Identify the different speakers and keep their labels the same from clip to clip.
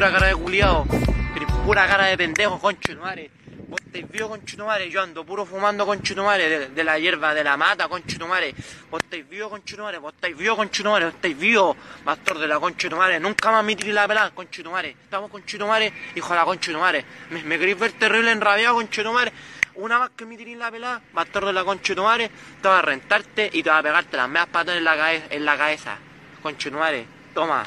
Speaker 1: pura cara de culiado, tenés pura cara de pendejo, conchetumare. Vos te vio, conchetumare, yo ando puro fumando, conchetumare, de, de la hierba, de la mata, conchetumare. Vos estáis vio, conchetumare, vos estáis vio, conchetumare, vos estáis vio, pastor de la conchetumare. Nunca más me tiré la pelada, conchetumare. Estamos conchetumare, hijo de la conchetumare. Me, me queréis ver terrible enrabiado, conchetumare una vez que me tiré la pelada, bastardo de la conchetumare, te va a rentarte y te va a pegarte las meas patas en la, cabeza, en la toma.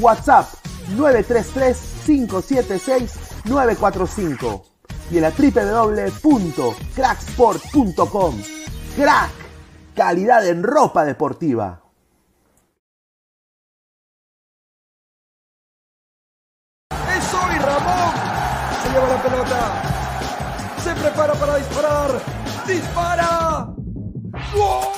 Speaker 2: WhatsApp 933-576-945 y en la www.cracksport.com. Crack, calidad en ropa deportiva.
Speaker 3: ¡Es hoy Ramón! Se lleva la pelota. Se prepara para disparar. ¡Dispara! ¡Gol!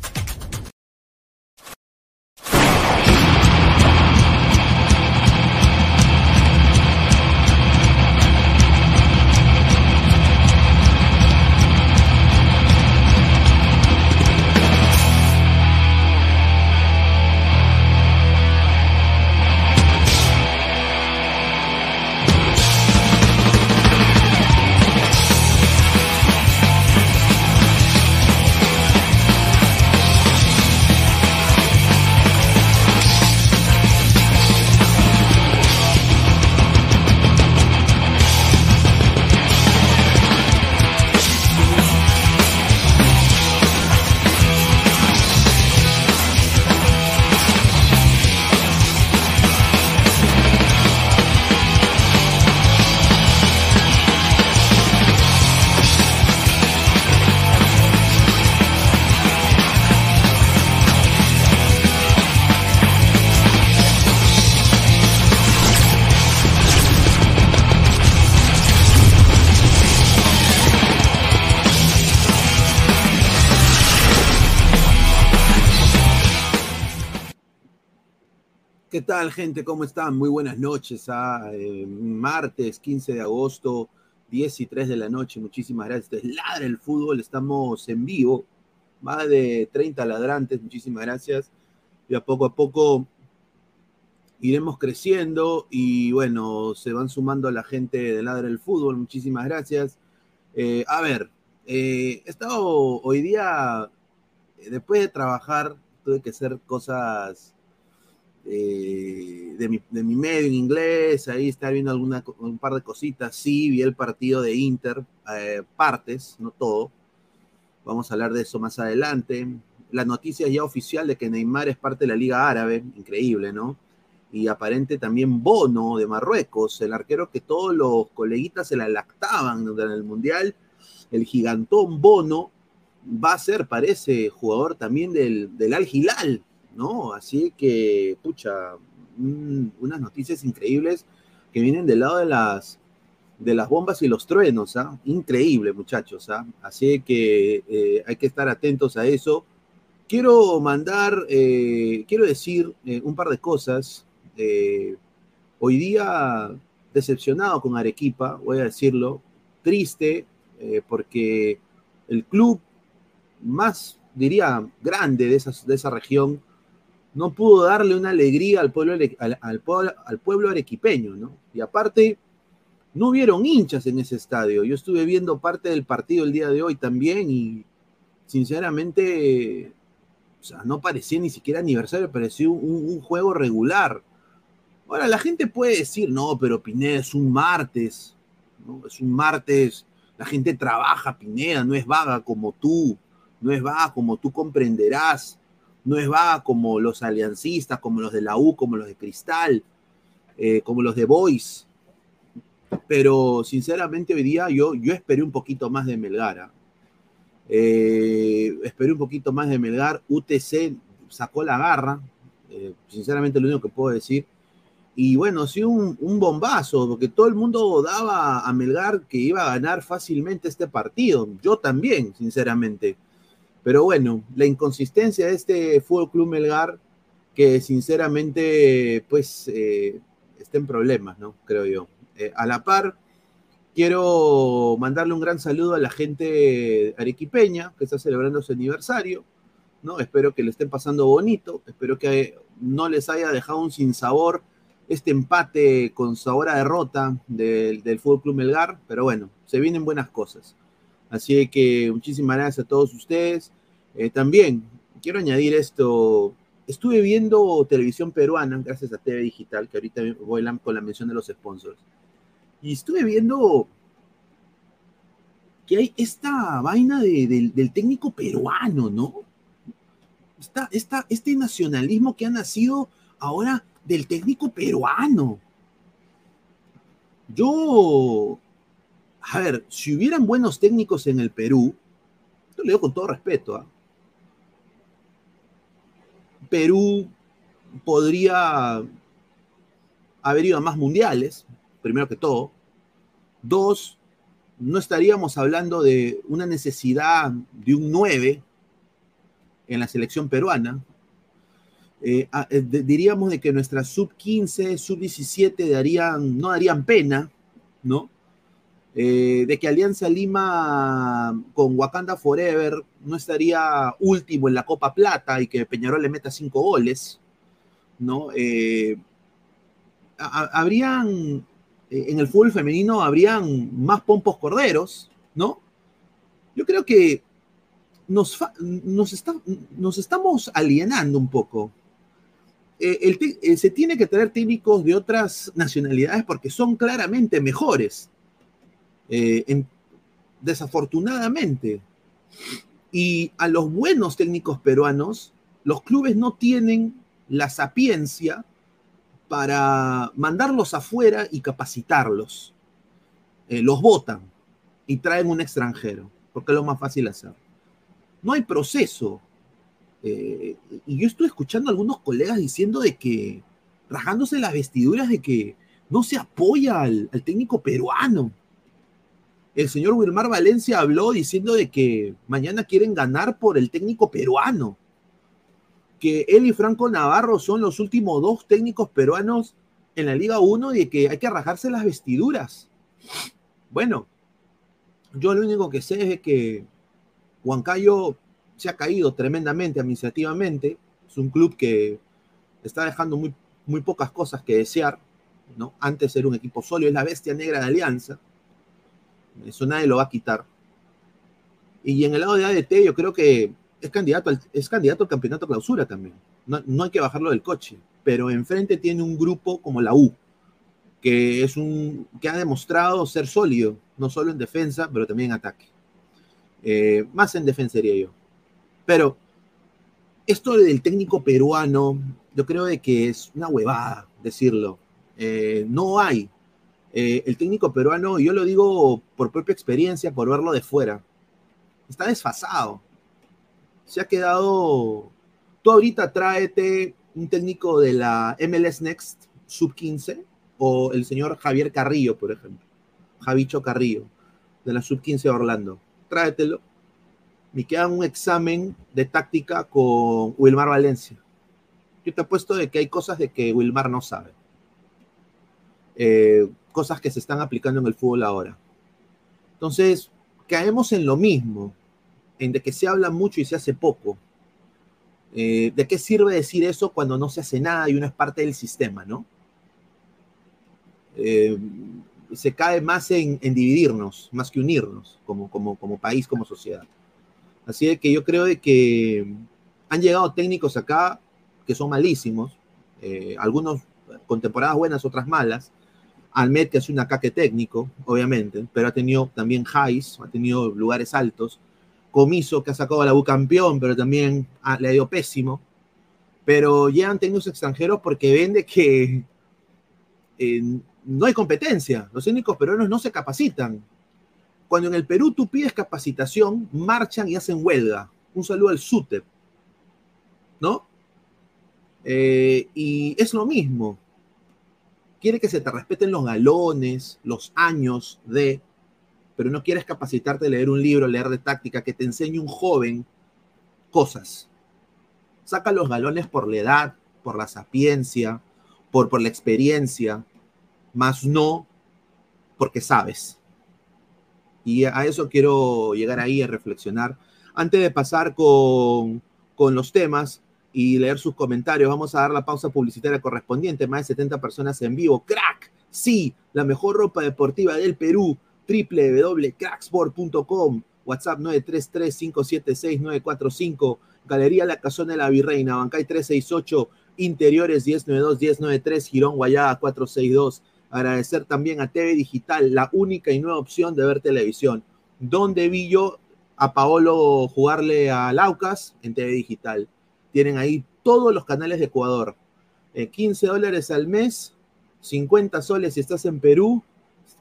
Speaker 4: Tal, gente? ¿Cómo están? Muy buenas noches. A eh, martes 15 de agosto, 10 y 3 de la noche. Muchísimas gracias. Esto es Ladra el Fútbol. Estamos en vivo. Más de 30 ladrantes. Muchísimas gracias. Y a poco a poco iremos creciendo. Y bueno, se van sumando a la gente de Ladra el Fútbol. Muchísimas gracias. Eh, a ver, eh, he estado hoy día, después de trabajar, tuve que hacer cosas eh, de, mi, de, mi, medio en inglés, ahí está viendo alguna, un par de cositas, sí, vi el partido de Inter, eh, partes, no todo, vamos a hablar de eso más adelante. La noticia ya oficial de que Neymar es parte de la Liga Árabe, increíble, ¿no? Y aparente también Bono de Marruecos, el arquero que todos los coleguitas se la lactaban en el Mundial, el gigantón Bono, va a ser, parece, jugador también del, del Al Hilal, ¿no? Así que, pucha, un, unas noticias increíbles que vienen del lado de las, de las bombas y los truenos, ¿ah? Increíble, muchachos, ¿ah? Así que eh, hay que estar atentos a eso. Quiero mandar, eh, quiero decir eh, un par de cosas. Hoy día decepcionado con Arequipa, voy a decirlo, triste, porque el club más, diría, grande de de esa región no pudo darle una alegría al pueblo, al, al, pueblo, arequipeño, ¿no? Y aparte, no hubieron hinchas en ese estadio. Yo estuve viendo parte del partido el día de hoy también y sinceramente, o sea, no parecía ni siquiera aniversario, parecía un, un, juego regular. Ahora, la gente puede decir, no, pero Pineda es un martes, ¿no? Es un martes, la gente trabaja, Pineda, no es vaga como tú, no es vaga como tú comprenderás no es vaga como los aliancistas, como los de la U, como los de Cristal, eh, como los de Boys. Pero sinceramente hoy día yo, yo esperé un poquito más de Melgar. Eh, esperé un poquito más de Melgar. UTC sacó la garra. Eh, sinceramente lo único que puedo decir. Y bueno, sí, un, un, bombazo, porque todo el mundo daba a Melgar que iba a ganar fácilmente este partido. Yo también, sinceramente. Pero bueno, la inconsistencia de este Fútbol Club Melgar, que sinceramente, pues, eh, está en problemas, ¿no? Creo yo. Eh, a la par, quiero mandarle un gran saludo a la gente arequipeña que está celebrando su aniversario, ¿no? Espero que le estén pasando bonito, espero que no les haya dejado un sinsabor este empate con sabor a derrota del, del Fútbol Club Melgar, pero bueno, se vienen buenas cosas. Así que muchísimas gracias a todos ustedes. Eh, también quiero añadir esto. Estuve viendo televisión peruana, gracias a TV Digital, que ahorita voy con la mención de los sponsors. Y estuve viendo que hay esta vaina de, de, del técnico peruano, ¿no? Esta, esta, este nacionalismo que ha nacido ahora del técnico peruano. Yo a ver, si hubieran buenos técnicos en el Perú, esto lo digo con todo respeto, ¿eh? Perú podría haber ido a más mundiales, primero que todo. Dos, no estaríamos hablando de una necesidad de un 9 en la selección peruana. Eh, eh, diríamos de que nuestras sub 15, sub 17 darían, no darían pena, ¿no? Eh, de que Alianza Lima con Wakanda Forever no estaría último en la Copa Plata y que Peñarol le meta cinco goles, ¿no? Eh, habrían, eh, en el fútbol femenino, habrían más pompos corderos, ¿no? Yo creo que nos, nos, está, nos estamos alienando un poco. Se tiene que traer técnicos de otras nacionalidades porque son claramente mejores eh, en, desafortunadamente. Y a los buenos técnicos peruanos, los clubes no tienen la sapiencia para mandarlos afuera y capacitarlos. Eh, los votan y traen un extranjero, porque es lo más fácil hacer. No hay proceso. Eh, y yo estoy escuchando a algunos colegas diciendo de que, rajándose las vestiduras de que no se apoya al técnico peruano el señor Wilmar Valencia habló diciendo de que mañana quieren ganar por el técnico peruano. que él y Franco Navarro son los últimos dos técnicos peruanos en la Liga 1 y que hay que rajarse las vestiduras. Bueno, yo lo único que sé es que Huancayo se ha caído tremendamente administrativamente. Es un club que está dejando muy, muy pocas cosas que desear. ¿no? Antes era un equipo sólido, es la bestia negra de Alianza. Eso nadie lo va a quitar. Y en el lado de ADT yo creo que es candidato al, es candidato al campeonato clausura también. No, no hay que bajarlo del coche. Pero enfrente tiene un grupo como la U, que es un que ha demostrado ser sólido, no solo en defensa, pero también en ataque. Eh, más en defensa sería yo. Pero esto del técnico peruano, yo creo de que es una huevada decirlo. Eh, no hay. Eh, el técnico peruano, yo lo digo por propia experiencia, por verlo de fuera, está desfasado. Se ha quedado. Tú ahorita tráete un técnico de la MLS Next Sub 15 o el señor Javier Carrillo, por ejemplo. Javicho Carrillo, de la Sub 15 de Orlando. Tráetelo. Me queda un examen de táctica con Wilmar Valencia. Yo te apuesto de que hay cosas de que Wilmar no sabe. Eh, cosas que se están aplicando en el fútbol ahora. Entonces, caemos en lo mismo, en de que se habla mucho y se hace poco. Eh, ¿De qué sirve decir eso cuando no se hace nada y uno es parte del sistema, no? Eh, se cae más en, en, dividirnos, más que unirnos como, como, como país, como sociedad. Así que yo creo de que han llegado técnicos acá que son malísimos, eh, algunos con temporadas buenas, otras malas. Almed, que es un acaque técnico, obviamente, pero ha tenido también highs, ha tenido lugares altos. Comiso, que ha sacado a la U campeón, pero también ha, le ha ido pésimo. Pero llegan técnicos extranjeros porque ven de que eh, no hay competencia. Los técnicos peruanos no se capacitan. Cuando en el Perú tú pides capacitación, marchan y hacen huelga. Un saludo al SUTEP. ¿No? Eh, y es lo mismo. Quiere que se te respeten los galones, los años de, pero no quieres capacitarte de leer un libro, leer de táctica, que te enseñe un joven cosas. Saca los galones por la edad, por la sapiencia, por, por la experiencia, más no porque sabes. Y a eso quiero llegar ahí a reflexionar. Antes de pasar con, con los temas y leer sus comentarios, vamos a dar la pausa publicitaria correspondiente. Más de 70 personas en vivo. ¡Crack! Sí, la mejor ropa deportiva del Perú. www.cracksport.com. WhatsApp 933-576-945. Galería La Casona de la Virreina. Bancay 368. Interiores 1092-1093. Girón Guayada 462. Agradecer también a TV Digital, la única y nueva opción de ver televisión. Donde vi yo a Paolo jugarle a Laucas en TV Digital. Tienen ahí todos los canales de Ecuador. Eh, 15 dólares al mes, 50 soles si estás en Perú,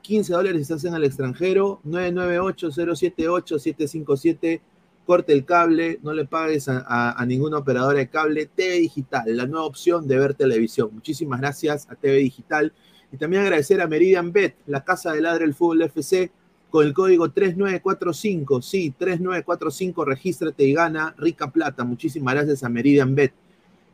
Speaker 4: 15 dólares si estás en el extranjero, 998-078-757. Corte el cable, no le pagues a, a, a ninguna operadora de cable. TV Digital, la nueva opción de ver televisión. Muchísimas gracias a TV Digital. Y también agradecer a Meridian Bet, la casa de Ladre el Fútbol FC, con el código 3945. Sí, 3945, regístrate y gana rica plata. Muchísimas gracias a Meridian Bet.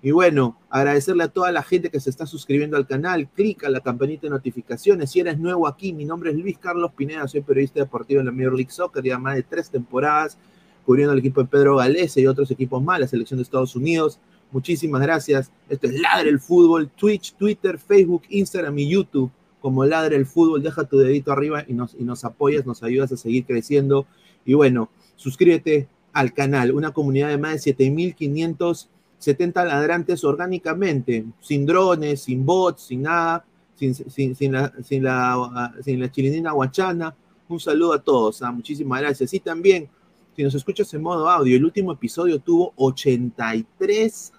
Speaker 4: Y bueno, agradecerle a toda la gente que se está suscribiendo al canal. Clica la campanita de notificaciones. Si eres nuevo aquí, mi nombre es Luis Carlos Pineda, soy periodista deportivo en la Major League Soccer, ya más de tres temporadas, cubriendo el equipo de Pedro Galese y otros equipos más, la selección de Estados Unidos. Muchísimas gracias. Esto es Ladre el Fútbol, Twitch, Twitter, Facebook, Instagram y YouTube. Como Ladre el Fútbol, deja tu dedito arriba y nos, y nos apoyas, nos ayudas a seguir creciendo. Y bueno, suscríbete al canal, una comunidad de más de 7570 ladrantes orgánicamente, sin drones, sin bots, sin nada, sin, sin, la, sin, la, sin la chilinina guachana. Un saludo a todos, ¿ah? muchísimas gracias. Y también, si nos escuchas en modo audio, el último episodio tuvo 83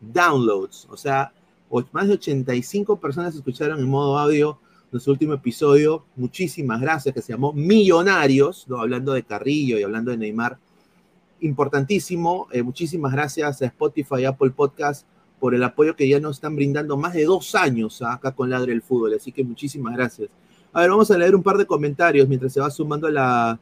Speaker 4: downloads, o sea, más de 85 personas escucharon en modo audio nuestro último episodio. Muchísimas gracias, que se llamó Millonarios, hablando de Carrillo y hablando de Neymar. Importantísimo. Eh, muchísimas gracias a Spotify, Apple Podcast por el apoyo que ya nos están brindando más de dos años ¿ah? acá con Ladre el Fútbol. Así que muchísimas gracias. A ver, vamos a leer un par de comentarios mientras se va sumando la,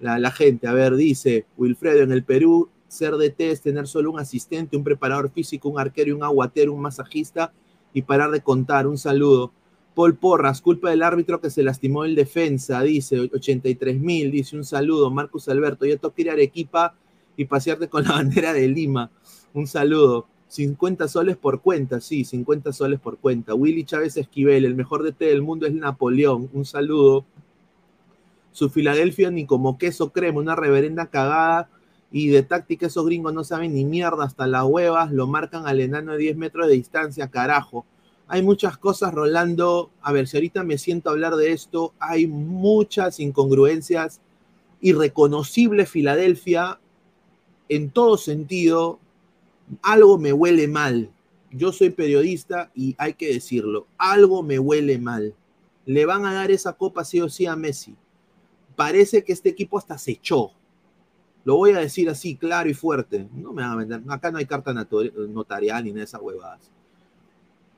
Speaker 4: la gente. A ver, dice Wilfredo, en el Perú ser DT es tener solo un asistente, un preparador físico, un arquero un aguatero, un masajista y parar de contar. Un saludo. Paul Porras, culpa del árbitro que se lastimó el defensa, dice 83 mil, dice un saludo. Marcus Alberto, yo tengo que ir a Arequipa y pasearte con la bandera de Lima. Un saludo. 50 soles por cuenta, sí, 50 soles por cuenta. Willy Chávez Esquivel, el mejor DT del mundo es Napoleón. Un saludo. Su Filadelfia ni como queso crema, una reverenda cagada. Y de táctica esos gringos no saben ni mierda, hasta las huevas lo marcan al enano de 10 metros de distancia, carajo. Hay muchas cosas, Rolando. A ver, si ahorita me siento a hablar de esto, hay muchas incongruencias. Irreconocible Filadelfia en todo sentido. Algo me huele mal. Yo soy periodista y hay que decirlo. Algo me huele mal. Le van a dar esa copa sí o sí a Messi parece que este equipo hasta se echó. Lo voy a decir así, claro y fuerte. No me van a vender. Acá no hay carta notarial ni de esas huevadas.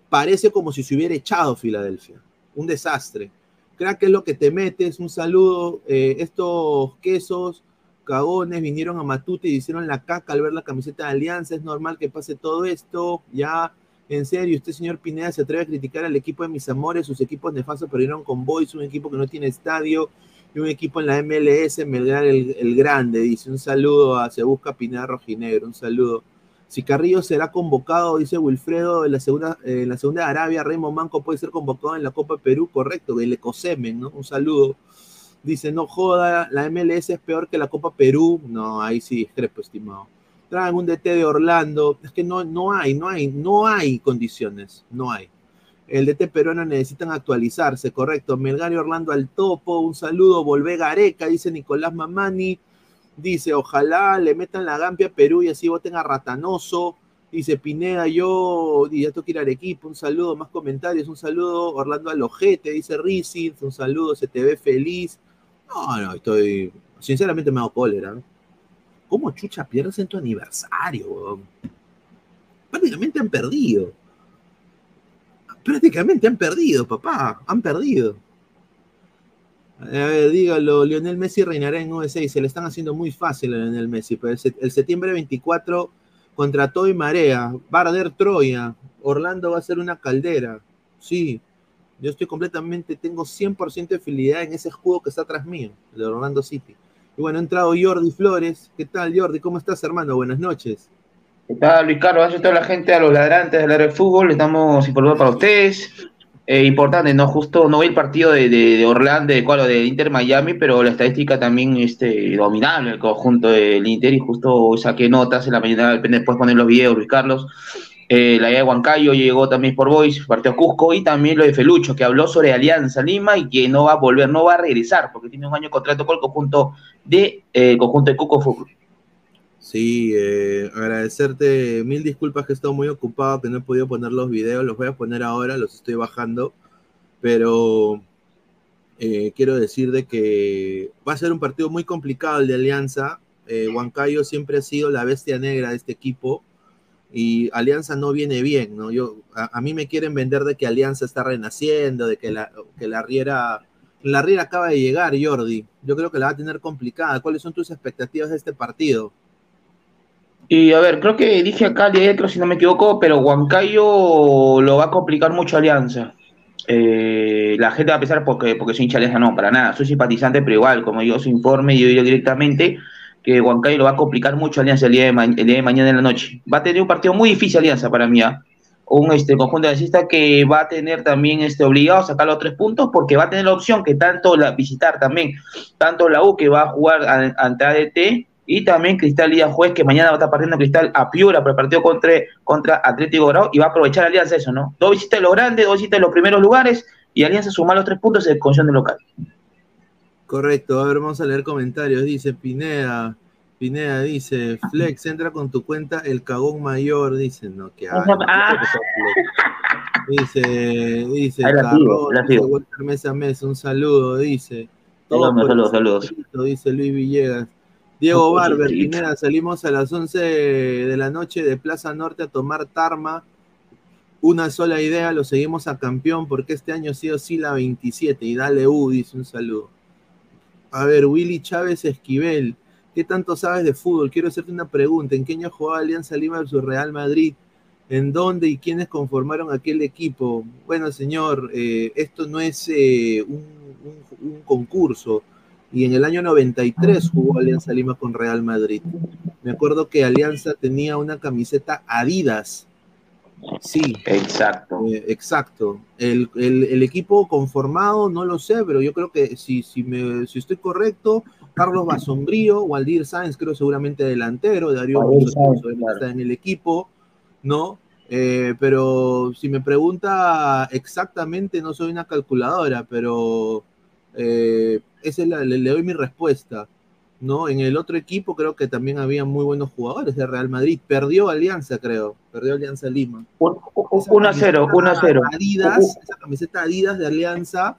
Speaker 4: Parece como si se hubiera echado Filadelfia. Un desastre. Crack es lo que te metes. Un saludo. Eh, estos quesos cagones vinieron a Matute y hicieron la caca al ver la camiseta de Alianza. Es normal que pase todo esto. Ya, en serio, usted, señor Pineda, se atreve a criticar al equipo de mis amores. Sus equipos nefastos perdieron con Boys, un equipo que no tiene estadio y un equipo en la MLS, Melgar el, Grande, dice, un saludo a Se Busca Pineda Rojinegro, un saludo. Si Carrillo será convocado, dice Wilfredo, en la segunda, en la segunda de Arabia, Remo Manco puede ser convocado en la Copa Perú, correcto, el Ecosemen, ¿no? Un saludo. Dice, no joda, la MLS es peor que la Copa Perú. No, ahí sí, discrepo, estimado. Traen un DT de Orlando. Es que no, no hay, no hay, no hay condiciones, no hay. El DT peruano necesitan actualizarse, correcto. Melgario Orlando al topo, un saludo. Volvé Gareca, dice Nicolás Mamani. Dice, ojalá le metan la gampia a Perú y así voten a Ratanoso. Dice Pineda, yo ya tengo que ir al equipo. Un saludo, más comentarios. Un saludo, Orlando Alojete, dice Rizzi. Un saludo, se te ve feliz. No, no, estoy. Sinceramente me hago cólera. ¿Cómo chucha pierdes en tu aniversario? Prácticamente han perdido prácticamente han perdido, papá, han perdido. A ver, dígalo, Lionel Messi reinará en U6, se le están haciendo muy fácil a Lionel Messi, pero el, septiembre 24 contra todo y marea, va Troya, Orlando va a ser una caldera, sí, yo estoy completamente, tengo 100% de fidelidad en ese escudo que está atrás mío, de Orlando City. Y bueno, ha entrado Jordi Flores, ¿qué tal Jordi? ¿Cómo estás hermano? Buenas noches.
Speaker 5: ¿Qué tal, Luis Carlos? A toda la gente, a los ladrantes del área de fútbol. Estamos informando para ustedes. Eh, importante, ¿no? Justo no vi el partido de, Orlando, de, cual, de Inter Miami, pero la estadística también este, dominable, el conjunto del Inter, y justo saqué notas en la mañana, después poner los videos, Luis Carlos. Eh, la idea de Huancayo llegó también por Voice, partió Cusco, y también lo de Felucho, que habló sobre Alianza Lima y que no va a volver, no va a regresar, porque tiene un año de contrato con el conjunto de, eh, conjunto de Cusco Fútbol.
Speaker 4: Sí, eh, agradecerte, mil disculpas que he estado muy ocupado, que no he podido poner los videos, los voy a poner ahora, los estoy bajando, pero eh, quiero decir de que va a ser un partido muy complicado el de Alianza. Eh, Huancayo siempre ha sido la bestia negra de este equipo y Alianza no viene bien, ¿no? Yo, a, a mí me quieren vender de que Alianza está renaciendo, de que la, que la Riera... La Riera acaba de llegar, Jordi. Yo creo que la va a tener complicada. ¿Cuáles son tus expectativas de este partido?
Speaker 5: Y a ver, creo que dije acá creo si no me equivoco, pero Huancayo lo va a complicar mucho Alianza. Eh, la gente va a pensar porque, porque soy hincha Alianza, no, para nada, soy simpatizante, pero igual, como yo su informe, yo digo directamente que Huancayo lo va a complicar mucho Alianza el día, de el día de mañana en la noche. Va a tener un partido muy difícil Alianza para mí, ¿ah? un este, conjunto de que va a tener también este, obligado a sacar los tres puntos porque va a tener la opción que tanto la visitar también, tanto la U que va a jugar ante ADT y también Cristal Díaz Juez, que mañana va a estar partiendo Cristal a Piura por el partido contra, contra Atlético Grau y va a aprovechar Alianza eso, ¿no? Dos visitas de los grandes, dos visitas de los primeros lugares y Alianza suma los tres puntos en condición de local.
Speaker 4: Correcto, a ver, vamos a leer comentarios. Dice Pineda, Pineda dice, Flex, entra con tu cuenta el cagón mayor, dice, no, que hay. Ah. Dice, dice, Carlos, mesa a mesa, un saludo, dice.
Speaker 5: Saludos, saludos, saludos.
Speaker 4: Dice Luis Villegas. Diego Barber, Pineda, salimos a las 11 de la noche de Plaza Norte a tomar Tarma. Una sola idea, lo seguimos a campeón porque este año ha sido sí la 27 y dale U, dice un saludo. A ver, Willy Chávez Esquivel. ¿Qué tanto sabes de fútbol? Quiero hacerte una pregunta. ¿En qué año jugaba Alianza Lima versus Real Madrid? ¿En dónde y quiénes conformaron aquel equipo? Bueno, señor, eh, esto no es eh, un, un- un concurso. Y en el año 93 jugó Alianza Lima con Real Madrid. Me acuerdo que Alianza tenía una camiseta Adidas. Sí,
Speaker 5: Exacto.
Speaker 4: eh, exacto. El, el- el equipo conformado, no lo sé, pero yo creo que si, si, me, si estoy correcto, Carlos Basombrío, Waldir Sáenz, creo seguramente delantero, Darío
Speaker 5: Sáenz,
Speaker 4: está en el equipo, ¿no? Eh, pero si me pregunta exactamente, no soy una calculadora, pero eh, esa es la- le, le doy mi respuesta. ¿no? En el otro equipo creo que también había muy buenos jugadores de Real Madrid. Perdió Alianza, creo. Perdió Alianza Lima.
Speaker 5: Un-
Speaker 4: Esa
Speaker 5: 1 a 0, 1 a 0.
Speaker 4: camiseta Adidas, esa camiseta Adidas de Alianza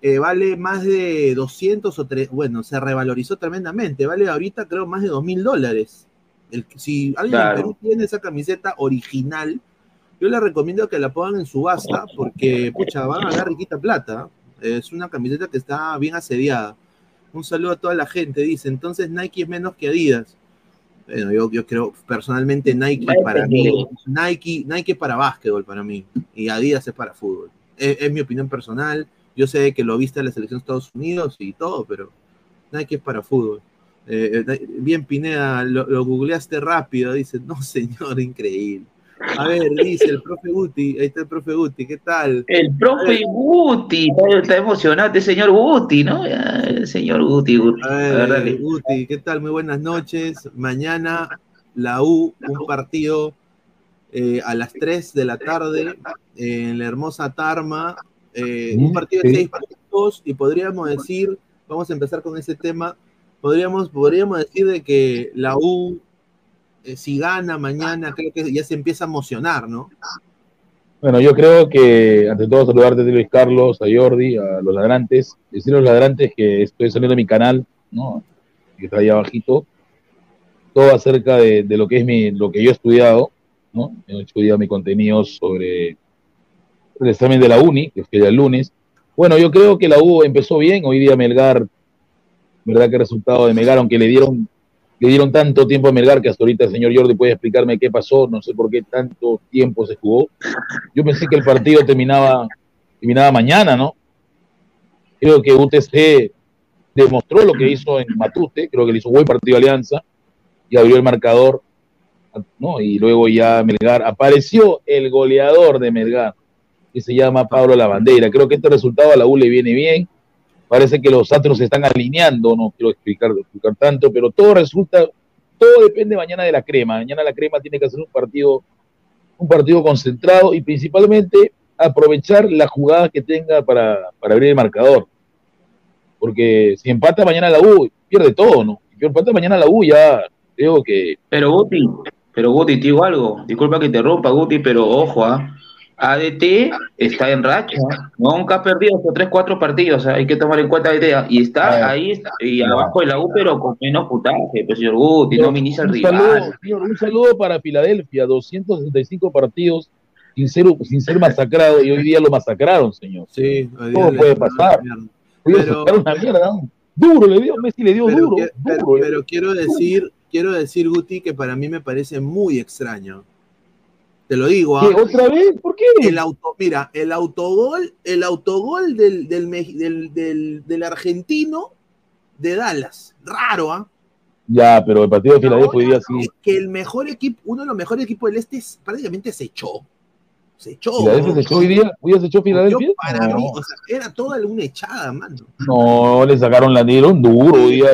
Speaker 4: eh, vale más de 200 o 3, bueno, se revalorizó tremendamente, vale ahorita creo más de 2 mil dólares. El- Si alguien
Speaker 5: Claro.
Speaker 4: en Perú tiene esa camiseta original, yo le recomiendo que la pongan en subasta porque, pucha, van a ganar riquita plata. Es una camiseta que está bien asediada. Un saludo a toda la gente, dice. Entonces Nike es menos que Adidas. Bueno, yo, yo creo personalmente Nike para mí, Nike, Nike es para básquetbol para mí y Adidas es para fútbol. Es, es mi opinión personal. Yo sé que lo viste en la selección de Estados Unidos y todo, pero Nike es para fútbol. Eh, eh, bien, Pineda, lo, lo googleaste rápido, dice, no señor, increíble. A ver, dice el profe Guti, ahí está el profe Guti, ¿qué tal?
Speaker 5: El profe Guti, está, emocionado, este señor Guti, ¿no? El señor Guti, Guti.
Speaker 4: A
Speaker 5: A
Speaker 4: ver,
Speaker 5: ver, dale.
Speaker 4: Guti, ¿qué tal? Muy buenas noches. Mañana la U, un partido eh, a las 3 de la tarde en la hermosa Tarma. eh, un partido de
Speaker 6: Sí.
Speaker 4: seis puntos y podríamos decir, vamos a empezar con ese tema, podríamos, podríamos decir de que la U, eh, si gana mañana, creo que ya se empieza a emocionar, ¿no?
Speaker 6: Bueno, yo creo que, ante todo, saludarte a Luis Carlos, a Jordi, a los ladrantes. Decir a los ladrantes que estoy saliendo de mi canal, ¿no? Que está ahí abajito. Todo acerca de, lo que es mi, lo que yo he estudiado, ¿no? He estudiado mi contenido sobre el examen de la UNI, que fue el lunes. Bueno, yo creo que la U empezó bien. Hoy día Melgar, verdad que el resultado de Melgar, aunque le dieron le dieron tanto tiempo a Melgar que hasta ahorita el señor Jordi puede explicarme qué pasó, no sé por qué tanto tiempo se jugó. Yo pensé que el partido terminaba, terminaba mañana, ¿no? Creo que UTC demostró lo que hizo en Matute, creo que le hizo buen partido Alianza y abrió el marcador, ¿no? Y luego ya Melgar, apareció el goleador de Melgar, que se llama Pablo Lavandera. Creo que este resultado a la U le viene bien. Parece que los astros se están alineando, no quiero explicar, explicar tanto, pero todo resulta, todo depende mañana de la crema. Mañana la crema tiene que hacer un partido, un partido concentrado y principalmente aprovechar la jugada que tenga para, para abrir el marcador. Porque si empata mañana la U, pierde todo, ¿no? Si empata mañana la U, ya creo que
Speaker 5: Pero Guti, pero Guti, te digo algo. Disculpa que te rompa, Guti, pero ojo, ¿ah? ADT está en racha. Nunca ha perdido estos 3, 4 partidos. ¿ah? Hay que tomar en cuenta ADT. ¿ah? Y está
Speaker 6: ver.
Speaker 5: ahí, está- y abajo de la U, pero con menos putaje. Pues, señor Guti, no minimiza el
Speaker 6: un
Speaker 5: rival.
Speaker 6: saludo, señor, un saludo para Filadelfia, 265 partidos sin ser, sin ser masacrado y hoy día lo masacraron, señor.
Speaker 4: Sí, hoy día
Speaker 6: Todo
Speaker 4: le-
Speaker 6: puede pasar.
Speaker 4: Pero-
Speaker 6: una mierda, ¿no? Duro le dio, Messi le dio
Speaker 4: pero,
Speaker 6: duro,
Speaker 4: pero-
Speaker 6: duro.
Speaker 4: pero quiero decir, quiero decir, Guti, que para mí me parece muy extraño. Te lo digo, ¿ah?
Speaker 6: ¿Qué, ¿Otra vez? ¿Por qué?
Speaker 4: El auto, mira, el autogol, el autogol del, del, del, del- del argentino de Dallas. Raro, ¿ah?
Speaker 6: Ya, pero el partido de Filadelfia hoy día sí.
Speaker 4: Es que el mejor equipo, uno de los mejores equipos del este es- prácticamente se echó. Se echó.
Speaker 6: ¿Filadelfia se echó hoy día? ¿Hoy día se echó Filadelfia?
Speaker 4: Yo, para
Speaker 6: No,
Speaker 4: mí, o sea, era toda una echada, mano.
Speaker 6: no, le sacaron la dieron duro hoy día.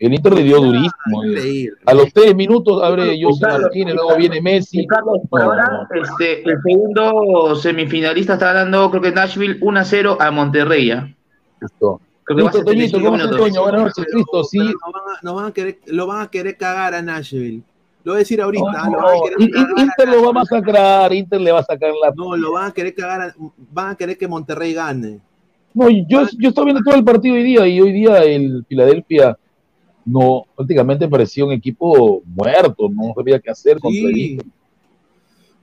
Speaker 6: El Inter le dio durísimo. A los tres minutos abre José Martínez, luego viene Messi.
Speaker 5: Y Carlos, por
Speaker 6: No,
Speaker 5: ahora, este, el segundo semifinalista está dando, creo que Nashville 1 a 0 a Monterrey. ¿ah?
Speaker 6: Listo. Listo,
Speaker 5: ser
Speaker 6: Toñito,
Speaker 5: 35
Speaker 6: ¿cómo estás,
Speaker 5: minutos.
Speaker 6: Toño? Buenas noches, Cristo, sí.
Speaker 4: Pero nos van a, nos van a querer, lo van a querer cagar a Nashville. Lo voy a decir ahorita.
Speaker 6: No,
Speaker 4: lo van a querer
Speaker 6: In-
Speaker 4: cagar
Speaker 6: In-
Speaker 4: a
Speaker 6: Inter lo va a masacrar, Inter le va a sacar la...
Speaker 4: No, lo van a querer cagar, a- van a querer que Monterrey gane.
Speaker 6: No, yo, yo estaba viendo todo el partido hoy día y hoy día el Filadelfia no, prácticamente parecía un equipo muerto, no sabía qué hacer contra el.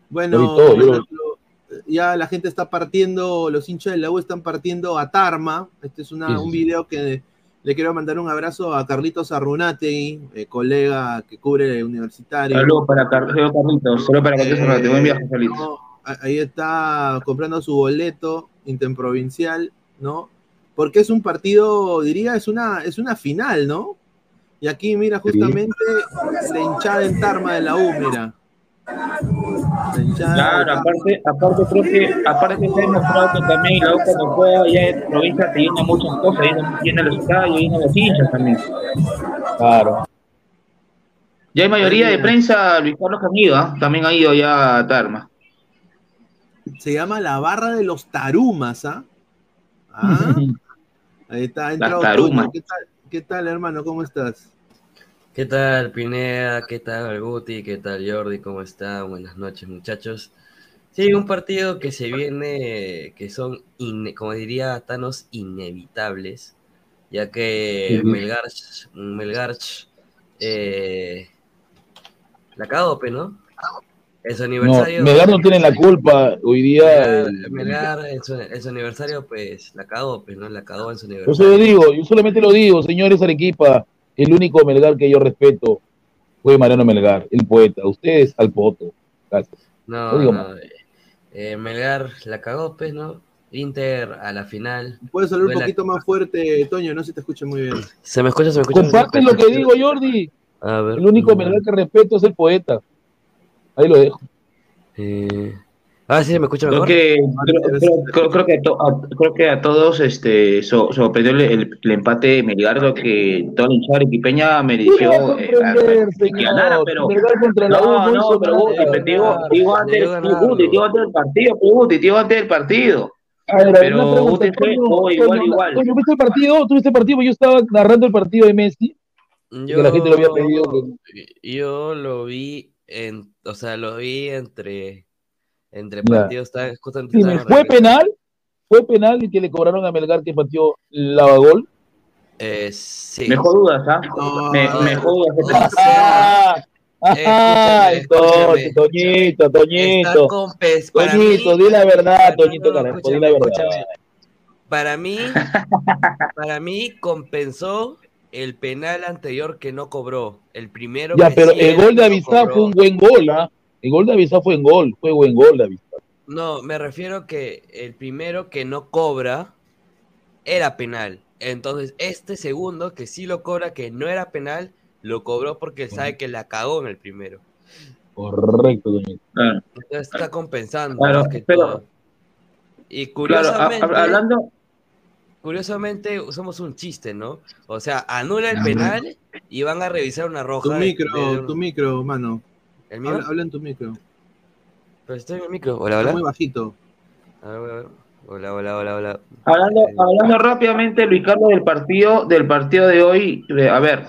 Speaker 4: Bueno,
Speaker 6: todo, yo
Speaker 4: bueno, lo- ya la gente está partiendo, los hinchas de la U están partiendo a Tarma. Este es una,
Speaker 6: Sí, sí,
Speaker 4: un
Speaker 6: sí.
Speaker 4: video que Le quiero mandar un abrazo a Carlitos Arrunate, eh, colega que cubre el universitario.
Speaker 5: Saludos para Car- Carlitos. Saludos para Carlitos Arrunate. Buen viaje, Carlitos.
Speaker 4: No, ahí está comprando su boleto interprovincial, ¿no? Porque es un partido, diría, es una, es una final, ¿no? Y aquí, mira, justamente la hinchada en Tarma de la U, mira.
Speaker 5: Claro, aparte, aparte creo que, aparte se ha demostrado que también la U cuando juega allá en provincia te llena muchas cosas, llena, llena los estadios, llena los hinchas también.
Speaker 6: Claro.
Speaker 5: Ya hay mayoría de prensa, Luis Carlos Camilo, ¿ah? también ha ido ya a Tarma.
Speaker 4: se llama la barra de los tarumas, ¿ah? Ah, ahí está, ha entrado
Speaker 5: tarumas.
Speaker 4: ¿Qué tal, ¿Qué tal, hermano? ¿Cómo estás?
Speaker 7: ¿Qué tal, Pineda? ¿Qué tal, Guti? ¿Qué tal, Jordi? ¿Cómo están? Buenas noches, muchachos. Sí, un partido que se viene, que son, como diría Thanos, inevitables, ya que
Speaker 6: Ujú.
Speaker 7: Melgar, Melgar eh, la cagó, pe, ¿no? En su
Speaker 6: No,
Speaker 7: aniversario.
Speaker 6: Melgar no tiene la culpa hoy día.
Speaker 7: Melgar,
Speaker 6: el-
Speaker 7: Melgar en, su, en su aniversario, pues la cagó, pues, ¿no? La cagó en su aniversario.
Speaker 6: yo digo, yo solamente lo digo, señores Arequipa, el único Melgar que yo respeto fue Mariano Melgar, el poeta. Ustedes al poto. Gracias.
Speaker 7: No,
Speaker 6: No digo
Speaker 7: no, eh, eh, Melgar la cagó, pues, ¿no? Inter a la final.
Speaker 4: Puedes hablar un poquito más fuerte, Toño, no se te escucha muy bien.
Speaker 7: Se me escucha, se me escucha.
Speaker 6: Comparten lo que digo, Jordi.
Speaker 7: A ver.
Speaker 6: El único Melgar que respeto es el poeta. Ahí lo dejo.
Speaker 7: eh, Ah, sí, se me escucha
Speaker 5: Creo
Speaker 7: mejor.
Speaker 5: que, creo, creo- creo- creo que, a, to- a- creo que a todos este, so- sorprendió el, el- el empate de Melgar, lo que toda la hinchada arequipeña mereció eh, que ganara, pero no,
Speaker 6: no
Speaker 5: pero. Guti, digo, digo antes,
Speaker 7: Debió ganarlo.
Speaker 5: Guti, digo antes del partido, pero Guti, digo antes del partido.
Speaker 6: A ver,
Speaker 5: Pero
Speaker 6: una pregunta,
Speaker 5: Guti fue-
Speaker 6: Toño,
Speaker 5: oh, igual, igual.
Speaker 6: Toño, ¿viste el partido? ¿Tuviste el partido? Yo estaba narrando el partido de Messi. que la gente lo había pedido,
Speaker 7: Yo lo vi en, o sea, lo vi entre, entre partidos.
Speaker 6: Dime,
Speaker 7: estaba
Speaker 6: ¿fue penal? ¿Fue penal el que le cobraron a Melgar que pateó Lavagol?
Speaker 7: Eh, sí.
Speaker 5: Mejor dudas, ¿ah?
Speaker 4: No,
Speaker 5: Me,
Speaker 4: no.
Speaker 5: mejor dudas.
Speaker 6: ¡Ah! Toñito,
Speaker 7: está
Speaker 6: Toñito. Toñito,
Speaker 7: mí-
Speaker 6: di la verdad, Toñito,
Speaker 7: no,
Speaker 6: carajo, di
Speaker 7: escúchame,
Speaker 6: la verdad.
Speaker 7: escúchame. Para mí, para mí compensó el penal anterior que no cobró. El primero
Speaker 6: Ya,
Speaker 7: que
Speaker 6: pero
Speaker 7: sí
Speaker 6: el gol de
Speaker 7: que no
Speaker 6: fue un buen gol, ¿ah? El gol de Avizá fue en gol, fue buen gol de Avizá.
Speaker 7: No, me refiero que el primero que no cobra era penal. Entonces, este segundo que sí lo cobra, que no era penal, lo cobró porque sabe que la cagó en el primero.
Speaker 6: Correcto,
Speaker 7: Entonces está compensando.
Speaker 5: Claro, pero-.
Speaker 7: Y
Speaker 5: claro, a-
Speaker 7: curiosamente,
Speaker 5: a- hablando,
Speaker 7: curiosamente somos un chiste, ¿no? O sea, anula el penal y van a revisar una roja.
Speaker 4: Tu
Speaker 7: de-
Speaker 4: micro,
Speaker 7: de-
Speaker 4: tu micro, mano.
Speaker 7: ¿El mío?
Speaker 4: Habla, habla en tu micro.
Speaker 7: Pero estoy en el micro. Hola,
Speaker 4: Está
Speaker 7: hola.
Speaker 4: muy bajito.
Speaker 7: A ver, a ver. Hola, hola, hola, hola.
Speaker 5: hablando, hablando rápidamente, Luis Carlos, del partido, del partido de hoy, eh, a ver,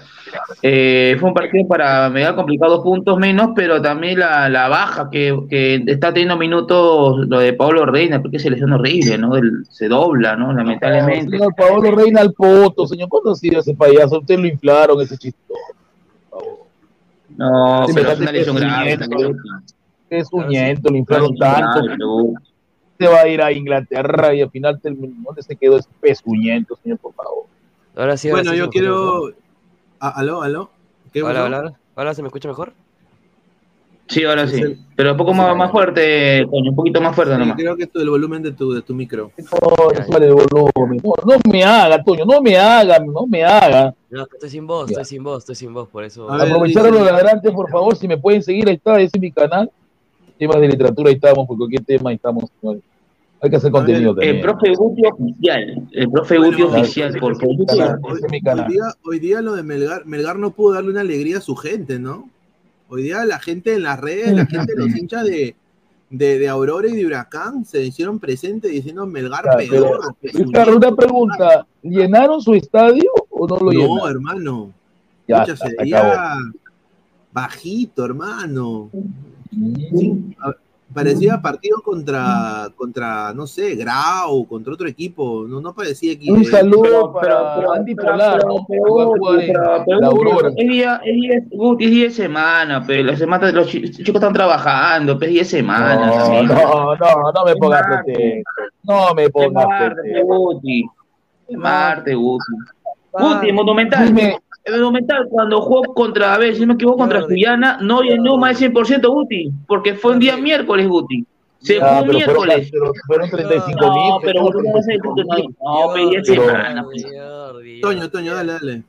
Speaker 5: eh, fue un partido para mega complicado, dos puntos menos, pero también la, la baja que, que está teniendo minutos lo de Pablo Reina, porque es selección horrible, ¿no? El- se dobla, ¿no? Lamentablemente.
Speaker 6: Señor Paolo Reina al poto, señor. ¿Cuándo ha sido ese payaso? Ustedes lo inflaron, ese chiste.
Speaker 5: No,
Speaker 6: Sí,
Speaker 5: pero es una lesión grave.
Speaker 6: es lo inflaron
Speaker 5: lesión
Speaker 6: tanto.
Speaker 5: grave,
Speaker 6: Se va a ir a Inglaterra y al final, ¿dónde se quedó ese pezuñento, señor, por favor?
Speaker 7: Ahora sí, ahora
Speaker 4: Bueno,
Speaker 7: sí se
Speaker 4: yo quiero. Ah, ¿Aló, aló? ¿Qué
Speaker 7: Hola,
Speaker 4: pasó?
Speaker 7: hola, hola. Hola, ¿se me escucha mejor?
Speaker 5: Sí, ahora sí.
Speaker 4: el-
Speaker 5: Pero un poco más, más fuerte, coño, un poquito más fuerte
Speaker 4: Sí,
Speaker 5: nomás.
Speaker 4: creo que esto es el volumen de tu, de tu micro.
Speaker 6: Sale el volumen. No, no me haga, Toño, no me haga, no me haga.
Speaker 7: No, estoy sin voz, estoy sin voz, estoy sin voz, por eso.
Speaker 4: A ver,
Speaker 6: Aprovechar a
Speaker 4: dice-
Speaker 6: los ladrantes, por favor, si me pueden seguir, ahí está, ese es mi canal. Temas de literatura, ahí estamos, por cualquier tema, ahí estamos, señores. Hay que hacer contenido
Speaker 5: El
Speaker 6: también.
Speaker 5: profe Guti oficial, el profe
Speaker 4: Bueno,
Speaker 5: Guti oficial, por
Speaker 6: ese es mi
Speaker 5: favor.
Speaker 6: canal,
Speaker 4: Hoy, hoy día, hoy día lo de Melgar, Melgar no pudo darle una alegría a su gente, ¿no? Hoy día la gente en las redes, la gente, los hinchas de, de, de Aurora y de Huracán se hicieron presentes diciendo Melgar
Speaker 6: Claro,
Speaker 4: peor.
Speaker 6: Una pregunta, ¿llenaron su estadio o no lo
Speaker 4: No,
Speaker 6: llenaron?
Speaker 4: hermano.
Speaker 6: Ya
Speaker 4: Pucha,
Speaker 6: está, acabó.
Speaker 4: bajito, hermano.
Speaker 6: Mm.
Speaker 4: Parecía partido contra, contra, no sé, Grau, contra otro equipo. No, no parecía equipo.
Speaker 6: Un saludo para Andy Polar, ¿no? Que.
Speaker 5: Es día, es día, Guti, es día de semana, pero la semana los chi- chicos están trabajando, pero es día de semana.
Speaker 6: No, no, no, no me pongas. No me
Speaker 5: Es
Speaker 6: pongas
Speaker 5: Marte. Guti. Es Marte, Guti. Guti, en Monumental.
Speaker 6: Dime.
Speaker 5: En Monumental, cuando jugó contra, a ver, si no me equivoco, contra. Guyana, no llenó más del 100% Guti, porque fue un día miércoles, Guti. Se jugó miércoles.
Speaker 6: pero fueron 35
Speaker 5: No,
Speaker 6: mil.
Speaker 5: pero Guti no va a ser el punto, no. No, pero
Speaker 4: Toño. Toño, dale, dale.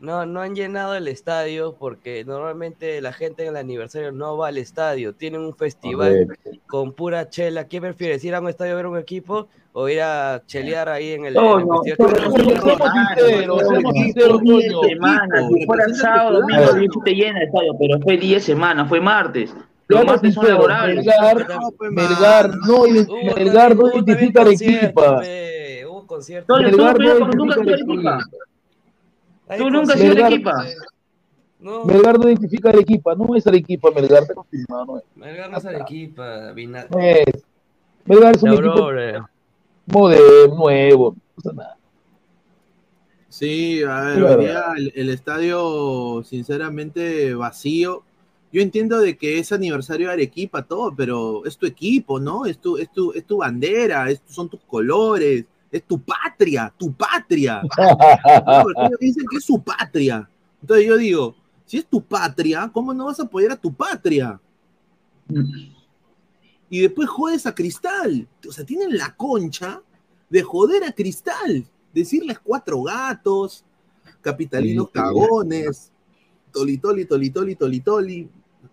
Speaker 7: No, no han llenado el estadio porque normalmente la gente en el aniversario no va al estadio. Tienen un festival con pura chela. ¿Qué prefieres? ¿Ir a un estadio a ver un equipo o ir a chelear ahí en el,
Speaker 5: No,
Speaker 7: en el
Speaker 5: no, si fuera
Speaker 4: representa
Speaker 5: sábado, domingo, te llena el estadio, pero fue día de semana, fue martes. Los martes son laborables.
Speaker 6: Melgar,
Speaker 4: No,
Speaker 6: Melgar no, identifica
Speaker 7: pe, Hubo concierto.
Speaker 6: Melgar no identifica
Speaker 5: Arequipa. Tú nunca has sido Arequipa.
Speaker 7: No,
Speaker 6: Melgar no identifica al equipo, no es Arequipa, Melgar está confirmado, no es.
Speaker 7: Melgar no es Arequipa, Vina-
Speaker 6: No es. Melgar es un equipo
Speaker 7: Aurora.
Speaker 6: moderno, nuevo, no pasa nada.
Speaker 4: Sí, a ver,
Speaker 6: Claro.
Speaker 4: hoy día el, el estadio, sinceramente, vacío. Yo entiendo de que es aniversario de Arequipa, todo, pero es tu equipo, ¿no? Es tu, es tu, es tu bandera, es- son tus colores, es tu patria, tu patria. No, porque ellos dicen que es su patria. Entonces yo digo, si es tu patria, ¿cómo no vas a apoyar a tu patria? Y después jodes a Cristal. O sea, tienen la concha de joder a Cristal. Decirles cuatro gatos, capitalinos
Speaker 6: Sí,
Speaker 4: cagones, tolitoli, tolitoli, tolitoli.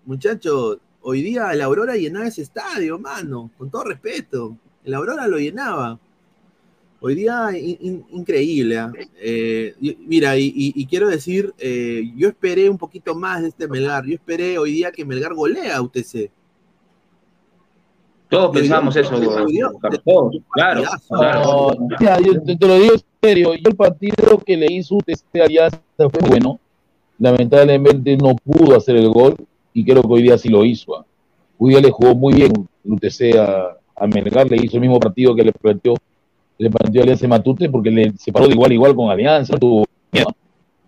Speaker 4: Muchachos, hoy día la Aurora llenaba ese estadio, mano, con todo respeto. El Aurora lo llenaba. Hoy día, in- in- increíble. ¿ah? Eh, y- mira, y, y- y quiero decir, eh, yo esperé un poquito más de este Melgar. Yo esperé hoy día que Melgar golea a UTC.
Speaker 5: Todos pensamos eso, todos, claro. claro.
Speaker 6: No, mira, yo te, te lo digo en serio, yo el partido que le hizo UTC Alianza fue bueno, lamentablemente no pudo hacer el gol y creo que hoy día sí lo hizo. ah. Hoy día le jugó muy bien UTC a, a Melgar, le hizo el mismo partido que le planteó, le planteó Alianza Matute porque le separó de igual a igual con Alianza,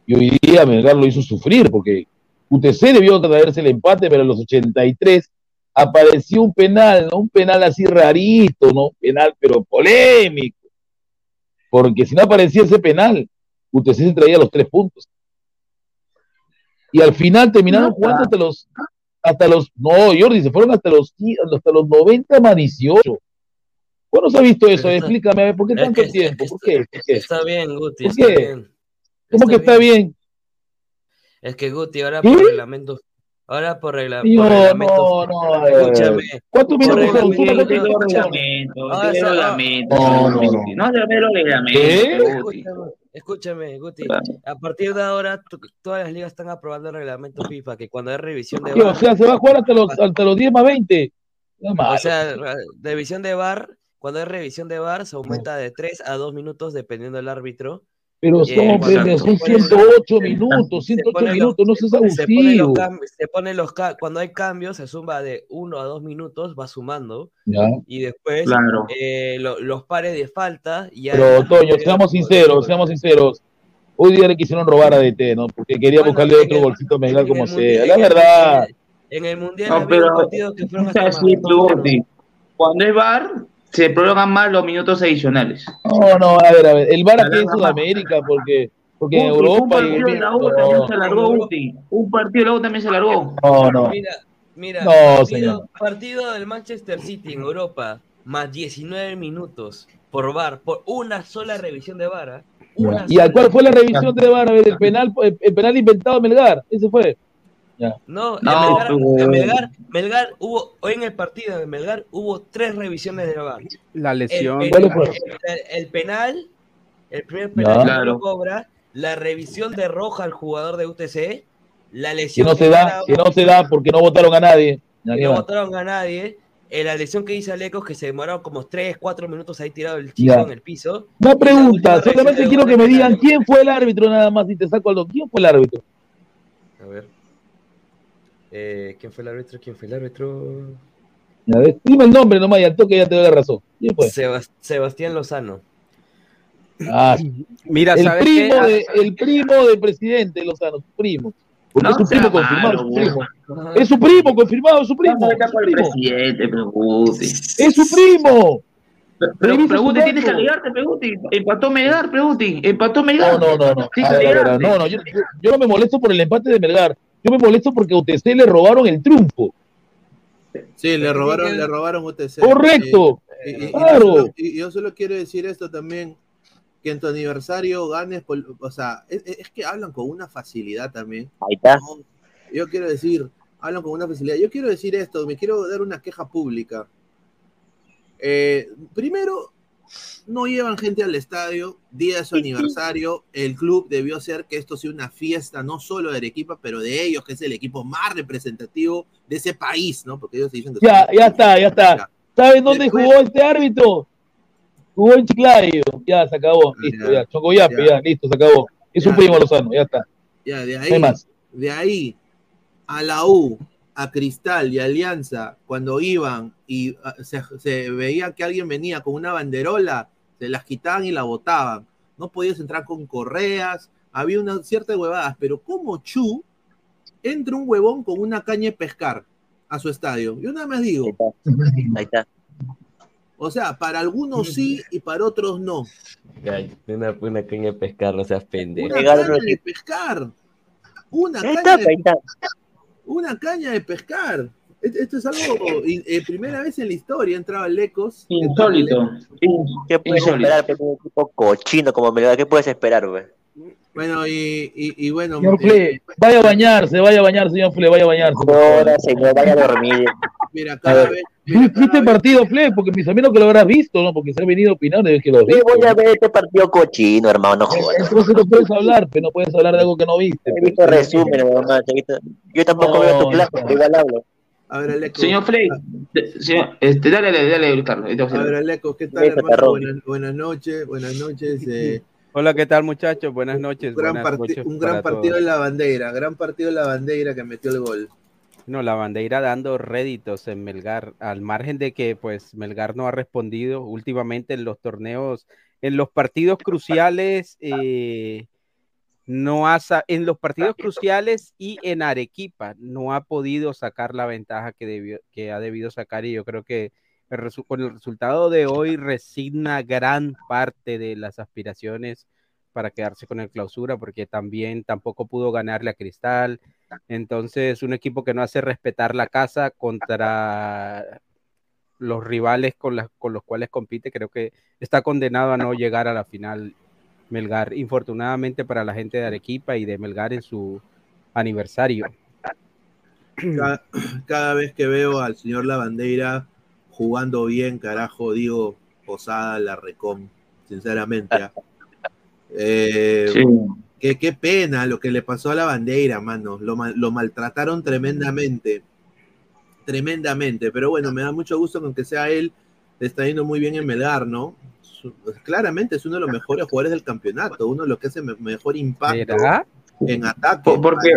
Speaker 6: y hoy día Melgar lo hizo sufrir porque UTC debió traerse el empate, pero a los 83 apareció un penal, ¿no? Un penal así rarito, ¿no? Penal, pero polémico. Porque si no aparecía ese penal, UTC se traía los tres puntos. Y al final terminaron jugando hasta los, hasta los, no, Jordi, se fueron hasta los, hasta los 90 más 18. ¿Cuándo se ha visto eso?
Speaker 7: Está-
Speaker 6: Explícame, a ver, ¿por qué
Speaker 7: Es
Speaker 6: tanto
Speaker 7: que-
Speaker 6: tiempo?
Speaker 7: es
Speaker 6: ¿Por
Speaker 7: que
Speaker 6: qué? ¿Por qué?
Speaker 7: Está bien, Guti,
Speaker 6: ¿Por
Speaker 7: está
Speaker 6: qué?
Speaker 7: bien.
Speaker 6: ¿Cómo que está bien?
Speaker 7: Es que Guti, ahora por reglamento, ahora por, regla,
Speaker 6: No,
Speaker 7: por reglamento,
Speaker 6: no, no, eh,
Speaker 7: escúchame,
Speaker 6: ¿Cuántos
Speaker 7: por
Speaker 6: minutos son?
Speaker 7: reglamento, Ah,
Speaker 5: los
Speaker 7: ah.
Speaker 5: reglamentos.
Speaker 6: No, no, no.
Speaker 5: No se ve los reglamentos.
Speaker 6: ¿Qué?
Speaker 5: Guti.
Speaker 7: Escúchame, escúchame, Guti. A partir de ahora, todas las ligas están aprobando el reglamento FIFA, que cuando hay revisión de.
Speaker 6: O sea, se va a jugar hasta los, hasta los 10 más 20. No,
Speaker 7: o sea, revisión de VAR, cuando hay revisión de VAR, se aumenta de 3 a 2 minutos dependiendo del árbitro.
Speaker 6: pero
Speaker 7: eh,
Speaker 6: son, son
Speaker 7: ponen-
Speaker 6: 108 minutos,
Speaker 7: se
Speaker 6: 108
Speaker 7: ponen los-
Speaker 6: minutos, no seas
Speaker 7: los
Speaker 6: abusivo.
Speaker 7: se ponen los cuando hay cambios, se suma de 1 a 2 minutos, va sumando,
Speaker 6: Ya.
Speaker 7: y después
Speaker 5: Claro.
Speaker 7: eh, lo- los pares de falta. Ya
Speaker 6: Pero, Toño, seamos sinceros, seamos sinceros. Hoy día le quisieron robar a DT, ¿no? Porque quería
Speaker 7: Bueno,
Speaker 6: buscarle otro
Speaker 7: el-
Speaker 6: golcito
Speaker 7: en
Speaker 6: como sea. La verdad.
Speaker 7: En el mundial
Speaker 5: No, pero
Speaker 7: partidos que fueron hasta
Speaker 5: es así. Guti. Cuando es VAR, se prolongan más los minutos adicionales.
Speaker 6: No, no, a ver, a ver. El VAR aquí en. Sudamérica, porque, porque en
Speaker 5: Guti, un
Speaker 6: Europa. y-
Speaker 5: partido de la U
Speaker 6: no,
Speaker 5: también se alargó, Guti. Un partido de la U también se alargó.
Speaker 6: no, no.
Speaker 7: Mira, mira,
Speaker 6: No,
Speaker 7: partido,
Speaker 6: señor.
Speaker 7: partido del Manchester City en Europa, más 19 minutos por VAR, por una sola revisión de VAR. ¿ah? Una
Speaker 6: ¿Y a cuál fue la revisión de VAR? A ver, el penal, el, el penal inventado de Melgar. Ese fue.
Speaker 7: No, en
Speaker 5: No,
Speaker 7: Melgar, en Melgar, Melgar hubo, hoy en el partido de Melgar hubo tres revisiones de VAR.
Speaker 8: La lesión.
Speaker 7: el-
Speaker 6: ¿Cuáles fueron?
Speaker 7: el- el penal, el primer penal que
Speaker 5: Claro.
Speaker 7: no cobra, la revisión de roja al jugador de UTC, la
Speaker 6: Que
Speaker 7: lesión
Speaker 6: no se
Speaker 7: que
Speaker 6: da, que no se da porque no votaron a nadie. Ya,
Speaker 7: que
Speaker 6: ¿qué
Speaker 7: no
Speaker 6: va?
Speaker 7: votaron a nadie, eh, la lesión que hizo Alecos que se demoraron como 3, 4 minutos ahí tirado el chico
Speaker 6: Ya.
Speaker 7: en el piso.
Speaker 6: Una pregunta, solamente quiero que me digan quién fue el árbitro nada más y te saco algo. ¿Quién fue el árbitro?
Speaker 7: A ver. Eh, ¿Quién fue el árbitro? ¿Quién fue el árbitro?
Speaker 6: Ya ves, Dime el nombre nomás y al toque ya te doy la razón.
Speaker 7: Sebas- Sebastián Lozano.
Speaker 6: Ah,
Speaker 8: Mira,
Speaker 6: el
Speaker 8: ¿sabes
Speaker 6: primo,
Speaker 8: qué?
Speaker 6: de, el primo del presidente Lozano, su primo.
Speaker 5: No
Speaker 6: es su primo confirmado,
Speaker 5: malo,
Speaker 6: su primo. Es su primo confirmado, es su primo.
Speaker 5: A
Speaker 6: Es
Speaker 5: ver
Speaker 6: su primo.
Speaker 5: presidente.
Speaker 6: Es su primo.
Speaker 5: Pero, pero tienes que alegarte, Preguti. Empató Melgar, Preguti. Empató Melgar.
Speaker 6: No, no, no, no. A ver, a ver, no, no, yo, yo- yo no me molesto por el empate de Melgar. Yo me molesto porque a UTC le robaron el triunfo.
Speaker 4: Sí, le robaron, le robaron UTC.
Speaker 6: Correcto.
Speaker 4: Eh, y- y- y
Speaker 6: Claro.
Speaker 4: yo solo- y yo solo quiero decir esto también, que en tu aniversario ganes, por- o sea, es, es que hablan con una facilidad también.
Speaker 8: Ahí está.
Speaker 4: No, yo quiero decir, hablan con una facilidad. Yo quiero decir esto, me quiero dar una queja pública. Eh, primero, no llevan gente al estadio, día de su aniversario, el club debió hacer que esto sea una fiesta no solo de Arequipa, pero de ellos, que es el equipo más representativo de ese país, ¿no? Porque ellos dicen que
Speaker 6: Ya, ya está, ya está. ¿Saben dónde
Speaker 4: Después-
Speaker 6: jugó este árbitro? Jugó en Chiclayo. Ya, se acabó. Listo,
Speaker 4: ya.
Speaker 6: ya. Chocoyape,
Speaker 4: Ya.
Speaker 6: ya, listo, se acabó. Es un
Speaker 4: Ya.
Speaker 6: primo Lozano, ya está.
Speaker 4: Ya, de
Speaker 6: No
Speaker 4: ahí,
Speaker 6: hay más.
Speaker 4: de ahí a la U, a Cristal y Alianza, cuando iban y ah, se, se veía que alguien venía con una banderola, se las quitaban y la botaban. No podías entrar con correas, había una cierta huevadas, pero como Chu entra un huevón con una caña de pescar a su estadio. Yo nada más digo,
Speaker 8: Ahí está.
Speaker 4: o sea, para algunos sí y para otros no.
Speaker 7: Una, una caña de pescar, no seas pendejo.
Speaker 4: Una caña de pescar. Una caña de
Speaker 8: está.
Speaker 4: Una caña de pescar. Esto es algo, eh, primera vez en la historia entraba Lecos.
Speaker 5: Insólito.
Speaker 8: ¿Qué puedes
Speaker 5: Insólito.
Speaker 8: esperar un equipo cochino como Melgar? ¿Qué puedes esperar, güey?
Speaker 4: Bueno, y, y, y bueno.
Speaker 6: Señor
Speaker 4: eh,
Speaker 6: Fle, vaya a bañarse, vaya a bañarse, señor Fle, vaya a bañarse.
Speaker 8: Ahora, señor, vaya a dormir.
Speaker 4: Mira, cada vez.
Speaker 6: ¿vi- ¿Viste el partido, Fle? Porque mis amigos que lo habrás visto, ¿no? Porque se han venido de que lo has
Speaker 8: Sí,
Speaker 6: visto.
Speaker 8: voy a ver este partido cochino, hermano, no jodas.
Speaker 6: Entonces no puedes hablar, pero no puedes hablar de algo que no viste.
Speaker 8: He visto resúmenes, mamá. he visto- Yo tampoco
Speaker 6: No,
Speaker 8: veo tu clase,
Speaker 6: no.
Speaker 8: igual hablo.
Speaker 4: A ver, Lecos.
Speaker 5: Señor Frey, de- señor, este, dale, dale, dale, Carlos. a
Speaker 4: A
Speaker 5: hacer.
Speaker 4: ver, Lecos, ¿qué tal, hermano? Buenas, buenas noches, buenas noches. eh,
Speaker 9: Hola, ¿qué tal muchachos? Buenas noches.
Speaker 4: un gran,
Speaker 9: buenas
Speaker 4: parti-
Speaker 9: noches
Speaker 4: un gran
Speaker 9: para
Speaker 4: partido
Speaker 9: todos.
Speaker 4: de la bandera, gran partido de la bandera que metió el gol.
Speaker 9: No, la bandera dando réditos en Melgar, al margen de que pues Melgar no ha respondido últimamente en los torneos, en los partidos cruciales, eh, no ha en los partidos cruciales y en Arequipa no ha podido sacar la ventaja que, debió, que ha debido sacar y yo creo que el con el resultado de hoy resigna gran parte de las aspiraciones para quedarse con el clausura porque también tampoco pudo ganarle a Cristal. Entonces, un equipo que no hace respetar la casa contra los rivales con, las- con los cuales compite, creo que está condenado a no llegar a la final Melgar, infortunadamente para la gente de Arequipa y de Melgar en su aniversario.
Speaker 4: Cada, cada vez que veo al señor Lavandeira jugando bien, carajo, digo, Posada, la recom, sinceramente. ¿ah? Eh,
Speaker 5: Sí.
Speaker 4: Qué, qué pena lo que le pasó a la bandera, mano. Lo, mal- lo maltrataron tremendamente. Tremendamente. Pero bueno, me da mucho gusto con que sea él. Le está yendo muy bien en Melgar, ¿no? Su- claramente es uno de los mejores jugadores del campeonato. Uno de los que hace me- mejor impacto
Speaker 9: ¿Será?
Speaker 4: en ataque.
Speaker 5: Por- Porque,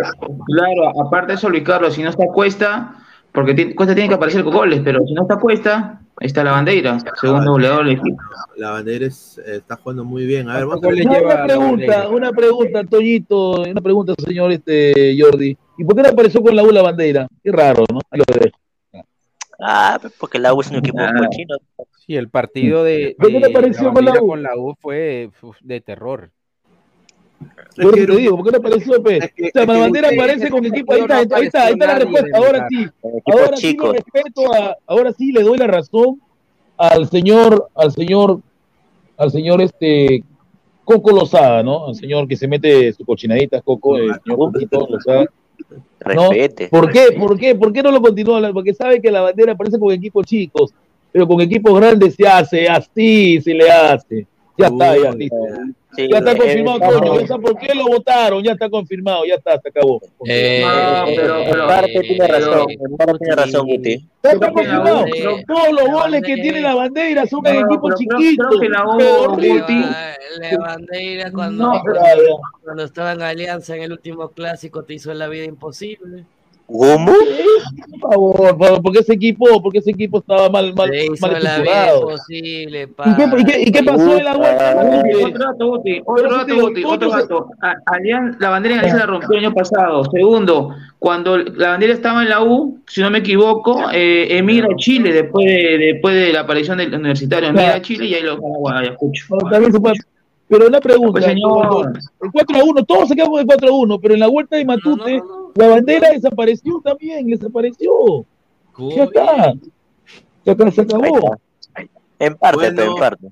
Speaker 5: claro, aparte de eso, Luis Carlos, si no está Cuesta, porque Cuesta tiene que aparecer con goles, pero si no está Cuesta, ahí está la bandera, segundo goleador del equipo.
Speaker 4: La bandera es- está jugando muy bien. A ver, vamos a
Speaker 9: ¿Cuántos
Speaker 4: ver.
Speaker 6: No, una pregunta, una pregunta, Toñito, una pregunta, señor este Jordi. ¿Y por qué no apareció con la U la bandera? Qué raro, ¿no? Ahí lo dejo.
Speaker 8: Ah, porque la U es un equipo
Speaker 5: Ah.
Speaker 8: cochino.
Speaker 9: Sí, el partido de,
Speaker 6: ¿Por qué
Speaker 9: de
Speaker 6: te pareció
Speaker 9: la
Speaker 6: con la U?
Speaker 9: con la U fue de terror.
Speaker 6: Yo
Speaker 4: que
Speaker 6: te digo, ¿por qué no apareció,
Speaker 4: que-
Speaker 6: O sea, bandera aparece con equipo, ahí está, ahí está, ahí está, la respuesta, ahora sí. Ahora sí le respeto a, ahora sí le doy la razón al señor, al señor, al señor este Coco Lozada, ¿no? Al señor que se mete su cochinadita, Coco, el señor Coquito Lozada. ¿no?
Speaker 8: Respete.
Speaker 6: ¿Por qué? ¿Por qué? ¿Por qué no lo continúa? Porque sabe que la bandera aparece con equipos chicos, pero con equipos grandes se hace, así se le hace. Ya está, ya, listo.
Speaker 8: Sí,
Speaker 6: Ya está
Speaker 8: el-
Speaker 6: confirmado. Ya está por qué lo votaron, ya está confirmado, ya está, se acabó.
Speaker 7: Eh,
Speaker 5: No, pero-
Speaker 7: eh,
Speaker 5: pero-
Speaker 8: En parte tiene
Speaker 7: pero-
Speaker 8: razón, en parte tiene razón, Guti.
Speaker 6: Ya está confirmado. Todos los
Speaker 7: la
Speaker 6: goles que tiene la bandera son en equipos
Speaker 5: creo-
Speaker 6: chiquitos.
Speaker 5: creo que la
Speaker 6: Guti,
Speaker 7: bandera cuando,
Speaker 5: No,
Speaker 7: cuando estaba en Alianza en el último clásico te hizo la vida imposible.
Speaker 8: ¿Cómo?
Speaker 6: Por favor, por favor, porque ese equipo, porque ese equipo estaba mal, mal,
Speaker 7: Se hizo
Speaker 6: mal estructurado.
Speaker 7: imposible,
Speaker 6: ¿Y qué, y qué- y qué pasó en la vuelta?
Speaker 5: Otro dato, Guti, otro dato, Guti, otro dato. A- Alian- la bandera en Alianza la rompió el año pasado. Segundo, cuando la bandera estaba en la U, si no me equivoco, eh, emigra a Chile después de, después de la aparición del universitario. Emigra a Chile y ahí lo
Speaker 6: puede- Pero una pregunta,
Speaker 5: Pues, señor.
Speaker 6: el 4 a 1, todos se quedamos de 4 a 1, pero en la vuelta de Matute, la bandera desapareció también, desapareció. Ya está. Se, acabó- se acabó.
Speaker 8: En parte,
Speaker 4: Bueno,
Speaker 8: en parte.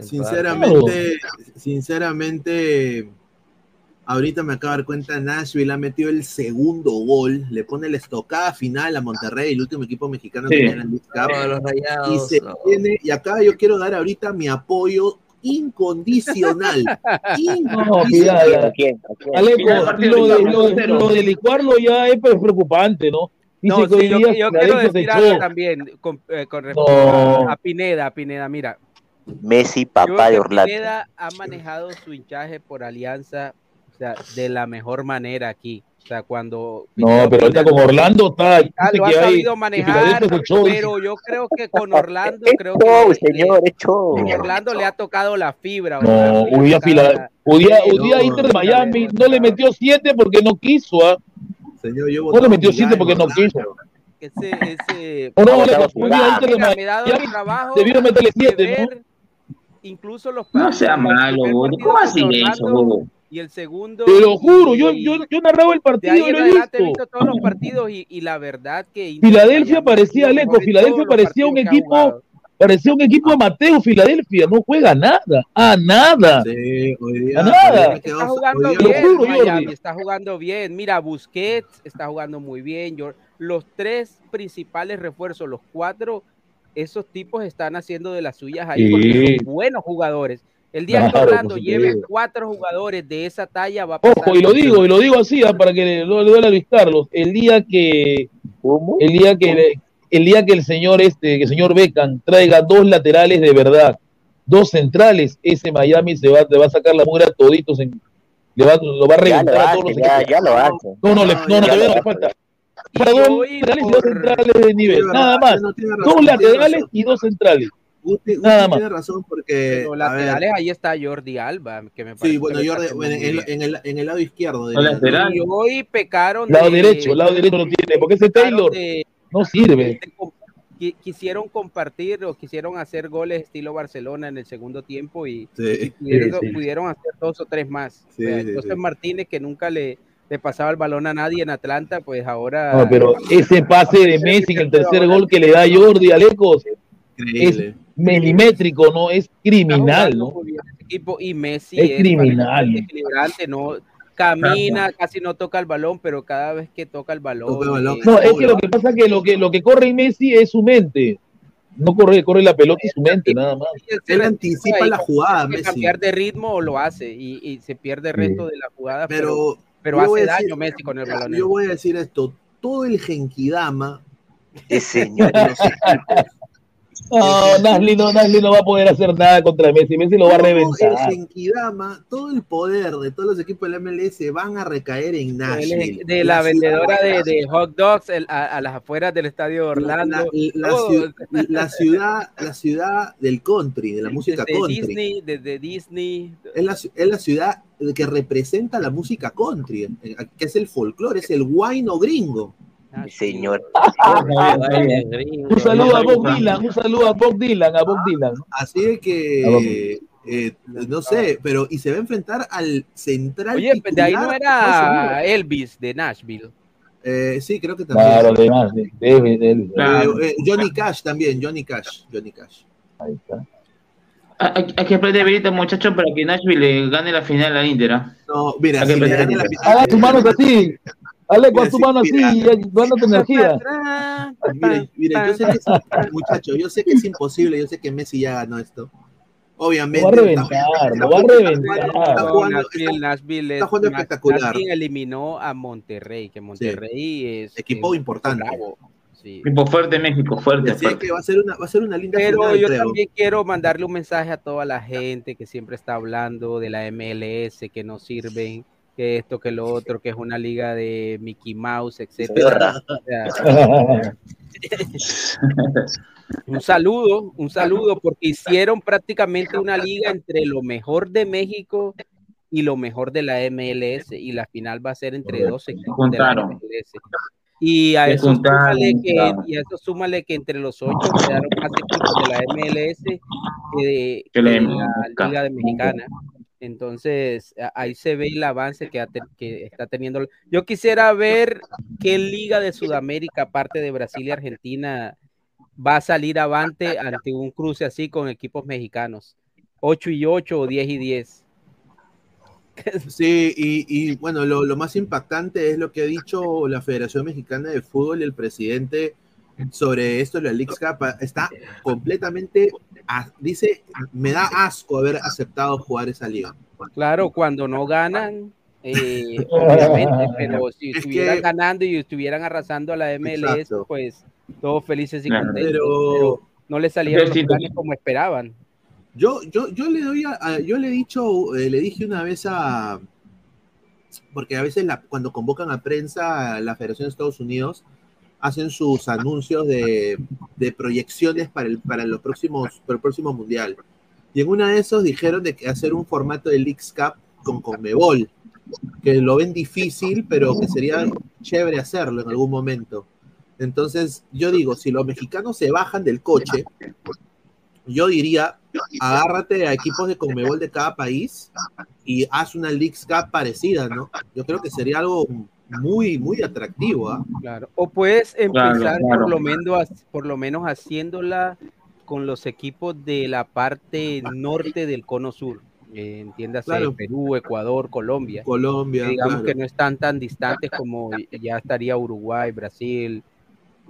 Speaker 4: Sinceramente, sinceramente, ahorita me acabo de dar cuenta, Nashville ha metido el segundo gol, le pone la estocada final a Monterrey, el último equipo mexicano
Speaker 7: Sí.
Speaker 4: que tiene League Cup.
Speaker 7: No, los Rayados,
Speaker 4: y se
Speaker 7: no.
Speaker 4: tiene, y acá yo quiero dar ahorita mi apoyo incondicional.
Speaker 6: Lo de, lo, de, lo de licuarlo ya es preocupante, ¿no? Dice
Speaker 9: No,
Speaker 6: que
Speaker 9: sí, yo, yo quiero decir algo también con, eh, con respecto
Speaker 6: No.
Speaker 9: a, Pineda. Pineda, mira,
Speaker 8: Messi, papá de Orlando.
Speaker 9: Pineda ha manejado su hinchaje por alianza o sea, de la mejor manera aquí. O sea, cuando
Speaker 6: No, pero ahorita con Orlando está.
Speaker 9: Ah, lo ha sabido manejar, pero yo creo que con Orlando creo
Speaker 8: show,
Speaker 9: que
Speaker 8: señor, es show.
Speaker 9: con Orlando le ha tocado la fibra.
Speaker 6: No, hoy día, Fila- hoy día, hoy día Inter de Miami no le metió 7 porque no quiso. ¿ah?
Speaker 4: Señor, yo
Speaker 6: No le metió 7 porque no quiso.
Speaker 9: Ese, ese,
Speaker 6: no,
Speaker 9: Mira,
Speaker 6: Alejo, hoy día Inter de Miami debió meterle 7, ¿no?
Speaker 9: incluso los
Speaker 5: No sea malo, ¿Cómo así eso?
Speaker 9: Y el segundo.
Speaker 6: Te lo juro, yo,
Speaker 9: y-
Speaker 6: yo, yo narraba el partido
Speaker 9: ahí
Speaker 6: y
Speaker 9: en
Speaker 6: lo he visto.
Speaker 9: todos los partidos y, y la verdad que
Speaker 6: Filadelfia parecía
Speaker 9: en
Speaker 6: Filadelfia parecía un equipo, parecía un equipo amateur, Filadelfia, no juega nada, a nada.
Speaker 4: Sí, hoy día,
Speaker 6: A nada.
Speaker 9: Está jugando
Speaker 4: día-
Speaker 9: bien,
Speaker 6: juro,
Speaker 9: Miami,
Speaker 6: Jordi.
Speaker 9: está jugando bien. Mira, Busquets está jugando muy bien. Yo- los tres principales refuerzos, los cuatro, esos tipos están haciendo de las suyas ahí porque son buenos jugadores. El día que
Speaker 6: Claro,
Speaker 9: Orlando
Speaker 6: pues,
Speaker 9: lleve cuatro jugadores de esa talla va a pasar.
Speaker 6: Ojo, y lo digo, y lo digo así, ah, para que le, lo- le duele a Luis Carlos, el día que, el día que, el día que el señor este, que el señor Beckham traiga dos laterales de verdad, dos centrales, ese Miami se va, te va a sacar la mugre a toditos en, le va, lo va a
Speaker 8: Ya
Speaker 6: reventar
Speaker 8: lo
Speaker 6: a todos los
Speaker 8: ya,
Speaker 6: equipos.
Speaker 8: ya lo hace.
Speaker 6: No, no, le, no, no, no le
Speaker 8: hace.
Speaker 6: falta. Para dos laterales y dos centrales de nivel, nada más.
Speaker 4: no
Speaker 6: Dos laterales y dos centrales.
Speaker 4: Guti,
Speaker 6: Nada más.
Speaker 4: tiene razón porque.
Speaker 9: Laterales, ahí está Jordi Alba, que me
Speaker 4: Sí,
Speaker 9: parece
Speaker 4: bueno, Jordi,
Speaker 9: está
Speaker 4: bueno,
Speaker 9: haciendo
Speaker 4: en, en el, en el lado izquierdo. de la-.
Speaker 9: Y hoy pecaron
Speaker 6: Lado
Speaker 9: de-
Speaker 6: derecho, lado derecho lo tiene, porque ese Taylor
Speaker 9: de-
Speaker 6: no sirve.
Speaker 9: quisieron compartir o quisieron hacer goles estilo Barcelona en el segundo tiempo y,
Speaker 4: Sí.
Speaker 9: y pudieron,
Speaker 6: Sí, sí.
Speaker 9: pudieron hacer dos o tres más.
Speaker 4: Sí,
Speaker 9: O sea,
Speaker 4: sí,
Speaker 9: entonces
Speaker 4: sí.
Speaker 9: Martínez, que nunca le, le pasaba el balón a nadie en Atlanta, pues ahora...
Speaker 6: No, pero ese pase de Messi en el tercer gol que le da Jordi a Lejos es
Speaker 4: Increíble.
Speaker 6: milimétrico, no es criminal, ¿no?
Speaker 9: equipo y Messi
Speaker 6: Es
Speaker 9: es,
Speaker 6: criminal, ¿no?
Speaker 9: camina, casi no toca el balón, pero cada vez que toca el balón...
Speaker 4: Toca el balón.
Speaker 9: eh,
Speaker 6: No, es que lo que pasa es que lo que lo que corre Messi es su mente. No corre, corre la pelota y su mente, nada más.
Speaker 4: Él anticipa
Speaker 9: ahí
Speaker 4: la jugada, Messi.
Speaker 9: cambiar de ritmo o lo hace y, y se pierde el resto de la jugada, pero,
Speaker 4: Pero,
Speaker 9: hace
Speaker 4: decir-
Speaker 9: daño Messi con el balón.
Speaker 4: Yo voy a decir esto: todo el Genkidama
Speaker 8: señor.
Speaker 4: de los equipos
Speaker 6: No, Nasli no, Nasli no va a poder hacer nada contra Messi. Messi lo va a
Speaker 4: todo el
Speaker 6: reventar.
Speaker 4: Genkidama, todo el poder de todos los equipos del MLS van a recaer en Nashville.
Speaker 9: de la vendedora de, de hot dogs el- a, a las afueras del estadio de Orlando.
Speaker 4: La, la
Speaker 9: todo,
Speaker 4: ciu- la ciudad, la ciudad del country, de la música
Speaker 9: desde
Speaker 4: country.
Speaker 9: Disney, desde Disney.
Speaker 4: Es la, es la ciudad que representa la música country, eh, que es el folclore, es el guayno gringo.
Speaker 8: Señor.
Speaker 6: Un saludo a Bob Dylan, un saludo a Bob Dylan, a Bob Dylan.
Speaker 4: Así
Speaker 6: A
Speaker 4: que, eh, no sé, pero y se va a enfrentar al central.
Speaker 9: Oye, de ahí no era. Elvis de Nashville.
Speaker 4: Eh, sí, creo que también.
Speaker 6: Claro, de más, de- de- de-
Speaker 4: Eh, eh, Johnny Cash también, Johnny Cash, Johnny Cash.
Speaker 6: Ahí está.
Speaker 5: Hay, hay que aprender verita, muchachos, para que Nashville le gane la final a Inter. ¿ah?
Speaker 4: No, mira, si le gana la
Speaker 5: verita.
Speaker 4: final-
Speaker 6: Haga tus manos así. Dale con
Speaker 4: Mira,
Speaker 6: tu
Speaker 4: sí,
Speaker 6: mano así
Speaker 4: mira.
Speaker 6: y dando tu energía.
Speaker 4: Miren, miren, yo sé que es, muchachos, yo sé que es imposible, yo sé que Messi ya ganó esto. Obviamente.
Speaker 6: Lo va a reventar, lo va a reventar.
Speaker 4: Está jugando, espectacular.
Speaker 9: Nashville eliminó a Monterrey, que Monterrey es
Speaker 4: Equipo
Speaker 9: es
Speaker 4: importante.
Speaker 9: bravo, sí.
Speaker 5: Equipo fuerte México, fuerte,
Speaker 4: Decía
Speaker 5: fuerte.
Speaker 4: que va a ser una, va a ser una linda
Speaker 9: Pero
Speaker 4: final,
Speaker 9: yo
Speaker 4: creo.
Speaker 9: también quiero mandarle un mensaje a toda la gente que siempre está hablando de la MLS, que no sirven. Que esto, que lo otro, que es una liga de Mickey Mouse, etcétera. Un saludo, un saludo, porque hicieron prácticamente una liga entre lo mejor de México y lo mejor de la MLS, y la final va a ser entre dos equipos de la. MLS. Y a eso súmale que, y a eso súmale que entre los ocho quedaron más equipos de la MLS que de,
Speaker 5: Que la
Speaker 9: que de
Speaker 5: M-
Speaker 9: la Liga de Mexicana. Entonces, ahí se ve el avance que, está teniendo. Yo quisiera ver qué liga de Sudamérica, aparte de Brasil y Argentina, va a salir avante ante un cruce así con equipos mexicanos. 8 y 8 o 10 y 10.
Speaker 4: Sí, y, bueno, lo, más impactante es lo que ha dicho la Federación Mexicana de Fútbol y el presidente sobre esto la League Cup. Está completamente, a- dice, me da asco haber aceptado jugar esa liga.
Speaker 9: Claro, cuando no ganan, eh, obviamente, pero si
Speaker 4: Es
Speaker 9: estuvieran
Speaker 4: que-
Speaker 9: ganando y estuvieran arrasando a la MLS,
Speaker 4: Exacto.
Speaker 9: pues todos felices y
Speaker 5: Claro.
Speaker 9: contentos,
Speaker 4: Pero-
Speaker 9: pero, no le salieron los
Speaker 5: Sí, sí.
Speaker 9: planes como esperaban.
Speaker 4: Yo, yo, yo le doy a, a- yo le he dicho, eh, le dije una vez a, porque a veces la- cuando convocan a prensa a la Federación de Estados Unidos, hacen sus anuncios de, proyecciones para el, los próximos, para el próximo mundial. Y en una de esos dijeron de que hacer un formato de Leagues Cup con Conmebol, que lo ven difícil, pero que sería chévere hacerlo en algún momento. Entonces, yo digo, si los mexicanos se bajan del coche, yo diría, agárrate a equipos de Conmebol de cada país y haz una Leagues Cup parecida, ¿no? Yo creo que sería algo muy, muy atractivo, ¿ah?
Speaker 9: Claro. O puedes empezar
Speaker 5: claro.
Speaker 9: por lo menos por lo menos haciéndola con los equipos de la parte norte del cono sur. Eh, entiéndase
Speaker 4: Claro.
Speaker 9: Perú, Ecuador, Colombia.
Speaker 4: Colombia,
Speaker 9: que digamos
Speaker 4: claro.
Speaker 9: que no están tan distantes como ya estaría Uruguay, Brasil.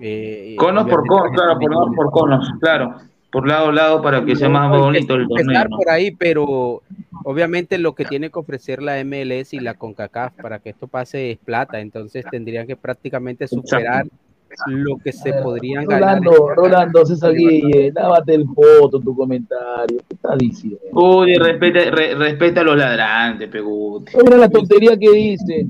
Speaker 9: eh,
Speaker 5: Conos por conos, claro, por conos, claro. Por lado a lado para que sea más bonito el
Speaker 9: empezar
Speaker 5: torneo. ¿no?
Speaker 9: por ahí, pero obviamente lo que tiene que ofrecer la MLS y la CONCACAF para que esto pase es plata, entonces tendrían que prácticamente superar lo que se podrían ganar.
Speaker 6: Rolando, Rolando, César Guille, lávate el foto tu comentario. ¿Qué estás diciendo?
Speaker 5: Uy, respeta, re- respeta a los ladrantes, Peguti.
Speaker 6: Mira la tontería que dice.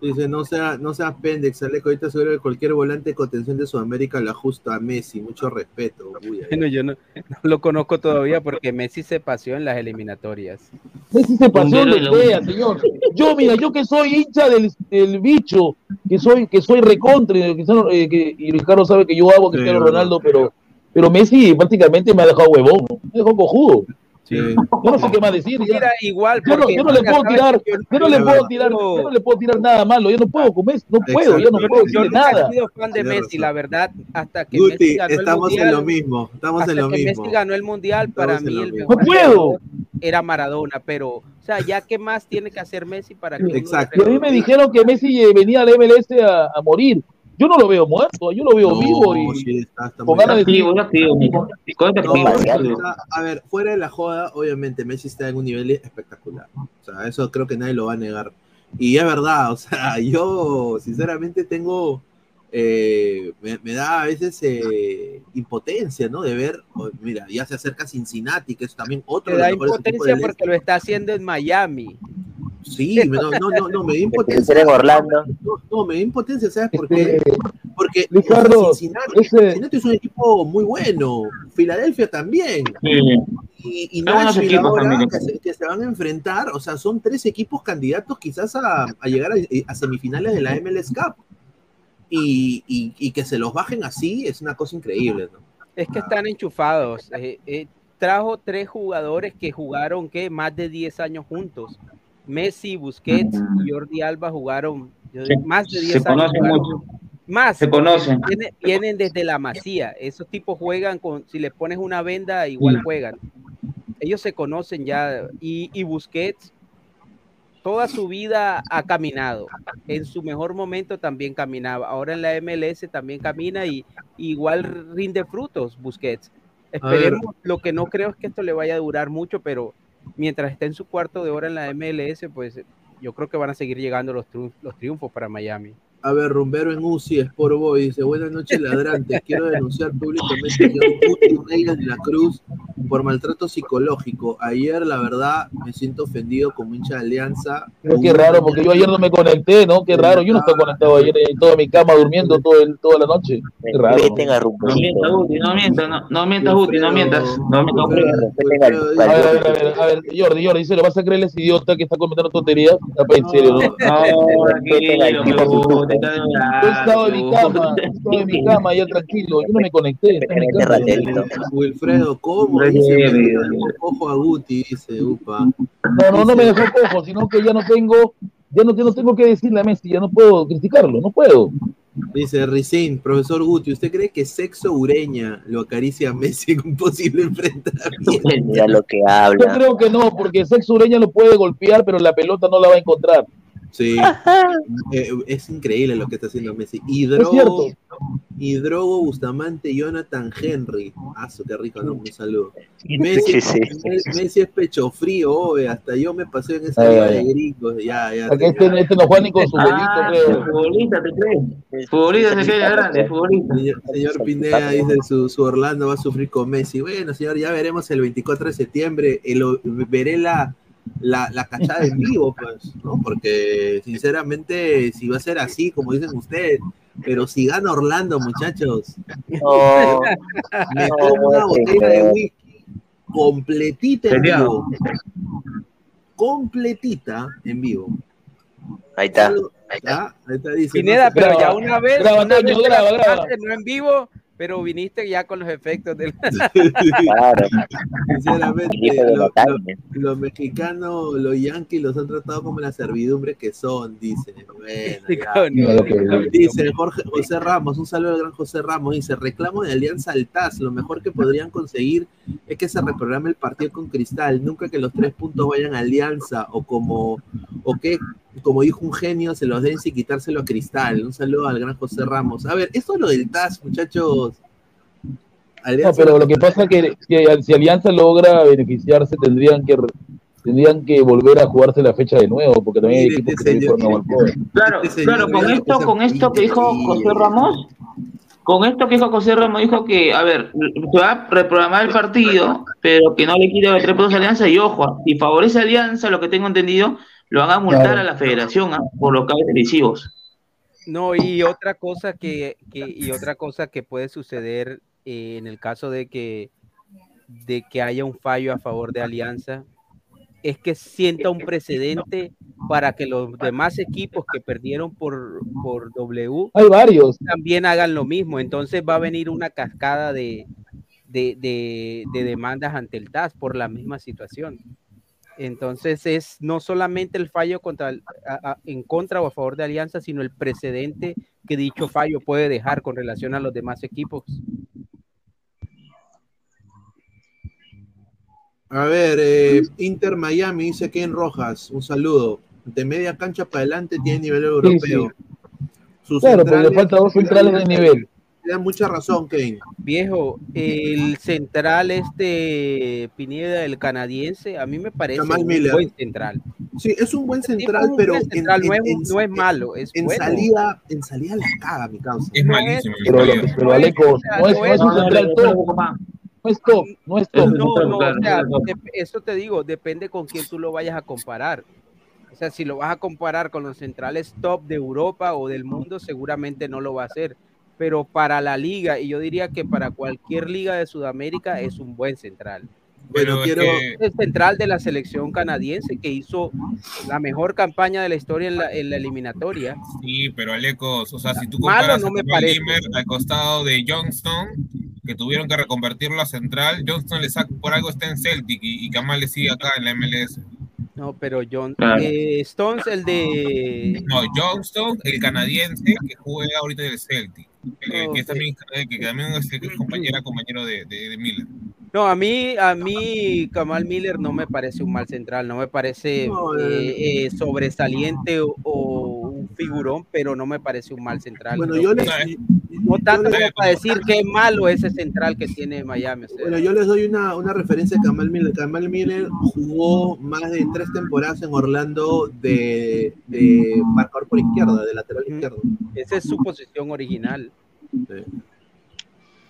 Speaker 4: Dice, no sea, no seas pendex, Aleco, ahorita seguro que cualquier volante de contención de Sudamérica lo ajusta a Messi, mucho respeto. Uy,
Speaker 9: Bueno, yo no, no lo conozco todavía porque Messi se paseó en las eliminatorias.
Speaker 6: Messi se donde
Speaker 5: de la
Speaker 6: sea, señor. Yo, mira, yo que soy hincha del, del bicho, que soy, que soy recontra, y Cristiano, eh, que, y Ricardo sabe que yo hago a Cristiano
Speaker 4: Sí,
Speaker 6: Ronaldo, pero, pero Messi prácticamente me ha dejado huevón, me ha dejado cojudo.
Speaker 4: Sí.
Speaker 6: Yo no sé qué más decir.
Speaker 9: Mira, igual,
Speaker 6: Yo no, yo no le puedo tirar,
Speaker 9: yo-
Speaker 6: yo no le puedo tirar, yo no le puedo tirar nada malo, yo no puedo comer, no puedo, yo no
Speaker 4: Exacto.
Speaker 6: puedo
Speaker 9: yo nunca
Speaker 6: nada.
Speaker 9: he sido fan de Messi,
Speaker 4: razón.
Speaker 9: la verdad, hasta que Messi
Speaker 4: Guti,
Speaker 9: ganó el
Speaker 4: estamos en
Speaker 9: mundial.
Speaker 4: lo mismo, estamos
Speaker 9: hasta
Speaker 4: en lo
Speaker 9: que
Speaker 4: mismo.
Speaker 9: Messi ganó el mundial, para
Speaker 4: Estamos en
Speaker 9: mí el
Speaker 4: mismo.
Speaker 9: mejor
Speaker 6: No puedo.
Speaker 9: era Maradona, pero, o sea, ya qué más tiene que hacer Messi para que
Speaker 4: Exacto.
Speaker 6: Y a mí me dijeron que Messi eh, venía al MLS a, a morir. Yo no lo veo muerto, yo lo veo
Speaker 4: No,
Speaker 6: vivo y
Speaker 4: sí, está- está
Speaker 6: con de
Speaker 5: Activo, activo, este
Speaker 4: No, a ver, fuera de la joda, obviamente Messi está en un nivel espectacular. O sea, eso creo que nadie lo va a negar. Y es verdad, o sea, yo sinceramente tengo, eh, me, me da a veces eh, impotencia, ¿no? De ver, oh, mira, ya se acerca Cincinnati, que es también otro de
Speaker 9: da impotencia porque lo está haciendo en Miami.
Speaker 4: Sí, me- no, no, no, no, me da impotencia.
Speaker 8: Orlando.
Speaker 4: No, no, me da impotencia, ¿sabes por qué?
Speaker 6: Este,
Speaker 4: Porque
Speaker 6: Ricardo,
Speaker 4: Cincinnati,
Speaker 6: ese-
Speaker 4: Cincinnati es un equipo muy bueno, Filadelfia también.
Speaker 5: Sí.
Speaker 4: Y, y Nashville ahora que se, que se van a enfrentar, o sea, son tres equipos candidatos quizás a, a llegar a, a semifinales de la MLS Cup. Y, y- y que se los bajen así es una cosa increíble, ¿no?
Speaker 9: Es que están enchufados. Eh, eh, trajo tres jugadores que jugaron ¿qué? más de 10 años juntos. Messi, Busquets y Jordi Alba jugaron yo más de 10
Speaker 5: se
Speaker 9: años.
Speaker 5: conocen mucho.
Speaker 9: Más.
Speaker 5: Se conocen.
Speaker 9: Vienen, vienen desde la masía. Esos tipos juegan con, si les pones una venda, igual
Speaker 5: Sí.
Speaker 9: juegan. Ellos se conocen ya. Y, y Busquets, toda su vida ha caminado. En su mejor momento también caminaba. Ahora en la MLS también camina y igual rinde frutos Busquets. Esperemos, lo que no creo es que esto le vaya a durar mucho, pero mientras esté en su cuarto de hora en la MLS, pues yo creo que van a seguir llegando los, los triunfos para Miami.
Speaker 10: A ver, Rumbero en UCI, Sport Boy, dice, buenas noches ladrantes, quiero denunciar públicamente a John Reyes de la Cruz por maltrato psicológico. Ayer, la verdad, me siento ofendido como hincha de Alianza.
Speaker 6: Pero qué raro, porque yo ayer no me conecté, ¿no? Qué raro, yo no estoy conectado ayer en toda mi cama durmiendo todo el- toda la noche. Qué raro.
Speaker 5: No mientas, Guti, no mientas, no, no mientas, Guti, no mientas. No mientas, Guti.
Speaker 6: A ver, a ver, a ver, a ver, Jordi, Jordi, ¿se lo vas a creer a ese idiota que está comentando tonterías? En serio, ¿no?
Speaker 5: No, tranquilo,
Speaker 6: Yo estaba en mi cama, estaba en mi cama ya tranquilo, yo no me conecté.
Speaker 10: Wilfredo, ¿cómo? Dice, me dejó cojo a Guti, dice, upa.
Speaker 6: No, no, no me dejó cojo, sino que ya no tengo, ya no, tengo que decirle a Messi, ya no puedo criticarlo, no puedo.
Speaker 10: Dice Ricin, profesor Guti, ¿usted cree que sexo ureña lo acaricia a Messi en un posible enfrentamiento?
Speaker 8: Mira lo que
Speaker 6: Yo
Speaker 8: habla.
Speaker 6: creo que no, porque Sexo Ureña lo puede golpear, pero la pelota no la va a encontrar.
Speaker 10: Sí, Eh, es increíble lo que está haciendo Messi. Y Drogo,
Speaker 6: cierto.
Speaker 10: y Drogo, Bustamante, Jonathan Henry. Ah, qué rico, ¿no? Un saludo. Messi,
Speaker 8: Sí, sí.
Speaker 10: Me- Messi es pecho frío, oye, hasta yo me pasé en esa
Speaker 6: ay,
Speaker 10: de gringos. Ya, ya.
Speaker 6: Porque este, este no juega ni con su
Speaker 5: Ah,
Speaker 6: velito, creo.
Speaker 5: futbolista, ¿te crees? Futbolista se queda grande, futbolista.
Speaker 10: Señor, señor Pineda dice su, su Orlando va a sufrir con Messi. Bueno, señor, ya veremos el 24 de septiembre. El- veré la, la, la cachada en vivo, pues, ¿no? Porque, sinceramente, si va a ser así, como dicen ustedes, pero si gana Orlando, muchachos,
Speaker 8: No,
Speaker 10: me
Speaker 8: no,
Speaker 10: tomo una botella de whisky completita en vivo. Completita en vivo.
Speaker 8: Ahí está.
Speaker 10: Ah, ahí está, dice,
Speaker 9: Pineda,
Speaker 10: no sé-
Speaker 9: pero ya una vez,
Speaker 6: graba,
Speaker 9: una
Speaker 6: Toño,
Speaker 9: vez
Speaker 6: graba,
Speaker 9: grabaste,
Speaker 6: graba.
Speaker 9: no en vivo, pero viniste ya con los efectos del...
Speaker 8: Claro.
Speaker 10: Sinceramente,
Speaker 8: de
Speaker 10: lo- los mexicanos, los yanquis los han tratado como la servidumbre que son, dice. Bueno, Dice Jorge José Ramos, un saludo al gran José Ramos, dice, reclamo de Alianza al TAS, lo mejor que podrían conseguir es que se reprograme el partido con Cristal, nunca que los tres puntos vayan a Alianza o como, o que, como dijo un genio, se los den sin quitárselo a Cristal. Un saludo al gran José Ramos. A ver, esto es lo del TAS, muchachos.
Speaker 6: No, pero lo que pasa es que si, si Alianza logra beneficiarse, tendrían que tendrían que volver a jugarse la fecha de nuevo, porque también hay equipos
Speaker 10: este
Speaker 6: que
Speaker 10: señor-
Speaker 6: Balcoa.
Speaker 5: Claro,
Speaker 10: Este
Speaker 5: claro, con esto,
Speaker 10: cosa
Speaker 5: con esto que dijo. José Ramos, con esto que dijo José Ramos, dijo que, a ver, se va a reprogramar el partido, pero que no le quite los tres puntos a Alianza, y ojo, si favorece a Alianza, lo que tengo entendido, lo van a multar
Speaker 6: Claro.
Speaker 5: a la federación ¿ah? por los cables televisivos.
Speaker 9: No, y otra cosa que, que- y otra cosa que puede suceder eh, en el caso de que, de que haya un fallo a favor de Alianza es que sienta un precedente para que los demás equipos que perdieron por, por W
Speaker 6: Hay varios.
Speaker 9: también hagan lo mismo. Entonces va a venir una cascada de, de, de- de demandas ante el TAS por la misma situación. Entonces es no solamente el fallo contra, a- a- en contra o a favor de Alianza, sino el precedente que dicho fallo puede dejar con relación a los demás equipos.
Speaker 10: A ver, eh, Inter Miami dice Ken Rojas, un saludo. De media cancha para adelante tiene nivel europeo. Sus
Speaker 6: Claro, pero le falta dos centrales de nivel.
Speaker 10: Tienes mucha razón, Kane.
Speaker 9: Viejo, el central este Pineda, el canadiense, a mí me parece
Speaker 10: Jamal
Speaker 9: un
Speaker 10: Miller.
Speaker 9: buen central.
Speaker 10: Sí, es un buen
Speaker 9: Tipo,
Speaker 10: central,
Speaker 9: un
Speaker 10: pero
Speaker 9: buen central,
Speaker 10: en,
Speaker 9: no, es,
Speaker 10: en-
Speaker 9: no es malo, es
Speaker 10: en
Speaker 9: bueno.
Speaker 10: salida, en salida la caga, mi causa.
Speaker 11: Es malísimo.
Speaker 6: Pero, Aleco, no es, no es un central top,
Speaker 5: no,
Speaker 6: es top, no es top.
Speaker 9: No, no, o sea, eso te digo, depende con quién tú lo vayas a comparar. O sea, si lo vas a comparar con los centrales top de Europa o del mundo, seguramente no lo va a hacer. Pero para la liga, y yo diría que para cualquier liga de Sudamérica, es un buen central.
Speaker 10: Bueno, quiero.
Speaker 11: que-
Speaker 9: El central de la selección canadiense que hizo la mejor campaña de la historia en la, en la eliminatoria.
Speaker 11: Sí, pero Alecos, o sea, si tú comparas
Speaker 9: no
Speaker 11: a
Speaker 9: me.
Speaker 11: Limmer al costado de Johnston, que tuvieron que reconvertirlo a central, Johnston le saca, por algo está en Celtic y, y Kamal le sigue acá en la MLS.
Speaker 9: No, pero John
Speaker 5: Claro.
Speaker 9: eh, Stones, el de
Speaker 11: No, Johnston, el canadiense que juega ahorita en el Celtic, eh, que, es también, eh, que también es compañera, compañero de, de, de Miller.
Speaker 9: No, a mí, a mí Kamal Miller no me parece un mal central, no me parece
Speaker 10: No,
Speaker 9: eh, eh, sobresaliente o, o un figurón, pero no me parece un mal central.
Speaker 10: Bueno,
Speaker 9: Creo
Speaker 10: yo les,
Speaker 9: no tanto
Speaker 10: yo
Speaker 9: como
Speaker 10: les-
Speaker 9: para decir es malo ese central que tiene Miami. o sea,
Speaker 10: Bueno, yo les doy una, una referencia de Kamal Miller. Kamal Miller jugó más de tres temporadas en Orlando de, de marcador por izquierda, de lateral izquierdo.
Speaker 9: esa es su posición original.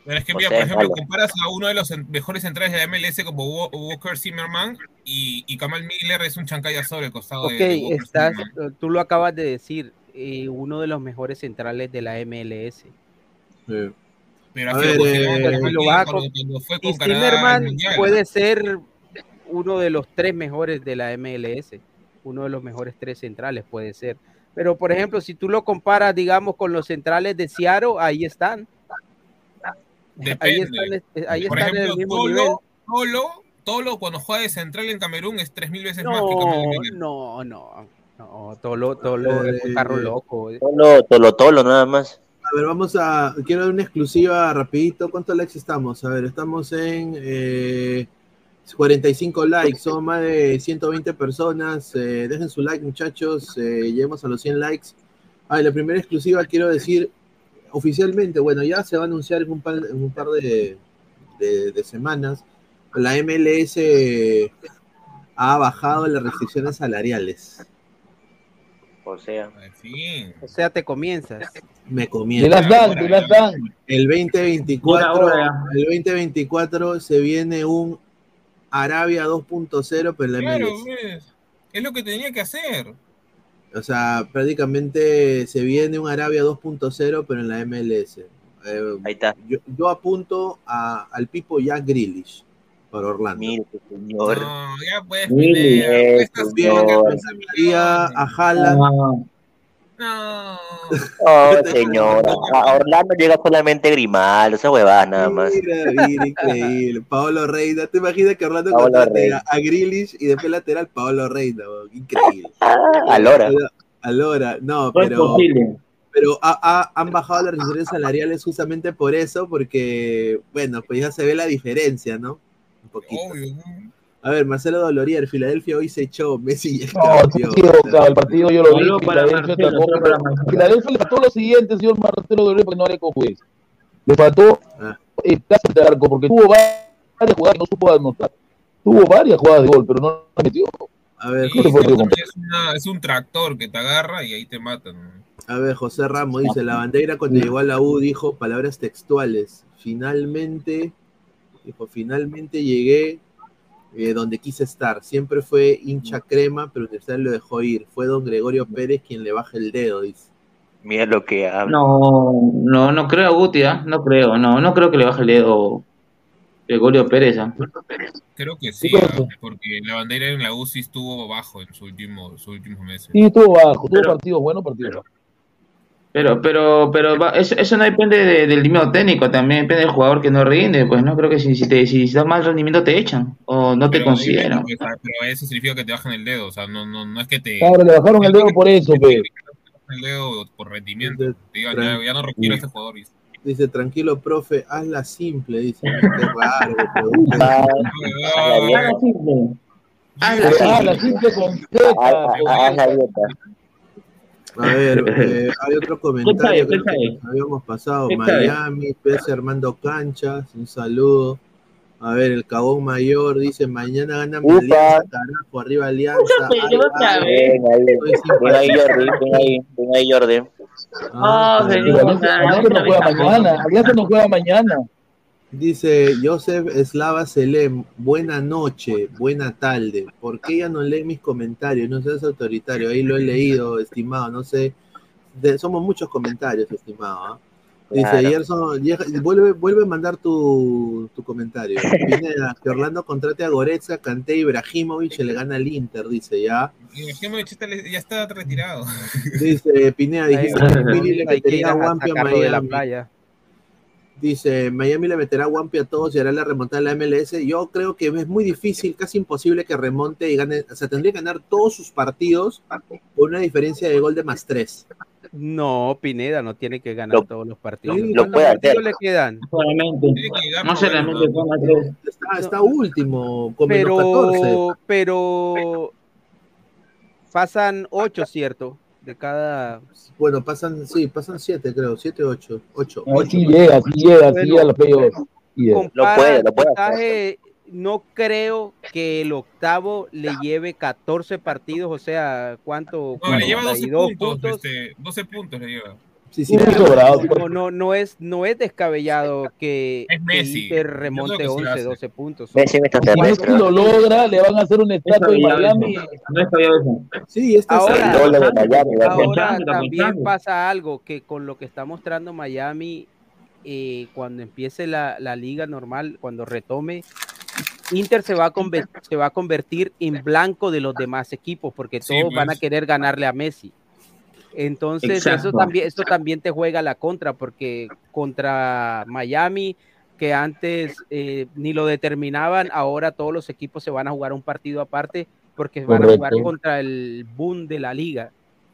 Speaker 11: Pero es que, mira, por ejemplo, comparas a uno de los mejores centrales de la MLS como Wa- Walker Zimmerman y, y Kamal Miller es un chancaya sobre el costado
Speaker 9: Ok,
Speaker 11: de, Walker
Speaker 9: estás,
Speaker 11: Zimmerman.
Speaker 9: tú lo acabas de decir, eh, uno de los mejores centrales de la MLS.
Speaker 11: Pero
Speaker 10: A ver, eh,
Speaker 9: lo
Speaker 11: cuando,
Speaker 9: con-
Speaker 11: cuando fue
Speaker 9: Y
Speaker 11: con Canadá al
Speaker 9: Zimmerman
Speaker 11: Mundial.
Speaker 9: puede ser uno de los tres mejores de la MLS, uno de los mejores tres centrales puede ser. Pero, por ejemplo, si tú lo comparas, digamos, con los centrales de Seattle, ahí están. Ahí
Speaker 11: Depende.
Speaker 9: están, eh, ahí
Speaker 11: Por
Speaker 9: están en el
Speaker 11: ejemplo,
Speaker 9: nivel.
Speaker 11: Tolo, Tolo, Tolo cuando juega de central en Camerún es tres mil veces más que
Speaker 9: No, no, no, no, Tolo, Tolo es un carro loco. eh.
Speaker 8: Tolo, tolo, tolo, nada más.
Speaker 10: A ver, vamos a. Quiero dar una exclusiva rapidito. ¿Cuántos likes estamos? A ver, estamos en eh, 45 likes. Son más de 120 personas. Eh, dejen su like, muchachos. Eh, lleguemos a los 100 likes. A ver, la primera exclusiva quiero decir oficialmente. Bueno, ya se va a anunciar en un par, en un par de, de- de semanas. La MLS ha bajado las restricciones salariales.
Speaker 8: O sea.
Speaker 9: O sea, te comienzas.
Speaker 10: Me comienza.
Speaker 6: Te las dan, te las dan.
Speaker 10: El 2024,
Speaker 5: Ahora, ahora.
Speaker 10: el 2024 se viene un Arabia 2.0, pero la
Speaker 11: Claro,
Speaker 10: MLS.
Speaker 11: pues, es lo que tenía que hacer.
Speaker 10: O sea, prácticamente se viene un Arabia 2.0, pero en la MLS. Eh,
Speaker 8: Ahí está.
Speaker 10: Yo, yo apunto a- al Pipo Jack Grealish para Orlando.
Speaker 8: Mire, señor.
Speaker 11: No, ya puedes
Speaker 10: Mire, bien,
Speaker 11: bien,
Speaker 10: Enviaría a Haaland.
Speaker 11: No.
Speaker 8: Oh, señor. A Orlando llega solamente Grimaldo, esa huevada nada más.
Speaker 10: Mira, mira, increíble. Paolo Reina. ¿Te imaginas que Orlando contrate
Speaker 8: Reina.
Speaker 10: a, Grealish y después lateral Paolo Reina? Increíble.
Speaker 8: A Lora.
Speaker 10: A Lora. No,
Speaker 5: No
Speaker 10: pero, pero ha- ha- han bajado las restricciones salariales justamente por eso, porque, bueno, pues ya se ve la diferencia, ¿no? Un poquito. A ver, Marcelo Dolorier, Filadelfia hoy se echó, Messi es
Speaker 6: No,
Speaker 10: campeón.
Speaker 6: tío, claro, el partido yo lo vi. Filadelfia atacó. Filadelfia le faltó lo siguiente, señor Marcelo Dolores, porque no le juez. Le faltó
Speaker 10: Ah.
Speaker 6: el caso de arco, porque tuvo varias jugadas y no supo anotar. Tuvo varias jugadas de gol, pero no la metió.
Speaker 10: A ver,
Speaker 11: Sí, es, una- es un tractor que te agarra y ahí te matan.
Speaker 10: A ver, José Ramos dice, la bandera cuando llegó a la U dijo palabras textuales. Finalmente, dijo, finalmente llegué eh, donde quise estar. Siempre fue hincha crema, pero Universidad lo dejó ir. Fue don Gregorio Pérez quien le baja el dedo, dice.
Speaker 8: Mira lo que habla.
Speaker 5: No, no, no creo, Guti, ¿ah? no creo, no, no creo que le baje el dedo Gregorio Pérez. ¿ah?
Speaker 11: Creo que sí, porque la bandera en la UCI estuvo bajo en sus últimos, sus últimos meses.
Speaker 6: Sí, estuvo bajo, tuvo partidos buenos, partidos.
Speaker 5: Pero, pero, pero va- eso, eso no depende de- del mismo técnico, también depende del jugador que no rinde, pues no creo que si, si te si das mal rendimiento te echan o no te consideran.
Speaker 11: pues, ah, pero eso significa que te bajan el dedo, o sea, no, no, no es que te
Speaker 6: Claro, le bajaron el dedo por eso, pues.
Speaker 11: el dedo por rendimiento. Te digan, ya, ya no requiero a este jugador.
Speaker 10: Dice, tranquilo, profe, hazla simple, dice. Qué raro,
Speaker 5: Hazla simple.
Speaker 6: la simple con
Speaker 8: haz-
Speaker 6: Z,
Speaker 8: haz- haz la dieta.
Speaker 10: A ver, eh, hay otro
Speaker 5: ¿Qué
Speaker 10: comentario que habíamos pasado. Miami, PS Armando Canchas, un saludo. A ver, el Cabón Mayor dice, mañana gana mi. Alianza, carajo, arriba Alianza.
Speaker 8: Ven ahí. Jordi, ven ahí, ven ahí Jordi.
Speaker 10: Ah,
Speaker 5: Oh,
Speaker 6: Alianza, Alianza no juega mañana, Alianza no juega mañana.
Speaker 10: Dice Joseph Slava Selem, buena noche, buena tarde. ¿Por qué ya no lee mis comentarios? No seas autoritario, ahí lo he leído, estimado, no sé. De- somos muchos comentarios, estimado. ¿ah? Dice
Speaker 8: Claro.
Speaker 10: Gerson, vuelve, vuelve a mandar tu, tu comentario. Pineda, que Orlando contrate a Goretzka, Kanté y Ibrahimovic y le gana al Inter, dice ya.
Speaker 11: Ibrahimovic está- ya está retirado.
Speaker 10: Dice Pineda, dijiste que Pili le
Speaker 9: hay que ir
Speaker 10: metería
Speaker 9: a
Speaker 10: Wampi a
Speaker 9: de la
Speaker 10: Miami.
Speaker 9: playa.
Speaker 10: Dice, Miami le meterá Wampi a todos y hará la remontada de la MLS. Yo creo que es muy difícil, casi imposible que remonte y gane. O sea, tendría que ganar todos sus partidos por una diferencia de gol de más tres.
Speaker 9: No, Pineda no tiene que ganar
Speaker 8: Lo-
Speaker 9: todos los partidos.
Speaker 10: lo
Speaker 9: ¿Cuántos
Speaker 8: puede
Speaker 9: partidos
Speaker 8: hacer.
Speaker 9: le quedan?
Speaker 5: No con las tres.
Speaker 10: Está, está último, con menos 14.
Speaker 9: Pero, pero pasan ocho, ¿cierto? De cada.
Speaker 10: Bueno, pasan, sí, pasan siete, creo, siete, ocho, ocho.
Speaker 6: Así llega, así llega, así llega a los playoffs. Sí llega.
Speaker 9: Compara el puntaje, no creo que el octavo le lleve 14 partidos, o sea, ¿cuánto?
Speaker 11: No, le lleva 12
Speaker 9: 42
Speaker 11: puntos, este, 12 puntos le lleva.
Speaker 10: Sí, sí,
Speaker 6: Muy
Speaker 10: pero-
Speaker 6: sobrado.
Speaker 9: No, no, no es, no es descabellado que,
Speaker 11: Es
Speaker 9: que. Inter remonte
Speaker 11: que sí lo
Speaker 9: 11,
Speaker 11: hace.
Speaker 9: 12 puntos.
Speaker 8: Messi
Speaker 6: Si. Messi lo logra, le van a hacer un estatua en Miami.
Speaker 5: No es todavía eso.
Speaker 10: Sí, este
Speaker 9: Ahora-
Speaker 10: es
Speaker 8: El doble de Miami.
Speaker 9: Ahora también pasa algo que con lo que está mostrando Miami, eh, cuando empiece la, la liga normal, cuando retome, Inter se va, a se va a convertir en blanco de los demás equipos porque
Speaker 11: Sí,
Speaker 9: todos van a
Speaker 11: pues.
Speaker 9: querer ganarle a Messi. Entonces, eso también, esto también te juega la contra, porque contra Miami, que antes eh, ni lo determinaban, ahora todos los equipos se van a jugar un partido aparte porque van a jugar contra el boom de la liga,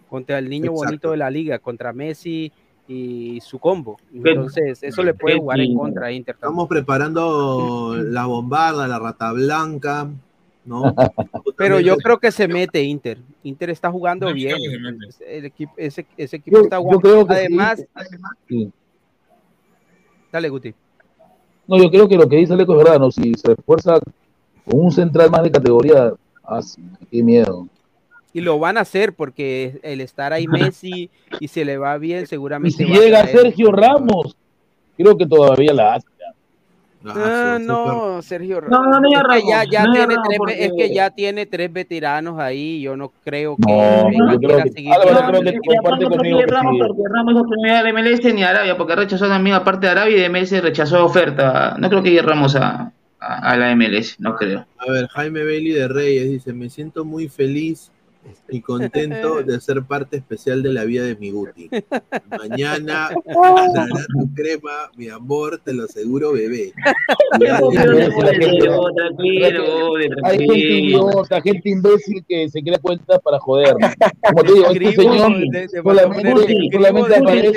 Speaker 9: contra el niño
Speaker 10: Exacto.
Speaker 9: bonito de la liga, contra Messi y su combo. Entonces, eso le puede jugar en contra a Inter.
Speaker 10: Estamos preparando la bombarda, la rata blanca, ¿no?
Speaker 9: Pero yo creo que se mete Inter. Inter está jugando bien. El equipo, ese, ese equipo
Speaker 6: Yo,
Speaker 9: está
Speaker 6: yo
Speaker 9: jugando.
Speaker 6: creo que sí.
Speaker 9: Además,
Speaker 6: Sí.
Speaker 9: dale, Guti.
Speaker 6: No, yo creo que lo que dice Leco es verdad, ¿no? Si se esfuerza con un central más de categoría, ah, sí, qué miedo.
Speaker 9: Y lo van a hacer porque el estar ahí Messi y se le va bien,
Speaker 6: Y
Speaker 9: seguramente.
Speaker 6: si
Speaker 9: va a
Speaker 6: llega
Speaker 9: traer-
Speaker 6: Sergio Ramos, creo que todavía la hace.
Speaker 9: Ah,
Speaker 10: sí,
Speaker 9: no, Sergio
Speaker 5: No, no, no,
Speaker 9: es
Speaker 5: ya
Speaker 9: que ya,
Speaker 5: Ramos,
Speaker 9: ya
Speaker 5: no,
Speaker 9: tiene
Speaker 5: Ramos,
Speaker 9: tres,
Speaker 5: porque-
Speaker 9: es que ya tiene tres veteranos ahí. Yo no creo que
Speaker 6: No,
Speaker 9: que
Speaker 6: yo creo que-
Speaker 9: seguir
Speaker 6: Álvaro,
Speaker 9: jugando.
Speaker 6: creo que
Speaker 5: Y aparte
Speaker 6: comparte
Speaker 5: no
Speaker 6: conmigo
Speaker 5: quiere
Speaker 6: que
Speaker 5: Ramos
Speaker 6: sí.
Speaker 5: porque Ramos es oportunidad de MLS ni Arabia, porque rechazó también aparte de Arabia y de MLS rechazó oferta. No creo que llegue Ramos a, a, a la MLS, no creo.
Speaker 10: A ver, Jaime Bailey de Reyes dice, me siento muy feliz y contento de ser parte especial de la vida de mi Guti. Mañana dará tu crema, mi amor, te lo aseguro, bebé.
Speaker 5: Tranquilo,
Speaker 6: Hay gente idiota, gente imbécil que se crea cuenta para joder. Como te digo, este señor solamente, solamente aparece
Speaker 9: de- en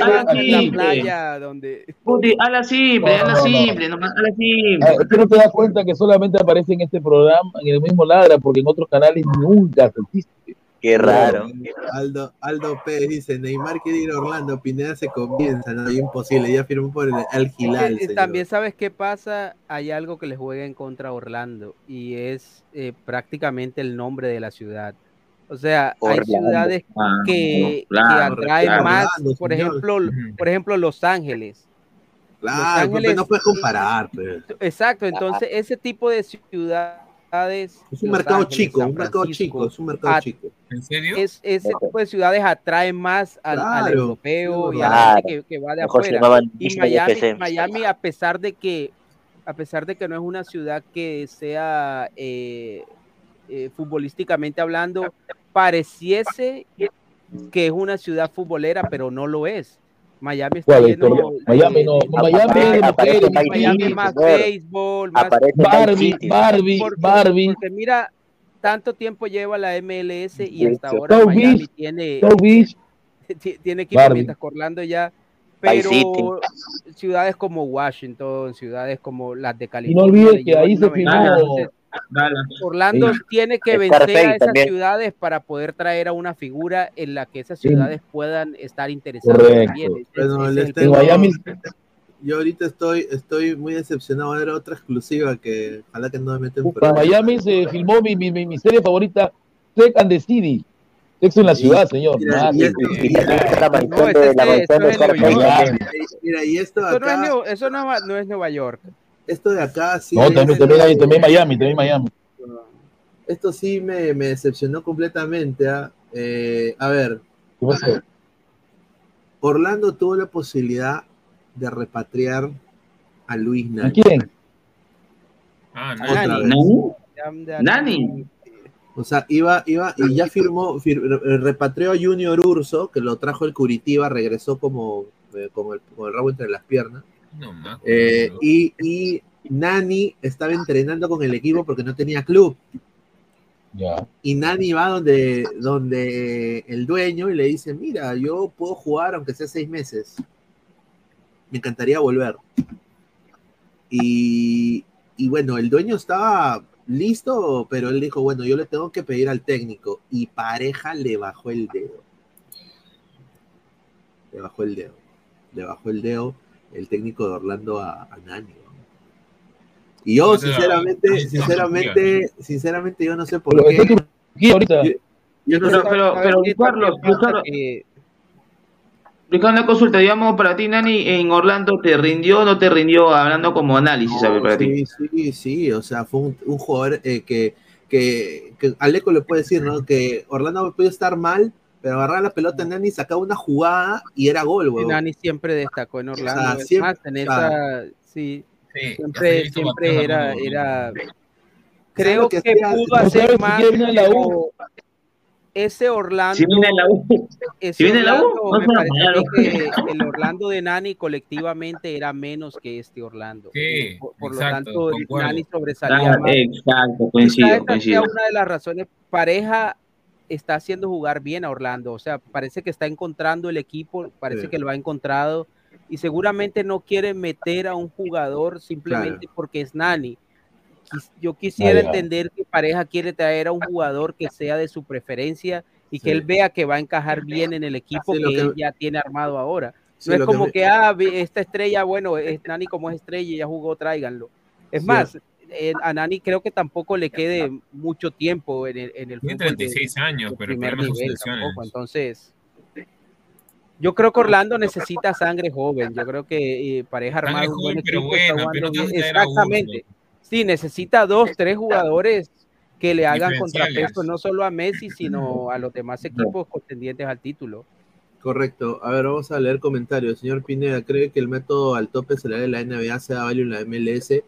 Speaker 9: la
Speaker 6: aquí.
Speaker 9: playa donde
Speaker 5: Guti, habla simple, habla simple, nomás, habla simple.
Speaker 6: Ah, Es que no te das cuenta que solamente aparece en este programa, en el mismo ladra, porque en otros canales nunca se existe.
Speaker 8: Qué raro.
Speaker 10: Aldo, Aldo Pérez dice, Neymar quiere ir a Orlando, Pineda se comienza, no, imposible, ya firmó por el Al Hilal.
Speaker 9: Eh. También sabes qué pasa, hay algo que le juega en contra a Orlando y es eh, prácticamente el nombre de la ciudad. O sea, hay ciudades
Speaker 5: Ah,
Speaker 9: que, atraen
Speaker 5: claro.
Speaker 9: más,
Speaker 10: Orlando,
Speaker 9: por
Speaker 10: señor.
Speaker 9: ejemplo, por ejemplo, Los Ángeles.
Speaker 10: Claro,
Speaker 9: Los Ángeles-
Speaker 10: no puedes comparar. pues.
Speaker 9: Exacto, entonces ese tipo de ciudades.
Speaker 10: Es un
Speaker 9: Los
Speaker 10: mercado
Speaker 9: Ángeles,
Speaker 10: chico, un mercado chico, es un mercado chico.
Speaker 11: ¿En serio?
Speaker 9: es, ese tipo de ciudades atraen más al, al
Speaker 10: Claro,
Speaker 9: europeo y a la gente que, que va de
Speaker 8: Mejor se
Speaker 9: afuera. Y Miami. Miami, a pesar de que, a pesar de que no es una ciudad que sea eh, eh, futbolísticamente hablando, pareciese que es una ciudad futbolera, pero no lo es. Miami está
Speaker 6: ¿Cuál,
Speaker 9: lleno
Speaker 6: Miami no, Miami
Speaker 8: Aparece
Speaker 9: Miami más béisbol, más
Speaker 6: Barbie. Barbie,
Speaker 9: porque,
Speaker 6: Barbie,
Speaker 9: porque mira, tanto tiempo lleva la MLS y hasta ahora Miami
Speaker 6: Beach,
Speaker 9: tiene,
Speaker 6: Beach,
Speaker 9: tiene equipo
Speaker 6: Barbie.
Speaker 9: mientras Orlando ya, pero ciudades como Washington, ciudades como las de
Speaker 6: y
Speaker 9: California.
Speaker 6: no olvides que ahí se
Speaker 9: 90.
Speaker 6: firmó,
Speaker 5: Dallas.
Speaker 9: Orlando
Speaker 6: Sí.
Speaker 9: tiene que
Speaker 8: Scarface
Speaker 9: vencer a esas
Speaker 8: también.
Speaker 9: ciudades para poder traer a una figura en la que esas ciudades puedan estar interesadas también.
Speaker 10: Bueno,
Speaker 9: es
Speaker 10: tengo-
Speaker 6: Miami,
Speaker 10: Yo ahorita estoy, estoy muy decepcionado. Era otra exclusiva que ojalá que no me meten
Speaker 6: Miami se filmó mi, mi, mi, mi serie favorita, Sex and the City. Sexo en la ciudad, señor.
Speaker 10: Mira, y esto-
Speaker 9: No, es Nueva York.
Speaker 10: Esto de acá, sí,
Speaker 6: No, también, también, hay- también Miami, también Miami.
Speaker 10: esto sí me, me decepcionó completamente. ¿ah? Eh, a ver,
Speaker 6: ¿Qué pasó?
Speaker 10: Orlando tuvo la posibilidad de repatriar a Luis
Speaker 6: ¿A
Speaker 10: Nani.
Speaker 6: quién?
Speaker 11: Ah,
Speaker 9: Nani.
Speaker 5: Nani.
Speaker 10: O sea, iba, iba y ya firmó, fir- re- repatrió a Junior Urso, que lo trajo el Curitiba, regresó como eh, con, el, con el rabo entre las piernas.
Speaker 11: No.
Speaker 10: Eh, y, y Nani estaba entrenando con el equipo porque no tenía club. Y Nani va donde, donde el dueño y le dice, mira, yo puedo jugar aunque sea seis meses. Me encantaría volver. Y, y bueno, el dueño estaba listo, pero él dijo, bueno, yo le tengo que pedir al técnico. Y pareja le bajó el dedo. le bajó el dedo. Le bajó el dedo el técnico de Orlando a, a Nani. ¿no? Y yo, sinceramente, sinceramente, sinceramente, yo no sé por qué. Yo- no
Speaker 5: Pero,
Speaker 10: sé-
Speaker 5: pero, Carlos, Carlos, una consulta, digamos, para ti, Nani, en Orlando, ¿te rindió o no te rindió hablando como análisis, a ver, para ti?
Speaker 10: Sí, sí, sí, o sea, fue un, un jugador eh, que, que, que Aleco le puede decir, ¿no? Que Orlando puede estar mal, pero agarraba la pelota en Nani, sacaba una jugada y era gol,
Speaker 9: Y
Speaker 10: huevón.
Speaker 9: Nani siempre destacó en Orlando.
Speaker 10: sea,
Speaker 9: es
Speaker 10: siempre-
Speaker 9: más, en
Speaker 10: o
Speaker 9: esa,
Speaker 10: sea,
Speaker 9: sí,
Speaker 11: Sí,
Speaker 9: siempre, siempre era, era.
Speaker 10: ¿Sabes
Speaker 9: Creo que,
Speaker 10: que hacía?
Speaker 9: pudo hacer
Speaker 6: si
Speaker 9: más,
Speaker 6: a la U.
Speaker 9: ese Orlando,
Speaker 5: Si viene la U,
Speaker 9: ese
Speaker 5: si viene la U,
Speaker 9: Orlando,
Speaker 5: no
Speaker 9: me
Speaker 5: sea
Speaker 9: parece que el Orlando de Nani colectivamente era menos que este Orlando.
Speaker 11: Sí,
Speaker 9: por, por
Speaker 11: exacto,
Speaker 9: lo tanto,
Speaker 11: concuerdo.
Speaker 9: Nani sobresalía más.
Speaker 5: exacto, coincido,
Speaker 9: esa sea
Speaker 5: coincido.
Speaker 9: una de las razones. Pareja está haciendo jugar bien a Orlando. O sea, parece que está encontrando el equipo, parece
Speaker 10: Sí.
Speaker 9: que lo ha encontrado. Y seguramente no quiere meter a un jugador simplemente porque es Nani. Yo quisiera entender que Pareja quiere traer a un jugador que sea de su preferencia y que él vea que va a encajar bien en el equipo
Speaker 10: Sí,
Speaker 9: que,
Speaker 10: que-
Speaker 9: él ya tiene armado ahora. No es
Speaker 10: que
Speaker 9: como
Speaker 10: me-
Speaker 9: que, ah, esta estrella, bueno, es Nani como es estrella y ya jugó, tráiganlo. Es más, eh, a Nani creo que tampoco le quede mucho tiempo en el, en el
Speaker 11: Tiene
Speaker 9: fútbol de-
Speaker 11: 36 años,
Speaker 9: de
Speaker 11: pero el problema
Speaker 9: nivel tampoco. Entonces, yo creo que Orlando necesita sangre joven. Yo creo que eh, pareja
Speaker 11: Sangre
Speaker 9: armada un buen
Speaker 11: joven, pero
Speaker 9: equipo está
Speaker 11: buena, pero
Speaker 9: jugando
Speaker 11: no
Speaker 9: Exactamente. Sí, necesita dos, tres jugadores que le hagan contrapeso no solo a Messi, sino a los demás equipos contendientes al título.
Speaker 10: Correcto. A ver, vamos a leer comentarios. Señor Pineda, ¿cree que el método al tope salarial de la NBA sea válido en la MLS?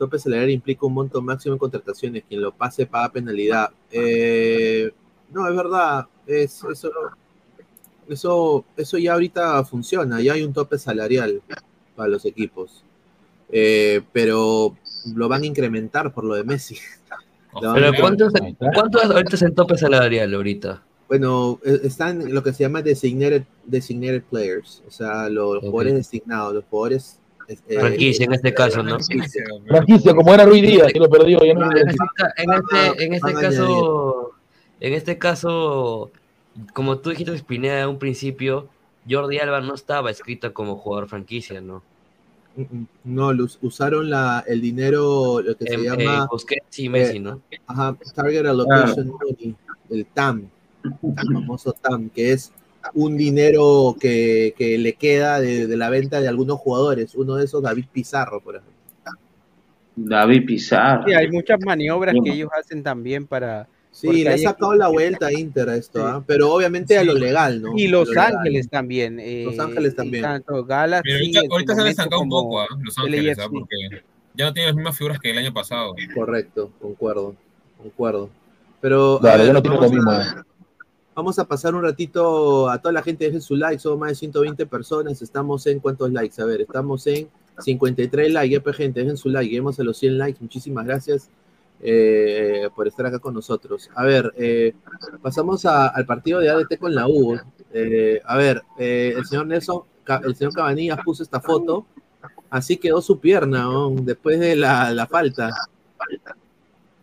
Speaker 10: Tope salarial implica un monto máximo en contrataciones. Quien lo pase paga penalidad. Eh, no, es verdad. Es, eso, eso, eso ya ahorita funciona. Ya hay un tope salarial para los equipos. Eh, pero lo van a incrementar por lo de Messi. Lo
Speaker 7: Pero. ¿cuánto, es- cuánto es ahorita es el tope salarial ahorita?
Speaker 10: Bueno, eh, están lo que se llama designated, designated players, o sea, los jugadores designados, los jugadores... eh,
Speaker 7: Franquicia en este caso, ¿no?
Speaker 10: franquicia.
Speaker 6: Franquicia, como era Ruiz Díaz, que lo perdió. Ya no
Speaker 7: En este, ca- en este, en este
Speaker 10: van a
Speaker 7: caso, en este caso, como tú dijiste, Spinetta, en un principio, Jordi Alba no estaba escrito como jugador franquicia, ¿no?
Speaker 10: Mm, mm, No, los- usaron la, el dinero, lo que se
Speaker 7: Em, eh,
Speaker 10: llama...
Speaker 7: Busquets y Messi,
Speaker 10: eh,
Speaker 7: ¿no?
Speaker 10: Ajá, Target Allocation Money, el TAM, el famoso TAM, que es un dinero que, que le queda de, de la venta de algunos jugadores. Uno de esos, David Pizarro, por ejemplo.
Speaker 5: David Pizarro.
Speaker 9: Sí, hay muchas maniobras que ellos hacen también para.
Speaker 10: Sí,
Speaker 9: porque
Speaker 10: le ha sacado la vuelta a Inter a esto,
Speaker 9: Sí.
Speaker 10: ¿ah? pero obviamente a lo legal, ¿no?
Speaker 9: Y
Speaker 10: A
Speaker 9: Los
Speaker 10: lo legal.
Speaker 9: Ángeles también. eh,
Speaker 10: Los Ángeles también.
Speaker 9: Tanto Galaxy.
Speaker 11: Pero ahorita, se han
Speaker 9: momento
Speaker 11: estancado un poco, ¿ah? Los
Speaker 9: el
Speaker 11: Ángeles, ¿ah? Porque ya no tienen las mismas figuras que el año pasado.
Speaker 10: Correcto, concuerdo, concuerdo. Pero
Speaker 6: Claro, ya no tiene lo mismo.
Speaker 10: a, vamos a pasar un ratito a toda la gente, dejen su like, somos más de 120 personas, estamos en cuántos likes, a ver, estamos en 53 likes, ya pues gente, dejen su like, lleguemos a los 100 likes, muchísimas gracias eh, por estar acá con nosotros. A ver, eh, pasamos al partido de ADT con la U. Eh, a ver, eh, el señor Nelson, el señor Cabanillas puso esta foto, así quedó su pierna ¿no? después de la, la falta.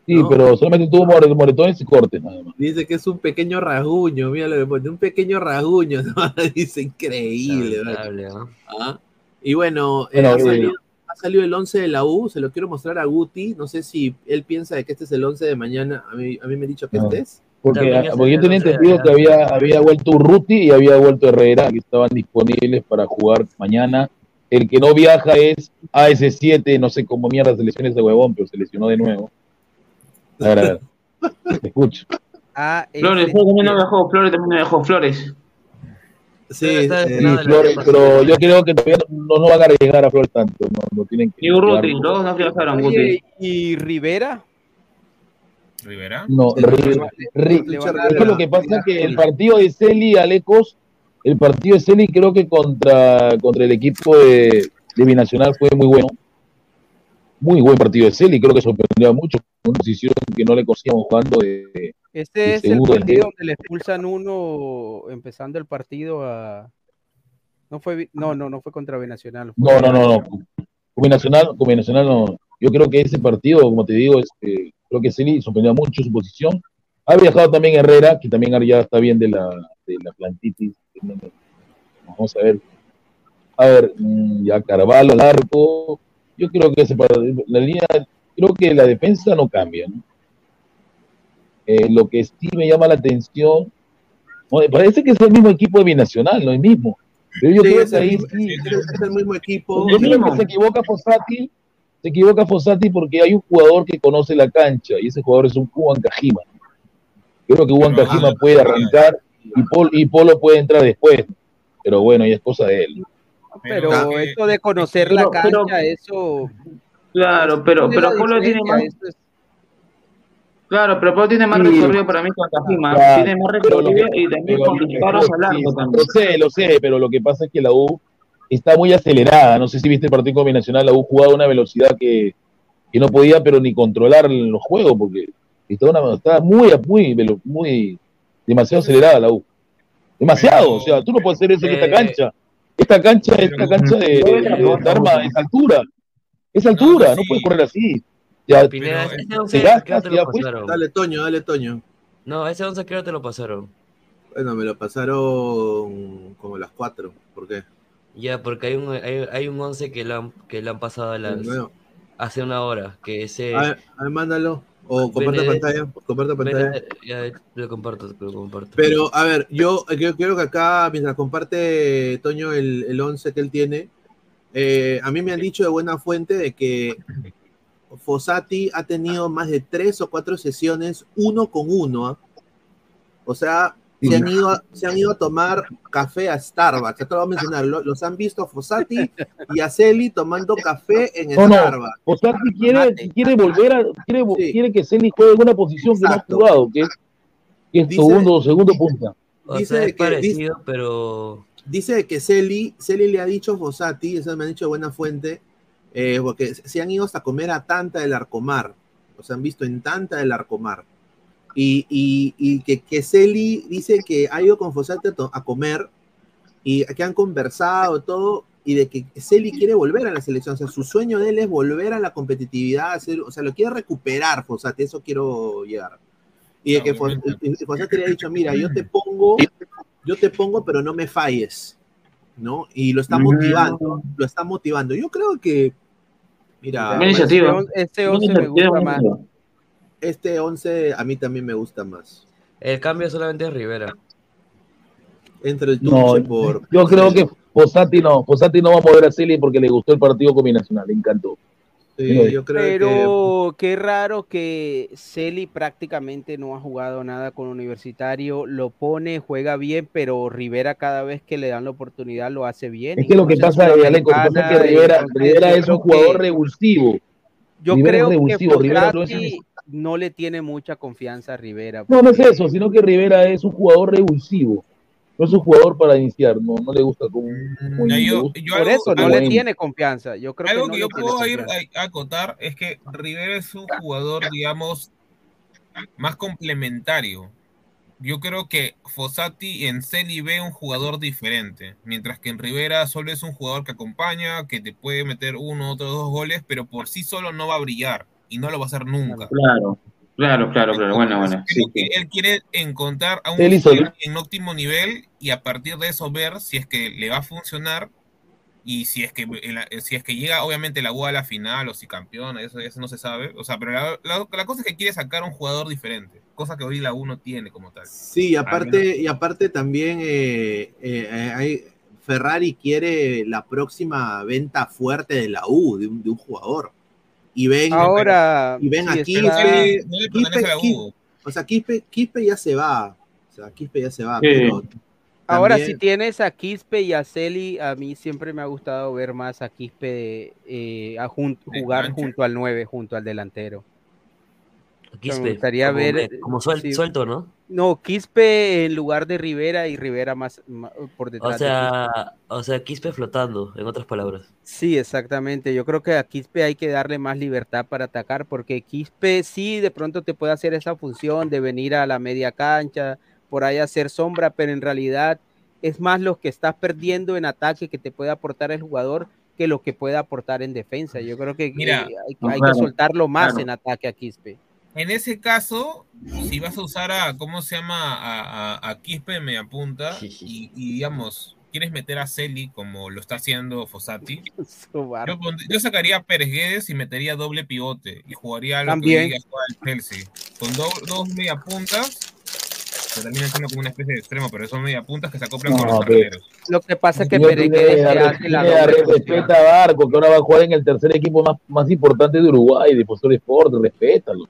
Speaker 6: Sí,
Speaker 10: ¿no?
Speaker 6: pero solamente tuvo more- moretones y cortes, nada más.
Speaker 10: Dice que es un pequeño rasguño, mira lo que pone, un pequeño rasguño, ¿no? dice increíble, ¿verdad?
Speaker 7: Lamentable, ¿no?
Speaker 10: Ah, Y bueno, eh,
Speaker 6: Bueno,
Speaker 10: ha,
Speaker 6: eh,
Speaker 10: salido, ha salido el 11 de la U, se lo quiero mostrar a Guti, no sé si él piensa de que este es el 11 de mañana, a mí, a mí me han dicho que
Speaker 6: No.
Speaker 10: este es.
Speaker 6: Porque, porque yo tenía
Speaker 7: once de
Speaker 6: entendido que había, había vuelto Urruti y había vuelto Herrera, que estaban disponibles para jugar mañana. El que no viaja es AS7, no sé cómo mierda se lesiona ese huevón, pero se lesionó de nuevo. A ver, a ver. Te escucho.
Speaker 9: Ah,
Speaker 5: Flores,
Speaker 9: ese-
Speaker 5: Flores también no dejó, Flores también no dejó, Flores.
Speaker 10: Sí,
Speaker 7: Está
Speaker 10: eh,
Speaker 6: Sí, Flores, pero yo creo que todavía no, no van a arriesgar a Flores tanto. No, no tienen que.
Speaker 5: Y Urruti, no
Speaker 9: Oye, y Rivera.
Speaker 11: Rivera.
Speaker 6: No,
Speaker 10: Le-
Speaker 6: Ri-
Speaker 10: le-
Speaker 6: Ri-
Speaker 10: le-
Speaker 6: es
Speaker 10: le-
Speaker 6: que lo que pasa es que el partido de Celi, Alecos, el partido de Celi creo que contra, contra el equipo de, de Binacional fue muy bueno. Muy buen partido de Celi, creo que sorprendió a muchos. Una posición que no le conocíamos jugando de,
Speaker 9: Este es el partido
Speaker 6: ¿no?
Speaker 9: donde le expulsan uno empezando el partido a. No fue, no, no, no fue contra Binacional. fue-
Speaker 6: No, no, no, no. Con Binacional, con Binacional no. Yo creo que ese partido, como te digo, este, creo que Celi sorprendió mucho su posición. Ha viajado también Herrera, que también ya está bien de la, de la plantitis. Vamos a ver. A ver, mm, ya Carvalho al arco. Yo creo que la línea, creo que la defensa no cambia. ¿no? Eh, lo que sí me llama la atención, bueno, parece que es el mismo equipo de Binacional, no el mismo. Pero yo
Speaker 10: Sí,
Speaker 6: creo que ahí
Speaker 10: mismo-
Speaker 6: sí,
Speaker 10: es el mismo equipo.
Speaker 6: yo creo que se equivoca Fossati, se equivoca Fossati porque hay un jugador que conoce la cancha y ese jugador es un Juan Cajima. Creo que Juan Cajima puede arrancar y, Pol- y Polo puede entrar después. Pero bueno, ya es cosa de él.
Speaker 9: Pero
Speaker 11: Pero-
Speaker 9: esto de conocer la
Speaker 5: pero-
Speaker 9: cancha, eso.
Speaker 5: Claro, pero,
Speaker 9: ¿cuál es
Speaker 5: pero Polo tiene más.
Speaker 9: Es-
Speaker 5: Claro, pero Polo tiene más
Speaker 6: Sí.
Speaker 5: recorrido para mí con Tajima.
Speaker 6: Claro,
Speaker 5: tiene más recorrido
Speaker 6: que-
Speaker 5: y también con disparos al arco
Speaker 6: Lo
Speaker 5: también.
Speaker 6: sé, lo sé, pero lo que pasa es que la U está muy acelerada. No sé si viste el partido combinacional, la U jugaba a una velocidad que, que no podía, pero ni controlar los juegos, porque estaba, una, estaba muy, muy, muy, demasiado acelerada la U. Demasiado,
Speaker 11: Pero-
Speaker 6: o sea, tú no puedes hacer eso en esta
Speaker 7: Eh,
Speaker 6: cancha. Esta cancha, esta cancha de, de, de- de arma es altura. Es altura, no
Speaker 11: sí.
Speaker 6: puedes correr así. Ya,
Speaker 7: Pineda, ese once,
Speaker 6: te gastas
Speaker 7: ¿qué hora te lo pasaron?
Speaker 10: Dale, Toño, dale, Toño.
Speaker 7: No, ese 11 ¿qué hora te lo pasaron?
Speaker 10: Bueno, me lo pasaron como las 4. ¿Por qué?
Speaker 7: Ya, porque hay un, hay, hay un 11 que le han, que le han pasado a las,
Speaker 10: Bueno,
Speaker 7: hace una hora, que ese...
Speaker 10: a ver, a ver, mándalo. O comparte pantalla. Comparte pantalla.
Speaker 7: Ven, ya, lo comparto, lo comparto.
Speaker 10: Pero, a ver, yo, yo quiero que acá, mientras comparte Toño el, el 11 que él tiene, eh, a mí me han dicho de buena fuente de que Fossati ha tenido más de tres o cuatro sesiones uno con uno. ¿ah? O sea, se han, ido a, se han ido a tomar café a Starbucks. Ya te lo voy a mencionar. Lo- los han visto a Fossati y a Celi tomando café en
Speaker 6: No, no,
Speaker 10: Starbucks.
Speaker 6: Fossati quiere, quiere volver a, quiere,
Speaker 10: Sí.
Speaker 6: quiere que Celi juegue en una posición que no ha jugado, que es, que es
Speaker 10: Dice-
Speaker 6: segundo, segundo punta.
Speaker 7: o
Speaker 10: dice
Speaker 7: sea, es
Speaker 10: que-
Speaker 7: parecido, pero...
Speaker 10: Dice que Celi, Celi le ha dicho a Fossati, eso me han dicho de buena fuente, eh, porque se han ido hasta comer a Tanta del Arcomar, se han visto en Tanta del Arcomar. Y, y, y que, que Celi dice que ha ido con Fossati a, to- a comer y que han conversado todo y de que Celi quiere volver a la selección, o sea, su sueño de él es volver a la competitividad, hacer, o sea, lo quiere recuperar Fossati, eso quiero llegar. Y de que Fos-
Speaker 11: Obviamente.
Speaker 10: y Fossati le ha dicho, mira, yo te pongo yo te pongo, pero no me falles, ¿no? Y lo está motivando, lo está motivando. Yo creo que, mira.
Speaker 9: Este
Speaker 5: Buena
Speaker 9: 11 me gusta más.
Speaker 10: Este 11 a mí también me gusta más.
Speaker 7: El cambio solamente es Rivera.
Speaker 10: Entre el
Speaker 6: No,
Speaker 10: por...
Speaker 6: yo creo que Fossati no, Fossati no va a mover a Celi porque le gustó el partido combinacional, le encantó.
Speaker 10: Sí, yo creo que...
Speaker 9: Pero qué raro que Celi prácticamente no ha jugado nada con Universitario, lo pone, juega bien, pero Rivera cada vez que le dan la oportunidad lo hace bien.
Speaker 6: Es que lo que pasa, Aleco, que es que Rivera, es un jugador
Speaker 9: que-
Speaker 6: revulsivo.
Speaker 9: Yo
Speaker 6: Rivera es
Speaker 9: creo que
Speaker 6: revulsivo, Rivera no
Speaker 9: le tiene mucha confianza a Rivera.
Speaker 6: No, no es eso, sino que Rivera es un jugador revulsivo. No es un jugador para iniciar, no, no le gusta como, como-
Speaker 11: Ya,
Speaker 6: le
Speaker 11: yo-
Speaker 6: gusta-
Speaker 11: yo
Speaker 9: Por
Speaker 11: algo-
Speaker 9: eso no le tiene confianza. Yo creo
Speaker 11: Algo
Speaker 9: que, no
Speaker 11: que
Speaker 9: le
Speaker 11: yo puedo ir a, a acotar es que Rivera es un jugador, digamos, más complementario. Yo creo que Fossati en Celi ve un jugador diferente, mientras que en Rivera solo es un jugador que acompaña, que te puede meter uno, otros dos goles, pero por sí solo no va a brillar y no lo va a hacer nunca.
Speaker 5: Claro, claro, claro, claro. Bueno, bueno. Sí,
Speaker 11: que él quiere encontrar a un en óptimo nivel y a partir de eso ver si es que le va a funcionar y si es que si es que llega obviamente la U a la final o si campeona, eso, eso no se sabe. O sea, pero la, la- la cosa es que quiere sacar un jugador diferente, cosa que hoy la U no tiene como tal.
Speaker 10: Sí, aparte, y aparte también eh, eh, eh, hay- Ferrari quiere la próxima venta fuerte de la U, de un, de un jugador. Y ven,
Speaker 9: Ahora,
Speaker 10: y ven
Speaker 9: sí,
Speaker 11: a
Speaker 10: Quispe, o sea, Quispe, Quispe ya se va. O sea, Quispe ya se va,
Speaker 5: Sí.
Speaker 10: pero
Speaker 9: Ahora,
Speaker 10: también-
Speaker 9: si tienes a Quispe y a Celi, a mí siempre me ha gustado ver más a Quispe eh, a jun-
Speaker 11: De
Speaker 9: jugar junto al 9, junto al delantero.
Speaker 7: Quispe,
Speaker 9: me gustaría
Speaker 7: como,
Speaker 9: ver,
Speaker 7: me- como suel-
Speaker 9: sí.
Speaker 7: suelto, ¿no?
Speaker 9: No, Quispe en lugar de Rivera y Rivera más, por detrás.
Speaker 7: O
Speaker 9: de Quispe.
Speaker 7: sea, o sea, Quispe flotando, en otras palabras.
Speaker 9: Sí, exactamente. Yo creo que a Quispe hay que darle más libertad para atacar, porque Quispe sí de pronto te puede hacer esa función de venir a la media cancha, por ahí hacer sombra, pero en realidad es más lo que estás perdiendo en ataque que te puede aportar el jugador que lo que puede aportar en defensa. Yo creo que
Speaker 11: Mira,
Speaker 9: eh, hay,
Speaker 5: no,
Speaker 9: hay
Speaker 5: claro,
Speaker 9: que soltarlo más
Speaker 5: claro.
Speaker 9: en ataque a Quispe.
Speaker 11: En ese caso, si vas a usar a, ¿cómo se llama? A, a, a Quispe me apunta y, y, digamos, quieres meter a Celi como lo está haciendo Fossati, yo, sacaría a Pérez Guedes y metería doble pivote y jugaría lo
Speaker 9: También.
Speaker 11: que juega el Chelsea. Con do- dos media puntas, que terminan siendo como una especie de extremo, pero son media puntas que se acoplan
Speaker 6: No,
Speaker 11: con los carrileros.
Speaker 9: Lo que pasa es que doble
Speaker 6: respeta a Barco, que ahora va a jugar en el tercer equipo más, más importante de Uruguay, Defensor Sport, respétalo.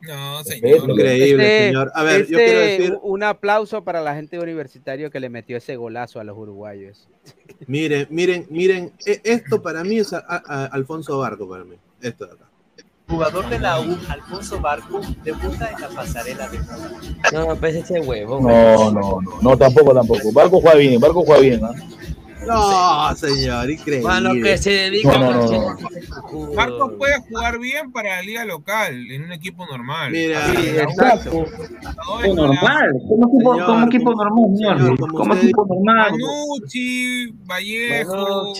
Speaker 11: No,
Speaker 6: señor.
Speaker 4: Increíble,
Speaker 9: Este-
Speaker 4: señor. A ver, yo
Speaker 9: este,
Speaker 4: quiero decir,
Speaker 9: un aplauso para la gente universitario que le metió ese golazo a los uruguayos.
Speaker 4: miren, miren, miren, e- esto para mí es a- a- Alfonso Barco para mí. Esto de acá.
Speaker 12: Jugador de la U, Alfonso Barco, debuta en la pasarela de moda.
Speaker 7: No, pues ese huevo.
Speaker 6: No, no, no, no, tampoco, tampoco. Barco juega bien, Barco juega bien. ¿ah?
Speaker 4: No, señor, increíble.
Speaker 7: Mano, que se dedica
Speaker 6: No,
Speaker 11: Marcos puede jugar bien para la liga local, en un equipo normal.
Speaker 4: Mira,
Speaker 11: Sí,
Speaker 4: exacto.
Speaker 5: Es normal, como equipo,
Speaker 4: Señor,
Speaker 5: como equipo normal, señor.
Speaker 4: señor, como
Speaker 5: equipo normal.
Speaker 11: Manucci, Vallejo.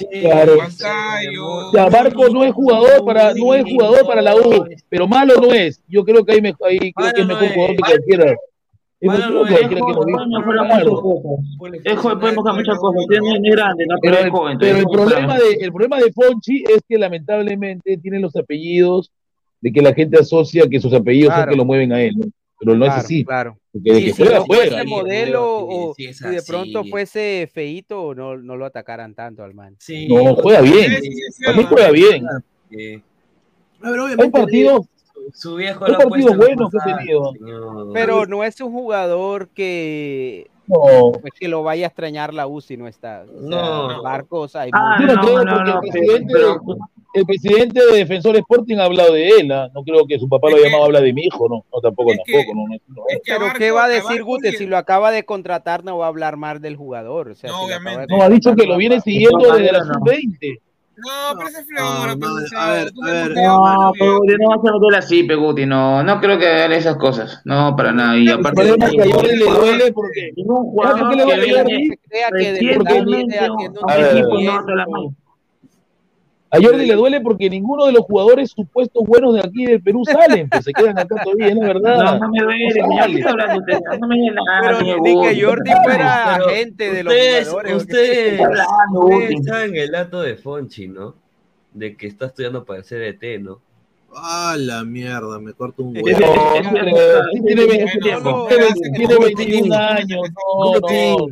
Speaker 11: Huancayo.
Speaker 6: Ya, Barco no es jugador para, no es jugador para la U, pero malo no es. Yo creo que ahí, me, ahí creo que es mejor jugador que cualquiera. Es mejor
Speaker 7: no es.
Speaker 6: cualquiera que
Speaker 5: muchas cosas. Es joven, puede mejorar muchas cosas. Es grande, ¿no?
Speaker 6: Pero,
Speaker 5: Pero es
Speaker 6: el,
Speaker 5: joven.
Speaker 6: pero el problema de, el problema de Fonchi es que lamentablemente tiene los apellidos de que la gente asocia que sus apellidos son
Speaker 9: Claro.
Speaker 6: que lo mueven a él, ¿no? Pero no es
Speaker 9: Claro,
Speaker 6: así.
Speaker 9: Claro.
Speaker 6: Porque de
Speaker 7: Sí,
Speaker 6: que
Speaker 7: sí,
Speaker 6: juega,
Speaker 7: sí,
Speaker 6: juega.
Speaker 9: Ese modelo o
Speaker 7: sí, es
Speaker 9: si de pronto fuese feito, no, no lo atacaran tanto al man.
Speaker 7: Sí,
Speaker 6: No, juega bien.
Speaker 11: Sí, sí, sí,
Speaker 6: Para mí
Speaker 11: sí.
Speaker 6: juega bien.
Speaker 7: que
Speaker 4: A ver,
Speaker 6: Hay partidos,
Speaker 7: Su viejo lo ha puesto
Speaker 6: que
Speaker 7: señor.
Speaker 9: Pero no es un jugador que,
Speaker 6: No.
Speaker 9: pues, que lo vaya a extrañar la U si no está. O sea,
Speaker 7: No.
Speaker 9: Barcos hay
Speaker 5: Ah,
Speaker 6: Yo
Speaker 9: muchos.
Speaker 6: no,
Speaker 5: no,
Speaker 6: creo
Speaker 5: no,
Speaker 6: porque
Speaker 5: no,
Speaker 6: el, presidente
Speaker 5: pero-
Speaker 6: de, el presidente de Defensor Sporting ha hablado de él. ¿ah? No creo que su papá lo haya
Speaker 11: que-
Speaker 6: llamado a hablar de mi hijo. No, no tampoco,
Speaker 11: es que-
Speaker 6: tampoco. No, no, no.
Speaker 11: Es que
Speaker 9: Pero
Speaker 11: Barco-
Speaker 9: ¿qué va a decir Gute? Si lo acaba de contratar, no va a hablar mal del jugador. O sea,
Speaker 11: No,
Speaker 9: si
Speaker 11: obviamente.
Speaker 6: Ha dicho que lo viene siguiendo desde la
Speaker 5: No, no.
Speaker 6: sub-20.
Speaker 11: No, pero ese es
Speaker 4: No,
Speaker 11: flor,
Speaker 4: no,
Speaker 11: pero,
Speaker 4: a ver,
Speaker 11: tú
Speaker 4: a
Speaker 11: me
Speaker 4: ver.
Speaker 5: No, Peguti, no vas a meter así, Peguti, no, no creo que hagan esas cosas, no, para nada, y
Speaker 6: El
Speaker 5: aparte
Speaker 6: problema es que a Jordi le duele porque
Speaker 5: ningún
Speaker 6: ¿Sabes por
Speaker 5: jugador
Speaker 6: qué le
Speaker 5: que
Speaker 6: duele
Speaker 9: que
Speaker 6: Porque-
Speaker 9: haciendo un
Speaker 5: equipo no te la mano.
Speaker 6: A Jordi le duele porque ninguno de los jugadores supuestos buenos de aquí del Perú salen, pues se quedan acá todavía, es la verdad.
Speaker 5: No, no me duele, ¿qué está hablando usted? No me duele nada,
Speaker 9: Pero ni que
Speaker 5: Guti.
Speaker 9: Jordi fuera agente de los
Speaker 7: ustedes,
Speaker 9: jugadores.
Speaker 7: ustedes, ustedes
Speaker 5: Guti?
Speaker 7: saben el dato de Fonchi, ¿no? De que está estudiando para ser ET, ¿no?
Speaker 4: Ah, la mierda, me corto un huevo.
Speaker 6: No, tiene
Speaker 5: ese-
Speaker 6: 20
Speaker 5: ese tiempo.
Speaker 11: no,
Speaker 6: tiene,
Speaker 11: hace
Speaker 6: tiene
Speaker 11: como
Speaker 6: 21 años, no, no,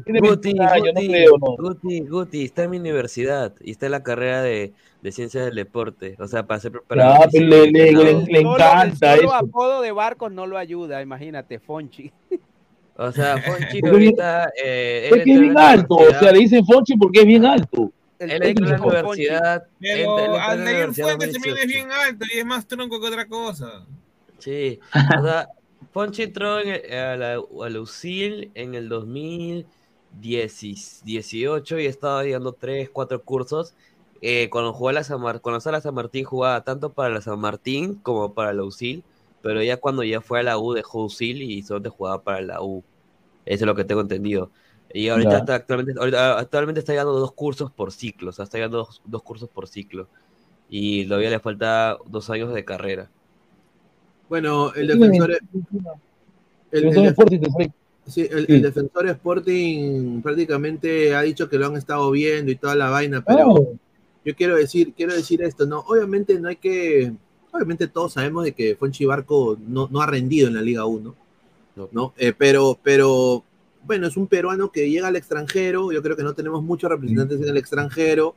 Speaker 6: tiene 21 años, no creo, no.
Speaker 7: Guti, Guti, está en mi universidad y está en la carrera de, de ciencias del deporte. O sea, para ser preparado.
Speaker 6: Ya, pero le, le, le,
Speaker 9: El
Speaker 6: le encanta
Speaker 9: el solo
Speaker 6: eso.
Speaker 9: apodo de Barcos no lo ayuda, imagínate, Fonchi.
Speaker 7: O sea, Fonchi
Speaker 6: Porque
Speaker 7: ahorita. Eh, él
Speaker 6: Es bien alto, o sea, le dicen Fonchi porque es bien alto.
Speaker 9: El
Speaker 7: Él entró en la universidad.
Speaker 11: Pero Aldair
Speaker 7: universidad
Speaker 11: Fuentes también es
Speaker 7: 2018.
Speaker 11: bien alto y es más tronco que otra cosa.
Speaker 7: Sí, o sea, Fonchi entró en el- a la, a la UCIL en el 2018 y estaba dando 3, 4 cursos. Eh, cuando jugó a la San Mar- cuando la San Martín jugaba tanto para la San Martín como para la UCIL, pero ya cuando ya fue a la U dejó UCIL y solamente jugaba para la U. Eso es lo que tengo entendido. Y ahorita
Speaker 6: Ya.
Speaker 7: está, actualmente, ahorita- actualmente está dando dos cursos por ciclo, o sea, está dando dos, dos cursos por ciclo. Y todavía le falta dos años de carrera.
Speaker 4: Bueno, el defensor,
Speaker 6: te
Speaker 4: Sí. el defensor Sporting prácticamente ha dicho que lo han estado viendo y toda la vaina, pero
Speaker 6: Oh,
Speaker 4: yo quiero decir, quiero decir esto, no, obviamente no hay que, obviamente todos sabemos de que Fonchi Barco no, no ha rendido en la Liga 1,
Speaker 7: No.
Speaker 4: ¿no? Eh, pero, pero, bueno, es un peruano que llega al extranjero, yo creo que no tenemos muchos representantes en el extranjero,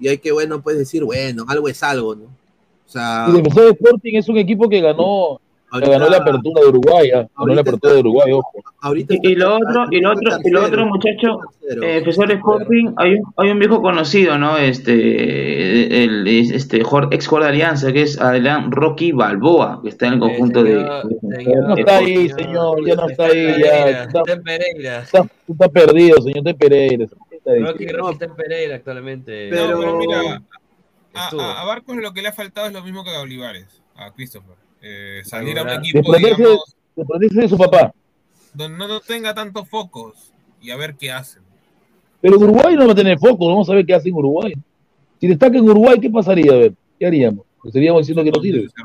Speaker 4: y hay que, bueno, pues decir, bueno, algo es algo, ¿no? O sea,
Speaker 6: Y Defensor Sporting es un equipo que ganó,
Speaker 4: ahorita-
Speaker 6: ganó la apertura de Uruguay, ¿ah? ganó
Speaker 4: ahorita
Speaker 6: la apertura de Uruguay, ojo.
Speaker 4: ahorita
Speaker 5: Y, y lo otro, y lo otro, y lo otro, muchacho, eh, Sporting, hay un, hay un viejo conocido, ¿no? Este, el, este ex jugador de Alianza, que es Adrián Rocky Balboa, que está en el conjunto de.
Speaker 7: señor,
Speaker 5: de-
Speaker 7: señor,
Speaker 6: No está ahí,
Speaker 7: señor,
Speaker 6: ya no está ahí, ya. Está,
Speaker 7: Pereira.
Speaker 6: está- está perdido, señor, en Pereira.
Speaker 7: Rocky, Rocky está en Pereira actualmente.
Speaker 4: Pero-
Speaker 11: No, pero mira, a, a- a Barcos lo que le ha faltado es lo mismo que a Olivares, a Christopher. Eh, salir a un equipo,
Speaker 6: Desprenderse,
Speaker 11: digamos,
Speaker 6: de su papá.
Speaker 11: donde no, tenga tantos focos y a ver qué hacen.
Speaker 6: Pero en Uruguay no va a tener foco, vamos a ver qué hace en Uruguay. Si destaca en Uruguay, ¿qué pasaría? A ver, ¿qué haríamos? Pues seríamos diciendo que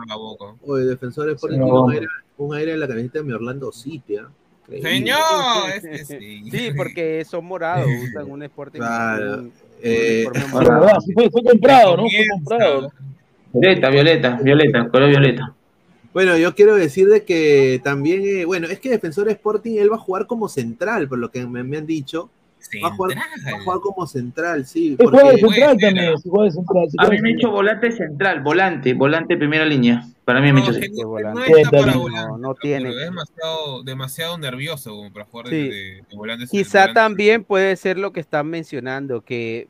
Speaker 6: no
Speaker 11: boca.
Speaker 4: Oye, defensor Sporting
Speaker 6: No.
Speaker 4: tiene un aire, un aire en la camiseta de mi Orlando City, ¿ah?
Speaker 11: Señor, este sí.
Speaker 9: Sí, porque son morados, usan un Sporting.
Speaker 10: Claro,
Speaker 9: un- un
Speaker 10: eh,
Speaker 9: morado.
Speaker 6: ah, sí fue, fue comprado, ¿no? Fue comprado. ¿no?
Speaker 5: Violeta, violeta, violeta, color violeta.
Speaker 10: Bueno, yo quiero decir de que también, eh, bueno, es que Defensor Sporting él va a jugar como central, por lo que me, me han dicho. Va a, jugar, va a jugar como central, sí.
Speaker 6: Se juega de
Speaker 10: Porque,
Speaker 6: central también, juega de central. se
Speaker 5: A mí me ha
Speaker 6: central.
Speaker 5: hecho volante central, volante, volante primera línea. Para mí me ha hecho.
Speaker 9: Qué
Speaker 11: No
Speaker 9: volante.
Speaker 11: está para
Speaker 6: Cuéntame.
Speaker 11: volante,
Speaker 9: No, tiene.
Speaker 11: Es demasiado, demasiado nervioso como para jugar de,
Speaker 9: Sí.
Speaker 11: de, de volante.
Speaker 9: Quizá
Speaker 11: volante.
Speaker 9: también puede ser lo que están mencionando, que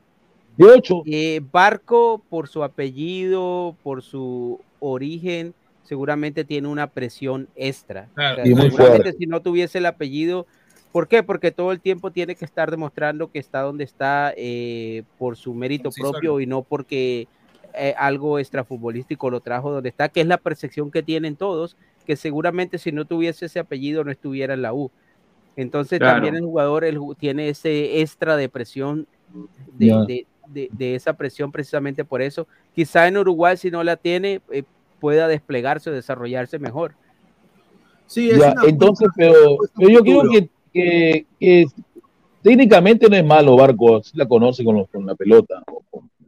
Speaker 6: De
Speaker 9: eh, Barco, por su apellido, por su origen, seguramente tiene una presión extra. O
Speaker 11: Claro.
Speaker 9: sea,
Speaker 6: Y muy
Speaker 9: seguramente si no tuviese el apellido, ¿por qué? Porque todo el tiempo tiene que estar demostrando que está donde está eh, por su mérito
Speaker 11: Sí,
Speaker 9: propio
Speaker 11: solo.
Speaker 9: y no porque eh, algo extrafutbolístico lo trajo donde está, que es la percepción que tienen todos, que seguramente si no tuviese ese apellido no estuviera en la U. Entonces
Speaker 5: Claro.
Speaker 9: también el jugador el tiene ese extra de presión, de,
Speaker 6: Ya.
Speaker 9: de- de- de esa presión precisamente por eso. Quizá en Uruguay si no la tiene eh, pueda desplegarse o desarrollarse mejor.
Speaker 10: sí, es
Speaker 6: Ya,
Speaker 10: una
Speaker 6: entonces, pero, pero yo creo que, que, que técnicamente no es malo Barco, sí la conoce con, los- con la pelota.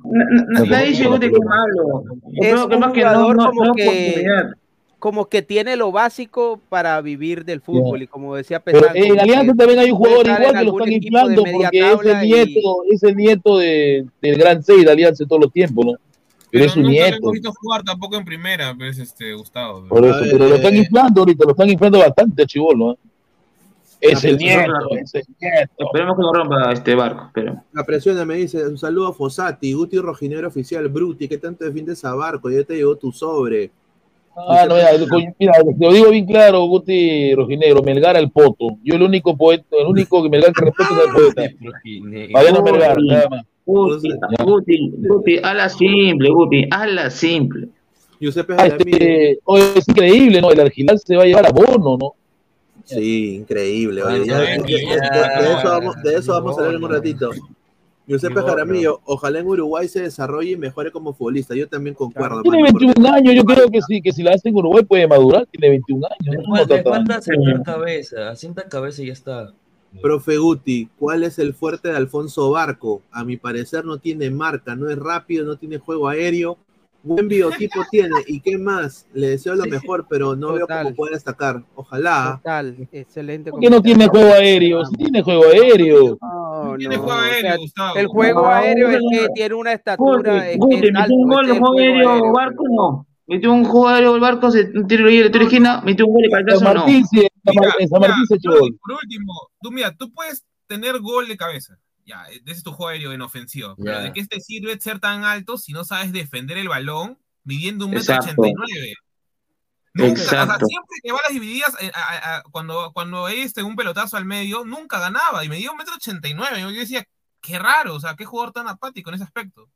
Speaker 5: Na- na-
Speaker 6: No,
Speaker 5: Nadie dice
Speaker 6: no,
Speaker 5: que
Speaker 6: no,
Speaker 5: es malo.
Speaker 9: Es
Speaker 5: creo que
Speaker 9: un
Speaker 5: más que no,
Speaker 9: jugador
Speaker 5: no,
Speaker 9: como
Speaker 5: no
Speaker 9: que-. Como que tiene lo básico para vivir del fútbol y como decía
Speaker 6: Pero
Speaker 9: Pesán,
Speaker 6: en Alianza también hay un jugador igual que lo están inflando porque es el
Speaker 9: tabla y-
Speaker 6: nieto, es el nieto de, del gran seis de Alianza todos los tiempos, ¿no? Pero
Speaker 11: Pero
Speaker 6: es su
Speaker 11: nunca
Speaker 6: nieto.
Speaker 11: visto jugar tampoco en primera, pues, este, Gustavo.
Speaker 6: Por eso,
Speaker 10: A ver,
Speaker 6: pero lo están
Speaker 10: eh,
Speaker 6: inflando ahorita, lo están inflando bastante a Chibolo, ¿eh? Es
Speaker 10: Ah,
Speaker 6: el
Speaker 10: pero-
Speaker 6: nieto, es el nieto.
Speaker 5: Esperemos que no rompa este barco, pero.
Speaker 10: La presión me dice, un saludo a Fossati, Guti Rojinero Oficial, Bruti, ¿qué tanto defiendes a Barco? Ya te llegó tu sobre.
Speaker 6: Ah, no, mira, te lo digo bien claro, Guti Rojinegro, Melgar al poto. Yo el único poeta, el único que Melgar que respeto es el poeta. Mariano Melgar, nada más.
Speaker 5: Guti, Guti, Guti, hazla simple, Guti, hazla simple.
Speaker 10: Giuseppe
Speaker 6: Ah,
Speaker 10: Jaramillo.
Speaker 6: este, oh, es increíble, ¿no? El Argilal se va a llevar a Bono, ¿no?
Speaker 10: Sí, increíble. Ya-
Speaker 7: ya,
Speaker 10: de, eso vamos, de eso vamos a hablar en un ratito. Giuseppe. Jaramillo, ojalá en Uruguay se desarrolle y mejore como futbolista. Yo también concuerdo.
Speaker 6: Tiene
Speaker 10: mano,
Speaker 6: 21 años, yo creo que sí, que si la hace en Uruguay puede madurar, tiene 21 años.
Speaker 7: Le
Speaker 6: ¿no?
Speaker 7: falta, le
Speaker 6: No
Speaker 7: asienta cabeza y ya está.
Speaker 10: Profe Guti, ¿cuál es el fuerte de Alfonso Barco? A mi parecer no tiene marca, no es rápido, no tiene juego aéreo. Buen biotipo tiene. ¿Y qué más? Le deseo lo mejor, pero no veo
Speaker 9: Total.
Speaker 10: cómo puede destacar. Ojalá.
Speaker 9: Total, excelente.
Speaker 6: ¿Por qué no tiene juego aéreo? Sí tiene juego aéreo.
Speaker 9: No,
Speaker 11: Tiene juego
Speaker 9: o sea,
Speaker 11: aéreo, Gustavo.
Speaker 9: el juego
Speaker 5: No,
Speaker 9: aéreo es
Speaker 5: no,
Speaker 9: que
Speaker 5: no.
Speaker 9: tiene una
Speaker 5: Guti,
Speaker 9: estatura. es
Speaker 5: Guti,
Speaker 9: que es
Speaker 5: un gol
Speaker 9: ese
Speaker 5: de
Speaker 9: es el
Speaker 5: juego aéreo, barco no. Metió un juego aéreo el barco, se libre de tiro de esquina, metió un gol no.
Speaker 6: Martín, sí, en San
Speaker 11: Mira, mira,
Speaker 6: Martín se echó
Speaker 11: Jordi,
Speaker 6: gol.
Speaker 11: Por último, tú mira, tú puedes tener gol de cabeza. Ya, ese es tu juego aéreo en ofensivo. Pero. ¿de qué te sirve ser tan alto si no sabes defender el balón midiendo un metro
Speaker 5: Exacto.
Speaker 11: ochenta y nueve? Nunca, o sea,
Speaker 5: Exacto.
Speaker 11: siempre que va a las divididas, eh, a- a- a- cuando, cuando este, un pelotazo al medio, nunca ganaba y medía un metro ochenta y nueve. Yo decía, qué raro, o sea, qué jugador tan apático en ese aspecto.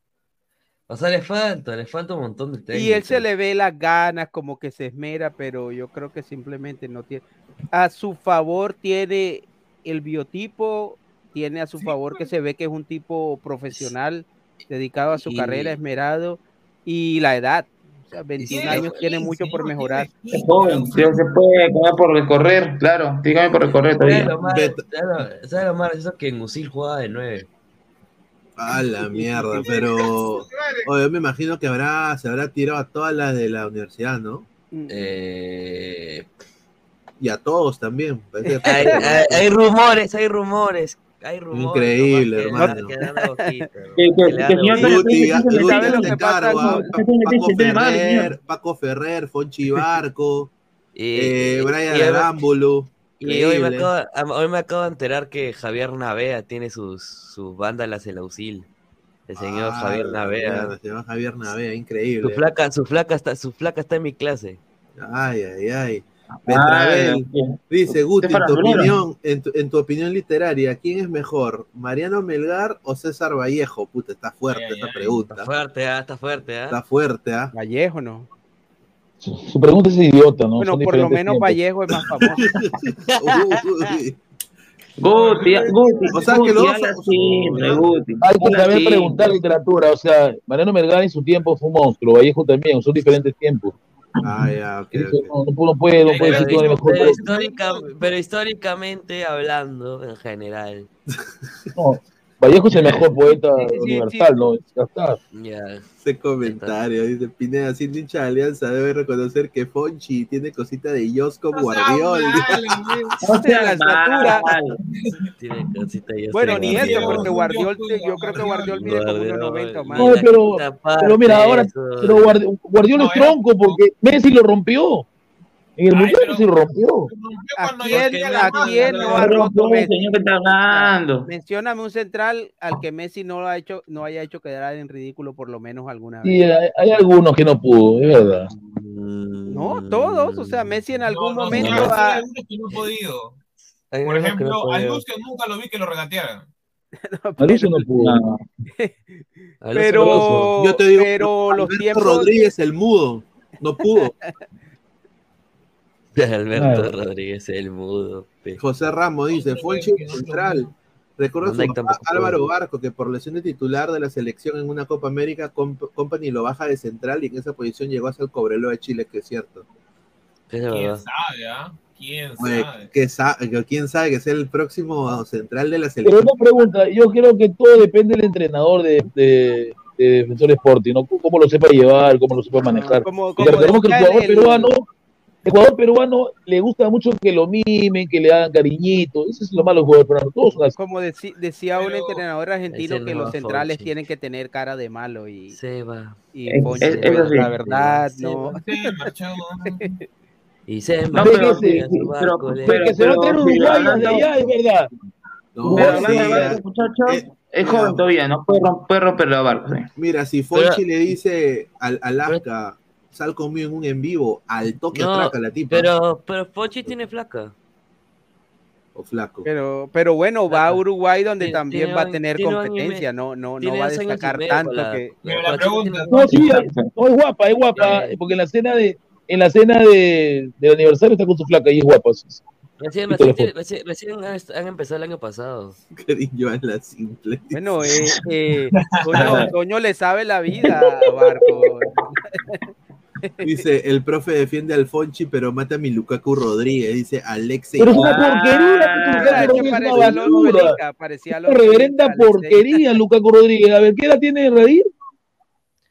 Speaker 7: O sea, le falta, le falta un montón de técnica.
Speaker 9: Y él se le ve las ganas, como que se esmera, pero yo creo que simplemente no tiene. A su favor tiene el biotipo, tiene a su favor que se ve que es un tipo profesional, dedicado a su
Speaker 7: Y-
Speaker 9: carrera, esmerado, y la edad. O sea, 21
Speaker 11: tiene
Speaker 9: años tiene mucho por mejorar.
Speaker 5: Es joven, sí, se puede comer por recorrer, claro, dígame por recorrer
Speaker 7: ¿Sabes
Speaker 5: todavía.
Speaker 7: lo más,
Speaker 10: Bet-
Speaker 7: sabes lo- sabes lo más gracioso que en Usil jugaba de 9?
Speaker 10: A la mierda, pero. Oye, yo me imagino que habrá, se habrá tirado a todas las de la universidad, ¿no?
Speaker 9: Mm.
Speaker 7: Eh,
Speaker 10: Y a todos también.
Speaker 7: Hay, hay- hay rumores, hay rumores. Hay rumores.
Speaker 10: Increíble, hermano.
Speaker 7: que
Speaker 10: Paco Ferrer. Paco Ferrer, Fonchi Barco,
Speaker 7: Y,
Speaker 10: eh, Brian
Speaker 7: y-
Speaker 10: Arámbulo.
Speaker 7: Y hoy me, acabo, hoy me acabo de enterar que Javier Navea tiene sus, sus vándalas en la UCIL. El señor
Speaker 10: Ah,
Speaker 7: Javier Navea.
Speaker 10: mierda, Se llama Javier Navea,
Speaker 7: Su
Speaker 10: increíble.
Speaker 7: flaca, su flaca está, su flaca está en mi clase.
Speaker 10: Ay, ay, ay.
Speaker 5: Ah,
Speaker 10: Betravel dice, Guti, en tu, opinión, en, tu, en tu opinión literaria, ¿quién es mejor? ¿Mariano Melgar o César Vallejo? Puta, está fuerte
Speaker 11: Ay, ay.
Speaker 10: pregunta.
Speaker 7: Está fuerte, ah, está fuerte, ah.
Speaker 10: Está fuerte, ¿ah?
Speaker 9: Vallejo no.
Speaker 6: Su, su pregunta es idiota, ¿no?
Speaker 9: Bueno,
Speaker 6: Son
Speaker 9: por lo menos
Speaker 6: tiempos.
Speaker 9: Vallejo es más famoso.
Speaker 5: Guti, Guti,
Speaker 10: O sea, que
Speaker 5: habla simple, Guti.
Speaker 6: Hay que saber preguntar literatura, o sea, Mariano Melgar en su tiempo fue un monstruo, Vallejo también, son diferentes tiempos.
Speaker 10: Ah, ya, ok,
Speaker 6: Eso
Speaker 10: ok.
Speaker 6: no, no puede, no puede
Speaker 7: Pero, pero histórica- pero históricamente hablando, en general.
Speaker 6: No, Vallejo es el mejor poeta
Speaker 7: Sí, sí,
Speaker 6: universal, ¿no? Ya está.
Speaker 7: Ya.
Speaker 10: Ese comentario, dice Pineda, siendo hincha de Alianza, debe reconocer que Fonchi tiene cosita de Josco Guardiol.
Speaker 9: O sea, la estatura.
Speaker 7: Tiene cosita ya
Speaker 9: Bueno, ni eso, porque Guardiol, yo creo que Guardiol mide como
Speaker 7: Guardiola.
Speaker 9: 1.90 más.
Speaker 6: No, pero, pero mira, ahora, pero Guardi- Guardiola es tronco porque Messi lo rompió. En el Messi lo rompió.
Speaker 9: ¿A quién, a quién no ha roto Messi?
Speaker 5: que.
Speaker 9: Mencióname un central al que Messi no lo ha hecho, no haya hecho quedar en ridículo por lo menos alguna vez.
Speaker 6: Sí, hay, hay algunos que no pudo, es verdad.
Speaker 9: No, todos, o sea, Messi en algún
Speaker 11: No,
Speaker 9: momento ha-
Speaker 11: hay unos que no he podido.
Speaker 7: Hay
Speaker 11: Por
Speaker 7: que no
Speaker 11: ejemplo, a
Speaker 7: puedo.
Speaker 11: Lucio nunca lo vi que lo regatearan.
Speaker 6: A Lucio no pudo.
Speaker 9: Pero,
Speaker 10: Yo te digo,
Speaker 9: pero los tiempos
Speaker 10: Rodríguez, el mudo, no pudo.
Speaker 7: Alberto
Speaker 10: Claro.
Speaker 7: Rodríguez, el mudo. pe.
Speaker 10: José Ramos dice, Fonchi central. Recuerda a. Álvaro Barco, que por lesión de titular de la selección en una Copa América, Comp- Company lo baja de central y en esa posición llegó a ser el Cobreloa de Chile, que es cierto.
Speaker 11: ¿Quién sabe, ah? ¿Quién
Speaker 10: Oye,
Speaker 11: sabe?
Speaker 10: que sa- quién sabe que sea el próximo central de la
Speaker 6: Pero
Speaker 10: selección.
Speaker 6: no pregunta, yo creo que todo depende del entrenador de, de, de Defensor Sporting, ¿no? Cómo lo sepa llevar, cómo lo sepa manejar.
Speaker 9: como- como
Speaker 6: recordemos que el jugador
Speaker 9: el-
Speaker 6: peruano, el jugador peruano le gusta mucho que lo mimen, que le hagan cariñito. Eso es lo malo del jugador peruano. Todos son así.
Speaker 9: como decía un entrenador argentino que los centrales
Speaker 7: Fonchi.
Speaker 9: tienen que tener cara de malo y,
Speaker 7: Se va.
Speaker 9: y
Speaker 5: Es-
Speaker 9: Fonchi, la verdad, no.
Speaker 11: Sí, marchó.
Speaker 7: Y se
Speaker 5: No, pero
Speaker 7: a
Speaker 5: sí,
Speaker 7: su
Speaker 5: sí,
Speaker 7: barco
Speaker 5: pero- pero-
Speaker 6: que se va a traer
Speaker 5: pero-
Speaker 6: Uruguay
Speaker 5: pero
Speaker 6: desde
Speaker 5: hablando-
Speaker 6: allá, es verdad.
Speaker 10: No,
Speaker 5: Pero
Speaker 10: sí,
Speaker 5: de muchachos,
Speaker 10: Eh,
Speaker 5: es joven todavía, no puede romper, la.
Speaker 10: Mira, si Fonchi le dice al Alaska, sal conmigo en un en vivo, al toque
Speaker 7: No,
Speaker 10: atraca la tipa.
Speaker 7: pero, pero Fonchi tiene flaca.
Speaker 10: O flaco.
Speaker 9: Pero, pero bueno, va a Uruguay donde
Speaker 7: Tiene-
Speaker 9: también
Speaker 7: tiene
Speaker 9: va a tener competencia, no, no, no va a destacar
Speaker 7: medio
Speaker 9: tanto
Speaker 7: la-
Speaker 9: que
Speaker 11: Pero la
Speaker 7: Fonchi
Speaker 11: pregunta,
Speaker 7: tiene-
Speaker 6: No, sí, no, es guapa, es guapa, porque en la cena de en la cena de, del aniversario está con su flaca y es guapa.
Speaker 7: Recién,
Speaker 6: Y
Speaker 7: recién,
Speaker 6: teléfono.
Speaker 7: recién- recién han, han empezado el año pasado.
Speaker 10: Cariño a la simple.
Speaker 9: Bueno, eh, eh, Toño, Toño le sabe la vida Barco.
Speaker 10: Dice, el profe defiende al Fonchi, pero mata a mi Lukaku Rodríguez. Dice Alexei.
Speaker 6: Pero es una porquería,
Speaker 9: Mira,
Speaker 6: Lukaku Rodríguez
Speaker 9: parecía
Speaker 6: una reverenda porquería, Lukaku Rodríguez. A ver, ¿qué edad tiene Redir?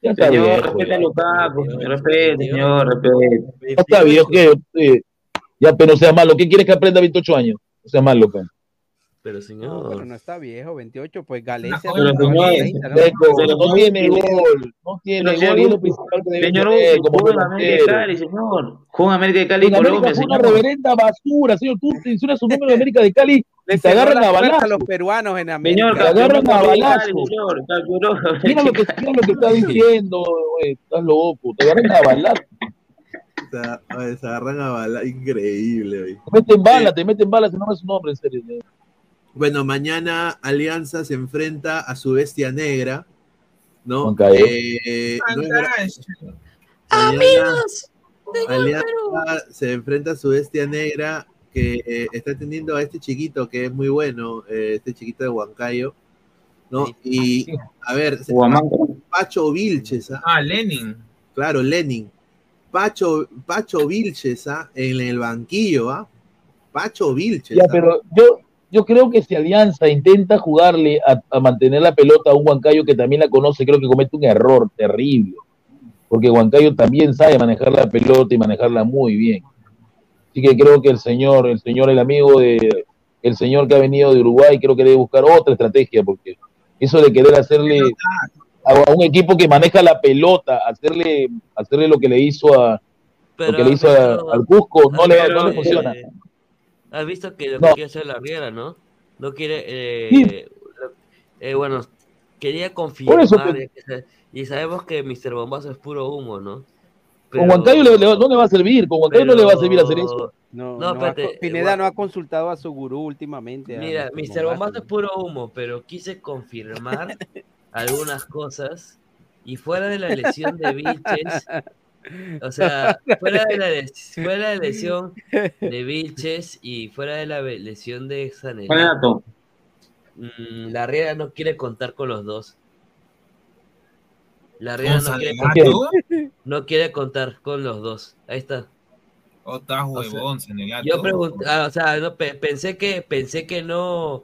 Speaker 6: Ya está
Speaker 5: Señor, respete a Lukaku, respete, señor, respete.
Speaker 6: Ya está viejo, que eh, ya, pero sea malo. ¿Qué quieres que aprenda a 28 años? No sea malo, pues.
Speaker 7: Pero
Speaker 9: No,
Speaker 7: señor.
Speaker 9: pero no está viejo, 28, pues Galecia.
Speaker 5: Pero,
Speaker 9: no,
Speaker 5: señor,
Speaker 9: 30, ¿no?
Speaker 6: Seco,
Speaker 5: Pero
Speaker 6: no
Speaker 5: no
Speaker 6: tiene gol, no tiene
Speaker 5: Pero
Speaker 6: gol,
Speaker 5: señor, Señor, jugó en América de. Cali, señor. Jugó en América de Cali y Colombia,
Speaker 6: fue una
Speaker 5: señor.
Speaker 6: reverenda basura, señor. Tú mencionas su número de América de Cali
Speaker 9: Le cerró
Speaker 6: agarran
Speaker 9: la
Speaker 6: a
Speaker 9: puerta a
Speaker 6: balazo.
Speaker 9: los peruanos en
Speaker 5: Señor,
Speaker 9: América.
Speaker 6: Te agarran a
Speaker 5: de Cali,
Speaker 6: balazo.
Speaker 5: señor.
Speaker 6: Mira lo que, lo que está diciendo, güey. Estás loco. Te agarran a balazo.
Speaker 10: Se, se agarran a bala. Increíble, güey.
Speaker 6: Te meten bala, te meten bala, si no es su nombre, en serio. ¿No?
Speaker 10: Bueno, mañana Alianza se enfrenta a su bestia negra. ¿No?
Speaker 6: Cayo.
Speaker 10: Eh, no es. Mañana Alianza se enfrenta a su bestia negra que eh, está atendiendo a este chiquito que es muy bueno, eh, este chiquito de Huancayo, ¿no? Y a ver, se-. Pacho Vilches, ¿ah?
Speaker 11: Ah, Lenin.
Speaker 10: claro, Lenin. Pacho, Pacho Vilches, ¿ah? En el banquillo, ¿ah? Pacho Vilches.
Speaker 6: Ya,
Speaker 10: ¿ah?
Speaker 6: pero yo, yo creo que si Alianza intenta jugarle a, a mantener la pelota a un Huancayo que también la conoce, creo que comete un error terrible. Porque Huancayo también sabe manejar la pelota y manejarla muy bien. Así que creo que el señor, el señor, el amigo de, el señor que ha venido de Uruguay, creo que debe buscar otra estrategia, porque eso de querer hacerle a, un equipo que maneja la pelota, hacerle, hacerle lo que le hizo a, lo que le hizo a- al Cusco, no le,
Speaker 7: pero,
Speaker 6: no le
Speaker 7: eh,
Speaker 6: funciona.
Speaker 7: Has visto que lo
Speaker 6: No.
Speaker 7: que quiere hacer la Riera, ¿no? No quiere. Eh,
Speaker 6: Sí.
Speaker 7: eh, bueno, quería
Speaker 6: Por
Speaker 7: confirmar.
Speaker 6: que-
Speaker 7: y sabemos que Mr. Bombazo es puro humo, ¿no?
Speaker 6: Con Huancayo le- le- no le va a servir, con Huancayo no le va a servir hacer eso.
Speaker 9: No,
Speaker 7: No,
Speaker 9: no
Speaker 7: espérate,
Speaker 9: Pineda no ha consultado a su gurú últimamente.
Speaker 7: Mira,
Speaker 9: Mr. Bombazo
Speaker 7: es puro humo, pero quise confirmar algunas cosas. Y fuera de la lesión de Vilches, o sea, fuera de la, les- fuera de la lesión de Vilches y fuera de la lesión de
Speaker 5: Renato.
Speaker 7: mm, la Riera no quiere contar con los dos. La Riera
Speaker 11: ¿Con
Speaker 7: no quiere,
Speaker 11: Sanelato?
Speaker 7: no quiere contar con los dos. Ahí está.
Speaker 11: O estás
Speaker 7: O sea,
Speaker 11: huevón, Sanelato.
Speaker 7: Yo pregunté, ah, o sea, no, pe- pensé que pensé que no.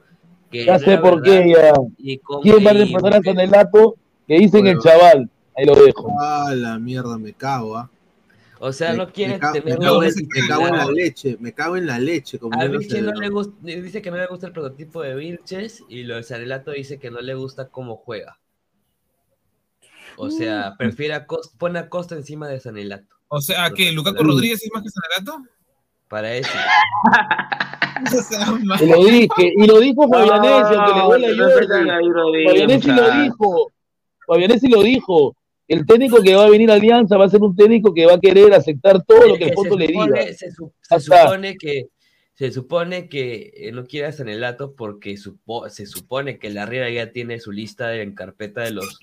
Speaker 7: Que
Speaker 6: Ya sé por
Speaker 7: verdad.
Speaker 6: qué ya. ¿Quién va a reemplazar a Sanelato? Que dicen el chaval. Ahí lo dejo.
Speaker 4: Ah, la mierda, me cago, ¿ah?
Speaker 7: O sea,
Speaker 4: Me-
Speaker 7: no quiere
Speaker 4: me, ca- me
Speaker 7: tener
Speaker 4: cago, me cago en la leche, me cago en la leche. Como
Speaker 7: A Vilches no le gusta, dice que no le gusta el prototipo de Vilches y lo de Sanelato dice que no le gusta cómo juega. O sea, prefiere a Costa, pone a Costa encima de Sanelato.
Speaker 11: O sea, ¿qué? ¿Lukaku
Speaker 7: Mm.
Speaker 11: Rodríguez es más que Sanelato?
Speaker 7: Para eso.
Speaker 6: Y lo dije, y lo dijo Fabianesi, aunque le duele a
Speaker 5: no a
Speaker 6: Jordi. Lo dijo. Fabianesi lo dijo. El técnico que va a venir a Alianza va a ser un técnico que va a querer aceptar todo lo que el fondo le diga.
Speaker 7: se, su- supone que se supone que eh, no quiere a Sanelato porque supo- se supone que la Riera ya tiene su lista en carpeta de los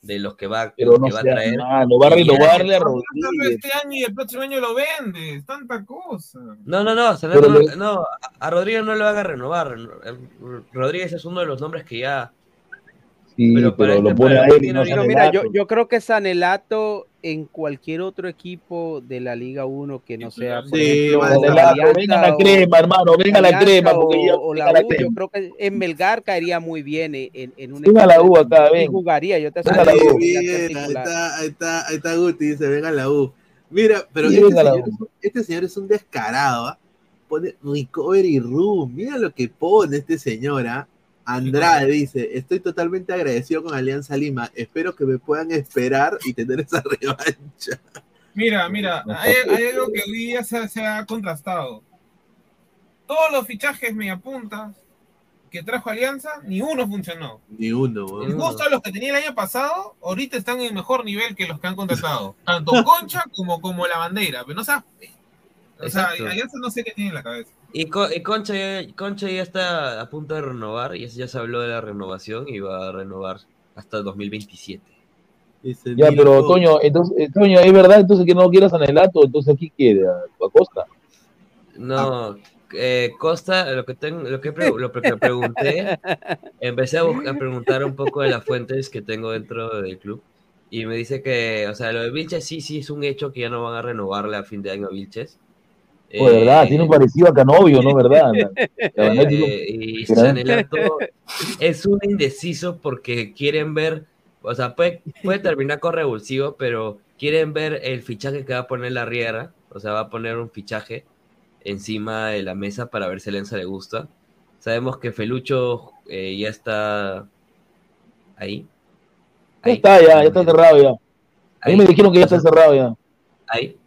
Speaker 7: de los que va,
Speaker 6: Pero
Speaker 7: los
Speaker 6: no
Speaker 7: que va a traer.
Speaker 6: malo, va a renovarle a
Speaker 11: Pero
Speaker 6: Rodríguez.
Speaker 11: este año y el próximo año lo vendes. Tanta cosa.
Speaker 7: No, no, no, no,
Speaker 6: le-
Speaker 7: no, a- Rodríguez no lo van a renovar. Rodríguez es uno de los nombres que ya.
Speaker 6: Sí,
Speaker 7: Pero
Speaker 6: pero,
Speaker 7: para
Speaker 6: lo
Speaker 7: este-
Speaker 6: pone a
Speaker 7: para
Speaker 6: él y no
Speaker 9: mira, yo, yo creo que Sanelato en cualquier otro equipo de la Liga 1 que no sea, por
Speaker 4: Sí,
Speaker 9: ejemplo,
Speaker 6: Sanelato, venga la
Speaker 9: o-
Speaker 6: crema, hermano, venga la crema,
Speaker 9: o,
Speaker 6: porque
Speaker 9: o la U, yo creo que en Melgar caería muy bien en, en- un
Speaker 6: Venga la
Speaker 9: equipo
Speaker 6: U acá, ven.
Speaker 9: jugaría, yo te
Speaker 6: Venga la U.
Speaker 4: Bien, ahí está, ahí está, ahí está Guti, dice, venga la U. Mira, pero
Speaker 6: Sí,
Speaker 4: este señor, este señor es un descarado, ¿ah? Pone recovery room, mira lo que pone este señor, ¿ah? Andrade dice, estoy totalmente agradecido con Alianza Lima, espero que me puedan esperar y tener esa revancha.
Speaker 11: Mira, mira, hay, hay algo que hoy día se, se ha contrastado. Todos los fichajes media puntas que trajo Alianza, ni uno funcionó.
Speaker 4: Ni uno, weón.
Speaker 11: Justo los que tenía el año pasado, ahorita están en mejor nivel que los que han contratado. Tanto Concha como, como la bandera. Pero no sabes. O sea,
Speaker 7: Exacto.
Speaker 11: Alianza no sé qué tiene en la cabeza.
Speaker 7: Y, Co- y Concha, ya, Concha ya está a punto de renovar, y ya se habló de la renovación y va a renovar hasta 2027.
Speaker 4: Dice,
Speaker 6: Ya, pero
Speaker 4: loco.
Speaker 6: Toño, entonces, eh, Toño, es verdad entonces que no quieras Sanelato, entonces aquí quiere a, a Costa.
Speaker 7: No, eh, Costa, lo que tengo, lo que, pre- lo que pregunté, empecé a, a preguntar un poco de las fuentes que tengo dentro del club y me dice que, o sea, lo de Vilches sí, sí es un hecho que ya no van a renovarle a fin de año a Vilches.
Speaker 6: Oh, de verdad,
Speaker 7: Eh,
Speaker 6: tiene un parecido a Canovio, ¿no? ¿Verdad?
Speaker 7: Eh, y es un indeciso porque quieren ver, o sea, puede, puede terminar con revulsivo, pero quieren ver el fichaje que va a poner la Riera, o sea, va a poner un fichaje encima de la mesa para ver si a Alianza le gusta. Sabemos que Felucho eh, ya está ahí.
Speaker 6: Ya está, ya, ya está cerrado ya. A mí me dijeron que ya está cerrado ya.
Speaker 7: Ahí.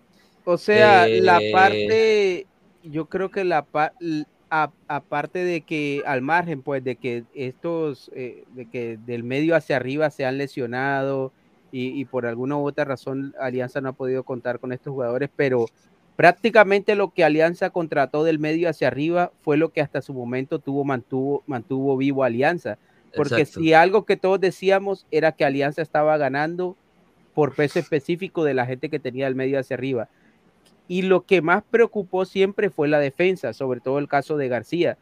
Speaker 9: O sea, la
Speaker 7: Eh,
Speaker 9: parte, yo creo que la pa- l- a- aparte de que al margen, pues, de que estos, eh, de que del medio hacia arriba se han lesionado y, y por alguna u otra razón Alianza no ha podido contar con estos jugadores, pero prácticamente lo que Alianza contrató del medio hacia arriba fue lo que hasta su momento tuvo, mantuvo, mantuvo vivo Alianza. Porque
Speaker 7: Exacto.
Speaker 9: si algo que todos decíamos era que Alianza estaba ganando por peso específico de la gente que tenía el medio hacia arriba. Y lo que más preocupó siempre fue la defensa, sobre todo el caso de García.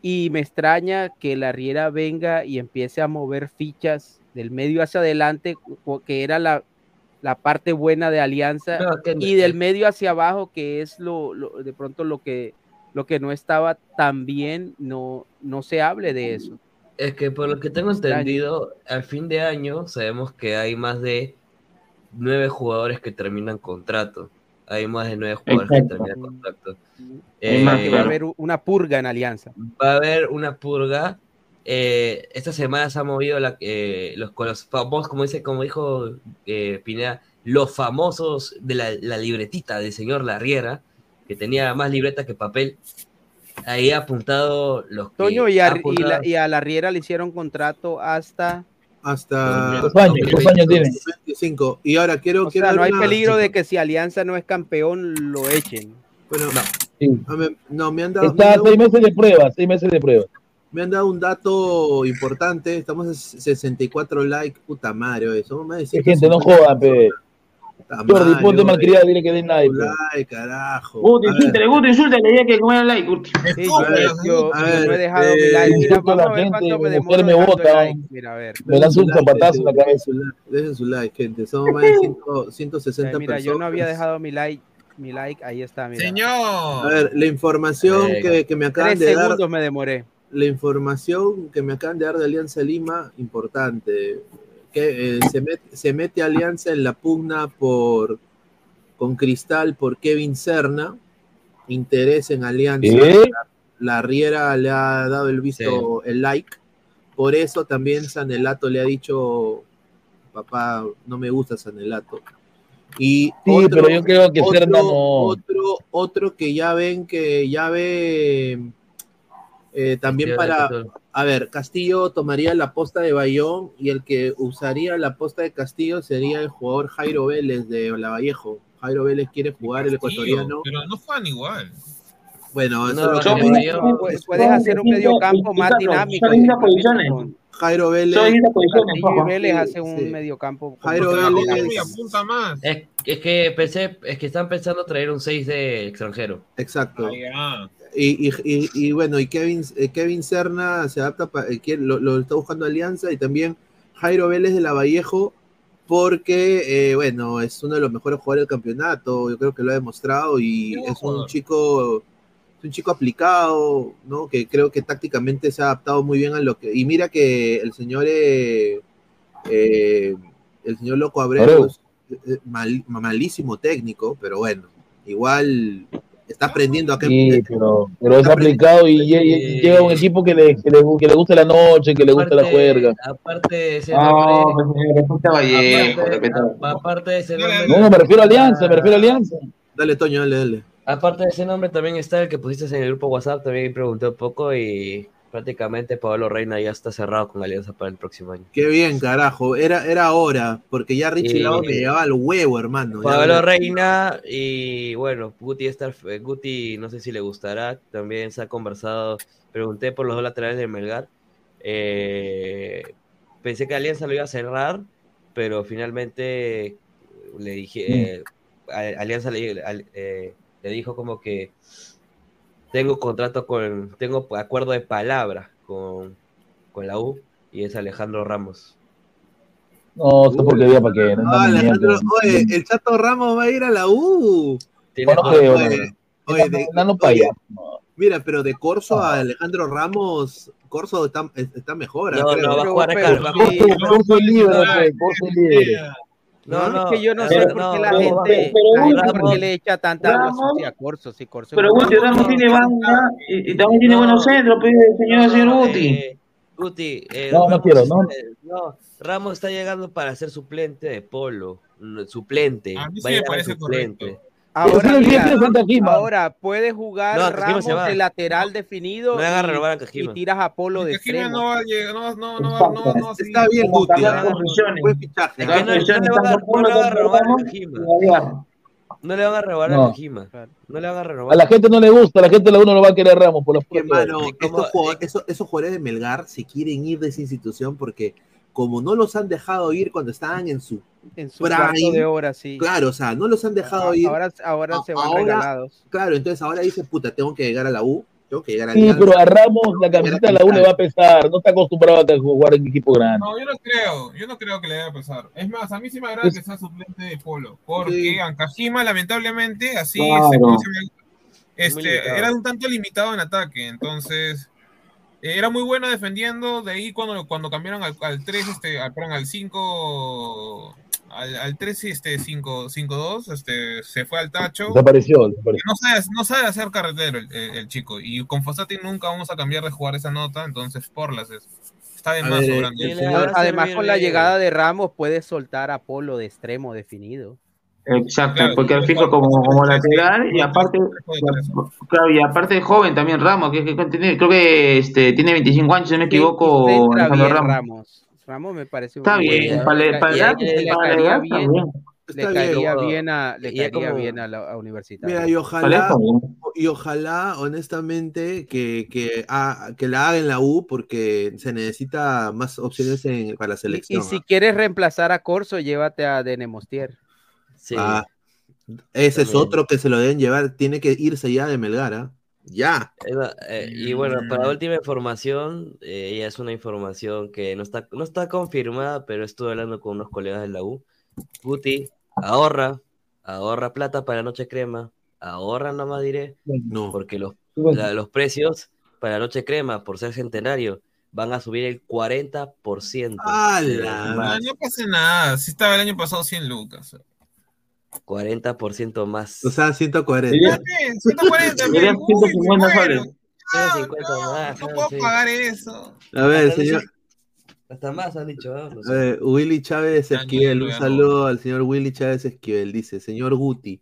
Speaker 9: Y me extraña que la Riera venga y empiece a mover fichas del medio hacia adelante, que era la, la parte buena de Alianza,
Speaker 7: No, que-
Speaker 9: y del medio hacia abajo, que es lo, lo- de pronto lo que, lo que no estaba tan bien, no, no se hable de eso.
Speaker 7: Es que por lo que tengo entendido, al fin de año sabemos que hay más de nueve jugadores que terminan contrato. Hay más de nueve jugadores que
Speaker 5: Exacto.
Speaker 7: terminan contrato.
Speaker 9: Eh,
Speaker 7: Eh,
Speaker 9: que va a haber una purga en Alianza.
Speaker 7: va a haber una purga. Eh, esta semana se ha movido la, eh, los, con los famosos, como dice, como dijo eh, Pineda, los famosos de la, la libretita del señor Larriera, que tenía más libreta que papel. Ahí ha apuntado los que
Speaker 9: Toño y
Speaker 7: ha
Speaker 9: a, y,
Speaker 7: apuntado-
Speaker 9: la- y a la Riera le hicieron contrato hasta
Speaker 4: Hasta
Speaker 6: Dos años, dos años tiene.
Speaker 4: 25. Y ahora quiero,
Speaker 9: O
Speaker 4: quiero
Speaker 9: sea, no hay
Speaker 4: una-
Speaker 9: peligro de que si Alianza no es campeón lo echen.
Speaker 4: Bueno,
Speaker 6: Sí.
Speaker 4: a ver, no, me han dado, me
Speaker 6: Está
Speaker 4: han
Speaker 6: a
Speaker 4: dado
Speaker 6: seis meses de prueba, seis meses de prueba.
Speaker 4: Me han dado un dato importante. Estamos en 64 likes. Puta madre, somos más de
Speaker 6: Sí, gente, no
Speaker 4: 150
Speaker 6: jodan, pe.
Speaker 4: Personas.
Speaker 6: Jordi, ponte malcriado, dile que den like.
Speaker 4: Ay, carajo.
Speaker 5: Guti,
Speaker 4: A ver.
Speaker 5: insúltale, Guti, insúltale, ya que comer like, Guti.
Speaker 9: Sí, yo, yo- yo
Speaker 4: A
Speaker 9: no he dejado mi
Speaker 4: eh,
Speaker 9: like. Mira,
Speaker 6: a
Speaker 9: vamos a ver cuánto me el like. Mira, a ver.
Speaker 6: Lanza un zapatazo en la cabeza.
Speaker 4: like, Dejen su like, gente. Somos más de 100 160
Speaker 9: Eh, Mira,
Speaker 4: personas.
Speaker 9: yo no había dejado mi like. Mi like, ahí está, mira.
Speaker 4: A
Speaker 11: Señor.
Speaker 4: ver, la información que, que me acaban
Speaker 9: Tres
Speaker 4: de dar.
Speaker 9: segundos me demoré.
Speaker 4: La información que me acaban de dar de Alianza Lima, importante. Que eh, se, met- se mete Alianza en la pugna por con Cristal por Kevin Serna. Interés en Alianza. La, la Riera le ha dado el visto, el like. Por eso también Sanelato le ha dicho, papá, no me gusta Sanelato. Y
Speaker 6: Sí, pero yo creo que
Speaker 4: otro,
Speaker 6: Serna no.
Speaker 4: otro, otro que ya ven que ya ve eh, también para. A ver, Castillo tomaría la posta de Bayón y el que usaría la posta de Castillo sería el jugador Jairo Vélez de Lavallejo. Jairo Vélez quiere jugar el ecuatoriano.
Speaker 11: Pero no juegan igual.
Speaker 4: Bueno, eso
Speaker 7: No,
Speaker 4: es lo que me-
Speaker 7: yo-
Speaker 9: Puedes, puedes hacer un medio campo más dinámico.
Speaker 5: Son distintas
Speaker 9: simplemente
Speaker 5: posiciones.
Speaker 9: con
Speaker 4: Jairo Vélez.
Speaker 9: Castillo y. Vélez hace un
Speaker 4: Sí.
Speaker 9: medio campo.
Speaker 4: Jairo Vélez.
Speaker 11: Apunta más.
Speaker 7: Es, es que pensé, es que están pensando traer un 6 de extranjero.
Speaker 4: Exacto.
Speaker 11: Ah.
Speaker 4: Y, y- y- y bueno, y Kevin, eh, Kevin Serna se adapta, pa- eh, quiere- lo, lo está buscando Alianza y también Jairo Vélez de Lavallejo, porque, eh, bueno, es uno de los mejores jugadores del campeonato, yo creo que lo ha demostrado y es un chico, es un chico aplicado, ¿no? Que creo que tácticamente se ha adaptado muy bien a lo que... Y mira que el señor, eh, eh, el señor Loco Abreu,
Speaker 6: Abreu.
Speaker 4: es, eh, mal- malísimo técnico, pero bueno, igual está aprendiendo a que...
Speaker 6: Sí, pero, pero es aplicado y lle- lle- llega un equipo que le, que le, que le gusta la noche, que le gusta la juerga.
Speaker 7: Aparte de ese
Speaker 5: No,
Speaker 7: nombre,
Speaker 5: Vallejo,
Speaker 7: aparte, de ese nombre,
Speaker 6: No, me refiero a Alianza, me refiero a Alianza.
Speaker 4: Dale, Toño, dale, dale.
Speaker 7: aparte de ese nombre también está el que pusiste en el grupo WhatsApp, también pregunté un poco y prácticamente Pablo Reina ya está cerrado con Alianza para el próximo año.
Speaker 4: Qué bien, carajo. Era, era hora, porque ya Richie
Speaker 7: Sí.
Speaker 4: Lau me llevaba al huevo, hermano. Ya-
Speaker 7: Pablo Reina y bueno, Guti, está, eh, Guti no sé si le gustará, también se ha conversado, pregunté por los dos laterales de Melgar, eh, pensé que Alianza lo iba a cerrar, pero finalmente le dije, eh, a- Alianza le, al- eh, le dijo como que tengo contrato con, tengo acuerdo de palabra con, con la U y es Alejandro Ramos.
Speaker 6: No, esta porquería para qué. No,
Speaker 4: Ah,
Speaker 6: me
Speaker 4: Alejandro, oye, el Chato Ramos va a ir a la U.
Speaker 7: Tiene
Speaker 6: No, no
Speaker 4: Oye,
Speaker 6: no.
Speaker 4: oye, de-
Speaker 6: Nano para allá.
Speaker 4: mira, pero de Corso a Alejandro Ramos, Corso está, está mejor.
Speaker 7: No,
Speaker 4: creo.
Speaker 7: no, va a jugar acá.
Speaker 6: Curso curso libre, pues, curso libre.
Speaker 7: No, no,
Speaker 9: es que yo no
Speaker 7: a
Speaker 9: sé
Speaker 7: ver,
Speaker 9: por
Speaker 7: no,
Speaker 9: qué la
Speaker 7: no,
Speaker 9: gente,
Speaker 5: pero
Speaker 9: la gente por qué le echa tanta sucia a Corso. Si Corso
Speaker 5: Pero Guti, Ramos tiene banda y, y también tiene
Speaker 7: No.
Speaker 5: buenos centros, pues, señor, señor
Speaker 7: No,
Speaker 5: Guti.
Speaker 7: eh, Guti, eh,
Speaker 6: No, no quiero,
Speaker 7: está-
Speaker 6: no.
Speaker 7: eh, no, Ramos está llegando para ser suplente de Polo, suplente.
Speaker 11: A mí sí me parece
Speaker 7: suplente.
Speaker 11: correcto.
Speaker 9: Ahora, mira, ahora puede jugar
Speaker 7: No,
Speaker 9: Ramos de lateral definido
Speaker 7: No
Speaker 9: y- tiras a Polo de extremo.
Speaker 11: no va a llegar, no, no, no, no, no.
Speaker 4: Está bien, Guti. ¿ah? ¿ah?
Speaker 7: no, no le van a, no le van a renovar a Tajima. No le van a renovar a
Speaker 6: No.
Speaker 7: Tajima. No le van a
Speaker 6: A
Speaker 7: renovar.
Speaker 6: la gente no le gusta, a la gente uno lo va a querer Ramos por los
Speaker 4: Que,
Speaker 6: puros
Speaker 4: mano,
Speaker 7: Y como-
Speaker 4: estos jugadores, esos, esos jugadores de Melgar se quieren ir de esa institución porque como no los han dejado ir cuando estaban en su
Speaker 9: En su
Speaker 4: Prime.
Speaker 9: cuarto de hora, sí.
Speaker 4: claro, o sea, no los han dejado ir.
Speaker 9: Ahora, ahora se van
Speaker 4: Ahora-
Speaker 9: regalados.
Speaker 4: Claro, entonces ahora dice, puta, tengo que llegar a la U, tengo que llegar a
Speaker 6: Sí,
Speaker 4: Alianza.
Speaker 6: pero a Ramos la camiseta de la U le va a pesar. No está acostumbrado a jugar en equipo grande.
Speaker 11: No, yo no creo, yo no creo que le deba pesar. Es más, a mí sí me agrada
Speaker 6: Es-
Speaker 11: que sea suplente de Polo, porque
Speaker 4: Sí.
Speaker 11: Ankajima, lamentablemente, así
Speaker 5: Claro.
Speaker 11: se este, era un tanto limitado en ataque, entonces era muy bueno defendiendo, de ahí cuando, cuando cambiaron al, al 3, este, al, perdón, al 5, al, al 3, este, 5, 5-2, este, se fue al tacho.
Speaker 6: Desapareció, desapareció.
Speaker 11: No sabe, no sabe hacer carretero el, el- el chico. Y con Fossati nunca vamos a cambiar de jugar esa nota, entonces porlas es. Está de más
Speaker 4: ver,
Speaker 11: sobrando.
Speaker 7: a
Speaker 9: Además, con la llegada de Ramos, puede soltar a Polo de extremo definido.
Speaker 5: Exacto,
Speaker 11: Claro,
Speaker 5: porque al fijo como, como lateral y aparte, claro, y aparte de joven también Ramos, que, que- que tiene- creo que este, tiene 25 años, si no me equivoco,
Speaker 9: y
Speaker 5: Alejandro Ramos.
Speaker 9: Ramos. Ramos me parece
Speaker 5: Está
Speaker 9: muy
Speaker 5: bien, para, para edad, para
Speaker 9: bien, le caería
Speaker 7: bien.
Speaker 9: bien a, le
Speaker 7: Y
Speaker 9: caería
Speaker 7: como-
Speaker 9: bien a la a universitaria.
Speaker 4: Mira, y ojalá, y ojalá, honestamente, que, que, ha- que la haga en la U porque se necesita más opciones en- para la
Speaker 9: Y, y
Speaker 4: selección.
Speaker 9: si
Speaker 4: ¿ah?
Speaker 9: quieres reemplazar a Corso, llévate a Denemostier.
Speaker 7: Sí.
Speaker 4: Ah, ese es otro que se lo deben llevar. Tiene que irse ya de Melgar, ¿ah? Ya.
Speaker 7: Eh, eh, y bueno, para
Speaker 4: Mm.
Speaker 7: última información, eh, ya es una información que no está, no está confirmada, pero estuve hablando con unos colegas de la U. Guti, ahorra, ahorra plata para Noche Crema, ahorra nomás diré,
Speaker 4: No.
Speaker 7: porque los, la- los precios para Noche Crema, por ser centenario, van a subir el 40%. de
Speaker 4: ¡Hala!
Speaker 11: No, no pasa nada. Si estaba el año pasado 100 lucas.
Speaker 7: 40% más.
Speaker 4: O sea, 140.
Speaker 11: ¿Por qué? 140,
Speaker 5: Serían
Speaker 11: pero,
Speaker 5: 150
Speaker 11: uy,
Speaker 5: soles.
Speaker 11: bueno,
Speaker 7: 150 más,
Speaker 11: no puedo
Speaker 7: sí.
Speaker 11: pagar eso.
Speaker 4: A ver,
Speaker 7: Hasta
Speaker 4: señor.
Speaker 7: Hasta más han dicho, ¿no? No
Speaker 4: A ver, Willy Chávez Esquivel, un saludo al señor Willy Chávez Esquivel. Dice, señor Guti,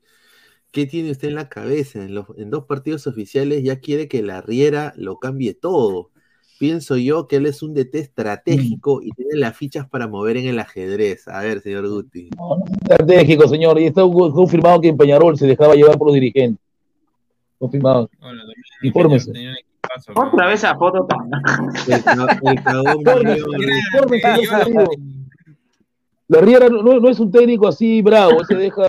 Speaker 4: ¿qué tiene usted en la cabeza? En, los, en dos partidos oficiales ya quiere que la Riera lo cambie todo. Pienso yo que él es un DT estratégico y tiene las fichas para mover en el ajedrez. A ver, señor Guti.
Speaker 6: Estratégico, señor. Y está confirmado que en Peñarol se dejaba llevar por los dirigentes. Confirmado.
Speaker 11: También
Speaker 6: Infórmese.
Speaker 5: Otra vez a foto.
Speaker 6: La Riera no, no- no es un técnico así bravo, se deja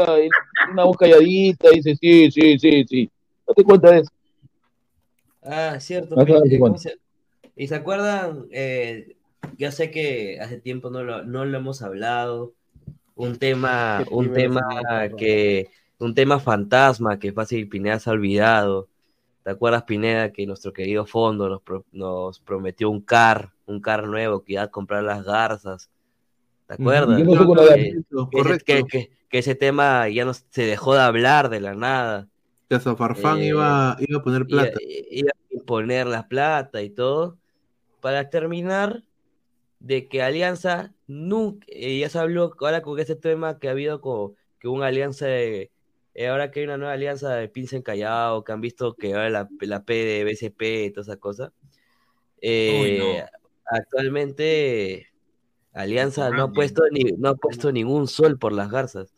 Speaker 6: una voz calladita y dice sí, sí, sí, sí. Date cuenta de eso.
Speaker 7: Ah, cierto.
Speaker 6: A
Speaker 7: ¿Y se acuerdan? Eh, ya sé que hace tiempo no lo, no lo hemos hablado. Un tema, un tema que, un tema fantasma que fácil Pineda se ha olvidado. ¿Te acuerdas, Pineda, que nuestro querido fondo nos, pro- nos prometió un car, un car nuevo que iba a comprar las garzas? ¿Te acuerdas?
Speaker 6: ¿Qué pasó con la
Speaker 7: Que- ese,
Speaker 4: correcto.
Speaker 7: que- que- que ese tema ya no, se dejó de hablar de la nada.
Speaker 4: Que hasta Farfán
Speaker 7: Eh,
Speaker 4: iba, iba a poner plata.
Speaker 7: iba a imponer la plata y todo, para terminar de que Alianza nunca, eh, ya se habló ahora con ese tema que ha habido con que una alianza de, eh, ahora que hay una nueva alianza de Pinza en Callao, que han visto que ahora la, la P de BCP y toda esa cosa. Eh, Actualmente Alianza no ha puesto ni, no ha puesto ningún sol por las garzas.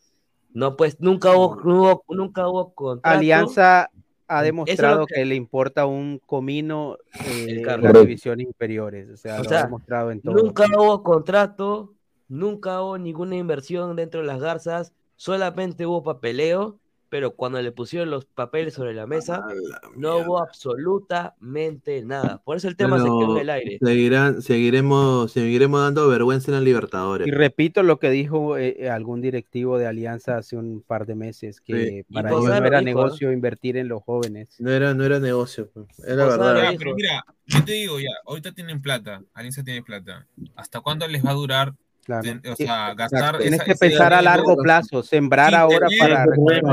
Speaker 7: No pues nunca hubo, hubo- nunca hubo contrato.
Speaker 9: Alianza ha demostrado que...
Speaker 7: que-
Speaker 9: le importa un comino eh, las divisiones inferiores. O sea,
Speaker 7: O
Speaker 9: lo
Speaker 7: sea,
Speaker 9: ha demostrado en todo.
Speaker 7: Nunca hubo contrato, nunca hubo ninguna inversión dentro de las garzas, solamente hubo papeleo, pero cuando le pusieron los papeles sobre la mesa,
Speaker 4: la
Speaker 7: no hubo absolutamente nada. Por eso el tema se quedó en el aire.
Speaker 4: seguirán, seguiremos, seguiremos dando vergüenza en la Libertadores.
Speaker 9: Y repito lo que dijo eh, algún directivo de Alianza hace un par de meses, que
Speaker 4: Sí.
Speaker 9: para ellos no era
Speaker 7: dijo,
Speaker 9: negocio invertir en los jóvenes.
Speaker 4: No era, no era negocio, pues, era
Speaker 7: Posada
Speaker 4: verdad.
Speaker 11: pero mira, yo te digo ya, ahorita tienen plata, Alianza tiene plata. ¿Hasta cuándo les va a durar?
Speaker 9: Claro.
Speaker 11: ten- o
Speaker 9: Sí,
Speaker 11: sea, gastar
Speaker 9: Tienes
Speaker 11: esa-
Speaker 9: que pensar a largo plazo, sembrar
Speaker 11: sin
Speaker 9: ahora
Speaker 11: tener-
Speaker 9: para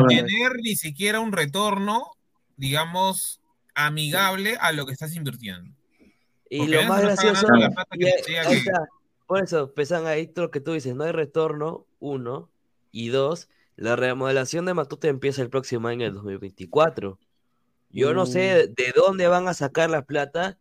Speaker 11: tener ni siquiera un retorno, digamos, amigable a lo que estás invirtiendo.
Speaker 7: Y
Speaker 11: Porque
Speaker 7: lo más gracioso,
Speaker 11: que
Speaker 7: y
Speaker 11: que-.
Speaker 7: Por eso, pesan ahí todo lo que tú dices, no hay retorno, uno, y dos, la remodelación de Matute empieza el próximo año, el 2024. Yo no sé
Speaker 4: Mm.
Speaker 7: de dónde van a sacar la plata,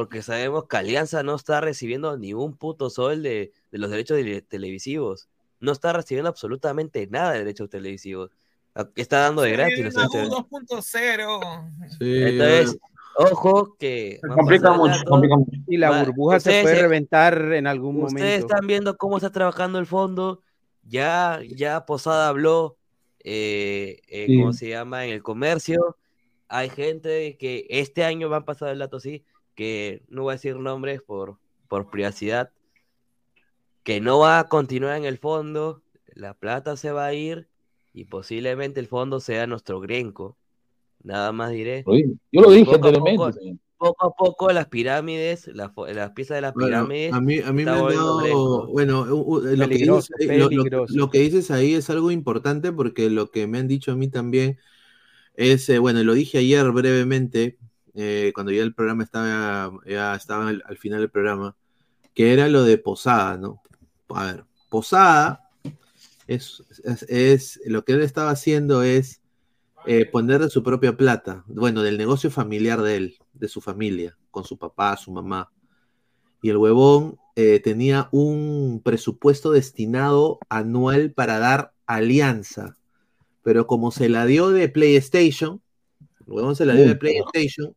Speaker 7: porque sabemos que Alianza no está recibiendo ni un puto sol de, de los derechos de- televisivos. No está recibiendo absolutamente nada de derechos televisivos. A- Está dando de gratis los
Speaker 11: Una
Speaker 7: derechos.
Speaker 11: U 2.0.
Speaker 4: Sí,
Speaker 7: Entonces, ojo que...
Speaker 5: Se complica
Speaker 7: a
Speaker 5: mucho, complica mucho.
Speaker 9: Y la
Speaker 7: Va,
Speaker 9: burbuja se
Speaker 7: ustedes
Speaker 9: puede
Speaker 7: se-
Speaker 9: reventar en algún
Speaker 7: Ustedes
Speaker 9: momento.
Speaker 7: están viendo cómo está trabajando el fondo. Ya, ya Posada habló, eh, eh,
Speaker 6: Sí.
Speaker 7: ¿cómo se llama? En el comercio. Hay gente que este año van a pasar el dato así, que no voy a decir nombres por, por privacidad, que no va a continuar en el fondo, la plata se va a ir y posiblemente el fondo sea nuestro Grenco. Nada más diré.
Speaker 6: Yo lo dije
Speaker 7: poco a
Speaker 6: anteriormente,
Speaker 7: poco- a poco las pirámides, las, piezas de las
Speaker 4: Bueno,
Speaker 7: pirámides,
Speaker 4: a mí, a mí me han dado, bueno, u- lo, que dices, ahí- lo- lo-
Speaker 9: peligroso.
Speaker 4: lo que dices ahí es algo importante porque lo que me han dicho a mí también es, eh, bueno, lo dije ayer brevemente, eh, cuando ya el programa estaba, ya estaba al, al final del programa, que era lo de Posada, ¿no? A ver, Posada es, es, es- lo que él estaba haciendo es eh, poner de su propia plata, bueno, del negocio familiar de él, de su familia, con su papá, su mamá. Y el huevón eh, tenía un presupuesto destinado anual para dar alianza. Pero como se la dio de PlayStation, el huevón se la dio de PlayStation,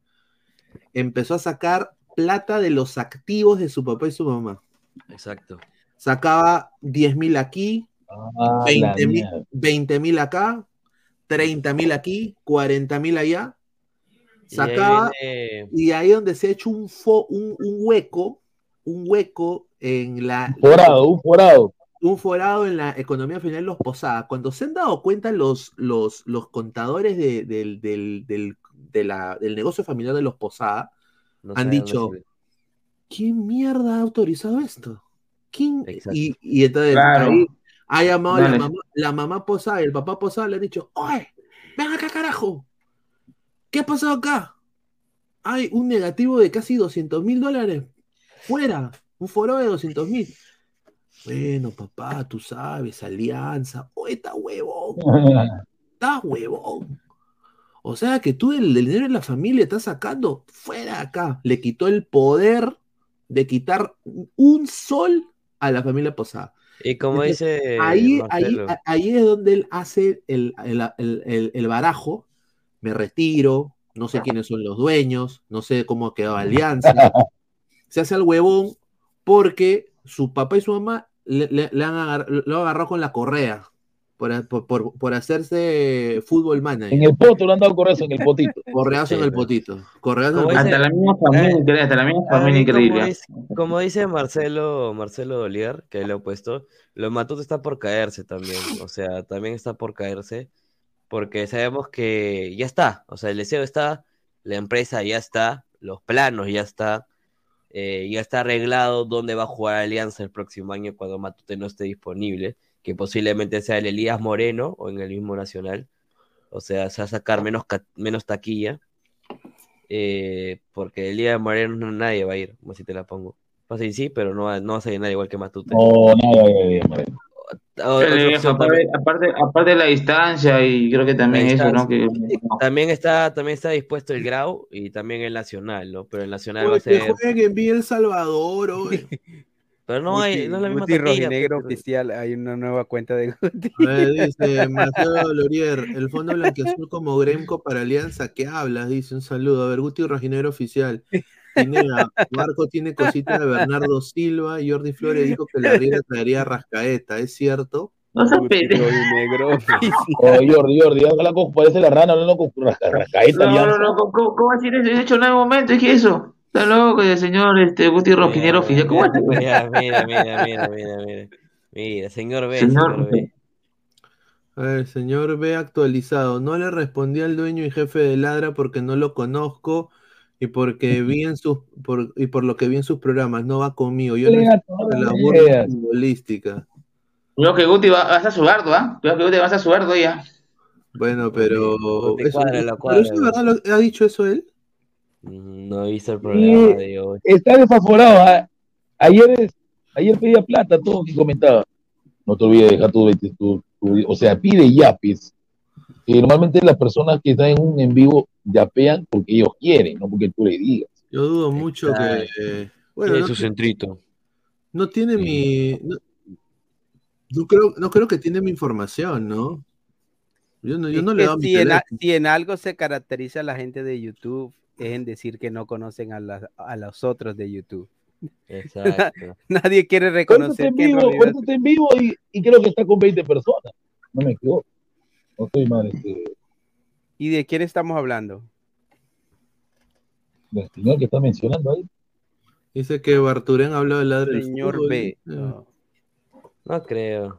Speaker 4: empezó a sacar plata de los activos de su papá y su mamá.
Speaker 7: Exacto.
Speaker 4: Sacaba 10 mil aquí,
Speaker 6: Ah,
Speaker 4: 20
Speaker 6: la
Speaker 4: mil,
Speaker 6: mierda.
Speaker 4: 20 mil acá, 30 mil aquí, 40 mil allá.
Speaker 7: Y ahí
Speaker 4: Sacaba,
Speaker 7: viene-
Speaker 4: y ahí donde se ha hecho un, fo- un, un hueco, un hueco en la...
Speaker 6: Forado, un forado.
Speaker 4: un forado en la economía final de los Posadas. Cuando se han dado cuenta los, los, los contadores de- del, del, del, de la- del negocio familiar de los Posadas,
Speaker 7: No
Speaker 4: han dicho. ¿quién mierda ha autorizado esto? ¿Quién? Y, y entonces
Speaker 5: Claro.
Speaker 4: ahí ha llamado la mamá, la mamá Posada y el papá Posada le han dicho, oye, ven acá carajo, ¿qué ha pasado acá? Hay un negativo de casi 200 mil dólares fuera, un foro de 200 mil. Bueno, papá, tú sabes, alianza. Oh, está huevón. Está huevón. O sea que tú del, del dinero de la familia estás sacando fuera de acá. Le quitó el poder de quitar un sol a la familia Posada.
Speaker 7: Y como
Speaker 4: Entonces,
Speaker 7: dice
Speaker 4: ahí, ahí, ahí es donde él hace el, el- el- el- el barajo. Me retiro, no sé quiénes son los dueños, no sé cómo ha quedado Alianza. Se hace el huevón porque su papá y su mamá le, le- le han agar- lo agarrado con la correa por, por- por- por hacerse fútbol manager.
Speaker 6: En el poto le han dado correazo en el potito.
Speaker 4: Correazo en el potito. Correazo en el
Speaker 7: Como
Speaker 5: Hasta
Speaker 4: potito.
Speaker 5: la misma familia
Speaker 7: eh,
Speaker 5: increíble, hasta la misma
Speaker 7: a
Speaker 5: familia
Speaker 7: mí como,
Speaker 5: increíble.
Speaker 7: es- como dice Marcelo, Marcelo Dolier, que le he puesto, lo Matute está por caerse también. O sea, también está por caerse. Porque sabemos que ya está. O sea, el deseo está, la empresa ya está, los planos ya está. eh, ya está arreglado dónde va a jugar Alianza el próximo año cuando Matute no esté disponible, que posiblemente sea el Elías Moreno o en el mismo Nacional. O sea, se va a sacar menos, menos taquilla. eh, porque Elías Moreno no- nadie va a ir, así te la pongo. Fácil sí, pero no va, no va a salir nadie igual que Matute.
Speaker 6: No, de Moreno.
Speaker 7: O-
Speaker 5: viejo, aparte, aparte, aparte de la distancia y creo que también eso, ¿no? Que,
Speaker 7: También está, también está dispuesto el Grau y también el Nacional, ¿no? Pero el Nacional va a
Speaker 4: Oye, que
Speaker 7: ser.
Speaker 4: juegue en Villa El Salvador, oye.
Speaker 7: Pero no hay, no es la misma
Speaker 9: Guti
Speaker 7: taquilla,
Speaker 9: Rojinegro
Speaker 7: pues.
Speaker 9: oficial, hay una nueva cuenta de Guti.
Speaker 4: A ver, dice Mateo Lorier, el fondo blanquiazul como Gremco para Alianza, ¿qué hablas? Dice un saludo. A ver, Guti Rojinegro oficial. Pineda, Marco tiene cositas de Bernardo Silva, Jordi Flores dijo que la Riera traería a Rascaeta, ¿es cierto?
Speaker 5: No se
Speaker 9: Rojinegro oficial.
Speaker 6: Oh, Jordi, Jordi, con- parece la rana hablando con rasca- rascaeta
Speaker 5: No, no, no, ¿cómo, cómo, decir eso? De hecho, no hay momento, es que eso. Está loco, el señor este, Guti Rojinero oficial. ¿Cómo
Speaker 7: Mira, mira, mira, mira, mira, mira, señor B,
Speaker 5: Señor-
Speaker 7: señor B.
Speaker 4: A ver, señor B actualizado. No le respondí al dueño y jefe de Ladra porque no lo conozco y porque vi en sus por, y por lo que vi en sus programas. No va conmigo. Yo no estoy de la
Speaker 6: no
Speaker 4: burla futbolística.
Speaker 5: Cuidado que Guti va, vas a sudardo, ¿ah? Cuidado que Guti vas a sudardo ya.
Speaker 4: Bueno, pero.
Speaker 7: Guti,
Speaker 4: eso- pero es verdad, ¿ha dicho eso él?
Speaker 7: Mm, No he visto el programa de hoy.
Speaker 6: Está desfavorado. ¿ah? Ayer, es- ayer pedía plata, todo que comentaba. No te olvides de dejar tu, tu- tu- o sea, pide yapes. Y normalmente las personas que están en un en vivo yapean porque ellos quieren, no porque tú le digas.
Speaker 4: Yo dudo mucho que. eh, bueno, no,
Speaker 7: su centrito.
Speaker 4: no tiene mi. No, no creo, no creo que tiene mi información, ¿no? Yo no, yo no le doy mi
Speaker 9: si, en, si en algo se caracteriza a la gente de YouTube, es en decir que no conocen a, las- a los otros de YouTube.
Speaker 7: Exacto.
Speaker 9: Nadie quiere reconocer
Speaker 6: en
Speaker 9: que en
Speaker 6: vivo, por
Speaker 9: realidad-
Speaker 6: en vivo y, y creo que está con 20 personas. No me equivoco. No estoy mal. Este,
Speaker 9: ¿Y de quién estamos hablando?
Speaker 6: el señor que está mencionando ahí.
Speaker 4: Dice que Barturén habló del ladre del
Speaker 9: Señor
Speaker 4: fútbol.
Speaker 9: B. No.
Speaker 7: No creo.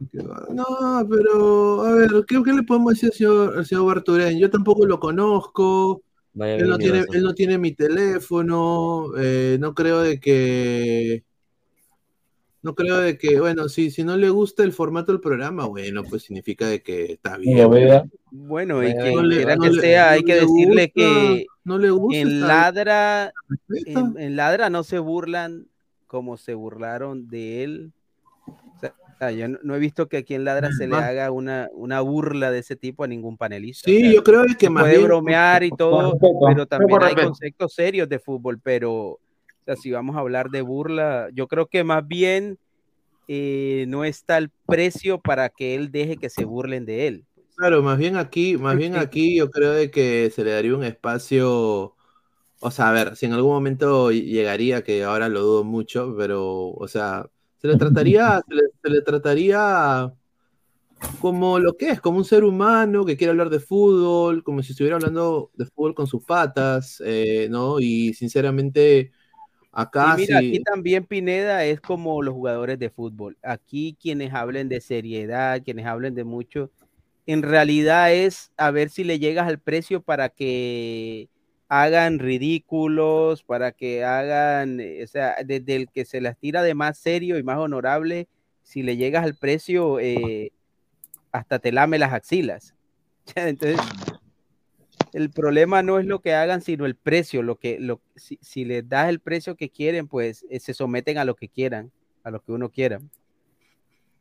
Speaker 4: No, pero a ver, ¿qué, qué le podemos decir al señor, al señor Barturén? Yo tampoco lo conozco.
Speaker 7: Vaya
Speaker 4: Él no, tiene, él no tiene mi teléfono. eh, no creo de que. No creo de que, bueno, si, si no le gusta el formato del programa, bueno, pues significa de que está bien.
Speaker 9: Bueno, y quien
Speaker 4: no le-
Speaker 9: quiera
Speaker 4: no
Speaker 9: que
Speaker 4: le-
Speaker 9: sea, hay
Speaker 4: no
Speaker 9: que
Speaker 4: le
Speaker 9: decirle
Speaker 4: gusta,
Speaker 9: que
Speaker 4: no le gusta.
Speaker 9: en Ladra, en Ladra no se burlan como se burlaron de él. Sea, yo no, no he visto que aquí en Ladra se le
Speaker 4: Ah.
Speaker 9: haga una, una burla de ese tipo a ningún panelista.
Speaker 4: Sí,
Speaker 9: O sea,
Speaker 4: yo creo que más
Speaker 9: puede
Speaker 4: bien.
Speaker 9: bromear y todo, pero también hay conceptos serios de fútbol, pero o sea, si vamos a hablar de burla, yo creo que más bien eh, no está el precio para que él deje que se burlen de él.
Speaker 4: Claro, más bien aquí, más bien aquí yo creo de que se le daría un espacio, o sea, a ver, si en algún momento llegaría, que ahora lo dudo mucho, pero, o sea, se le trataría, se le, se le trataría como lo que es, como un ser humano que quiere hablar de fútbol, como si estuviera hablando de fútbol con sus patas, eh, ¿no? Y sinceramente, acá
Speaker 9: Y mira,
Speaker 4: sí-
Speaker 9: aquí también Pineda es como los jugadores de fútbol. Aquí quienes hablen de seriedad, quienes hablen de mucho, en realidad es a ver si le llegas al precio para que hagan ridículos, para que hagan, eh, o sea, desde el que se las tira de más serio y más honorable, si le llegas al precio, eh, hasta te lame las axilas. Entonces, el problema no es lo que hagan, sino el precio. Lo que, lo, si, si les das el precio que quieren, pues eh, se someten a lo que quieran, a lo que uno quiera.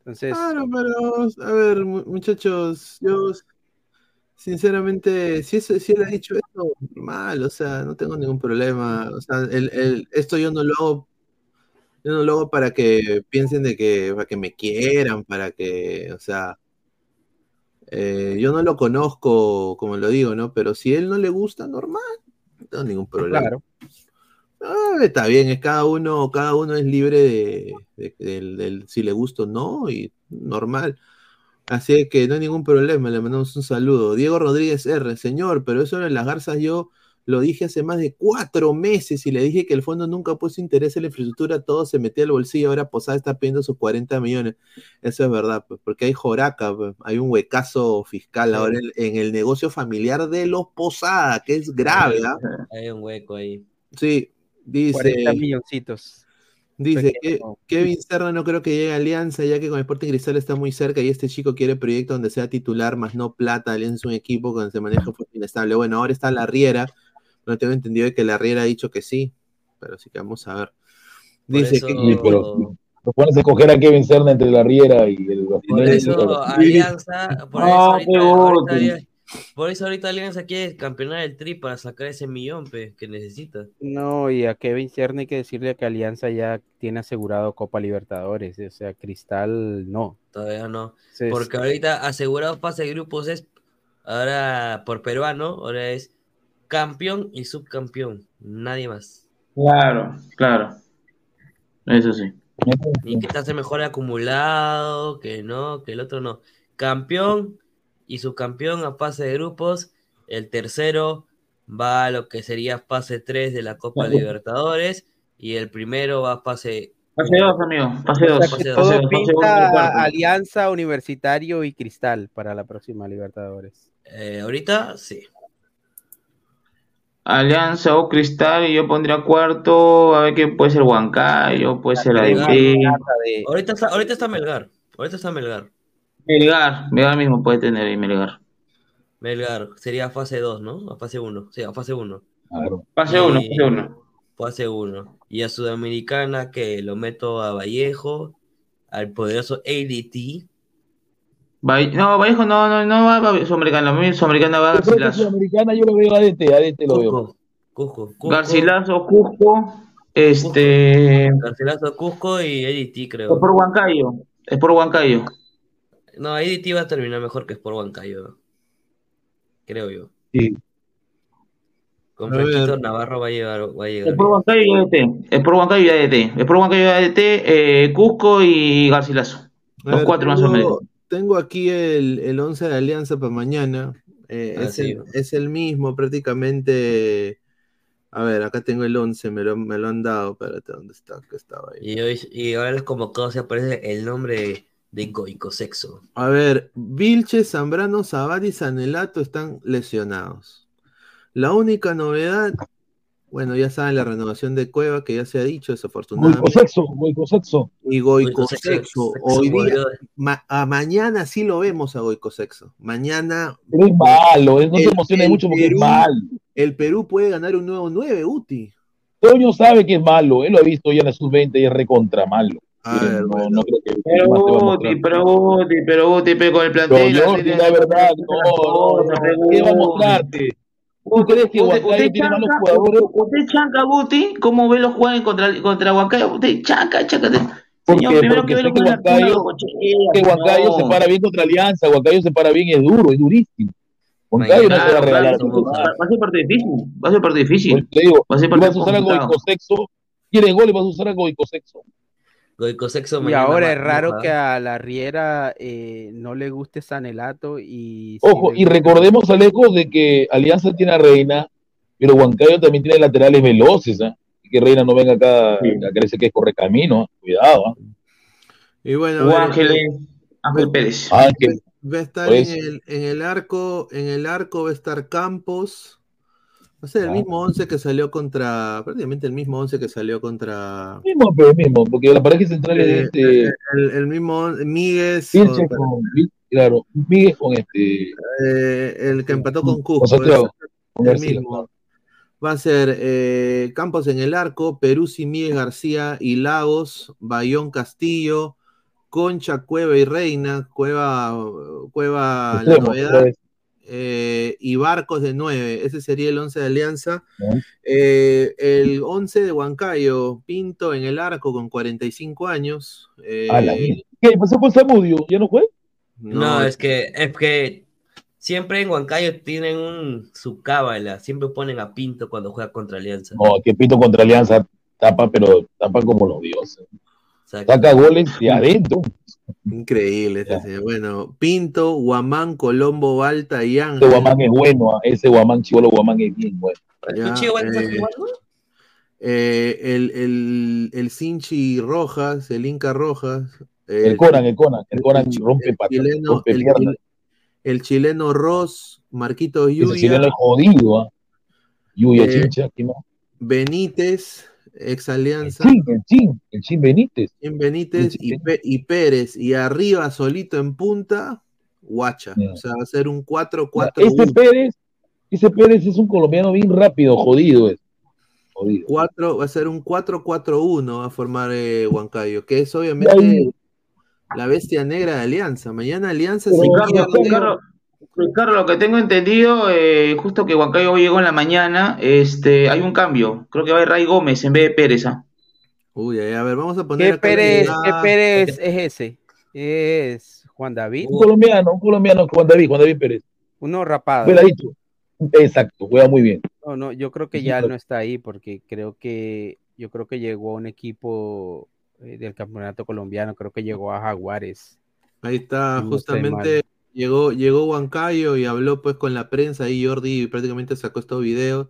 Speaker 9: Entonces,
Speaker 4: Claro, pero, a ver, mu- muchachos, yo sinceramente, si, eso, si él ha dicho esto, mal, o sea, no tengo ningún problema. O sea, el, el- esto yo no lo hago, yo no lo hago para que piensen de que, para que me quieran, para que, o sea, eh, yo no lo conozco, como lo digo, ¿no? Pero si él no le gusta, normal, no tengo ningún problema.
Speaker 9: claro.
Speaker 4: Ah, está bien, es cada uno, cada uno es libre de, de- si le gusta o no, y normal. Así que no hay ningún problema, le mandamos un saludo. Diego Rodríguez R, señor, pero eso de las garzas yo lo dije hace más de cuatro meses y le dije que el fondo nunca puso interés en la infraestructura, todo se metía al bolsillo, ahora Posada está pidiendo sus 40 millones. Eso es verdad, pues, porque hay joraca, pues, hay un huecazo fiscal
Speaker 7: Sí.
Speaker 4: ahora en, en el negocio familiar de los Posada, que es grave, ¿ah?
Speaker 7: Hay un hueco ahí.
Speaker 4: Sí, dice.
Speaker 9: 40 milloncitos.
Speaker 4: Dice que. Kevin Serra no creo que llegue a Alianza, ya que con Sporting Cristal está muy cerca y este chico quiere proyecto donde sea titular, más no plata. Alianza es un equipo donde se maneja fue inestable. Bueno, ahora está la Riera. No tengo entendido de que la Riera ha dicho que sí, pero sí que vamos a ver. Dice
Speaker 7: eso-
Speaker 4: que.
Speaker 6: Sí, pero pones a escoger a Kevin Cerna entre la Riera y el
Speaker 7: Por eso Alianza, por
Speaker 6: Ah,
Speaker 7: eso ahorita,
Speaker 6: qué
Speaker 7: ahorita por eso ahorita Alianza quiere campeonar el tri para sacar ese millón pe, que necesita.
Speaker 9: No, y a Kevin Cerny hay que decirle que Alianza ya tiene asegurado Copa Libertadores, o sea, Cristal no.
Speaker 7: Todavía no. Porque ahorita asegurado pase de grupos es ahora por peruano, ahora es campeón y subcampeón, nadie más.
Speaker 5: Claro, claro. Eso sí.
Speaker 7: Ni que te hace mejor acumulado, que no, que el otro no. Campeón y subcampeón a fase de grupos. El tercero va a lo que sería fase 3 de la Copa. Libertadores. Y el primero va a fase.
Speaker 5: Fase 2, amigo. Fase
Speaker 9: o
Speaker 5: 2.
Speaker 9: sea que
Speaker 7: fase
Speaker 9: todo
Speaker 7: dos,
Speaker 9: pinta. Alianza, Universitario y Cristal para la próxima Libertadores.
Speaker 7: Eh, ahorita sí.
Speaker 5: Alianza o Cristal, y yo pondría cuarto. A ver qué puede ser Huancayo, puede ser. Haití.
Speaker 7: Ahorita está, ahorita está Melgar. Ahorita está Melgar.
Speaker 5: Melgar. Melgar mismo puede tener ahí Melgar.
Speaker 7: Melgar sería fase 2, ¿no? A fase 1. Sí, a fase 1.
Speaker 6: Claro.
Speaker 5: Fase 1, fase 1.
Speaker 7: Fase 1. Y a Sudamericana que lo meto a Vallejo, al poderoso ADT.
Speaker 5: No, Vallejo no, no, no va a Sudamericana. A mí Sudamericana va a Garcilaso.
Speaker 6: Sudamericana yo lo veo ADT, ADT lo veo.
Speaker 7: Cusco. Cusco. Cusco.
Speaker 5: Garcilaso, Cusco. Este.
Speaker 7: Garcilaso, Cusco y ADT,
Speaker 5: Es
Speaker 7: creo.
Speaker 5: por Huancayo. Es por Huancayo.
Speaker 7: No, ADT va a terminar mejor que Sport Huancayo. Creo yo.
Speaker 6: Sí.
Speaker 7: Con. Franquito Navarro va a llegar. Va a llegar
Speaker 5: Es por
Speaker 7: bien.
Speaker 5: Huancayo y ADT. Es por Huancayo y ADT. Es por Huancayo y ADT, eh, Cusco y Garcilaso. Los
Speaker 4: ver,
Speaker 5: cuatro más o menos.
Speaker 4: tengo, aquí el, el 11 de Alianza para mañana. Eh,
Speaker 7: Ah,
Speaker 4: es,
Speaker 7: sí.
Speaker 4: el, es el mismo prácticamente. A ver, acá tengo el 11, me lo, me lo han dado. Espérate, ¿dónde está? Que estaba ahí.
Speaker 7: Y, hoy, y ahora los convocados se aparece el nombre de, Goico Sexo.
Speaker 4: A ver, Vilches, Zambrano, Zabal y Sanelato están lesionados. La única novedad, bueno, ya saben, la renovación de Cueva, que ya se ha dicho, desafortunadamente.
Speaker 6: Goicosexo, Goicosexo.
Speaker 4: Y
Speaker 7: Goico
Speaker 4: Goicosexo.
Speaker 7: Sexo,
Speaker 4: Hoy
Speaker 7: Sexo,
Speaker 4: día, ma- a mañana sí lo vemos a Goicosexo. Mañana
Speaker 6: Pero es malo, no emociones
Speaker 4: el
Speaker 6: mucho porque
Speaker 4: Perú-
Speaker 6: es malo.
Speaker 4: el Perú puede ganar un nuevo 9, Uti.
Speaker 6: Toño sabe que es malo, él lo ha visto ya en la sub-20 y es recontra malo. No, no creo que
Speaker 5: Pero Guti, pero Guti, pero Guti, pe, con el
Speaker 6: Pero
Speaker 5: plantel.
Speaker 6: Jordi,
Speaker 5: así
Speaker 6: la
Speaker 5: de-
Speaker 6: verdad,
Speaker 5: de-
Speaker 6: no, no, no. ¿Qué va a mostrarte? ¿Tú crees que
Speaker 5: Usted,
Speaker 6: Huancayo tiene malos
Speaker 5: chanca,
Speaker 6: jugadores?
Speaker 5: usted chanca, Guti, ¿cómo ve los jugadores contra, contra Huancayo? Usted chanca, chanca.
Speaker 6: ¿Por
Speaker 5: Señor,
Speaker 6: qué?
Speaker 5: primero
Speaker 6: Porque
Speaker 5: que ve los
Speaker 6: Huancayo,
Speaker 5: cochea,
Speaker 6: que Huancayo se
Speaker 5: no.
Speaker 6: para bien contra Alianza, Huancayo se para bien, es duro, es durísimo. Huancayo no se va a regalar.
Speaker 5: va a ser parte difícil, va a ser parte difícil.
Speaker 6: Pues te digo,
Speaker 5: Va a ser
Speaker 6: tú vas a usar algo
Speaker 5: complicado.
Speaker 6: Goicosexo, quieres gol y vas a usar algo
Speaker 9: Y ahora es raro que a la Riera eh, no le guste Sanelato y...
Speaker 6: Ojo, y recordemos, Alejo, de que Alianza tiene a Reina, pero Huancayo también tiene laterales veloces, ¿ah? Y que Reina no venga acá a creerse que corre camino, ¿ah? cuidado. ¿ah?
Speaker 4: Y bueno, ver,
Speaker 5: Ángel,
Speaker 4: eh,
Speaker 5: Ángel Pérez.
Speaker 6: Ángel,
Speaker 4: va a estar en el, en el arco, en el arco va a estar Campos. Va a ser el mismo 11 que salió contra, prácticamente el mismo 11 que salió contra
Speaker 6: mismo, pero mismo, porque la pareja central es
Speaker 4: eh,
Speaker 6: este,
Speaker 4: el, el mismo Míguez,
Speaker 6: Vilches
Speaker 4: con-
Speaker 6: con, claro, Miguel con este,
Speaker 4: eh, el que empató con Cusco.
Speaker 6: Santiago, con
Speaker 4: el
Speaker 6: García,
Speaker 4: mismo. Va a ser eh, Campos en el arco, Peruzzi, Miguel García y Lagos, Bayón Castillo, Concha, Cueva y Reina, Cueva, Cueva la novedad. Eh, y Barcos de 9. Ese sería el 11 de Alianza. Eh, el 11 de Huancayo, Pinto en el arco con 45 años. eh.
Speaker 6: ¿Qué pasó con Samudio? ¿Ya no fue?
Speaker 7: No, es que, es que siempre en Huancayo tienen un, su cábala, siempre ponen a Pinto cuando juega contra Alianza.
Speaker 6: No, que Pito contra Alianza tapa, pero tapa como los dioses. Saca goles de adentro.
Speaker 4: Increíble este señor. Bueno, Pinto, Guamán, Colombo, Balta y
Speaker 6: Ese
Speaker 4: Ángel.
Speaker 6: Guamán es bueno, ¿ah? ese Guamán, chivolo Guamán es bien bueno.
Speaker 4: Ya,
Speaker 7: ¿Tú, Chivo, estás
Speaker 4: eh, eh, el, el, el Sinchi Rojas, el Inca Rojas.
Speaker 6: El Conan, el Conan, el Conan rompe
Speaker 4: el
Speaker 6: patas,
Speaker 4: chileno,
Speaker 6: rompe
Speaker 4: el,
Speaker 6: piernas.
Speaker 4: el chileno Ross, Marquitos
Speaker 6: Ese
Speaker 4: Yuya,
Speaker 6: chileno es jodido, ¿ah? Yuya,
Speaker 4: Eh,
Speaker 6: Chincha, ¿qué más?
Speaker 4: Benítez, ex Alianza.
Speaker 6: Chin, el Chin, el Chin Benítez.
Speaker 4: Chin Benítez y, Pe- y Pérez. Y arriba, solito en punta, Guacha. O sea, va a ser un 4-4-1.
Speaker 6: Ese Pérez, ese Pérez es un colombiano bien rápido, jodido es. Jodido.
Speaker 4: Cuatro, va a ser un 4-4-1 va a formar eh, Huancayo, que es obviamente la bestia negra de Alianza. Mañana Alianza se
Speaker 5: Ricardo, lo que tengo entendido, eh, justo que Huancayo llegó en la mañana, este, hay un cambio. Creo que va a ir Ray Gómez en vez de Pérez. ¿ah?
Speaker 4: Uy, a ver, vamos a poner
Speaker 9: ¿Qué Pérez. ¿Qué Pérez es ese? Es Juan David.
Speaker 6: Un colombiano, un colombiano, Juan David, Juan David Pérez.
Speaker 9: Uno rapado.
Speaker 6: Peladito. Exacto, juega muy bien.
Speaker 9: No, no, yo creo que ya no está ahí porque creo que yo creo que llegó a un equipo eh, del campeonato colombiano, creo que llegó a Jaguares.
Speaker 4: Ahí está, justamente llegó, llegó Huancayo y habló pues con la prensa y Jordi prácticamente sacó estos videos.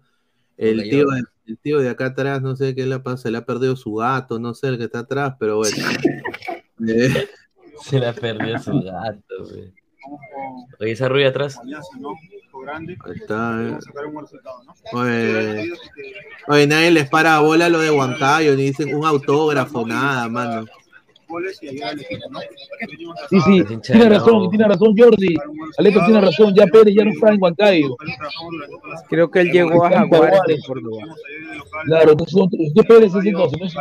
Speaker 4: El
Speaker 7: Hola,
Speaker 4: tío, el tío de acá atrás, no sé qué le pasa, se le ha perdido su gato, no sé el que está atrás, pero bueno. Eh,
Speaker 7: Se la perdió su gato, güey. Oye, esa rubia atrás.
Speaker 4: ahí está, eh. Oye, oye, nadie les para a bola lo de Huancayo, ni dicen un autógrafo, nada, mano.
Speaker 6: Sí, sí, tiene razón, tiene razón Jordi. Aleto tiene razón, ya Pérez ya no está en Huancayo.
Speaker 9: Creo que él llegó a Jaguares de
Speaker 6: Jaguares.
Speaker 9: Córdoba.
Speaker 6: Claro, entonces otro, ¿qué Pérez es entonces? No es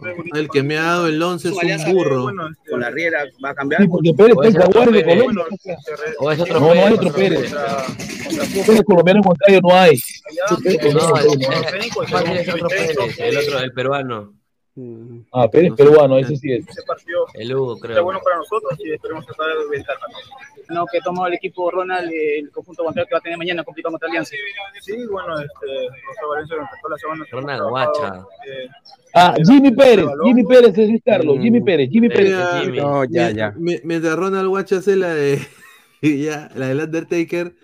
Speaker 6: Pérez.
Speaker 4: El que me ha dado el 11 es un burro.
Speaker 13: Con la Riera va a cambiar.
Speaker 6: Sí, porque Pérez está en Jaguares de Colombia.
Speaker 7: O es otro
Speaker 6: No, no hay otro Pérez. Pérez colombiano en Huancayo no hay.
Speaker 7: Es, es, es el otro, el peruano.
Speaker 6: Ah, Pérez peruano, ese sí es.
Speaker 7: El Hugo, creo.
Speaker 13: Está bueno para nosotros y esperemos tratar de ventaja. No, que tomó el equipo Ronald, eh, el conjunto bancario que va a tener mañana complicado contra Alianza. Sí, bueno, este, José Valencia lo empezó la semana.
Speaker 7: Ronald Guacha.
Speaker 6: Ah, Jimmy Pérez, Jimmy Pérez es Luis Carlos, Jimmy Pérez, Jimmy Pérez.
Speaker 9: No, ya, ya.
Speaker 4: mi- Mientras Ronald Watch hace la de ya, la del Undertaker,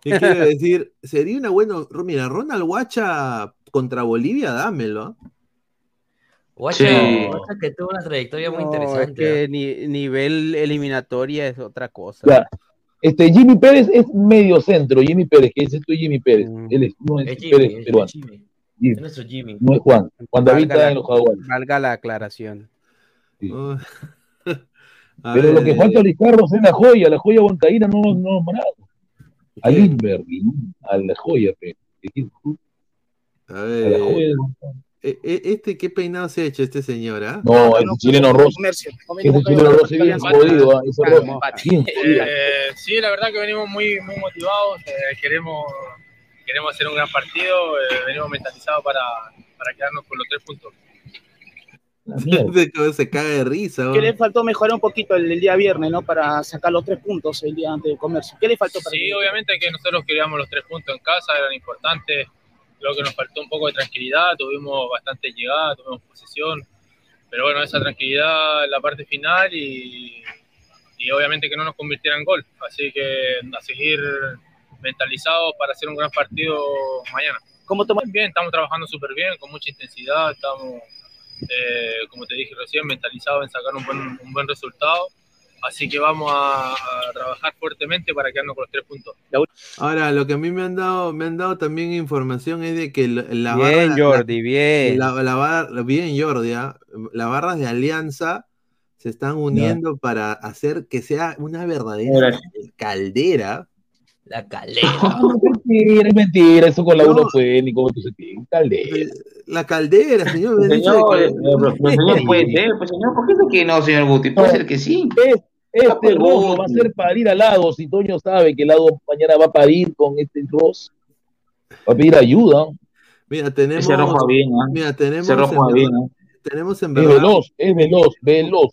Speaker 4: ¿qué quiero decir? Sería una buena. Mira, Ronald Wacha contra Bolivia, dámelo. ¿ah?
Speaker 7: Guacha,
Speaker 5: Sí.
Speaker 7: Guacha que tuvo una trayectoria muy
Speaker 9: es
Speaker 7: interesante.
Speaker 9: que ni- nivel eliminatoria es otra cosa.
Speaker 6: Ya. Este Jimmy Pérez es medio centro, Jimmy Pérez, que es esto Jimmy Pérez. Él es, no es,
Speaker 7: Es Jimmy,
Speaker 6: Pérez
Speaker 7: es
Speaker 6: peruano.
Speaker 7: Jimmy.
Speaker 6: Jimmy.
Speaker 7: Es nuestro Jimmy.
Speaker 6: No es Juan. Juan David está en los jaguares.
Speaker 9: Valga la aclaración.
Speaker 6: Pero
Speaker 4: ver,
Speaker 6: lo que falta a Carlos es la joya, la joya huancaína no nos no nos manado. A Lindbergh, a la joya, pe.
Speaker 4: a
Speaker 6: la joya.
Speaker 4: eh, eh, este, ¿qué peinado se ha hecho este señor? ah?
Speaker 6: No, el chileno Ross.
Speaker 13: Comercio.
Speaker 6: Ese chileno bien jodido, ah.
Speaker 14: Eh, sí, la verdad que venimos muy, muy motivados, eh, queremos, queremos hacer un gran partido, eh, venimos mentalizados para, para quedarnos con los tres puntos.
Speaker 4: Este se caga de risa.
Speaker 13: ¿Qué
Speaker 4: oh.
Speaker 13: le faltó mejorar un poquito el, el día viernes, ¿no? Para sacar los tres puntos el día antes del comercio. ¿Qué le faltó para
Speaker 14: Sí, obviamente que nosotros queríamos los tres puntos en casa, eran importantes. Creo que nos faltó un poco de tranquilidad, tuvimos bastante llegada, tuvimos posesión, pero bueno, esa tranquilidad en la parte final y, y obviamente que no nos convirtiera en gol. Así que a seguir mentalizados para hacer un gran partido mañana.
Speaker 13: ¿Cómo tomas?
Speaker 14: Bien, estamos trabajando súper bien, con mucha intensidad, estamos, eh, como te dije recién, mentalizados en sacar un buen, un buen resultado. Así que vamos a, a trabajar fuertemente para quedarnos con los tres puntos.
Speaker 4: Ahora, lo que a mí me han dado, me han dado también información es de que la, la
Speaker 9: Bien,
Speaker 4: barra-
Speaker 9: Jordi, bien.
Speaker 4: La, la barra- bien, Jordi, ¿ah? las barras de alianza se están uniendo para hacer que sea una verdadera
Speaker 5: Gracias.
Speaker 4: caldera.
Speaker 7: La caldera.
Speaker 6: Mentira, es mentira, eso con la
Speaker 4: No.
Speaker 6: uno fue ni como tú caldera.
Speaker 4: La caldera, señor.
Speaker 5: Señor, eh, señor, puede ser, pues señor, ¿por qué dice que no, señor Guti? Puede ser que sí.
Speaker 6: Es- este Ross va a ser para ir al lago. Si Toño sabe que el lago mañana va a parir con este Ross, va a pedir ayuda.
Speaker 4: Mira, tenemos.
Speaker 5: Rojo.
Speaker 4: Mira, tenemos.
Speaker 5: Ese rojo
Speaker 4: en verdad-
Speaker 5: bien.
Speaker 4: Tenemos en
Speaker 6: Es veloz, es veloz, veloz.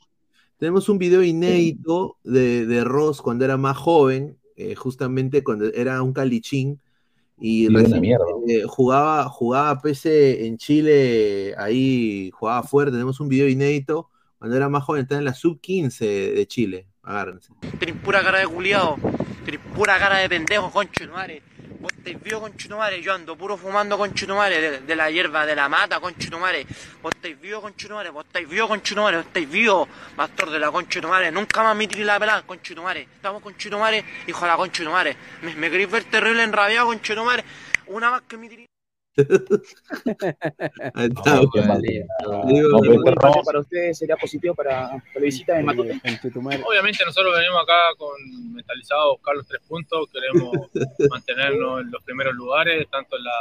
Speaker 4: Tenemos un video inédito de, de Ross cuando era más joven, eh, justamente cuando era un calichín y recién,
Speaker 6: mierda.
Speaker 4: eh, jugaba, jugaba PC en Chile, ahí jugaba fuerte. Tenemos un video inédito cuando era más joven, estaba en la sub 15 de Chile. Agárrense.
Speaker 1: Tenéis pura cara de culiao, tenéis pura cara de pendejo, concho de tu madre. Vos estáis tu madre. Yo ando puro fumando, concho de de, la hierba, de la mata, concho de tu madre. Vos estáis tu madre. Vos estáis tu madre. Vos estáis vivos, pastor de la concho de tu madre. Nunca más me tiré la pelada, concho de tu madre. Estamos, concho de tu madre, hijo de la concho de tu madre. Me, me queréis ver terrible enrabiado, concho de tu madre. Una más que me tiré.
Speaker 4: Ahí está,
Speaker 6: No.
Speaker 4: Digo,
Speaker 6: No,
Speaker 13: para ustedes sería positivo para, la visita de Matute.
Speaker 14: Obviamente nosotros venimos acá con mentalizados a buscar los tres puntos, queremos mantenernos en los primeros lugares, tanto en la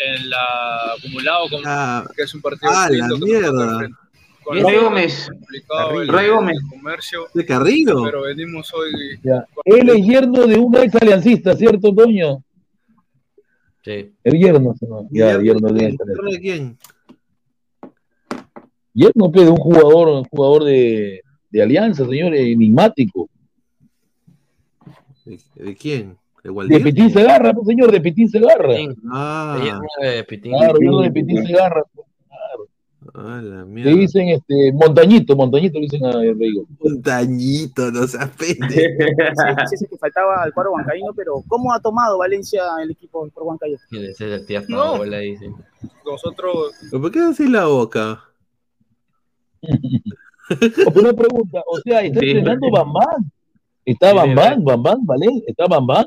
Speaker 14: en la acumulado como
Speaker 4: Ah,
Speaker 14: que es un partido
Speaker 4: ah, la mierda.
Speaker 14: Con
Speaker 5: Ray Gómez. Ray Gómez.
Speaker 4: ¿De Carrillo?
Speaker 14: pero venimos hoy
Speaker 6: ya. Él es yerno de un ex aliancista, ¿cierto, Toño?
Speaker 7: Sí.
Speaker 6: El yerno, ¿no? Ya, yerno de un ex
Speaker 4: ¿Yerno de quién?
Speaker 6: Yerno pues, de un jugador, un jugador de, de alianza, señor, enigmático.
Speaker 4: ¿De, de quién? ¿De
Speaker 6: De
Speaker 4: Waldir?
Speaker 6: Pitín Segarra, pues, señor, de Pitín Segarra.
Speaker 4: Ah,
Speaker 7: de Pitín.
Speaker 6: Claro, yerno de Pitín Segarra.
Speaker 4: Ah, la
Speaker 6: Le dicen este Montañito, Montañito le dicen a Rodrigo.
Speaker 4: Un dañito, no pendejo.
Speaker 13: Sí, sí, que faltaba al cuadro huancaíno, pero ¿cómo ha tomado Valencia el equipo del cuadro huancaíno?
Speaker 7: Es el tía
Speaker 14: No.
Speaker 7: Paola, dice.
Speaker 14: nosotros
Speaker 4: ¿Pero ¿Por qué así la boca?
Speaker 6: Una pregunta, o sea, está
Speaker 5: Sí.
Speaker 6: entrenando Bambán. Está Bambán, Bambán, ¿vale? Está Bambán.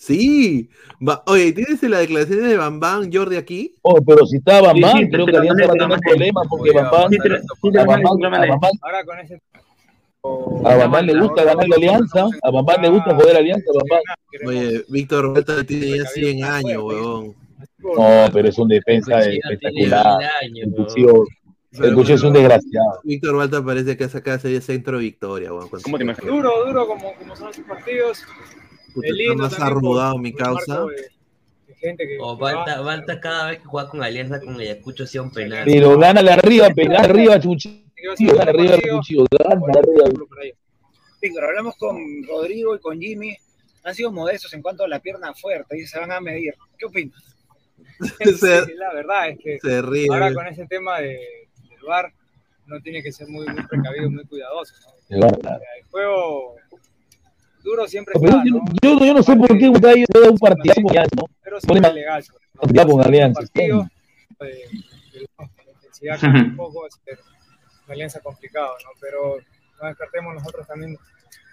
Speaker 4: Sí. Va- Oye, ¿tienes la declaración de Bambán, Jordi, aquí?
Speaker 6: Oh, pero si está Bambán,
Speaker 5: Sí, sí,
Speaker 6: creo que Alianza va a tener problemas porque Bambán,
Speaker 14: ahora con ese
Speaker 6: a Bambán le gusta ganar la Alianza, a Bambán le gusta joder Alianza, a Bambán.
Speaker 4: Oye, Víctor Roberto tiene ya 100 años, huevón.
Speaker 6: No, pero es un defensa
Speaker 7: Pues
Speaker 6: espectacular. El. Cuchillo, es un desgraciado.
Speaker 4: Víctor Balta parece que saca sería centro victoria, huevón.
Speaker 15: ¿Cómo te imaginas?
Speaker 14: duro, duro como, como son estos partidos.
Speaker 4: Puta, está más arrugado mi causa.
Speaker 14: de- de gente que,
Speaker 7: O
Speaker 14: que va.
Speaker 7: Balta, cada vez que juega con Alianza con Ayacucho hacía un penal.
Speaker 6: Pero gánale arriba, pegá arriba, Chuchillo, gana arriba, Chuchillo, gana arriba.
Speaker 13: Víctor, hablamos con Rodrigo y con Jimmy. Han sido modestos en cuanto a la pierna fuerte y se van a medir. ¿Qué opinas?
Speaker 4: Se-
Speaker 14: la verdad es que
Speaker 4: Se ríe.
Speaker 14: ahora con ese tema de, del VAR no tiene que ser muy, muy precavido, muy cuidadoso. El juego duro siempre
Speaker 6: Pero
Speaker 14: está,
Speaker 6: yo,
Speaker 14: ¿no?
Speaker 6: yo, yo no sé por qué Uruguay se da un partido con Alianza, ¿no?
Speaker 14: pero
Speaker 6: Pone
Speaker 14: siempre es legal.
Speaker 6: partido con Alianza.
Speaker 14: partido, eh, intensidad un poco, una alianza complicado, ¿no? Pero no descartemos nosotros también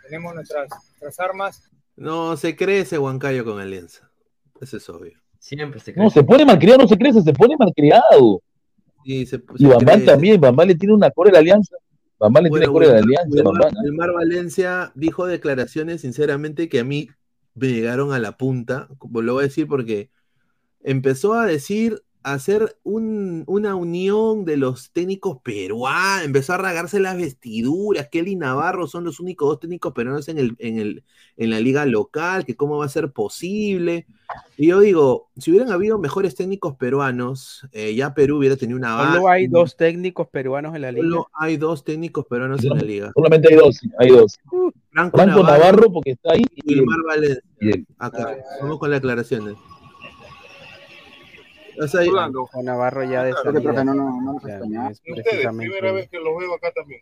Speaker 14: tenemos nuestras, nuestras armas.
Speaker 4: No, se crece Huancayo con Alianza. Eso es obvio.
Speaker 7: Siempre se
Speaker 6: No, se pone malcriado, no se crece, se pone malcriado.
Speaker 4: Y, se,
Speaker 6: Y
Speaker 4: se
Speaker 6: Bambán
Speaker 4: crece.
Speaker 6: también, Bambán le tiene una core a la Alianza. Bambán le
Speaker 4: Valencia dijo declaraciones, sinceramente, que a mí me llegaron a la punta. Lo voy a decir porque empezó a decir, hacer un- una unión de los técnicos peruanos, empezó a ragarse las vestiduras, que él y Navarro son los únicos dos técnicos peruanos en, el, en, el, en la liga local, que cómo va a ser posible. Y yo digo, si hubieran habido mejores técnicos peruanos, eh, ya Perú hubiera tenido una base.
Speaker 9: Solo hay dos técnicos peruanos en la liga.
Speaker 4: Solo hay dos técnicos peruanos en la liga.
Speaker 6: Solamente hay dos, hay dos.
Speaker 4: Franco,
Speaker 6: Franco Navarro, porque está ahí,
Speaker 4: y Valencia. Acá, vamos con las aclaraciones. O sea,
Speaker 9: Con Navarro ya de
Speaker 15: Creo que, profe,
Speaker 9: salida.
Speaker 15: no, no, no nos
Speaker 9: Ya, no es
Speaker 16: Y ustedes, primera vez que los veo acá también.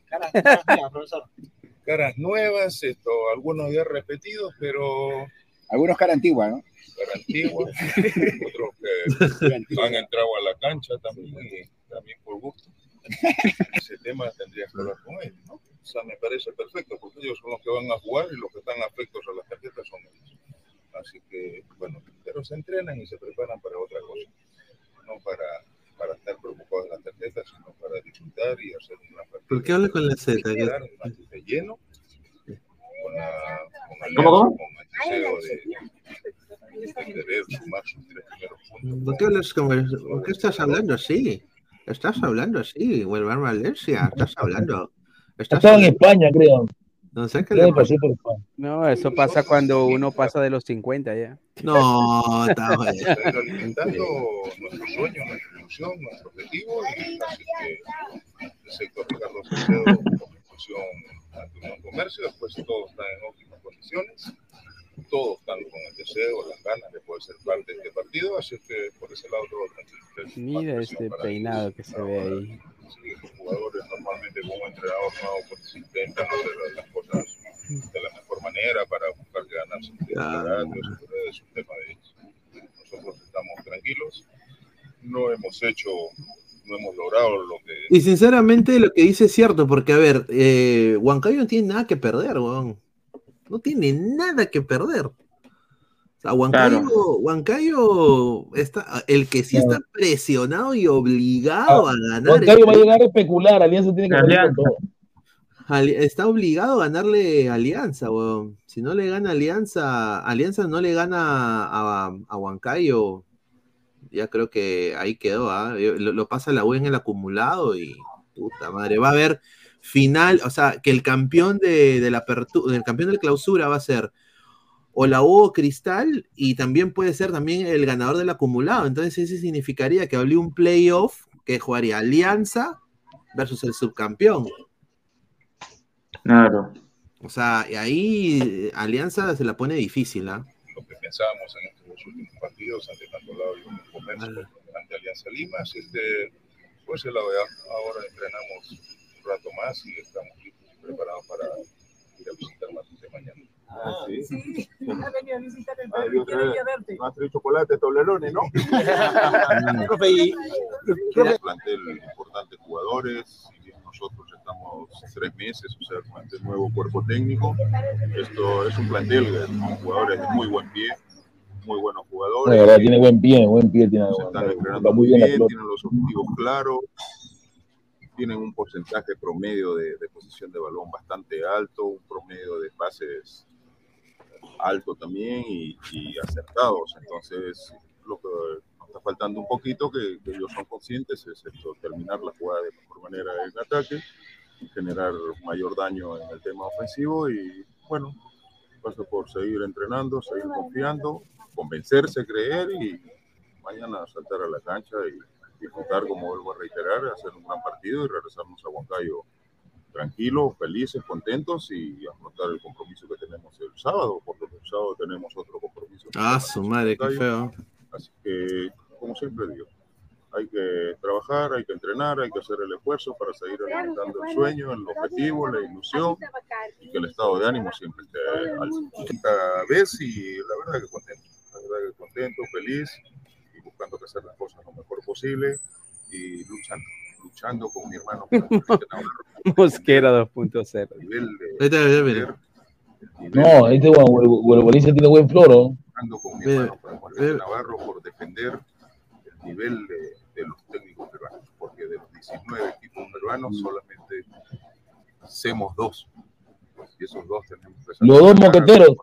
Speaker 16: Caras nuevas, esto, algunos ya repetidos, pero
Speaker 15: Algunos cara antigua, ¿no?
Speaker 16: cara antigua, otros que han entrado a la cancha también, y también por gusto. Ese tema tendría que hablar con ellos, ¿no? O sea, me parece perfecto, porque ellos son los que van a jugar y los que están afectos a las tarjetas son ellos. Así que, bueno, pero se entrenan y se preparan para otra cosa, no para, para estar preocupados de las tarjetas, sino para disfrutar y hacer una partida.
Speaker 4: ¿Por qué habla con la Z?
Speaker 16: de lleno, con la, con la
Speaker 4: ¿Cómo, cómo?
Speaker 16: con el deseo de, de querer sumar sus tres primeros puntos.
Speaker 4: ¿Por qué, hablas como- ¿Por qué estás hablando así? Estás hablando así, Huelvar Valencia, estás hablando. Estás
Speaker 6: Estaba en España, creo.
Speaker 4: No sé qué le
Speaker 6: España.
Speaker 9: No, eso pasa cuando uno pasa de los 50 ya.
Speaker 4: No, está bueno.
Speaker 16: Ir alimentando nuestro sueño, nuestra ilusión, nuestro objetivo, y así que el sector Ricardo Acevedo, Constitución ante Unión Comercio, después todos están en óptimas condiciones, todos están con el deseo, las ganas de poder ser parte de este partido, así que por ese lado todo tranquilo.
Speaker 9: Mira este peinado que se ve ahí.
Speaker 16: Los jugadores normalmente como entrenador nuevo pues intentan hacer las cosas de la mejor manera para buscar ganarse un campeonato, eso, pero es un tema de ellos. Nosotros estamos tranquilos, no hemos hecho, no hemos logrado lo que
Speaker 4: Y sinceramente lo que dice es cierto, porque a ver, eh, Huancayo no tiene nada que perder, weón. No tiene nada que perder. Sea, Huancayo, Huancayo está, el que sí está presionado y obligado a ganar.
Speaker 6: Moncayo va a llegar a especular, Alianza tiene que todo.
Speaker 4: Ali- Está obligado a ganarle a Alianza, weón. Si no le gana Alianza, Alianza no le gana a, a Huancayo, ya creo que ahí quedó, ¿ah? Lo, lo pasa la U en el acumulado y puta madre, va a haber final, o sea, que el campeón de, de la apertura, el campeón de clausura va a ser o la U o Cristal y también puede ser también el ganador del acumulado. Entonces eso significaría que habría un playoff que jugaría Alianza versus el subcampeón.
Speaker 5: Claro.
Speaker 4: O sea, y ahí eh, Alianza se la pone difícil, ¿ah?
Speaker 16: lo que pensábamos en estos dos últimos partidos ante tanto lado y Comercio como ante Alianza Lima, así es que por ese lado ya ahora entrenamos un rato más y estamos listos y preparados para ir a visitar Matute mañana.
Speaker 17: Ah, sí.
Speaker 18: Sí, ha venido a visitar el Perú y quiere
Speaker 17: trae-
Speaker 18: ir a verte.
Speaker 17: No chocolate, toblerones, ¿no?
Speaker 16: Profe, y- Un plantel importante de jugadores, bien nosotros estamos tres meses, o sea, plantel nuevo cuerpo técnico, esto es un plantel con jugadores de muy buen pie, muy buenos
Speaker 6: La
Speaker 16: jugadores.
Speaker 6: verdad, tiene buen pie, buen pie, tiene
Speaker 16: se están entrenando
Speaker 6: muy bien pelota.
Speaker 16: tienen los objetivos claros, tienen un porcentaje promedio de, de posición de balón bastante alto, un promedio de pases alto también y, y acertados. Entonces, lo que nos está faltando un poquito, que, que ellos son conscientes, es esto, terminar la jugada de mejor manera en ataque, generar mayor daño en el tema ofensivo y bueno, pasa por seguir entrenando, seguir confiando, convencerse, creer y mañana saltar a la cancha y disfrutar, como vuelvo a reiterar, hacer un gran partido y regresarnos a Huancayo tranquilos, felices, contentos y afrontar el compromiso que tenemos el sábado, porque el sábado tenemos otro compromiso.
Speaker 4: Ah, su madre, qué feo.
Speaker 16: Así que, como siempre digo, hay que trabajar, hay que entrenar, hay que hacer el esfuerzo para seguir alimentando el sueño, el objetivo, la ilusión y que el estado de ánimo siempre esté al cada vez y la verdad que contento, la verdad que contento, feliz y buscando hacer las cosas lo mejor posible y luchando, luchando con mi hermano.
Speaker 9: Mosquera 2.0.
Speaker 16: nivel de
Speaker 4: Ahí está, mira, mira.
Speaker 6: No, este Huelvoliza tiene buen floro.
Speaker 16: buscando con mi hermano Juan Navarro por defender el nivel de, de los técnicos peruanos, porque de los 19 equipos peruanos solamente hacemos dos. Y esos dos tenemos que
Speaker 6: Los dos moqueteros.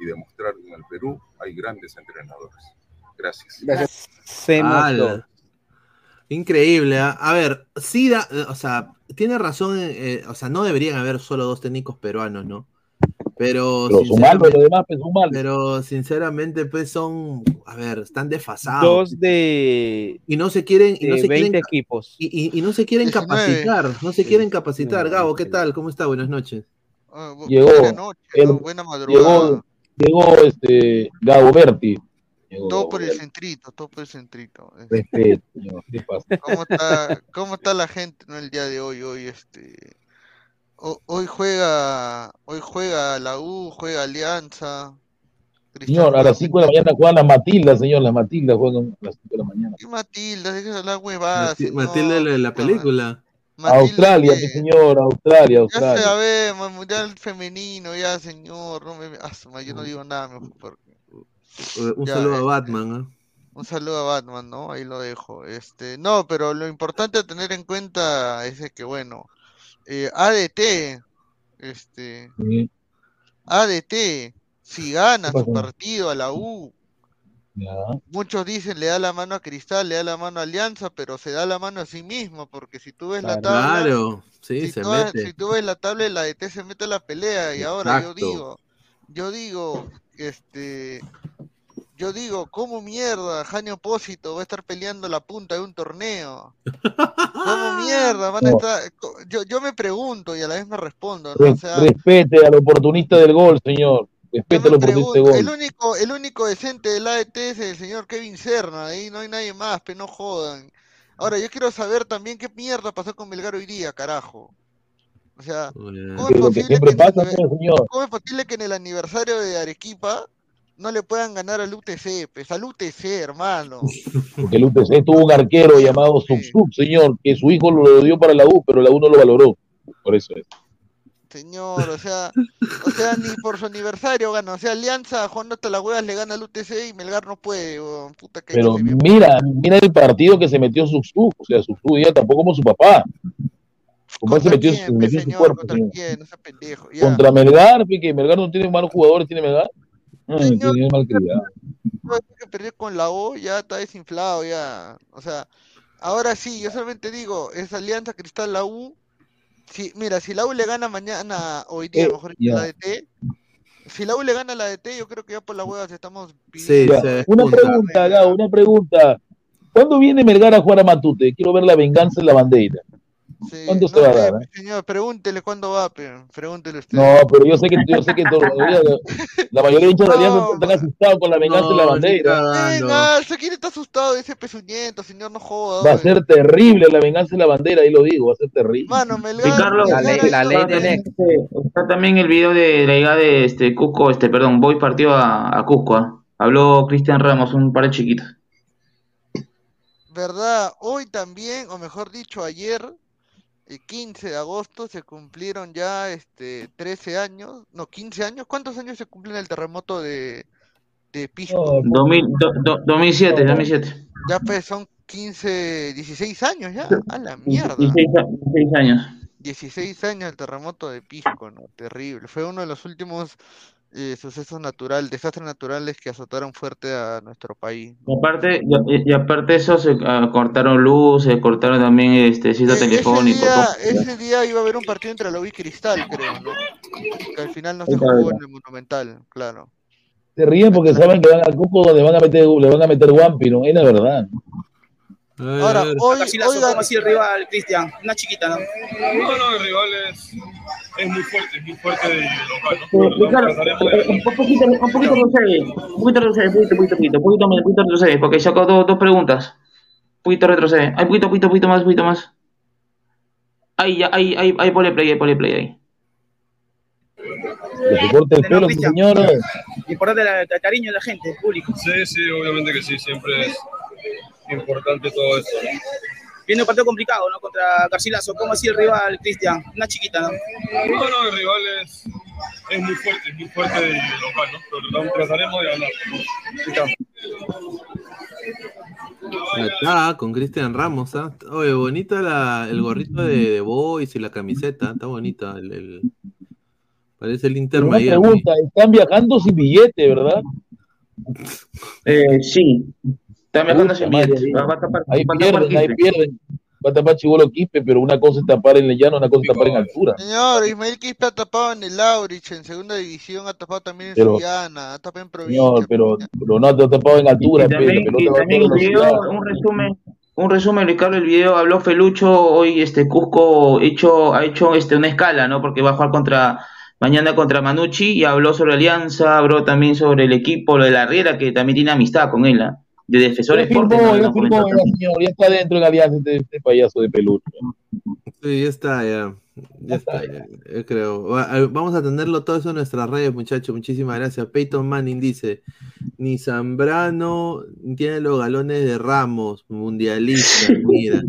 Speaker 16: y demostrar que en el Perú hay grandes entrenadores. Gracias.
Speaker 4: Ala. Increíble. ¿ah? A ver, sí da, o sea, tiene razón, eh, o sea, no deberían haber solo dos técnicos peruanos, ¿no? Pero,
Speaker 6: Pero sumarlo, lo demás, pues
Speaker 4: pero sinceramente, pues son, a ver, están desfasados.
Speaker 9: Dos de.
Speaker 4: Y no se quieren, y no se
Speaker 9: 20
Speaker 4: quieren,
Speaker 9: equipos.
Speaker 4: y, y- y no se quieren
Speaker 9: 19.
Speaker 4: capacitar, no se quieren capacitar. Gabo, ¿qué tal? ¿Cómo está? Buenas noches.
Speaker 6: Llegó, el- llegó, llegó este Gabo Berti.
Speaker 15: Todo por el centrito, todo por el centrito.
Speaker 6: Respeto, señor. ¿Qué pasa?
Speaker 15: ¿Cómo está, cómo está la gente ¿no? el día de hoy? Hoy este ho- hoy juega hoy juega la U, juega Alianza.
Speaker 6: Señor, a las 5 de la mañana juegan las Matildas, señor. Las Matildas juegan a las 5 de la mañana.
Speaker 15: ¿Qué Matilda? Deja la huevada,
Speaker 4: Mati-
Speaker 15: señor.
Speaker 4: Matilde la, la película.
Speaker 15: Matilda,
Speaker 6: Australia, mi señor, Australia,
Speaker 15: Ya
Speaker 6: Australia.
Speaker 15: sabemos, mundial femenino, ya señor. No me... ah, yo no digo nada mejor porque-
Speaker 4: Eh, Un
Speaker 15: Ya,
Speaker 4: saludo a
Speaker 15: este,
Speaker 4: Batman, ¿ah?
Speaker 15: Un saludo a Batman, ¿no? Ahí lo dejo. Este, no, pero lo importante a tener en cuenta es que, bueno, eh, ADT, este,
Speaker 6: Sí,
Speaker 15: ADT, si gana
Speaker 6: ¿Qué
Speaker 15: su partido a la U,
Speaker 6: ya.
Speaker 15: muchos dicen le da la mano a Cristal, le da la mano a Alianza, pero se da la mano a sí mismo, porque si tú ves la tabla,
Speaker 4: Claro, sí,
Speaker 15: si
Speaker 4: se
Speaker 15: tú, ves-
Speaker 4: mete.
Speaker 15: si tú ves la tabla, la ADT se mete a la pelea, y ahora yo digo, yo digo, este, yo digo, ¿cómo mierda Jani Opósito va a estar peleando la punta de un torneo? ¿Cómo mierda van a estar? Yo, yo me pregunto y a la vez me respondo, ¿no? O sea,
Speaker 6: respete al oportunista del gol, señor. Respete al oportunista del
Speaker 15: pregunto, el
Speaker 6: gol.
Speaker 15: único, el único decente del ADT es el señor Kevin Serna, ahí no hay nadie más, pero no jodan. Ahora, yo quiero saber también qué mierda pasó con Melgar hoy día, carajo. O sea, ¿cómo es
Speaker 6: que
Speaker 15: posible
Speaker 6: siempre
Speaker 15: que en el
Speaker 6: pasa, señor.
Speaker 15: ¿Cómo es posible que en el aniversario de Arequipa no le puedan ganar al UTC? Pues al UTC, hermano.
Speaker 6: Porque el UTC tuvo un arquero llamado Subsub, señor, que su hijo lo dio para la U, pero la U no lo valoró. Por eso es.
Speaker 15: Señor, o sea, o sea, ni por su aniversario gana. O sea, Alianza jugando hasta las huevas le gana al UTC y Melgar no puede. Puta que
Speaker 6: Pero mira, mira el partido que se metió Subsub. O sea, Subsub ya tampoco como su papá. Él se metió, se metió en su cuerpo, señor.
Speaker 15: ¿Quién? No sea pendejo. Ya.
Speaker 6: Contra Melgar, que Melgar no tiene malos jugadores, tiene Melgar. Ay, tiene malcriado.
Speaker 15: Todo eso que perdió con la O ya está desinflado, ya. O sea, ahora sí, yo solamente digo, es Alianza Cristal la U. Si, mira, si la U le gana mañana, hoy día,
Speaker 6: Eh,
Speaker 15: mejor
Speaker 6: ya.
Speaker 15: la DT, si la U le gana a la DT, yo creo que ya por las huevas estamos
Speaker 4: Sí,
Speaker 6: Una pregunta, Gabo, una pregunta. ¿Cuándo viene Melgar a jugar a Matute? Quiero ver la venganza en la bandera.
Speaker 15: Sí,
Speaker 6: ¿Cuándo se
Speaker 15: no
Speaker 6: va a
Speaker 15: sé,
Speaker 6: dar? eh?
Speaker 15: señor, pregúntele cuándo va, pero pregúntele usted.
Speaker 6: No, pero yo sé que yo sé que todavía la mayoría de hinchas de están asustados con la venganza en la bandera.
Speaker 15: Venga, ¿se quiere está asustado de ese pezuñento, señor? No joda.
Speaker 6: Va a ser terrible la venganza en la bandera, ahí lo digo, va a ser terrible.
Speaker 15: Mano, Melgar,
Speaker 5: Y Carlos,
Speaker 15: Melgar ha
Speaker 5: está
Speaker 15: ido-
Speaker 5: también, este, está también el video de la llegada de este Cusco, este, perdón, Boy partió a, a Cusco. ¿ah? Habló Cristian Ramos, un par de chiquitos.
Speaker 15: ¿Verdad? Hoy también, o mejor dicho, ayer, el 15 de agosto, se cumplieron ya este 13 años, no, 15 años. ¿Cuántos años se cumplen el terremoto de, de Pisco?
Speaker 5: 2000, do- do- 2007, 2007.
Speaker 15: Ya pues son 15, 16 años ya. A la mierda.
Speaker 5: 16, a- 16 años.
Speaker 15: 16 años el terremoto de Pisco, ¿no? Terrible. Fue uno de los últimos eh, sucesos naturales, desastres naturales que azotaron fuerte a nuestro país.
Speaker 5: Y aparte, y, y aparte de eso, se ah, cortaron luz, se cortaron también este sitio
Speaker 15: Eh, Ese
Speaker 5: telefónico.
Speaker 15: día,
Speaker 5: todo.
Speaker 15: ese día iba a haber un partido entre la U y Cristal, creo, ¿no? Que al final no se jugó en el Monumental, claro.
Speaker 6: Se ríen porque saben que van al cupo donde van a meter, le van a meter Guampi, no es la verdad.
Speaker 15: Ahora, hoy,
Speaker 19: Garcilaso,
Speaker 15: oigan,
Speaker 19: ¿cómo así el rival, Cristian? Una chiquita, ¿no?
Speaker 20: No, no, el rival es, es muy fuerte, es muy fuerte de local, ¿no?
Speaker 5: Eh,
Speaker 20: Pero
Speaker 5: Ricardo,
Speaker 20: trataremos
Speaker 5: eh,
Speaker 20: de-
Speaker 5: un poquito, un poquito retrocede, un poquito retrocede, poquito, poquito, poquito, poquito, más, poquito retrocede, porque sacó dos, dos preguntas. Un poquito retrocede, hay poquito, poquito, poquito más, poquito más. Ahí, ya, ahí, ahí, ahí, ponle play, ahí, ponle play, ahí.
Speaker 6: Que se corte el pelo.
Speaker 19: Importante el cariño de la gente, el público.
Speaker 20: Sí, sí, obviamente que sí, siempre es importante todo esto. ¿no?
Speaker 19: Viene un partido complicado, ¿no? Contra Garcilaso. ¿Cómo así el rival, Cristian? Una chiquita, ¿no?
Speaker 20: No, no, el rival es, es muy fuerte, es muy fuerte de local, ¿no? Pero trataremos de.
Speaker 4: Acá con Cristian Ramos, ¿ah? Oye, bonita la, el gorrito de, de Boys y la camiseta, está bonita. El, el- Parece el Inter
Speaker 6: Una pregunta, están viajando sin billete, ¿verdad?
Speaker 5: Eh, sí, Va, a tapar,
Speaker 6: Ahí
Speaker 5: va a tapar
Speaker 6: pierden, ahí pierden. Va a tapar Chivolo Quispe, pero una cosa es tapar en el llano, una cosa es tapar en altura.
Speaker 15: señor, Ismael Quispe ha tapado en el Aurich, en segunda división, ha tapado también en
Speaker 6: Pero-
Speaker 15: ha tapado en provincia.
Speaker 6: Señor, pero, pero no te ha tapado en altura,
Speaker 5: Y también, y el video, un resumen, un resumen, Ricardo, el video habló Felucho, hoy este Cusco hecho, ha hecho este una escala, ¿no? Porque va a jugar contra mañana contra Manucci y habló sobre Alianza, habló también sobre el equipo, lo de la Riera, que también tiene amistad con él, ¿ah? De Defensor Sporting.
Speaker 6: firmó,
Speaker 5: ¿no?
Speaker 6: ya firmó, señor, está dentro de la alianza este, este payaso de peluche.
Speaker 4: Sí, ya está, ya. Ya está, ya, yo creo. Vamos a tenerlo todo eso en nuestras redes, muchachos. Muchísimas gracias. Peyton Manning dice: Ni Zambrano tiene los galones de Ramos, mundialista. Mira.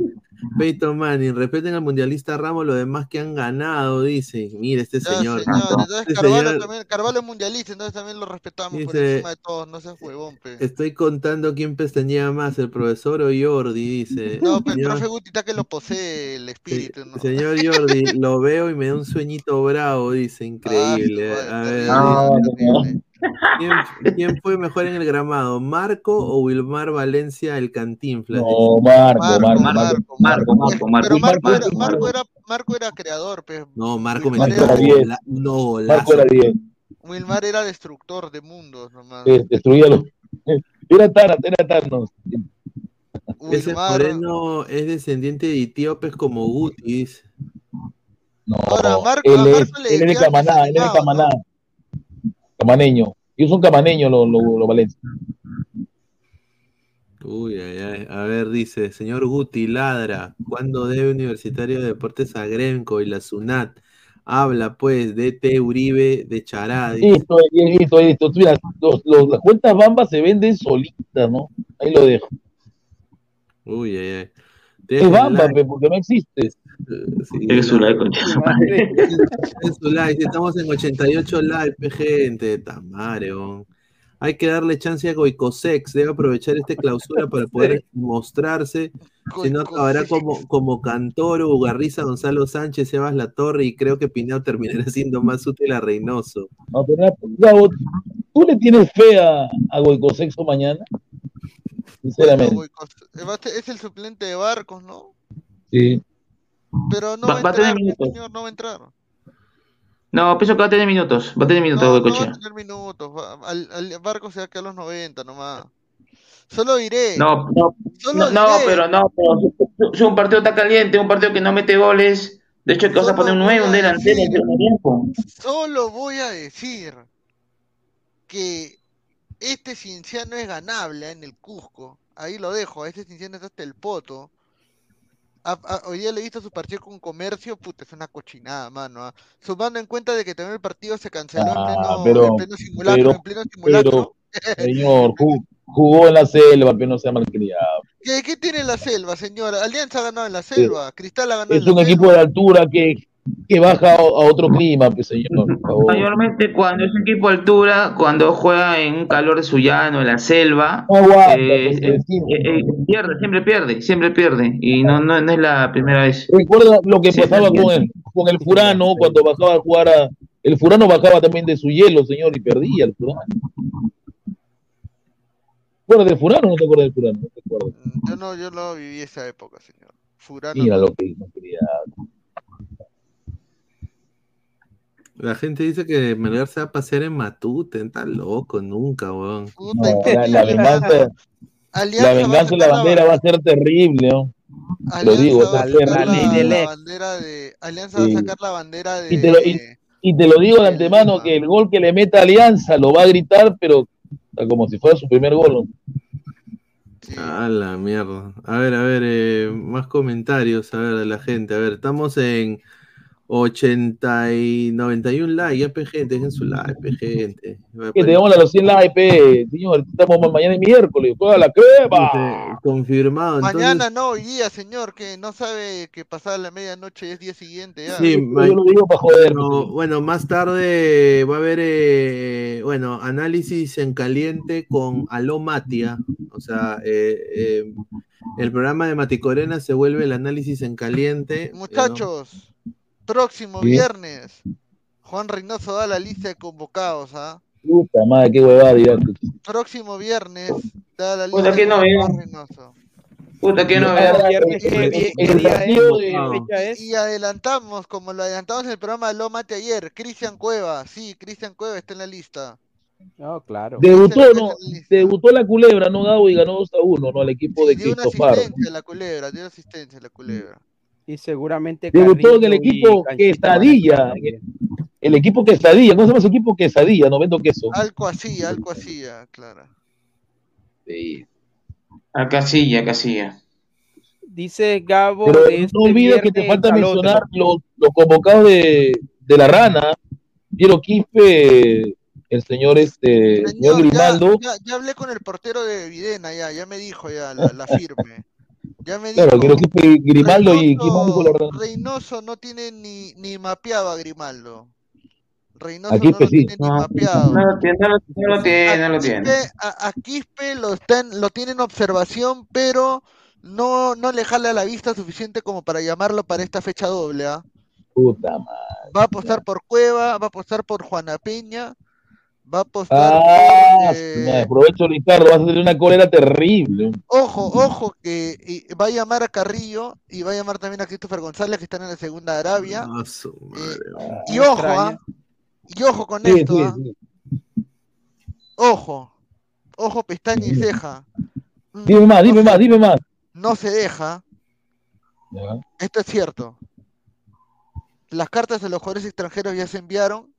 Speaker 4: Peyton Manning, respeten al mundialista Ramos, los demás que han ganado, dice. Mira, este
Speaker 15: Ya,
Speaker 4: señor.
Speaker 15: señor, entonces
Speaker 4: Este
Speaker 15: Carvalho
Speaker 4: señor-
Speaker 15: también, Carvalho es mundialista, entonces también lo respetamos por
Speaker 4: Dice-
Speaker 15: encima de todos, no seas huevón, pe.
Speaker 4: Estoy contando quién pestañea más, el profesor o Jordi, dice.
Speaker 15: No, pero el
Speaker 4: Señor-
Speaker 15: profe Guti está que lo posee el espíritu, ¿no?
Speaker 4: Señor Jordi, lo veo y me da un sueñito bravo, dice, increíble. A ver,
Speaker 5: No,
Speaker 4: dice, ¿quién, quién fue mejor en el gramado, Marco o Wilmar Valencia el Cantinflas?
Speaker 6: No, Marco,
Speaker 15: Marco,
Speaker 6: Marco,
Speaker 15: Marco,
Speaker 5: Marco, Marco, Marco.
Speaker 15: Pero Marco era,
Speaker 6: Marco-
Speaker 15: Marco era, Marco era creador, pe.
Speaker 4: No, Marco me
Speaker 15: era-
Speaker 6: Marco era
Speaker 4: gola- no,
Speaker 6: Marco era 10.
Speaker 15: Wilmar era destructor de mundos, nomás.
Speaker 6: Eh, destruía los. Era Thanos, era Thanos.
Speaker 4: Ese
Speaker 15: Wilmar-
Speaker 4: moreno es descendiente de etíopes como Guti, dice.
Speaker 6: No,
Speaker 15: Ahora, Marco-
Speaker 6: él
Speaker 15: a
Speaker 6: es,
Speaker 15: Marco le
Speaker 6: él es de Camaná, él es de Camaná. Camaneño. Ellos son camaneños los los- los Valencia.
Speaker 4: Uy, ay, ay. A ver, dice, señor Guti, ladra. ¿Cuándo debe Universitario de Deportes a Gremco y la SUNAT? Habla, pues, de T. Uribe de Chará.
Speaker 6: Listo, listo, listo. Mira, los, los- las cuentas bambas se venden solitas, ¿no? Ahí lo dejo.
Speaker 4: Uy, ay, ay.
Speaker 6: Es bamba,
Speaker 4: like.
Speaker 6: porque no existe.
Speaker 4: Sí,
Speaker 5: Es su
Speaker 4: no.
Speaker 5: like, concha.
Speaker 4: Like. Estamos en 88 likes, pe, gente. Tamare. Hay que darle chance a Goicosex. Debe aprovechar esta clausura para poder mostrarse. Si no, acabará como, como Cantoro, Ugarriza, Gonzalo Sánchez, Sebas La Torre y creo que Pineo terminará siendo más útil a Reynoso.
Speaker 6: No, pero, Gabo, ¿tú le tienes fe a, a Goicosexo mañana? Sinceramente.
Speaker 15: Bueno, es el suplente de Barcos, ¿no?
Speaker 6: Sí.
Speaker 15: Pero no
Speaker 5: Va-
Speaker 15: a
Speaker 5: tener
Speaker 15: entrar,
Speaker 5: minutos.
Speaker 15: señor, no va a entrar.
Speaker 5: No, pienso que va a tener minutos. Va a tener minutos,
Speaker 15: No, no va a tener minutos. va- al, al Barcos se va a quedar a los 90 nomás. Solo diré.
Speaker 5: No, no,
Speaker 15: Solo
Speaker 5: no,
Speaker 15: diré.
Speaker 5: pero no, pero si un partido está caliente, un partido que no mete goles. De hecho, que vas a poner un
Speaker 15: voy
Speaker 5: 9, un delantero en tiempo.
Speaker 15: Solo voy a decir que este Cienciano es ganable ¿eh? en el Cusco. Ahí lo dejo. Este Cienciano está hasta el poto. A- a- hoy día le he visto su partido con comercio, puta, es una cochinada, mano. ¿ah? Sumando en cuenta de que también el partido se canceló en
Speaker 6: Ah,
Speaker 15: pleno,
Speaker 6: pero-
Speaker 15: en pleno simulacro,
Speaker 6: pero-
Speaker 15: en pleno simulacro.
Speaker 6: Señor, ju- jugó en la selva, pero no sea malcriado.
Speaker 15: ¿Qué, qué tiene la selva, señora? Alianza ha ganado en la selva, Cristal ha ganado
Speaker 6: Es
Speaker 15: en la
Speaker 6: un equipo de altura que, que baja a, otro clima, pues, señor. por favor.
Speaker 5: Mayormente cuando es un equipo de altura, cuando juega en un calor de su llano, en la selva,
Speaker 6: No aguanta,
Speaker 5: eh,
Speaker 6: pues,
Speaker 5: eh, eh, pierde, siempre pierde, siempre pierde. Y no, no, no es la primera vez.
Speaker 6: Recuerda lo que
Speaker 5: Sí,
Speaker 6: pasaba con el, con el Furano cuando bajaba a jugar a. El Furano bajaba también de su hielo, señor, y perdía el Furano. ¿Te acuerdas del Furano o no te acuerdas del Furano? No te acuerdas.
Speaker 15: Yo no, yo no viví esa época, señor. Furano.
Speaker 6: Mira
Speaker 15: no.
Speaker 6: lo que hizo, querida.
Speaker 4: La gente dice que Melgar se va a pasear en Matute, está loco, nunca, weón.
Speaker 6: No, la, venganza, la venganza de la bandera va a ser terrible, ¿no? Lo
Speaker 15: Alianza
Speaker 6: digo,
Speaker 15: va a sacar la, la bandera de Alianza
Speaker 6: Sí.
Speaker 15: va a sacar la bandera de
Speaker 6: Y te lo, y, y te lo digo de antemano que el gol que le meta Alianza lo va a gritar, pero como si fuera su primer gol. ¿no?
Speaker 4: A la mierda. A ver, a ver, eh, más comentarios, a ver, de la gente. A ver, estamos en 80 y 91 likes, ya, gente, dejen su like, gente.
Speaker 6: Que te damos a los 100 likes, pe, señor. Estamos ma- mañana y miércoles. Juega la crema.
Speaker 4: Confirmado, entonces.
Speaker 15: Mañana no, hoy día, señor, que no sabe que pasada la medianoche es día siguiente ya.
Speaker 4: Sí,
Speaker 6: Yo lo digo para joder.
Speaker 4: Bueno, bueno, más tarde va a haber, eh, bueno, análisis en caliente con Aló Matia. O sea, eh, eh, el programa de Maticorena se vuelve el análisis en caliente. ¿no?
Speaker 15: Próximo
Speaker 6: Sí.
Speaker 15: viernes, Juan Reynoso da la lista de convocados, ¿ah?
Speaker 6: Puta madre, qué huevada.
Speaker 15: Próximo viernes da la
Speaker 5: Puta,
Speaker 15: lista
Speaker 5: qué
Speaker 15: de
Speaker 5: novedad.
Speaker 15: Juan Reynoso.
Speaker 5: Puta, que no.
Speaker 15: Y adelantamos, como lo adelantamos en el programa de Lomate ayer, Cristian Cueva, sí, Cristian Cueva está en la lista.
Speaker 9: No, claro.
Speaker 6: Debutó, no, debutó la culebra, no Gabo, y ganó 2 a 1, ¿no? Al equipo de
Speaker 15: Dio una
Speaker 6: Cristofaro.
Speaker 15: asistencia a la culebra, dio asistencia a la culebra.
Speaker 9: Y seguramente
Speaker 6: Debutó en el equipo que
Speaker 9: Canchita van a
Speaker 6: Estadilla,
Speaker 9: estar
Speaker 6: en el, equipo quesadilla, ¿cómo se llama ese equipo quesadilla? No vendo queso.
Speaker 15: Algo así, algo así, ah, claro.
Speaker 6: Sí.
Speaker 5: A casilla, casilla.
Speaker 9: Dice Gabo
Speaker 6: Pero
Speaker 9: de
Speaker 6: no
Speaker 9: este
Speaker 6: olvides que te falta
Speaker 9: al
Speaker 6: mencionar los, los convocados de, de la rana, Piero Quispe, el señor este, señor
Speaker 15: Señor, ya,
Speaker 6: Grimaldo,
Speaker 15: ya, ya hablé con el portero de Videna, ya, ya me dijo ya la, la firme. Ya me dijo.
Speaker 6: claro, Grimaldo y ¿quién más dijo la
Speaker 15: Reynoso? Reynoso no tiene ni, ni mapeado a Grimaldo. Reynoso
Speaker 6: Aquí
Speaker 15: no lo
Speaker 6: sí.
Speaker 15: tiene ni mapeado.
Speaker 5: No lo tiene, no lo, no lo tiene, no lo tiene.
Speaker 15: Quispe- a, a Quispe lo, están, lo tiene en observación, pero no, no le jala la vista suficiente como para llamarlo para esta fecha doble. ¿ah?
Speaker 6: Puta madre.
Speaker 15: Va a apostar por Cueva, va a apostar por Juana Peña, va a apostar
Speaker 6: Ah,
Speaker 15: eh,
Speaker 6: aprovecho Ricardo, vas a tener una cólera terrible.
Speaker 15: Ojo, ojo, que y va a llamar a Carrillo y va a llamar también a Christopher González, que están en la segunda Arabia.
Speaker 4: Ah, madre.
Speaker 15: Y ojo, ¿ah? y ojo con
Speaker 6: Sí,
Speaker 15: esto,
Speaker 6: sí,
Speaker 15: ¿ah?
Speaker 6: sí.
Speaker 15: ojo, ojo, pestaña y ceja.
Speaker 6: Dime más, dime más, dime más.
Speaker 15: No se deja,
Speaker 6: Ya.
Speaker 15: esto es cierto. Las cartas de los jugadores extranjeros ya se enviaron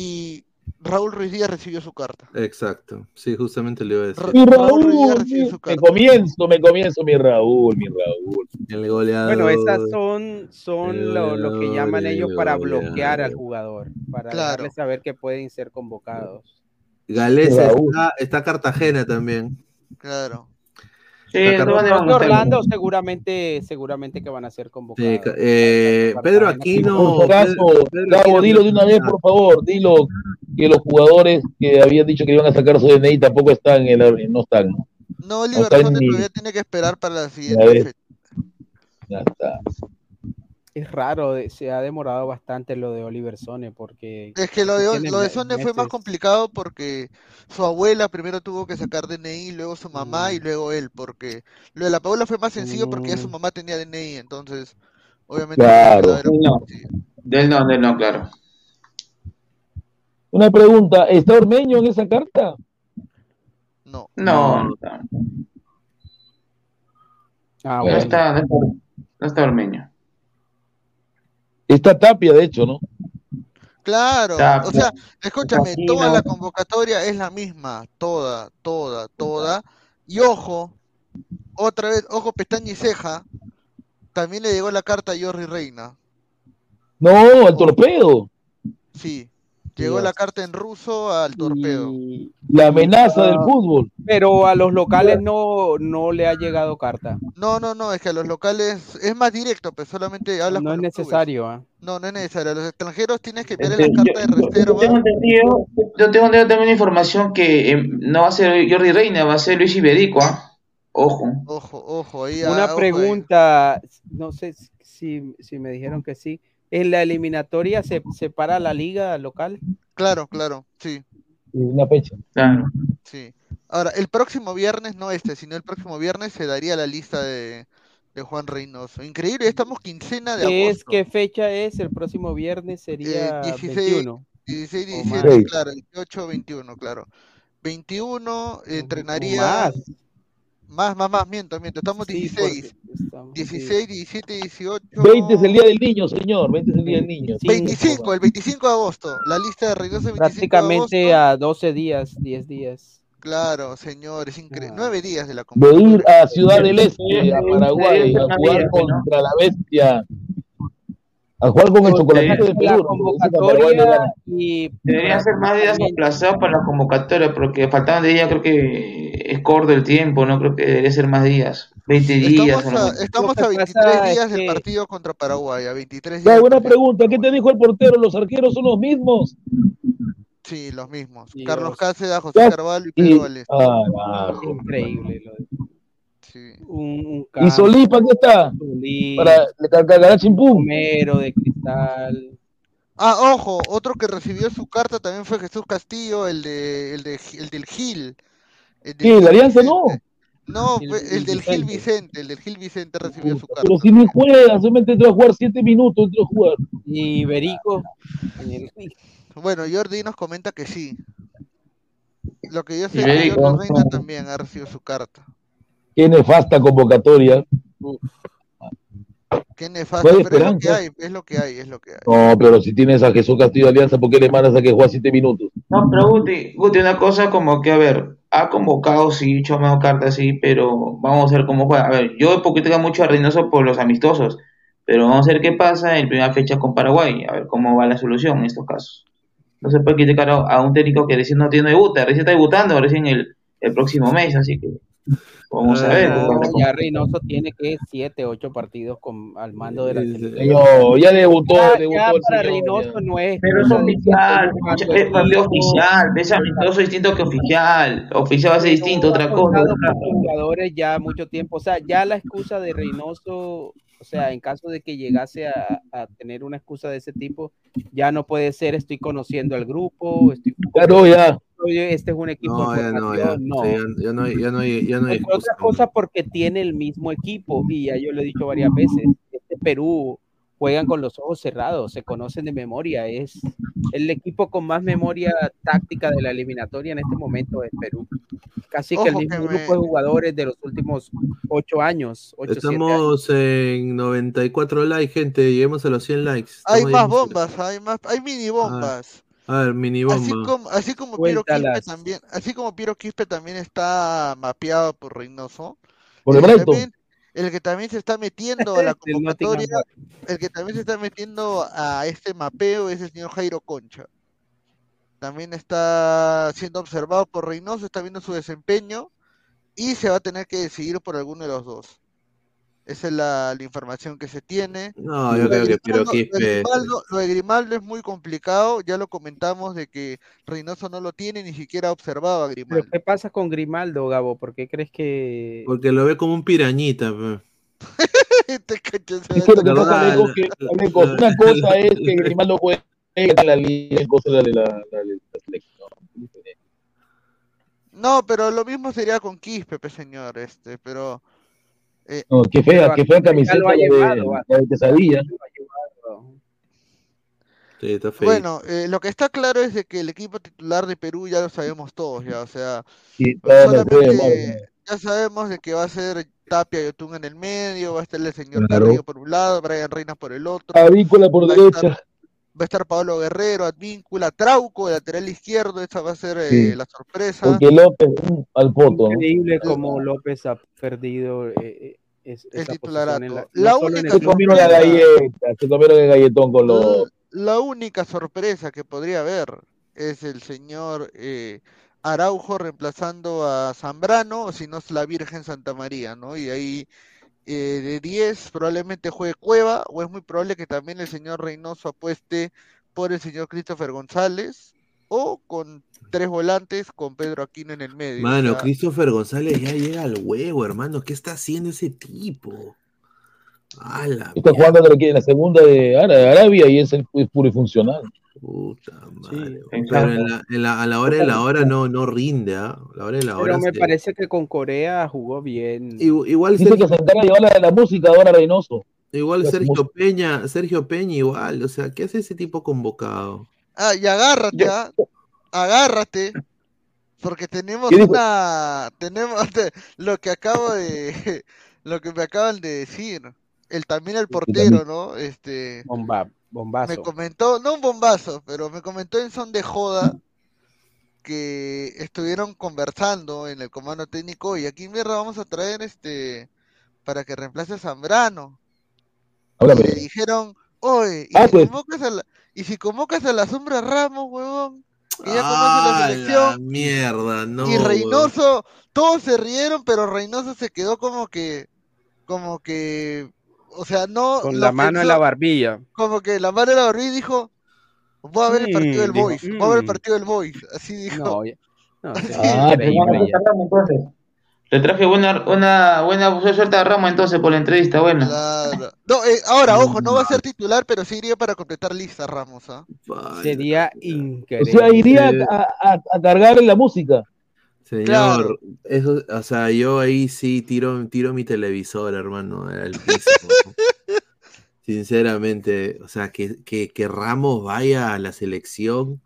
Speaker 15: y Raúl Ruiz Díaz recibió su carta.
Speaker 4: Exacto. Sí, justamente le iba a decir.
Speaker 6: Raúl, mi- me comienzo, me comienzo, mi Raúl, mi Raúl.
Speaker 4: El goleador.
Speaker 9: Bueno, esas son, son lo, lo que llaman ellos
Speaker 4: el
Speaker 9: para bloquear al jugador, para
Speaker 15: Claro.
Speaker 9: dejarle saber que pueden ser convocados.
Speaker 4: Galés está, está Cartagena también.
Speaker 15: Claro.
Speaker 5: Sí.
Speaker 9: Orlando seguramente, seguramente que van a ser
Speaker 4: Sí,
Speaker 9: convocados.
Speaker 4: ca- eh, Pedro Aquino.
Speaker 6: Gabo, dilo de una vez, por favor, dilo que los jugadores que habían dicho que iban a sacar su DNI tampoco están, en el, no están. ¿no? Ni-
Speaker 15: todavía tiene que esperar para la siguiente
Speaker 6: ves.
Speaker 15: fecha.
Speaker 6: Ya está.
Speaker 9: Es raro, se ha demorado bastante lo de Oliver Sone porque
Speaker 15: Es que lo de, lo de Sonde fue más complicado porque su abuela primero tuvo que sacar DNI, luego su mamá y luego él, porque lo de la Paola fue más sencillo porque ya su
Speaker 9: Mm.
Speaker 15: mamá tenía DNI, entonces obviamente
Speaker 6: Claro.
Speaker 5: No. Del no, del no, claro.
Speaker 6: Una pregunta, ¿está Ormeño en esa carta?
Speaker 15: No.
Speaker 5: No, no está.
Speaker 9: Ah,
Speaker 5: No
Speaker 9: bueno.
Speaker 5: está, no está, no está Ormeño.
Speaker 6: Está Tapia, de hecho, ¿no?
Speaker 15: Claro, o sea, escúchame,
Speaker 5: Casino.
Speaker 15: toda la convocatoria es la misma, toda, toda, toda. Y ojo, otra vez, ojo, pestaña y ceja, también le llegó la carta a Jordi Reina.
Speaker 6: No, al torpedo.
Speaker 15: Sí, llegó la carta en ruso al torpedo.
Speaker 9: Y-
Speaker 6: La amenaza
Speaker 9: Ah,
Speaker 6: del fútbol.
Speaker 9: Pero a los locales no, no le ha llegado carta.
Speaker 15: No, no, no, es que a los locales es más directo, pues solamente hablas
Speaker 9: No
Speaker 15: con
Speaker 9: es
Speaker 15: los
Speaker 9: necesario. ¿ah?
Speaker 15: No, no es necesario. A los extranjeros tienes que enviarle
Speaker 5: Este,
Speaker 15: la
Speaker 5: yo,
Speaker 15: carta de
Speaker 5: yo- yo
Speaker 15: reserva.
Speaker 5: tengo entendido, yo tengo entendido también información que eh, no va a ser Jordi Reina, va a ser Luis Iberico, ¿ah? Ojo.
Speaker 15: Ojo, ojo, ahí.
Speaker 9: Una
Speaker 15: ah, ojo
Speaker 9: pregunta, no sé si, si me dijeron que sí. ¿En la eliminatoria se separa la liga local?
Speaker 15: Claro, claro, sí,
Speaker 6: Una fecha.
Speaker 5: Claro.
Speaker 15: sí. Ahora, el próximo viernes, no este, sino el próximo viernes se daría la lista de, de Juan Reynoso. Increíble, estamos quincena de
Speaker 9: ¿Qué, es,
Speaker 15: agosto.
Speaker 9: ¿Qué fecha es? El próximo viernes sería
Speaker 15: Eh, 16,
Speaker 9: 21.
Speaker 15: 16,
Speaker 9: O
Speaker 15: 17,
Speaker 9: más.
Speaker 15: claro, 18, 21, claro. 21 entrenaría
Speaker 9: más.
Speaker 15: Más, más, más, miento, miento, estamos
Speaker 9: Sí,
Speaker 15: 16.
Speaker 9: porque estamos-
Speaker 15: 16, 17, 18.
Speaker 6: 20 es el día del niño, señor. 20 es el día del niño.
Speaker 15: 25, el 25 de agosto. La lista de el 25 de
Speaker 9: Prácticamente
Speaker 15: agosto.
Speaker 9: a 12 días, 10 días.
Speaker 15: Claro, señores,
Speaker 9: Ah.
Speaker 15: increíble. Nueve días de la
Speaker 6: De ir a Ciudad del Este, a Paraguay, a jugar contra la bestia. A jugar con el chocolatito de
Speaker 9: La y
Speaker 5: Deberían ser más días aplazados para la convocatoria, porque faltaban de día, creo que es corto el tiempo, ¿no? Creo que debería ser más días. 20 días.
Speaker 15: Estamos a, estamos
Speaker 9: Lo
Speaker 15: a
Speaker 9: que
Speaker 15: 23
Speaker 9: pasa es
Speaker 15: días del
Speaker 9: que-
Speaker 15: partido contra Paraguay, a 23
Speaker 6: Ya,
Speaker 15: días.
Speaker 6: buena pregunta. ¿Qué te dijo el portero? ¿Los arqueros son los mismos?
Speaker 15: Sí, los mismos.
Speaker 9: Dios.
Speaker 15: Carlos Cáceres, José Carvalho y Pedro Valdés.
Speaker 6: ah,
Speaker 9: increíble. Lo de,
Speaker 15: Sí.
Speaker 9: un, un
Speaker 6: ¿Y Solís para qué está?
Speaker 9: Solís,
Speaker 6: Para le cargará chimpum.
Speaker 9: Romero de Cristal.
Speaker 15: Ah, ojo, otro que recibió su carta también fue Jesús Castillo, el de el de el del Gil. El del
Speaker 6: ¿La Alianza no?
Speaker 15: No,
Speaker 9: El-
Speaker 15: fue
Speaker 9: el
Speaker 15: el del Gil
Speaker 9: Vicente.
Speaker 15: El del Gil Vicente recibió su carta.
Speaker 6: Pero si ni juega, solamente entró a jugar 7 minutos, entró a jugar.
Speaker 9: Y Berico. en el-
Speaker 15: Bueno, Jordi nos comenta que sí. Lo que yo sé es
Speaker 5: Ibérico,
Speaker 15: que Jordi Reina
Speaker 5: ¿no?
Speaker 15: también ha recibido su carta.
Speaker 6: Qué nefasta convocatoria.
Speaker 15: Qué pero es lo que
Speaker 6: esperanza.
Speaker 15: hay, es lo que hay, es lo que hay.
Speaker 6: No, pero si tienes a Jesús Castillo de Alianza, ¿por qué le mandas a que juegue siete minutos?
Speaker 5: No, pero Guti, Guti, una cosa como que, a ver, ha convocado, sí, Chomeo Carta, sí, pero vamos a ver cómo juega. A ver, yo poquito mucho a Reynoso por los amistosos, pero vamos a ver qué pasa en primera fecha con Paraguay, a ver cómo va la solución en estos casos. No se puede criticar a, a un técnico que recién no tiene debuta, recién está debutando, recién el, el próximo mes, así que vamos a ver.
Speaker 9: No, ya Reynoso tiene que siete, ocho partidos con, al mando de la selección.
Speaker 6: Señor, ya debutó,
Speaker 9: Ya-
Speaker 6: debutó
Speaker 9: ya
Speaker 6: el
Speaker 9: para Reynoso no es.
Speaker 5: Pero es oficial, es partido oficial, es amistoso distinto que oficial. Oficial va a ser distinto, otra cosa.
Speaker 9: Jugadores ya mucho tiempo. O sea, ya la excusa de Reynoso, o sea, en caso de que llegase a, a tener una excusa de ese tipo, ya no puede ser estoy conociendo al grupo, estoy
Speaker 6: Claro, ya.
Speaker 9: Oye, este es un equipo
Speaker 4: No, ya no, ya.
Speaker 9: no.
Speaker 4: Sí, ya, ya no hay, ya no ya no hay
Speaker 9: otras cosas porque tiene el mismo equipo y ya yo lo he dicho varias veces, este Perú juegan con los ojos cerrados, se conocen de memoria, es el equipo con más memoria táctica de la eliminatoria en este momento es Perú. Casi que el
Speaker 15: Ojo
Speaker 9: mismo
Speaker 15: que me-
Speaker 9: grupo de jugadores de los últimos ocho años, ocho, siete años.
Speaker 4: Estamos en 94 likes, gente. Lleguemos a los 100 likes.
Speaker 15: Hay
Speaker 4: Estamos
Speaker 15: más
Speaker 4: ahí.
Speaker 15: bombas, hay más, hay mini bombas.
Speaker 4: A ver, mini
Speaker 15: Así
Speaker 4: bomba.
Speaker 15: como, así como Piero Quispe también, así como Piero Quispe también está mapeado por Reynoso.
Speaker 6: Por el Brighton.
Speaker 15: también- el que también se está metiendo a la convocatoria, el que también se está metiendo a este mapeo es el señor Jairo Concha. También está siendo observado por Reynoso, está viendo su desempeño y se va a tener que decidir por alguno de los dos. Esa es la, la información que se tiene.
Speaker 4: No, yo
Speaker 15: Lo de
Speaker 4: creo que
Speaker 15: lo de Grimaldo- lo de Grimaldo es muy complicado, ya lo comentamos de que Reynoso no lo tiene, ni siquiera ha observado a Grimaldo.
Speaker 9: Pero ¿qué pasa con Grimaldo, Gabo? ¿Por qué crees que
Speaker 4: Porque lo ve como un pirañita. pe.
Speaker 15: Te cachas,
Speaker 6: Es que lo que
Speaker 4: La-
Speaker 6: que- una cosa es que Grimaldo juegue en la liga, cosa de la, selección.
Speaker 15: No, pero lo mismo sería con Quispe, pe, señor, este, pero eh,
Speaker 6: No, qué fea, qué fea
Speaker 9: lo
Speaker 6: camiseta
Speaker 9: ha
Speaker 6: la de,
Speaker 9: llevado,
Speaker 6: la de Quesadilla.
Speaker 4: Sí, está feo.
Speaker 15: bueno, eh, lo que está claro es de que el equipo titular de Perú ya lo sabemos todos, ya, o sea,
Speaker 6: Sí, las
Speaker 15: solamente ya sabemos de que va a ser Tapia y Otún en el medio, va a estar el señor
Speaker 6: Claro.
Speaker 15: Carrillo por un lado, Brian Reina por el otro,
Speaker 6: Avícola por derecha.
Speaker 15: estar, va a estar Pablo Guerrero, Advíncula, Trauco, lateral izquierdo, esa va a ser eh,
Speaker 6: Sí.
Speaker 15: la sorpresa.
Speaker 6: Porque López mm, al poto. ¿no?
Speaker 9: increíble como López ha perdido eh, eh, es-
Speaker 15: El
Speaker 9: en la,
Speaker 15: La
Speaker 9: no
Speaker 15: única
Speaker 9: el
Speaker 6: Se comieron la
Speaker 15: sorpresa-
Speaker 6: galleta, se comieron el galletón con los.
Speaker 15: La única sorpresa que podría haber es el señor eh, Araujo reemplazando a Zambrano, o si no es la Virgen Santa María, ¿no? Y ahí eh, de 10 probablemente juegue Cueva, o es muy probable que también el señor Reynoso apueste por el señor Christopher González, o con tres volantes con Pedro Aquino en el medio. o
Speaker 4: Mano,
Speaker 15: sea,
Speaker 4: Christopher González ya llega al huevo, hermano. ¿Qué está haciendo ese tipo?
Speaker 6: Está jugando creo que en la segunda de Ara- de Arabia y es, el, es puro y funcional.
Speaker 4: Puta madre.
Speaker 9: Sí,
Speaker 4: Pero en la, en la- a la hora de la hora no, no rinde, ¿ah? A la hora de la hora.
Speaker 9: Pero me
Speaker 4: se-
Speaker 9: parece que con Corea jugó bien.
Speaker 4: Igu- Igual
Speaker 6: Dice que se encarga de la, la música ahora Reynoso.
Speaker 4: Igual Sergio. Peña, Sergio Peña igual, o sea, ¿qué hace ese tipo convocado?
Speaker 15: Ah, y agárrate, ah, agárrate, porque tenemos una, tenemos lo que acabo de, lo que me acaban de decir, el también el portero, ¿no? Este,
Speaker 9: Bomba,
Speaker 15: me
Speaker 9: bombazo.
Speaker 15: comentó, no un bombazo, pero me comentó en son de joda que estuvieron conversando en el comando técnico y aquí mierda vamos a traer este para que reemplace a Zambrano. Y
Speaker 6: Háblame.
Speaker 15: le dijeron, oye, ¿y,
Speaker 6: Ah,
Speaker 15: si
Speaker 6: pues.
Speaker 15: convocas a la, y si convocas a la sombra Ramos, huevón, que ya
Speaker 4: ¡Ah,
Speaker 15: la
Speaker 4: la
Speaker 15: selección,
Speaker 4: mierda! No,
Speaker 15: y Reynoso, todos se rieron, pero Reynoso se quedó como que, como que, o sea, no
Speaker 9: Con la mano en
Speaker 15: pensó,
Speaker 9: la barbilla.
Speaker 15: como que la mano en la barbilla dijo, voy a ver el partido del
Speaker 9: Mm,
Speaker 15: Boys, voy a ver el
Speaker 9: mm.
Speaker 15: partido del Boys, así dijo.
Speaker 9: No, ya- no,
Speaker 15: Así
Speaker 6: Ah.
Speaker 5: Le traje buena, una buena suerte a Ramos entonces por la entrevista, buena.
Speaker 15: Claro. No, eh, ahora, ojo, no va a ser titular, pero sí iría para completar lista Ramos, ¿ah?
Speaker 9: Sería
Speaker 6: O
Speaker 9: increíble.
Speaker 6: sea, iría a, a, a cargar la música.
Speaker 4: Señor,
Speaker 15: Claro.
Speaker 4: eso, o sea, yo ahí sí tiro, tiro mi televisor, hermano, al piso. Sinceramente, o sea, que, que, que Ramos vaya a la selección.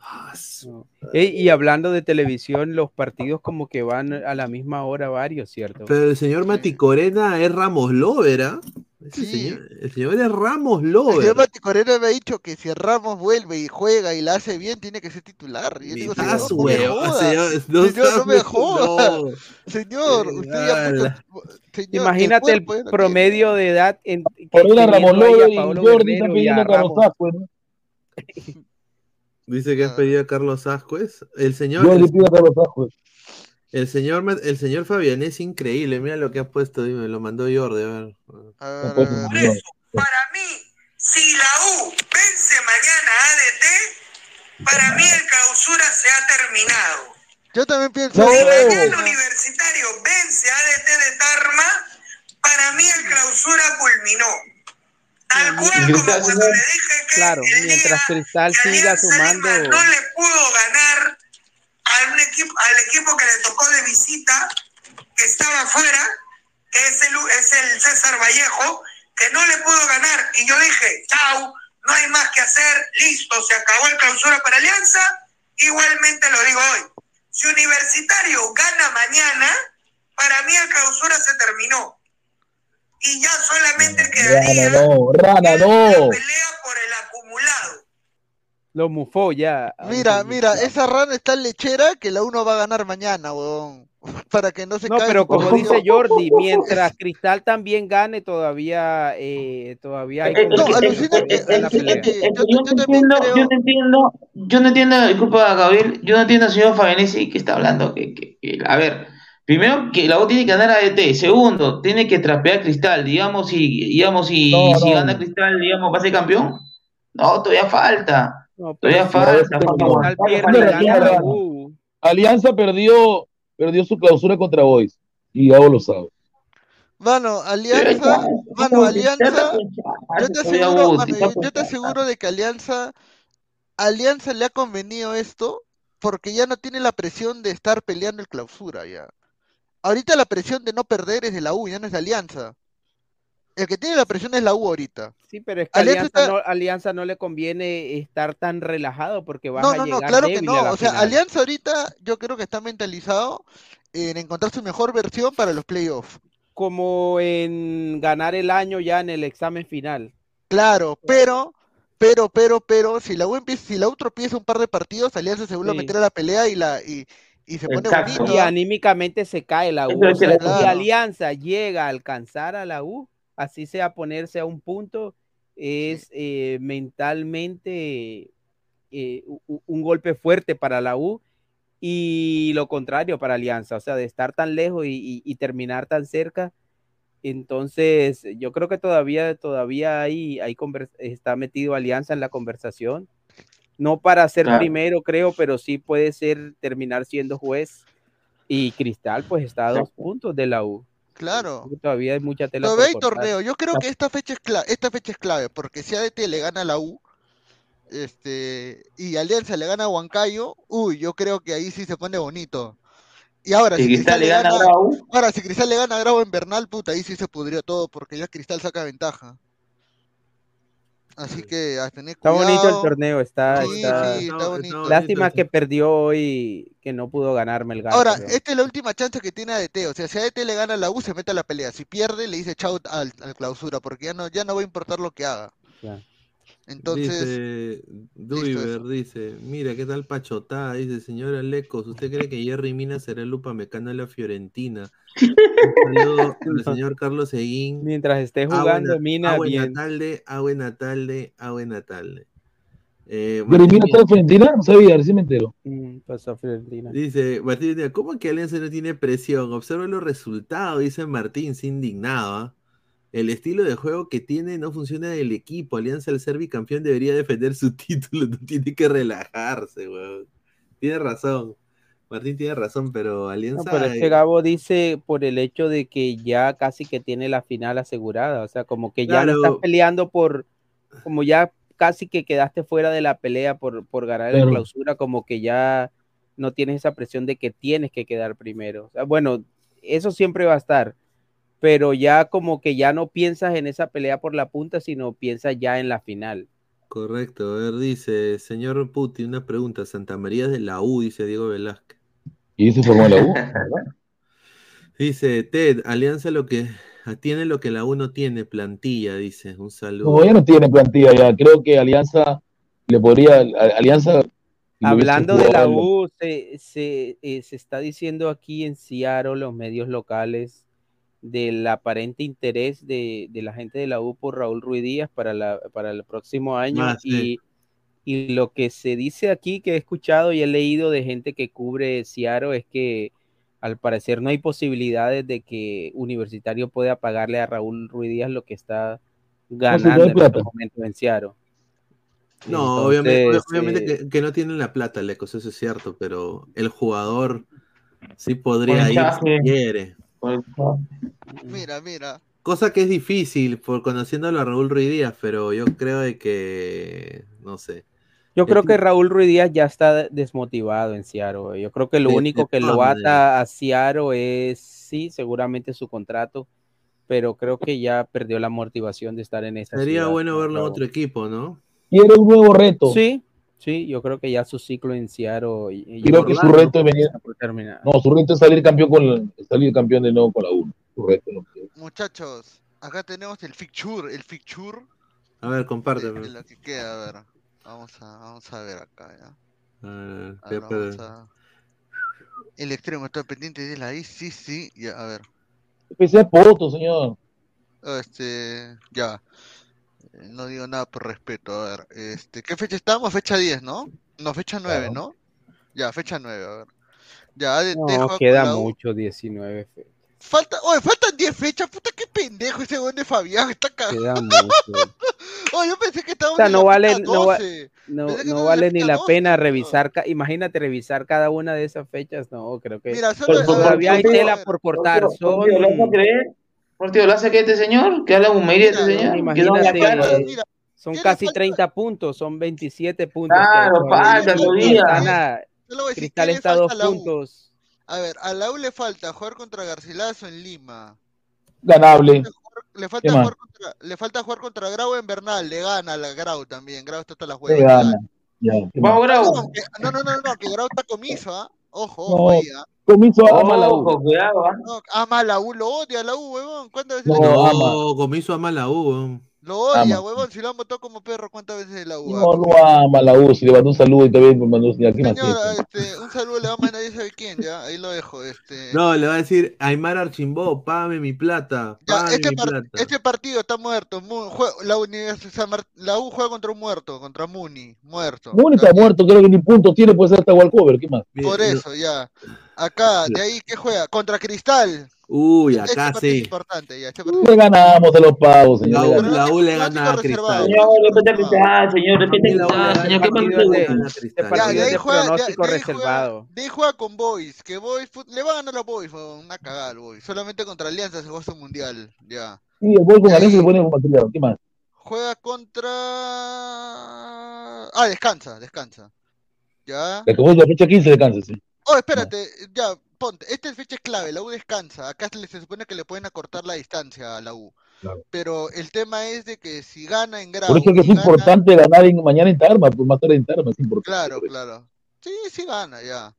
Speaker 4: ah, su-
Speaker 9: y hablando de televisión, los partidos como que van a la misma hora varios, ¿cierto?
Speaker 4: Pero el señor Mati Corena es Ramos Lover, ¿ah? Ese
Speaker 15: Sí.
Speaker 4: señor- el señor es Ramos
Speaker 15: El
Speaker 4: Lover.
Speaker 15: señor Mati Correa me ha dicho que si Ramos vuelve y juega y la hace bien, tiene que ser titular. Y yo digo, señor, no me
Speaker 4: señor, no
Speaker 15: Señor, no me
Speaker 4: sabes,
Speaker 15: joda.
Speaker 4: no.
Speaker 15: Señor, usted ya señor,
Speaker 9: Imagínate el promedio de edad en, que
Speaker 6: Por ahí a
Speaker 9: teniendo
Speaker 6: Ramón
Speaker 9: ahí a
Speaker 6: Lobo y Jordi están pidiendo a Carlos
Speaker 9: Ramos.
Speaker 6: Ascuez.
Speaker 4: Dice que has pedido a Carlos Ascuez. El señor,
Speaker 6: Jordi
Speaker 4: el,
Speaker 6: pide a Carlos Ascuez.
Speaker 4: El señor, Ma- el señor Fabián es increíble. Mira lo que ha puesto, dime, lo mandó Jordi. A ver.
Speaker 15: A ver,
Speaker 21: Si la U vence mañana a ADT, para mí el clausura se ha terminado.
Speaker 15: Yo también pienso.
Speaker 21: Si
Speaker 15: eso.
Speaker 21: mañana Universitario vence a ADT de Tarma, para mí el clausura culminó. Tal cual como cuando le dije que
Speaker 9: Claro, mientras Cristal siga sumando.
Speaker 21: no le pudo ganar a un equipo, al equipo que le tocó de visita, que estaba afuera, que es el, es el César Vallejo, que no le pudo ganar. Y yo dije, chau, no hay más que hacer, listo, se acabó el clausura para Alianza. Igualmente lo digo hoy. Si Universitario gana mañana, para mí el clausura se terminó. Y ya solamente quedaría
Speaker 6: Rana no, Rana no.
Speaker 9: Lo mufó ya.
Speaker 15: Mira, mira, esa rana es tan lechera que la uno va a ganar mañana, weón. Para que no se
Speaker 9: No,
Speaker 15: caiga.
Speaker 9: pero como dice Jordi, mientras Cristal también gane, todavía, eh, todavía hay
Speaker 5: Eh, eh,
Speaker 9: está pelea.
Speaker 5: Es que yo no entiendo, yo no entiendo, yo no entiendo, disculpa Gabriel, yo no entiendo al señor Fabianesi que está hablando, que, que- que- a ver, primero que la U tiene que ganar a ET, segundo, tiene que trapear Cristal, digamos, si, digamos, si,
Speaker 6: No,
Speaker 5: si
Speaker 6: no.
Speaker 5: gana Cristal, digamos, va a ser campeón, no, todavía falta,
Speaker 9: No, pero. U.
Speaker 6: Alianza perdió, perdió su clausura contra Boys. Y Gabo lo sabe.
Speaker 15: Mano, Alianza, mano, Alianza, yo te aseguro, mano, yo te aseguro de que Alianza, Alianza le ha convenido esto porque ya no tiene la presión de estar peleando el clausura ya. Ahorita la presión de no perder es de la U, ya no es de Alianza. El que tiene la presión es la U ahorita.
Speaker 9: Sí, pero es que
Speaker 15: Alianza
Speaker 9: Alianza,
Speaker 15: está-
Speaker 9: no, Alianza no le conviene estar tan relajado porque vas
Speaker 15: No,
Speaker 9: a
Speaker 15: no, no,
Speaker 9: llegar
Speaker 15: claro que no.
Speaker 9: a
Speaker 15: O sea,
Speaker 9: final.
Speaker 15: Alianza ahorita yo creo que está mentalizado en encontrar su mejor versión para los playoffs.
Speaker 9: Como en ganar el año ya en el examen final.
Speaker 15: Claro, pero, pero, pero, pero, si la U empieza, si la U tropieza un par de partidos, Alianza se vuelve a
Speaker 9: Sí.
Speaker 15: meter a la pelea y la y, y se pone
Speaker 9: Exacto.
Speaker 15: bonito.
Speaker 9: Y anímicamente se cae la U. O sea, si. Alianza llega a alcanzar a la U, así sea ponerse a un punto, es eh, mentalmente eh, un golpe fuerte para la U y lo contrario para Alianza, o sea, de estar tan lejos y, y- y terminar tan cerca. Entonces, yo creo que todavía, todavía hay, hay conver- está metido Alianza en la conversación. No para ser
Speaker 5: Claro.
Speaker 9: primero, creo, pero sí puede ser terminar siendo juez. Y Cristal, pues está a dos puntos de la U.
Speaker 15: Claro.
Speaker 9: Todavía hay mucha tela
Speaker 15: Todavía hay
Speaker 9: cortar.
Speaker 15: torneo. Yo creo que esta fecha es clave, esta fecha es clave, porque si ADT le gana a la U, este, y Alianza le gana a Huancayo, uy, yo creo que ahí sí se pone bonito. Y ahora,
Speaker 5: Si
Speaker 15: si
Speaker 5: Cristal
Speaker 15: Cristal
Speaker 5: le
Speaker 15: le
Speaker 5: gana a
Speaker 15: gana,
Speaker 5: Grau.
Speaker 15: ahora, si Cristal le gana a Grau en Bernal, puta, ahí sí se pudrió todo, porque ya Cristal saca ventaja. Así que a tener
Speaker 9: Está bonito el
Speaker 15: cuidado.
Speaker 9: torneo, está,
Speaker 15: Sí,
Speaker 9: está-
Speaker 15: sí, está bonito.
Speaker 9: Lástima que perdió hoy, que no pudo ganar Melgar.
Speaker 15: Ahora,
Speaker 9: pero-
Speaker 15: esta es la última chance que tiene ADT. O sea, si ADT le gana a la U, se mete a la pelea. Si pierde, le dice chau al, al clausura, porque ya no, ya no va a importar lo que haga.
Speaker 9: Ya.
Speaker 15: Entonces,
Speaker 4: Dice Duiver, dice, mira, ¿qué tal pachotada? Dice, señora Lecos, ¿usted cree que Jerry Mina será el Upamecano de la Fiorentina? Un saludo al señor Carlos Seguín.
Speaker 9: Mientras esté
Speaker 4: Ah,
Speaker 9: jugando
Speaker 4: buena-
Speaker 9: Mina,
Speaker 4: ah, buena
Speaker 9: bien.
Speaker 4: tarde, ah, buena tarde, ah, buena tarde. Eh,
Speaker 6: mira, está en Fiorentina, no sabía, recién me entero.
Speaker 9: Mm, pasó a Fiorentina.
Speaker 4: Dice Martín, ¿cómo que Alianza no tiene presión? Observa los resultados, dice Martín, sin indignado. El estilo de juego que tiene no funciona en el equipo. Alianza, al ser bicampeón, debería defender su título, no tiene que relajarse, weón. Tiene razón. Martín tiene razón, pero
Speaker 9: No,
Speaker 4: Alianza.
Speaker 9: pero es que
Speaker 4: eh,
Speaker 9: Gabo dice por el hecho de que ya casi que tiene la final asegurada, o sea, como que ya no estás peleando por, como ya casi que quedaste fuera de la pelea por, por ganar la clausura, como que ya no tienes esa presión de que tienes que quedar primero. O sea, bueno, eso siempre va a estar, pero ya como que ya no piensas en esa pelea por la punta, sino piensas ya en la final.
Speaker 4: Correcto, a ver, dice, señor Puti, una pregunta. Santa María de la U, dice Diego Velázquez.
Speaker 6: Y se formó la U.
Speaker 4: Dice Ted, Alianza lo que Tiene lo que la U no tiene, plantilla, dice. Un saludo.
Speaker 6: No, ya no tiene plantilla ya. Creo que Alianza le podría. Alianza.
Speaker 9: Hablando de la U, se, se, eh, se está diciendo aquí en Seattle, los medios locales, del aparente interés de, de la gente de la U por Raúl Ruiz Díaz para, la, para el próximo año.
Speaker 4: Ah, sí.
Speaker 9: y, y lo que se dice aquí, que he escuchado y he leído de gente que cubre Seattle, es que al parecer no hay posibilidades de que Universitario pueda pagarle a Raúl Ruiz Díaz lo que está ganando
Speaker 6: no hay
Speaker 9: en este momento en Seattle.
Speaker 4: No, obviamente,
Speaker 9: Entonces,
Speaker 4: obviamente
Speaker 9: eh,
Speaker 4: que, que no tienen la plata, Lecos, eso es cierto, pero el jugador sí podría ir si quiere.
Speaker 15: Mira, mira.
Speaker 4: Cosa que es difícil por conociéndolo a Raúl Ruiz Díaz, pero yo creo de que, no sé.
Speaker 9: Yo creo que Raúl Ruiz Díaz ya está desmotivado en Seattle. Yo creo que lo único que lo ata a Seattle es, sí, seguramente su contrato, pero creo que ya perdió la motivación de estar en esa
Speaker 4: Sería
Speaker 9: ciudad,
Speaker 4: bueno
Speaker 9: ¿no,
Speaker 4: verlo en otro equipo, ¿no?
Speaker 6: Quiere un nuevo reto.
Speaker 9: Sí, sí, yo creo que ya su ciclo en Seattle y- y
Speaker 6: Creo que su reto es venir.
Speaker 9: está por terminar.
Speaker 6: No, su reto es salir campeón con la- salir campeón de nuevo con la U. Su reto, no.
Speaker 15: Muchachos, acá tenemos el fixture, el fixture
Speaker 4: A ver,
Speaker 15: de,
Speaker 4: compárteme.
Speaker 15: de lo que queda, a ver. Vamos a, vamos a ver acá, ¿ya?
Speaker 4: A ver,
Speaker 15: A
Speaker 4: ¿qué
Speaker 15: ver,
Speaker 4: pedo?
Speaker 15: vamos a... El extremo está pendiente de la I, sí, sí, ya, a ver.
Speaker 6: Empecé a poto, señor.
Speaker 15: Este, ya. No digo nada por respeto, a ver. Este, ¿qué fecha estamos? Fecha 10, ¿no? No, fecha 9,
Speaker 6: Claro.
Speaker 15: ¿no? Ya, fecha 9, a ver. Ya, ADT
Speaker 9: No,
Speaker 15: con
Speaker 9: queda mucho, 19 fe-
Speaker 15: Falta, oye, faltan 10 fechas, puta, qué pendejo ese weón de Fabián, está cagado.
Speaker 9: queda mucho.
Speaker 15: Oh, yo pensé que
Speaker 9: O
Speaker 15: estábamos
Speaker 9: sea,
Speaker 15: en la
Speaker 9: no vale, no, va-
Speaker 15: 12.
Speaker 9: no, no
Speaker 15: en
Speaker 9: vale ni la
Speaker 15: 12,
Speaker 9: pena revisar, ca- imagínate revisar cada una de esas fechas, no, creo que
Speaker 15: Mira, solo, a ver,
Speaker 9: todavía hay tela por cortar,
Speaker 5: Por
Speaker 9: son,
Speaker 5: ¿lo hace creer? Por Dios, ¿lo hace creer este señor? ¿Que habla humería este señor? Que no
Speaker 9: imagínate, son
Speaker 15: ¿qué
Speaker 9: casi
Speaker 15: falta?
Speaker 9: 30 puntos, son 27 puntos. que
Speaker 5: Claro, falta
Speaker 15: ¿qué
Speaker 5: todavía.
Speaker 15: ¿qué
Speaker 9: Cristal está a dos
Speaker 15: la
Speaker 9: puntos.
Speaker 15: A ver, a la U le falta jugar contra Garcilaso en Lima.
Speaker 6: Ganable.
Speaker 15: Le
Speaker 6: ¿Qué
Speaker 15: falta, jugar contra, le falta jugar contra Grau en Bernal, le gana a la Grau también, Grau está hasta las
Speaker 6: Se
Speaker 15: huevas. le
Speaker 6: gana. ¿qué?
Speaker 5: Vamos, Grau.
Speaker 15: No, que- no, no, no, que Grau está comiso, ¿ah? Ojo,
Speaker 6: No,
Speaker 15: ojo ahí, ¿ah?
Speaker 6: Comiso ama la U.
Speaker 5: Ojo, cuidado, ¿ah?
Speaker 15: No, ama a la U, lo odia a la U, huevón. ¿Cuántas veces le
Speaker 6: No,
Speaker 15: ha-
Speaker 6: ama.
Speaker 4: No, Comiso ama la U, weón.
Speaker 15: Lo odia,
Speaker 6: ama.
Speaker 15: huevón. Si lo han votado como perro, ¿cuántas veces la U?
Speaker 6: No, no ama la U. Si le mandó un saludo y también me mandó un ¿qué más
Speaker 15: Señor, este, un saludo le va a mandar nadie sabe quién, ya, ahí lo dejo, este.
Speaker 4: No, le va a decir Aymar Archimbó, págame mi plata,
Speaker 15: Ya, este,
Speaker 4: mi
Speaker 15: par-
Speaker 4: plata.
Speaker 15: este partido está muerto. Mu- la, Universidad San Mar- la U juega contra un muerto, contra Muni, muerto.
Speaker 6: Muni está muerto, creo que ni puntos tiene, puede ser hasta walkover. ¿Qué más?
Speaker 15: Por eso, ya. Acá, de ahí, ¿qué juega? Contra Cristal.
Speaker 4: Uy,
Speaker 15: Este
Speaker 4: acá
Speaker 15: partido es
Speaker 4: sí.
Speaker 15: importante, ya. Este partido.
Speaker 6: Le ganamos a los pavos,
Speaker 4: La
Speaker 6: señor.
Speaker 4: La
Speaker 15: no
Speaker 4: U
Speaker 15: es
Speaker 4: le gana a. Cristal.
Speaker 5: Señor, repite Cristal, señor,
Speaker 4: la le
Speaker 5: Cristal, señor, ¿qué más
Speaker 9: partido
Speaker 5: le
Speaker 9: es de-
Speaker 4: gana a
Speaker 9: Este
Speaker 4: Cristal.
Speaker 15: De
Speaker 9: es
Speaker 15: ahí
Speaker 9: de
Speaker 15: juega, de, de
Speaker 9: reservado.
Speaker 15: juega, de ahí juega con Boys, que Boys le va a ganar a Boys, una cagada al Boys. Solamente contra Alianza se jugó su mundial, ya.
Speaker 6: Sí, el gol con
Speaker 15: De
Speaker 6: Alianza le pone como material. ¿Qué más?
Speaker 15: juega contra. Ah, descansa, descansa. Ya.
Speaker 6: Le acabó la fecha 15 de Kansas, sí.
Speaker 15: Oh, espérate, ya, ponte. Esta fecha es clave, la U descansa. Acá se, supone que le pueden acortar la distancia a la U.
Speaker 6: Claro.
Speaker 15: Pero el tema es de que si gana en Grau.
Speaker 6: Por eso es que es
Speaker 15: gana-
Speaker 6: importante ganar en- mañana en Tarma, pues más tarde en Tarma, es importante.
Speaker 15: Claro,
Speaker 6: por
Speaker 15: claro. Sí, sí gana, ya.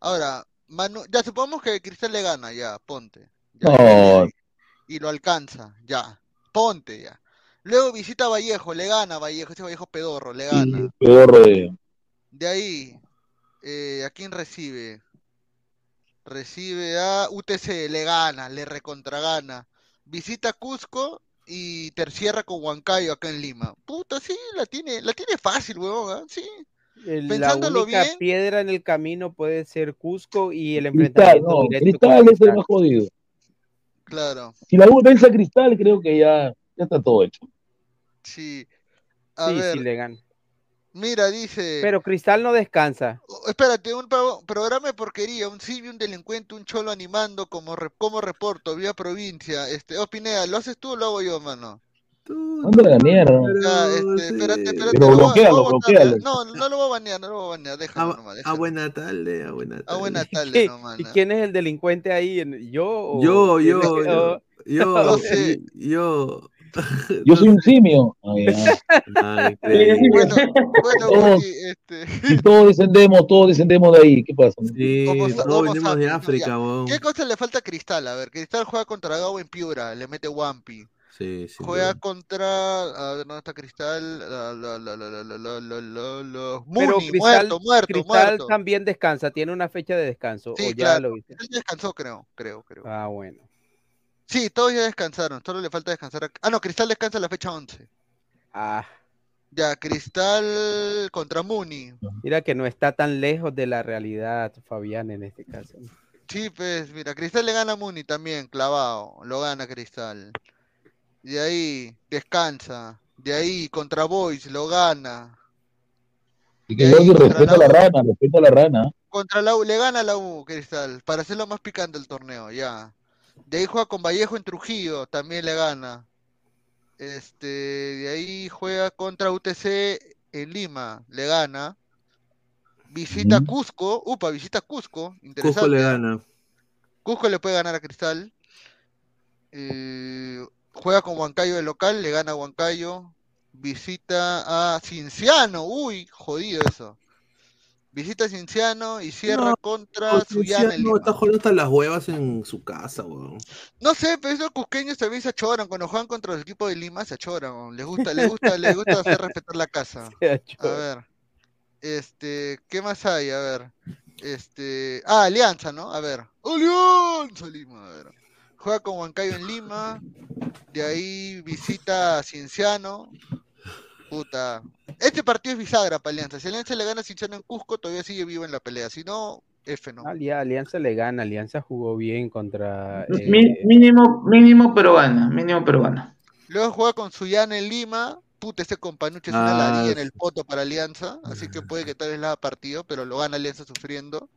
Speaker 15: Ahora, Manu... ya supongamos que Cristal le gana, ya, ponte. Ya,
Speaker 6: No.
Speaker 15: y lo alcanza, ya. Ponte, ya. Luego visita a Vallejo, le gana a Vallejo, ese Vallejo pedorro, le gana.
Speaker 6: Peor de...
Speaker 15: De ahí, eh, ¿a quién recibe? Recibe a UTC, le gana, le recontragana. Visita Cusco y tercierra con Huancayo acá en Lima. Puta, sí, la tiene, la tiene fácil, huevón, ¿ah? Sí.
Speaker 9: El- La
Speaker 15: Pensándolo
Speaker 9: única
Speaker 15: bien.
Speaker 9: piedra en el camino puede ser Cusco y el
Speaker 6: Cristal,
Speaker 9: enfrentamiento
Speaker 6: no,
Speaker 9: directo
Speaker 6: Cristal es el
Speaker 9: Cristal.
Speaker 6: más jodido.
Speaker 15: Claro,
Speaker 6: Si la U vence a Cristal, creo que ya, ya está todo hecho.
Speaker 15: sí. A
Speaker 9: Sí,
Speaker 15: ver,
Speaker 9: sí le gana.
Speaker 15: Mira, dice.
Speaker 9: Pero Cristal no descansa.
Speaker 15: Oh, Espérate, un pro- programa de porquería, un civil, un delincuente, un cholo animando como, re- como reporto, vía provincia. Este, oh, Pineda, ¿lo haces tú o lo hago yo, mano?
Speaker 6: Mándale a la mierda.
Speaker 15: Ya, este, espérate, espérate.
Speaker 6: Pero
Speaker 15: a-
Speaker 6: bloquealo,
Speaker 15: a. No, no lo voy a banear, no lo voy a banear, déjalo
Speaker 4: A,
Speaker 15: nomás,
Speaker 4: a
Speaker 15: déjalo.
Speaker 4: buena tarde, a buena tarde.
Speaker 15: A buena tarde nomás.
Speaker 9: ¿Y quién es el delincuente ahí? ¿En- ¿Yo? o
Speaker 4: Yo, yo, yo, yo,
Speaker 15: No sé.
Speaker 4: yo,
Speaker 6: Yo soy un simio.
Speaker 4: Ah,
Speaker 15: bueno,
Speaker 6: todos, descendemos, todos descendemos de ahí. ¿Qué pasa?
Speaker 4: Sí, todos venimos de África.
Speaker 15: ¿Qué cosa le falta a Cristal? A ver, Cristal juega contra Gabo en Piura, le mete Wampi.
Speaker 4: Sí,
Speaker 15: juega contra. A ver, ¿dónde está Cristal?
Speaker 9: Pero Cristal,
Speaker 15: muerto, muerto,
Speaker 9: Cristal también descansa, tiene una fecha de descanso.
Speaker 15: Sí,
Speaker 9: o ya
Speaker 15: claro.
Speaker 9: lo viste.
Speaker 15: Él descansó, creo, creo, creo.
Speaker 9: Ah, bueno.
Speaker 15: Sí, todos ya descansaron, solo le falta descansar. a- Ah, no, Cristal descansa la fecha 11.
Speaker 9: Ah,
Speaker 15: Ya, Cristal contra Muni.
Speaker 9: mira que no está tan lejos de la realidad, Fabián, en este caso.
Speaker 15: Sí, pues, mira, Cristal le gana a Muni también, clavado. Lo gana Cristal. De ahí, descansa. De ahí, contra Boys, lo gana.
Speaker 6: Y que
Speaker 15: Y
Speaker 6: yo
Speaker 15: ahí,
Speaker 6: que
Speaker 15: contra
Speaker 6: respeta a
Speaker 15: la
Speaker 6: la rana, respeta a la rana.
Speaker 15: Contra la U, le gana a la U, Cristal, para hacerlo más picante el torneo, ya. De ahí juega con Vallejo en Trujillo, también le gana. Este, de ahí juega contra UTC en Lima, le gana. Visita. Cusco, upa, visita Cusco,
Speaker 4: Cusco
Speaker 15: interesante.
Speaker 4: le gana.
Speaker 15: Cusco le puede ganar a Cristal. Eh, juega con Huancayo de local, le gana a Huancayo. Visita a Cinciano, uy, jodido eso. Visita a Cinciano y cierra
Speaker 4: No,
Speaker 15: contra Suyana
Speaker 4: no, está jodiendo hasta las huevas en su casa, weón.
Speaker 15: No sé, pero esos cusqueños también se achoran. Cuando juegan contra el equipo de Lima se achoran. Les gusta, les gusta, les gusta hacer respetar la casa. A ver. Este, ¿qué más hay? A ver. Este. Ah, Alianza, ¿no? A ver. Alianza Lima, a ver. Juega con Huancayo en Lima. De ahí visita a Cienciano. Puta. Este partido es bisagra para Alianza. Si Alianza le gana a Cienciano en Cusco, todavía sigue vivo en la pelea. Si no, F no.
Speaker 9: Ali- Alianza le gana, Alianza jugó bien contra... eh,
Speaker 5: Mi- mínimo, mínimo, pero gana. Mínimo, pero gana.
Speaker 15: Luego juega con Suyana en Lima. Puta, ese companuche es
Speaker 4: Ah,
Speaker 15: una ladilla en el poto para Alianza. Así que puede que tal vez la partido, pero lo gana Alianza sufriendo.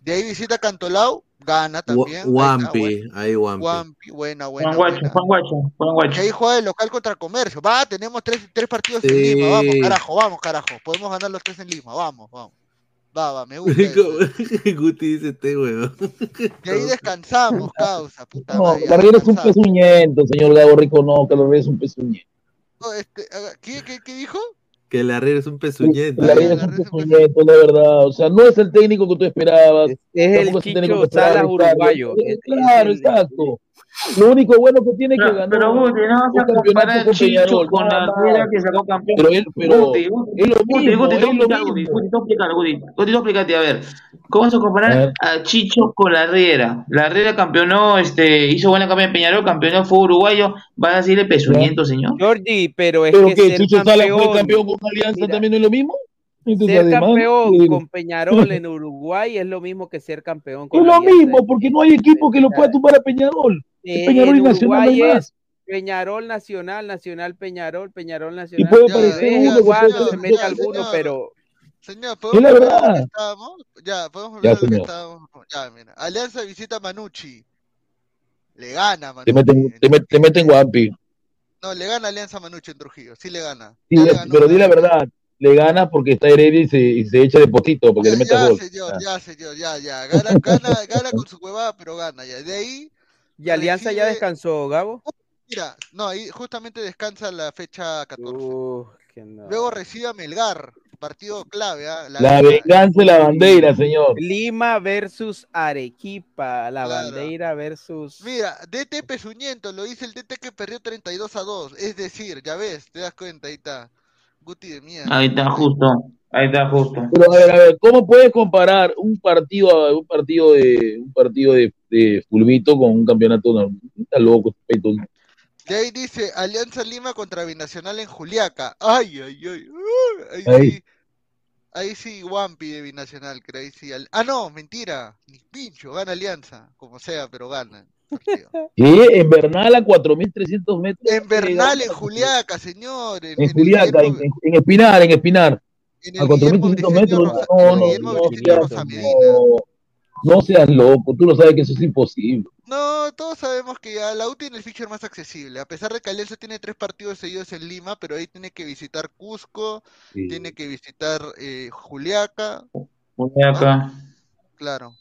Speaker 15: De ahí visita Cantolao, gana también. buena,
Speaker 4: Wampi, ahí Wampi.
Speaker 15: Wampi, buena, buena,
Speaker 5: Juan Guacho. Juan Guacho, Juan
Speaker 15: Y
Speaker 5: Guacho.
Speaker 15: ahí juega el local contra Comercio. Va, tenemos tres, tres partidos en. Lima. Vamos, carajo, vamos, carajo. Podemos ganar los tres en Lima. Vamos, vamos. Va, va, me gusta.
Speaker 4: Guti dice este weón.
Speaker 15: Y ahí descansamos, causa. Puta
Speaker 6: No, Carrera es un pezuñento, señor Gabo Rico, no, Carrera es un pezuñento.
Speaker 15: No, este, ¿qué, qué, qué dijo?
Speaker 4: Que la es un pezuñento.
Speaker 6: Carrera es un pezuñento, la verdad. O sea, no es el técnico que tú esperabas.
Speaker 9: es el Chicho Salas uruguayo.
Speaker 6: Claro, exacto. Lo único bueno que tiene que
Speaker 5: Pero,
Speaker 6: ganar
Speaker 5: pero Guti, no vas a comparar
Speaker 6: con
Speaker 5: Chicho
Speaker 6: Peñarol.
Speaker 5: con la. Herrera que sacó campeón.
Speaker 6: Pero él, pero
Speaker 5: Guti, Guti,
Speaker 6: es lo
Speaker 5: Guti,
Speaker 6: mismo,
Speaker 5: Guti, tú explica, Guti. Guti, tú explícate, a ver. ¿Cómo vas a comparar a Chicho con la Herrera? La Herrera campeonó, este, hizo buena campaña en Peñarol, campeonó fue uruguayo. ¿Vas a decirle pezuñento, señor?
Speaker 9: Jordi, pero es
Speaker 6: Pero
Speaker 9: que
Speaker 6: que
Speaker 9: ser
Speaker 6: Chicho Salas fue
Speaker 9: campeón,
Speaker 6: campeón con Alianza
Speaker 9: Mira.
Speaker 6: también no es lo mismo. Entonces,
Speaker 9: ser
Speaker 6: además,
Speaker 9: campeón
Speaker 6: eh,
Speaker 9: con Peñarol en Uruguay es lo mismo que ser campeón con
Speaker 6: es lo mismo, porque no hay equipo que lo pueda tumbar a Peñarol.
Speaker 9: Eh,
Speaker 6: Peñarol y Nacional no hay
Speaker 9: Uruguay
Speaker 6: más.
Speaker 9: es Peñarol Nacional, Nacional Peñarol, Peñarol
Speaker 6: Y
Speaker 9: Nacional.
Speaker 6: puede
Speaker 9: de
Speaker 6: aparecer
Speaker 9: vez en
Speaker 6: uno
Speaker 9: cuando
Speaker 6: puede
Speaker 9: se mete alguno,
Speaker 15: señor.
Speaker 9: pero
Speaker 15: Señor,
Speaker 6: Es
Speaker 15: ¿podemos
Speaker 6: la
Speaker 15: volver a lo que
Speaker 6: verdad.
Speaker 15: estábamos? Ya, podemos volver
Speaker 6: Ya,
Speaker 15: a lo que estábamos. Ya, mira. Alianza visita a Manucci. Le gana a
Speaker 6: Te
Speaker 15: Manucci.
Speaker 6: meten, te te meten guampi.
Speaker 15: No, le gana Alianza a Manucci en Trujillo. Sí le gana.
Speaker 6: Sí,
Speaker 15: le
Speaker 6: pero di la verdad, le gana porque está Heredia y se, y se echa de potito porque le mete
Speaker 15: Ya,
Speaker 6: gol.
Speaker 15: señor,
Speaker 6: Ah.
Speaker 15: ya, señor, ya, ya. Gana, gana, gana con su huevada, pero gana ya. De ahí,
Speaker 9: ¿y Alianza ya descansó, Gabo?
Speaker 15: mira, no, ahí justamente descansa la fecha 14.
Speaker 9: Uh, que no.
Speaker 15: Luego recibe a Melgar, partido clave, ¿ah? La,
Speaker 6: venganza y la bandera, señor.
Speaker 9: Lima versus Arequipa, la
Speaker 15: Claro.
Speaker 9: bandera versus
Speaker 15: Mira, DT Pezuñento, lo dice el DT que perdió 32 a 2. Es decir, ya ves, te das cuenta, ahí está. Guti de mierda.
Speaker 5: Ahí está, justo. Ahí está, justo.
Speaker 6: Pero a ver, a ver, ¿cómo puedes comparar un partido a- un partido de un partido de, de fulbito con un campeonato normal? Está loco.
Speaker 15: De ahí dice Alianza Lima contra Binacional en Juliaca. Ay, ay, ay. uh, ahí
Speaker 6: Ahí.
Speaker 15: sí. Ahí sí, Wampi de Binacional, creo. Ahí sí. Al- Ah, no, mentira. Ni pincho, gana Alianza. Como sea, pero gana.
Speaker 6: ¿Qué? En Bernal a 4.300 metros.
Speaker 15: En Bernal, en Juliaca, señor. En,
Speaker 6: Juliaca, en, en- en Espinar, en Espinar.
Speaker 15: en
Speaker 6: A
Speaker 15: el Guillermo
Speaker 6: 4.300
Speaker 15: Briceño
Speaker 6: metros.
Speaker 15: Rosa-
Speaker 6: No, no, seas-
Speaker 15: Rosamedina.
Speaker 6: no, no seas loco, tú lo sabes que eso es imposible.
Speaker 15: No, todos sabemos que ya la U tiene el fixture más accesible. A pesar de que Alianza tiene tres partidos seguidos en Lima, pero ahí tiene que visitar Cusco,
Speaker 6: Sí.
Speaker 15: tiene que visitar eh, Juliaca,
Speaker 5: Juliaca.
Speaker 15: claro.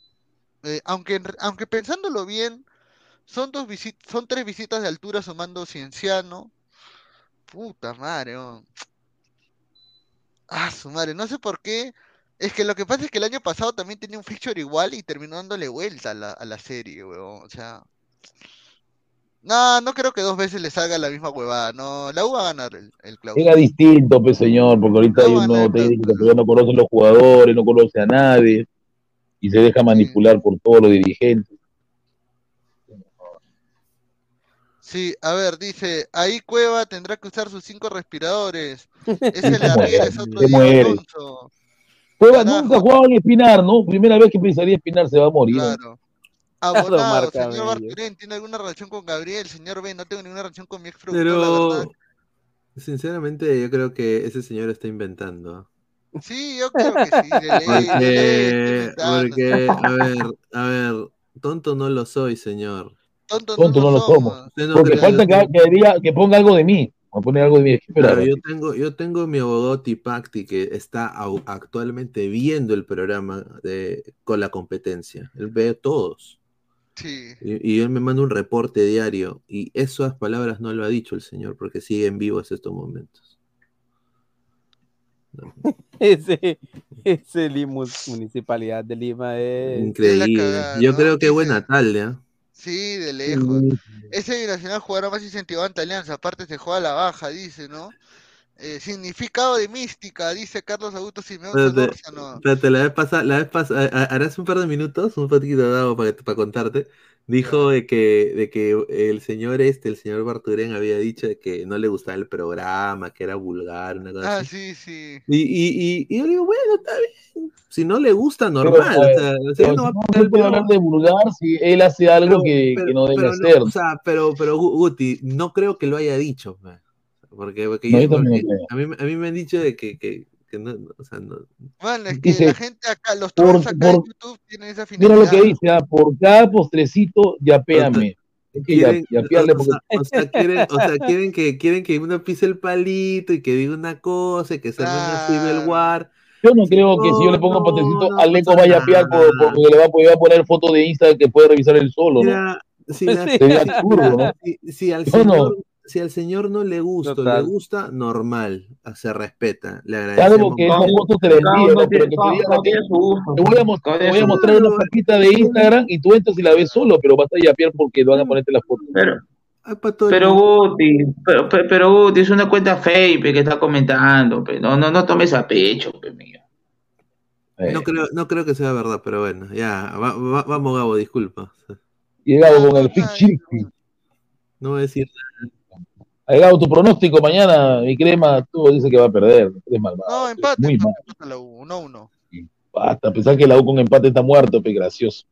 Speaker 15: Eh, aunque, aunque pensándolo bien, son dos son tres visitas de altura sumando Cienciano, Puta madre, weón. Ah, su madre, no sé por qué. Es que lo que pasa es que el año pasado también tenía un fixture igual y terminó dándole vuelta a la, a la serie, weón. O sea. No, no creo que dos veces le salga la misma huevada. No, la U va a ganar el, el.
Speaker 6: Era distinto, pues señor, porque ahorita hay un nuevo técnico que no conoce a los jugadores, no conoce a nadie y se deja manipular por todos los dirigentes.
Speaker 15: Sí, a ver, dice, ahí Cueva tendrá que usar sus cinco respiradores. Ese le arriba es otro
Speaker 6: Se
Speaker 15: día
Speaker 6: muere.
Speaker 15: Alonso.
Speaker 6: Cueva nunca ha jugado en Espinar, ¿no? Primera vez que pensaría Espinar se va a morir.
Speaker 15: Claro. Abonado, señor. Barturén, ¿tiene alguna relación con Gabriel? Señor B, no tengo ninguna relación con mi ex la
Speaker 4: Pero,
Speaker 15: verdad.
Speaker 4: sinceramente, yo creo que ese señor está inventando.
Speaker 15: Sí, yo creo que sí, de ley, de
Speaker 4: porque, a ver, a ver, tonto no lo soy, señor.
Speaker 15: Tonto
Speaker 6: Tonto no lo somos.
Speaker 4: Usted no
Speaker 6: Porque falta que, que, diga- que ponga algo de mí. Voy a poner algo de mí. Espera,
Speaker 4: Claro, yo tengo, yo tengo mi abogado Tipacti que está au- actualmente viendo el programa de, con la competencia. Él ve todos.
Speaker 15: Sí.
Speaker 4: Y, y él me manda un reporte diario. Y esas palabras no lo ha dicho el señor porque sigue en vivo hasta estos momentos.
Speaker 9: Ese, ese Limus, Municipalidad de Lima es...
Speaker 4: Increíble. Yo creo que buena tarde, ¿ah?
Speaker 15: Sí, de lejos. Ese binacional jugará más incentivado ante Alianza, aparte se juega a la baja, dice, ¿no? Eh, significado de mística, dice Carlos Augusto Simeón
Speaker 4: Espérate, espérate, la vez pasada, la vez pasada, harás un par de minutos, un poquito dado para, para contarte, dijo de que, de que el señor este, el señor Barturén había dicho de que no le gustaba el programa, que era vulgar, una cosa
Speaker 15: Ah,
Speaker 4: así.
Speaker 15: sí, sí.
Speaker 4: Y, y, y, y yo digo, bueno, está bien. Si no le gusta,
Speaker 6: Pero,
Speaker 4: normal.
Speaker 6: a
Speaker 4: o
Speaker 6: ver,
Speaker 4: sea, o sea,
Speaker 6: pero
Speaker 4: no va a
Speaker 6: no puede hablar de vulgar si él hace algo que, que no debe
Speaker 4: pero
Speaker 6: hacer.
Speaker 4: o sea, pero, pero Gu- Guti, no creo que lo haya dicho. man. Porque, porque,
Speaker 6: No,
Speaker 4: yo- porque a, mí, a mí me han didicho de que, que, que no, no, o sea, no.
Speaker 15: Bueno, es que
Speaker 6: Dice,
Speaker 15: la gente acá, los
Speaker 6: por-
Speaker 15: trolls acá en
Speaker 6: por-
Speaker 15: YouTube tienen esa
Speaker 6: Mira lo que
Speaker 15: finalidad.
Speaker 6: dice, ah, por cada postrecito, yapéame. Ya, yapearle
Speaker 4: o,
Speaker 6: porque
Speaker 4: sea, o sea, quieren, o sea, quieren que quieren que uno pise el palito y que diga una cosa y que se arme una Civil War.
Speaker 6: Yo no creo que si yo le pongo
Speaker 4: No,
Speaker 6: postrecito,
Speaker 4: no
Speaker 6: Aleco vaya a
Speaker 4: nada.
Speaker 6: porque le va, a poner foto de Instagram que puede revisar él solo, ¿no?
Speaker 4: Mira, si, la-
Speaker 6: Sería absurdo, ¿no?
Speaker 4: si- si al señor, si al señor no le gusta, o le
Speaker 6: Total.
Speaker 4: gusta, normal, se respeta, le agradecemos.
Speaker 6: que esa
Speaker 4: mucho.
Speaker 6: foto te la envíe, ¿no? Pero que te diga, te voy a, mos- te voy a mostrar una papita de Instagram y tú entras y la ves solo, pero vas a yapear porque van a ponerte la foto.
Speaker 5: Pero, pero Guti, pero, Guti, es una cuenta fake pe, que está comentando, pe. No, no, no tomes a pecho, pe, mío.
Speaker 4: No creo, no creo que sea verdad, pero bueno, ya, va- va- vamos Gabo, disculpa.
Speaker 6: Llegado con el Chiqui.
Speaker 4: No voy a decir
Speaker 6: Llegado tu pronóstico mañana, mi crema, tú dices que va a perder. Es malvado.
Speaker 15: No, empate,
Speaker 6: Muy mal.
Speaker 15: empate la U, 1-1.
Speaker 6: Basta, pensar que la U con empate está muerto, pe, gracioso.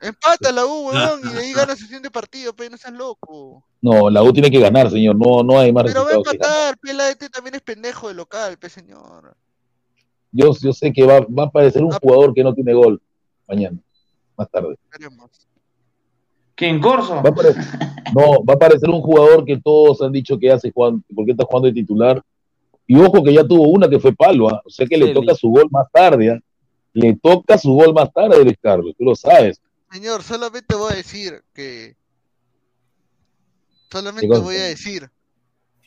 Speaker 15: Empata la U, huevón, y de ahí gana sesión de partido, pe, no seas loco.
Speaker 6: No, la U tiene que ganar, señor. No, no hay más
Speaker 15: Pero va a empatar, pe, la ET también es pendejo de local, pe, señor.
Speaker 6: Yo, yo sé que va, va a aparecer un jugador que no tiene gol mañana, más tarde.
Speaker 15: Veremos.
Speaker 5: ¿Quién, Corso?
Speaker 6: Va a aparecer- no, va a aparecer un jugador que todos han dicho que hace Juan, porque está jugando de titular. Y ojo que ya tuvo una que fue palo, ¿ah? o sea que le
Speaker 9: Sí,
Speaker 6: toca
Speaker 9: Luis.
Speaker 6: su gol más tarde. ¿ah? Le toca su gol más tarde, Luis Carlos, tú lo sabes.
Speaker 15: Señor, solamente voy a decir que. Solamente voy a decir.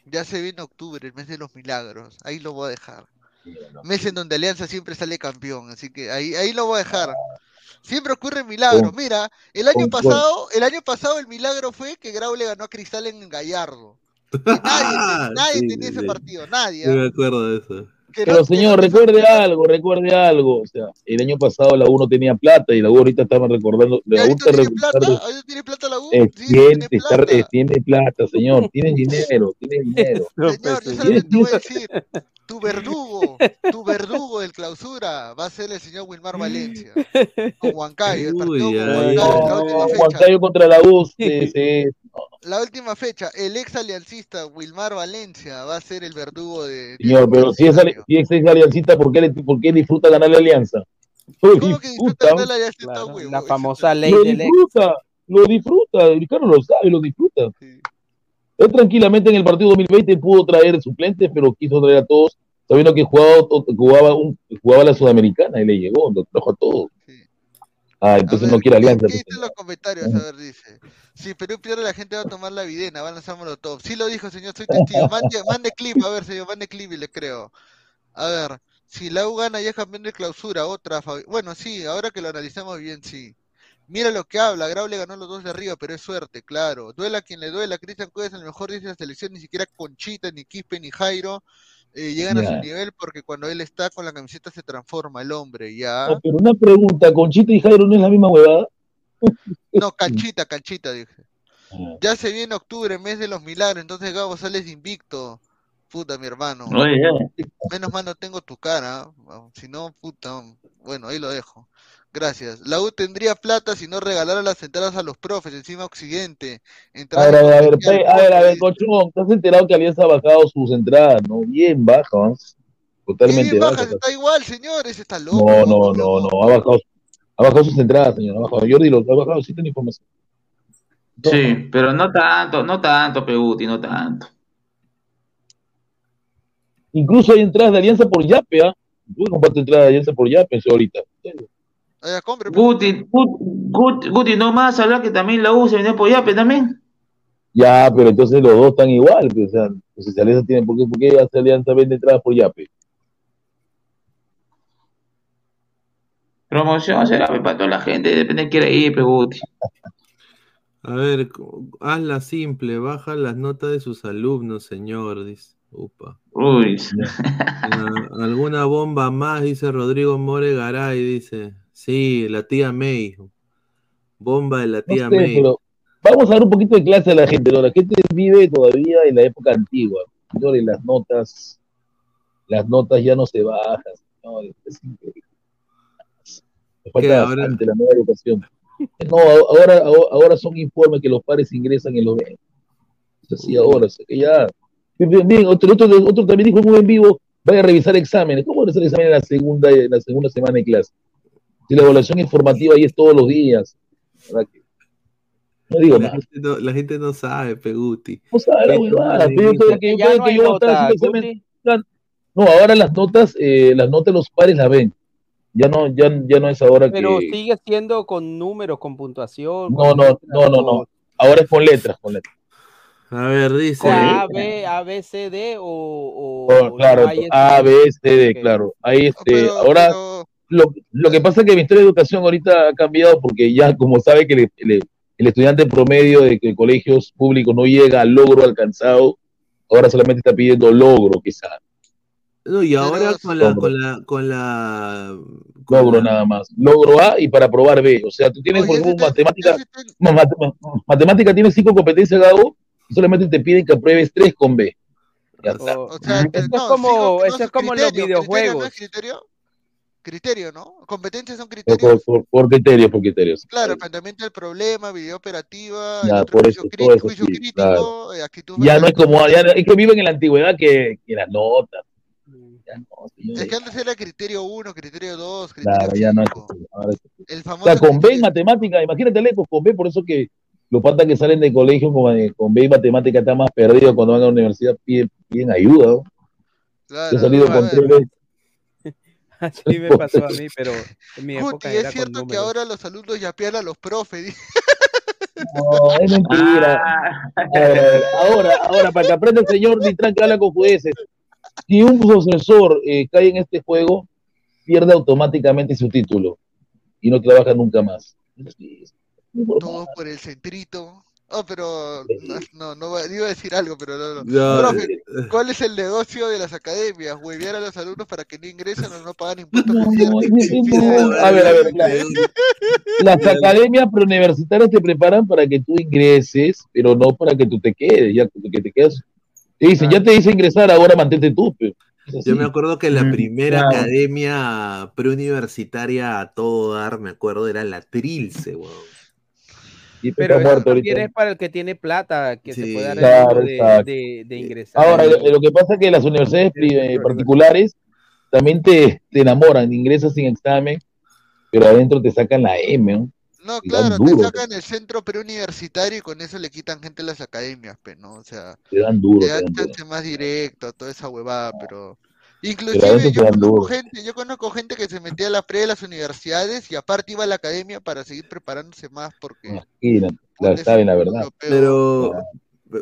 Speaker 15: Ya se viene octubre, el mes de los milagros. Ahí lo voy a dejar. Mes en donde Alianza siempre sale campeón. Así que ahí, ahí lo voy a dejar. Siempre ocurren milagros.
Speaker 6: Con-
Speaker 15: Mira, el año pasado, el año pasado el milagro fue que Grau le ganó a Cristal en Gallardo. Nadie, nadie
Speaker 4: Sí,
Speaker 15: tenía
Speaker 4: sí,
Speaker 15: ese partido, nadie.
Speaker 4: Yo me
Speaker 15: ¿ah?
Speaker 4: acuerdo de eso.
Speaker 15: Que
Speaker 6: Pero
Speaker 15: no-
Speaker 6: señor, recuerde algo, recuerde algo. O sea, el año pasado la U no tenía plata y la U ahorita estaban recordando. La U está
Speaker 15: ¿Tiene plata? ¿Ahorita tiene plata la U?
Speaker 6: Eh,
Speaker 15: Sí,
Speaker 6: tiene, está- eh, tiene plata, señor, tiene dinero, tiene dinero.
Speaker 15: Señor, yo solamente te voy a decir, tu verdugo, tu verdugo del clausura va a ser el señor Wilmar Valencia. Con Huancayo, el partido
Speaker 4: Uy,
Speaker 15: con
Speaker 4: ay,
Speaker 15: Huancayo, la última
Speaker 6: No,
Speaker 15: fecha.
Speaker 6: Huancayo contra la U, sí, sí.
Speaker 15: La última fecha, el ex aliancista Wilmar Valencia va a ser el verdugo de.
Speaker 6: Señor, pero si es, ali- si es ex aliancita, ¿por qué, le- por qué disfruta ganar la alianza? Lo disfruta,
Speaker 9: Claro, la famosa ley
Speaker 6: lo
Speaker 9: del ex.
Speaker 6: disfruta, lo disfruta, Ricardo lo sabe, lo disfruta. Él tranquilamente en el partido 2020 pudo traer suplentes, pero quiso traer a todos, sabiendo que jugaba, jugaba, un, jugaba la Sudamericana y le llegó, lo trajo a todos. Ah, entonces no quiere alianza.
Speaker 15: ¿Qué dicen los comentarios? A ver, dice. Si Perú pierde, la gente va a tomar la videna, van a lanzar molotov. Sí lo dijo, señor, soy testigo. Mande, mande clip, a ver, señor, mande clip y le creo. A ver, si la U gana ya es campeón de clausura, otra. Fabi- Bueno, sí, ahora que lo analizamos bien, sí. Mira lo que habla, Grau le ganó los dos de arriba, pero es suerte, claro. Duela a quien le duela, Cristian Cuevas es el mejor dice de la selección, ni siquiera Conchita, ni Quispe, ni Jairo eh, llegan a su nivel porque cuando él está con la camiseta se transforma el hombre, ya.
Speaker 6: No, pero una pregunta, ¿Conchita y Jairo no es la misma huevada?
Speaker 15: No, canchita, canchita, dije.
Speaker 6: Ah.
Speaker 15: Ya se viene octubre, mes de los milagros, entonces Gabo sales invicto. Puta, mi hermano.
Speaker 5: Oye.
Speaker 15: Menos mal no tengo tu cara. ¿ah? Si no, puta. Bueno, ahí lo dejo. Gracias. La U tendría plata si no regalara las entradas a los profes, encima Occidente.
Speaker 6: A
Speaker 15: Entradas
Speaker 6: ver, a ver, a ver, a ver, a ver,
Speaker 15: dice.
Speaker 6: Cochón, ¿te has enterado que Alianza ha bajado sus entradas, no? Bien bajas,
Speaker 15: ¿Qué
Speaker 6: totalmente
Speaker 15: bien bajas? Está igual, señor. Ese está loco.
Speaker 6: No, no, no, no, ha bajado, ha bajado sus entradas, señor, ha bajado. Jordi lo ha bajado, sí tiene información.
Speaker 5: Sí, pero no tanto, no tanto, Peguti, no tanto.
Speaker 6: Incluso hay entradas de Alianza por Yape, ¿ah? Pude comprar tu entrada de Alianza por Yape, ahorita.
Speaker 5: Guti, Guti, Guti, Guti, no más hablar que también la U se vendió por Yape también.
Speaker 6: Ya, pero entonces los dos están igual, pues, o sea, entonces Alianza tiene, ¿por qué, por qué hace Alianza vende entradas por Yape?
Speaker 5: Promoción será para toda la gente, depende de quién quiera ir, Peguti.
Speaker 4: A ver, hazla simple, baja las notas de sus alumnos, señor. Dice. Upa.
Speaker 5: Uy.
Speaker 4: Ah, ¿Alguna bomba más? Dice Rodrigo More Garay. Dice. Sí, la tía May. Bomba de la
Speaker 6: No
Speaker 4: tía
Speaker 6: sé,
Speaker 4: May.
Speaker 6: pero vamos a dar un poquito de clase a la gente, ¿no? La gente vive todavía en la época antigua, señores, las notas, las notas ya no se bajan, señores, es increíble. Me
Speaker 4: ¿Qué,
Speaker 6: falta
Speaker 4: ahora?
Speaker 6: bastante la nueva educación. No, ahora, ahora, son informes que los padres ingresan y los ven. Es así ahora, o sea que ya. Bien, otro, otro, otro también dijo muy en vivo, vaya a revisar exámenes. ¿Cómo revisar exámenes en la segunda, en la segunda semana de clase? Si la evaluación informativa ahí es todos los días. ¿verdad? No digo
Speaker 4: la,
Speaker 6: más.
Speaker 4: gente no, la gente no sabe, Peguti.
Speaker 6: No sabe pero
Speaker 9: no
Speaker 6: ahora las notas, eh, las notas los padres las ven. Ya no, ya, ya no es ahora
Speaker 9: Pero
Speaker 6: que.
Speaker 9: sigue siendo con números, con puntuación.
Speaker 6: No,
Speaker 9: con
Speaker 6: no,
Speaker 9: letras,
Speaker 6: no, no, no. Ahora es con letras, con letras.
Speaker 4: A ver,
Speaker 9: O
Speaker 4: dice.
Speaker 9: A, B, A, B, C, D o... o
Speaker 6: Oh, claro, A, B, C, D,
Speaker 9: Ok.
Speaker 6: claro. Ahí este, ahora lo, lo que pasa es que el Ministerio de Educación ahorita ha cambiado porque ya, como sabe que el, estudiante promedio de colegios públicos no llega al logro alcanzado, ahora solamente está pidiendo logro, quizá.
Speaker 4: No, y ahora con la,
Speaker 6: Logro.
Speaker 4: con la, con la,
Speaker 6: Logro nada más. Logro A y para probar B. O sea, tú tienes, por ejemplo, matemática, ma- ma- ma- matemática tienes cinco competencias, Gabo, y solamente te piden que apruebes tres con B. Ya está.
Speaker 9: O- eso es como, eso es como en los
Speaker 15: criterio,
Speaker 9: videojuegos.
Speaker 15: ¿no es criterio? Criterio, ¿no? Competencias son
Speaker 6: Por,
Speaker 15: criterios.
Speaker 6: por, por criterios, por criterios.
Speaker 15: Claro, planteamiento del problema, video operativa,
Speaker 6: Ya, por eso, todo eso
Speaker 15: juicio
Speaker 6: sí,
Speaker 15: crítico,
Speaker 6: claro.
Speaker 15: eh, actitud
Speaker 6: Ya no es como, ya es que viven en la antigüedad que, que las notas. Ya no, señores.
Speaker 15: Es que antes era criterio 1, criterio 2, criterio
Speaker 6: Claro, ya no es
Speaker 15: 5.
Speaker 6: así, ahora es así.
Speaker 15: El
Speaker 6: O
Speaker 15: famoso
Speaker 6: sea, con B en matemática, imagínate lejos, con B, por eso que los patas que salen de colegio con, eh, con B en matemática están más perdidos cuando van a la universidad, piden, piden ayuda. ¿no? Yo he salido con tres
Speaker 15: ver.
Speaker 9: Así me pasó a mí, pero en mi
Speaker 15: Guti,
Speaker 9: época
Speaker 15: es
Speaker 9: era con
Speaker 15: cierto que
Speaker 9: números.
Speaker 15: ahora los alumnos yapean a los profes.
Speaker 6: No, es mentira. A ver, a ver, ahora, ahora, para que aprenda el señor Nitrán que habla con jueces, si un profesor eh, cae en este juego, pierde automáticamente su título y no trabaja nunca más.
Speaker 15: Todo por el centrito. Oh, pero no, no, no iba a decir algo, pero no, no.
Speaker 4: No,
Speaker 15: Profe,
Speaker 4: eh,
Speaker 15: ¿cuál es el negocio de las academias? ¿Huevear a los alumnos para que no ingresen o no pagan impuestos?
Speaker 6: A ver, a ver, claro. Las academias preuniversitarias te preparan para que tú ingreses, pero no para que tú te quedes, ya que te quedas. Te dicen, ya te dice ingresar, ahora mantente tú. pe. Es así.
Speaker 4: Yo me acuerdo que la
Speaker 6: Mm,
Speaker 4: primera
Speaker 6: claro.
Speaker 4: academia preuniversitaria a todo dar, me acuerdo, era la Trilce, weón.
Speaker 6: Y
Speaker 9: Pero eso
Speaker 6: muerto
Speaker 9: también
Speaker 6: ahorita.
Speaker 9: es para el que tiene plata, que se puede dar
Speaker 6: Claro,
Speaker 9: de,
Speaker 6: exacto.
Speaker 9: de- de ingresar.
Speaker 6: Ahora, lo, lo que pasa es que las universidades particulares también te, te enamoran, ingresas sin examen, pero adentro te sacan la M, ¿no?
Speaker 15: Claro,
Speaker 6: duro,
Speaker 15: te sacan el centro preuniversitario y con eso le quitan gente a las academias, pe, ¿no? O sea,
Speaker 6: te dan duro,
Speaker 15: te
Speaker 6: te
Speaker 15: dan
Speaker 6: duro.
Speaker 15: chance más directo, toda esa huevada, pero
Speaker 6: Pero
Speaker 15: Inclusive yo conozco gente, yo conozco gente que se metía a la pre de las universidades y aparte iba a la academia para seguir preparándose más porque
Speaker 6: Imagínate, la, saben la verdad.
Speaker 4: Pero,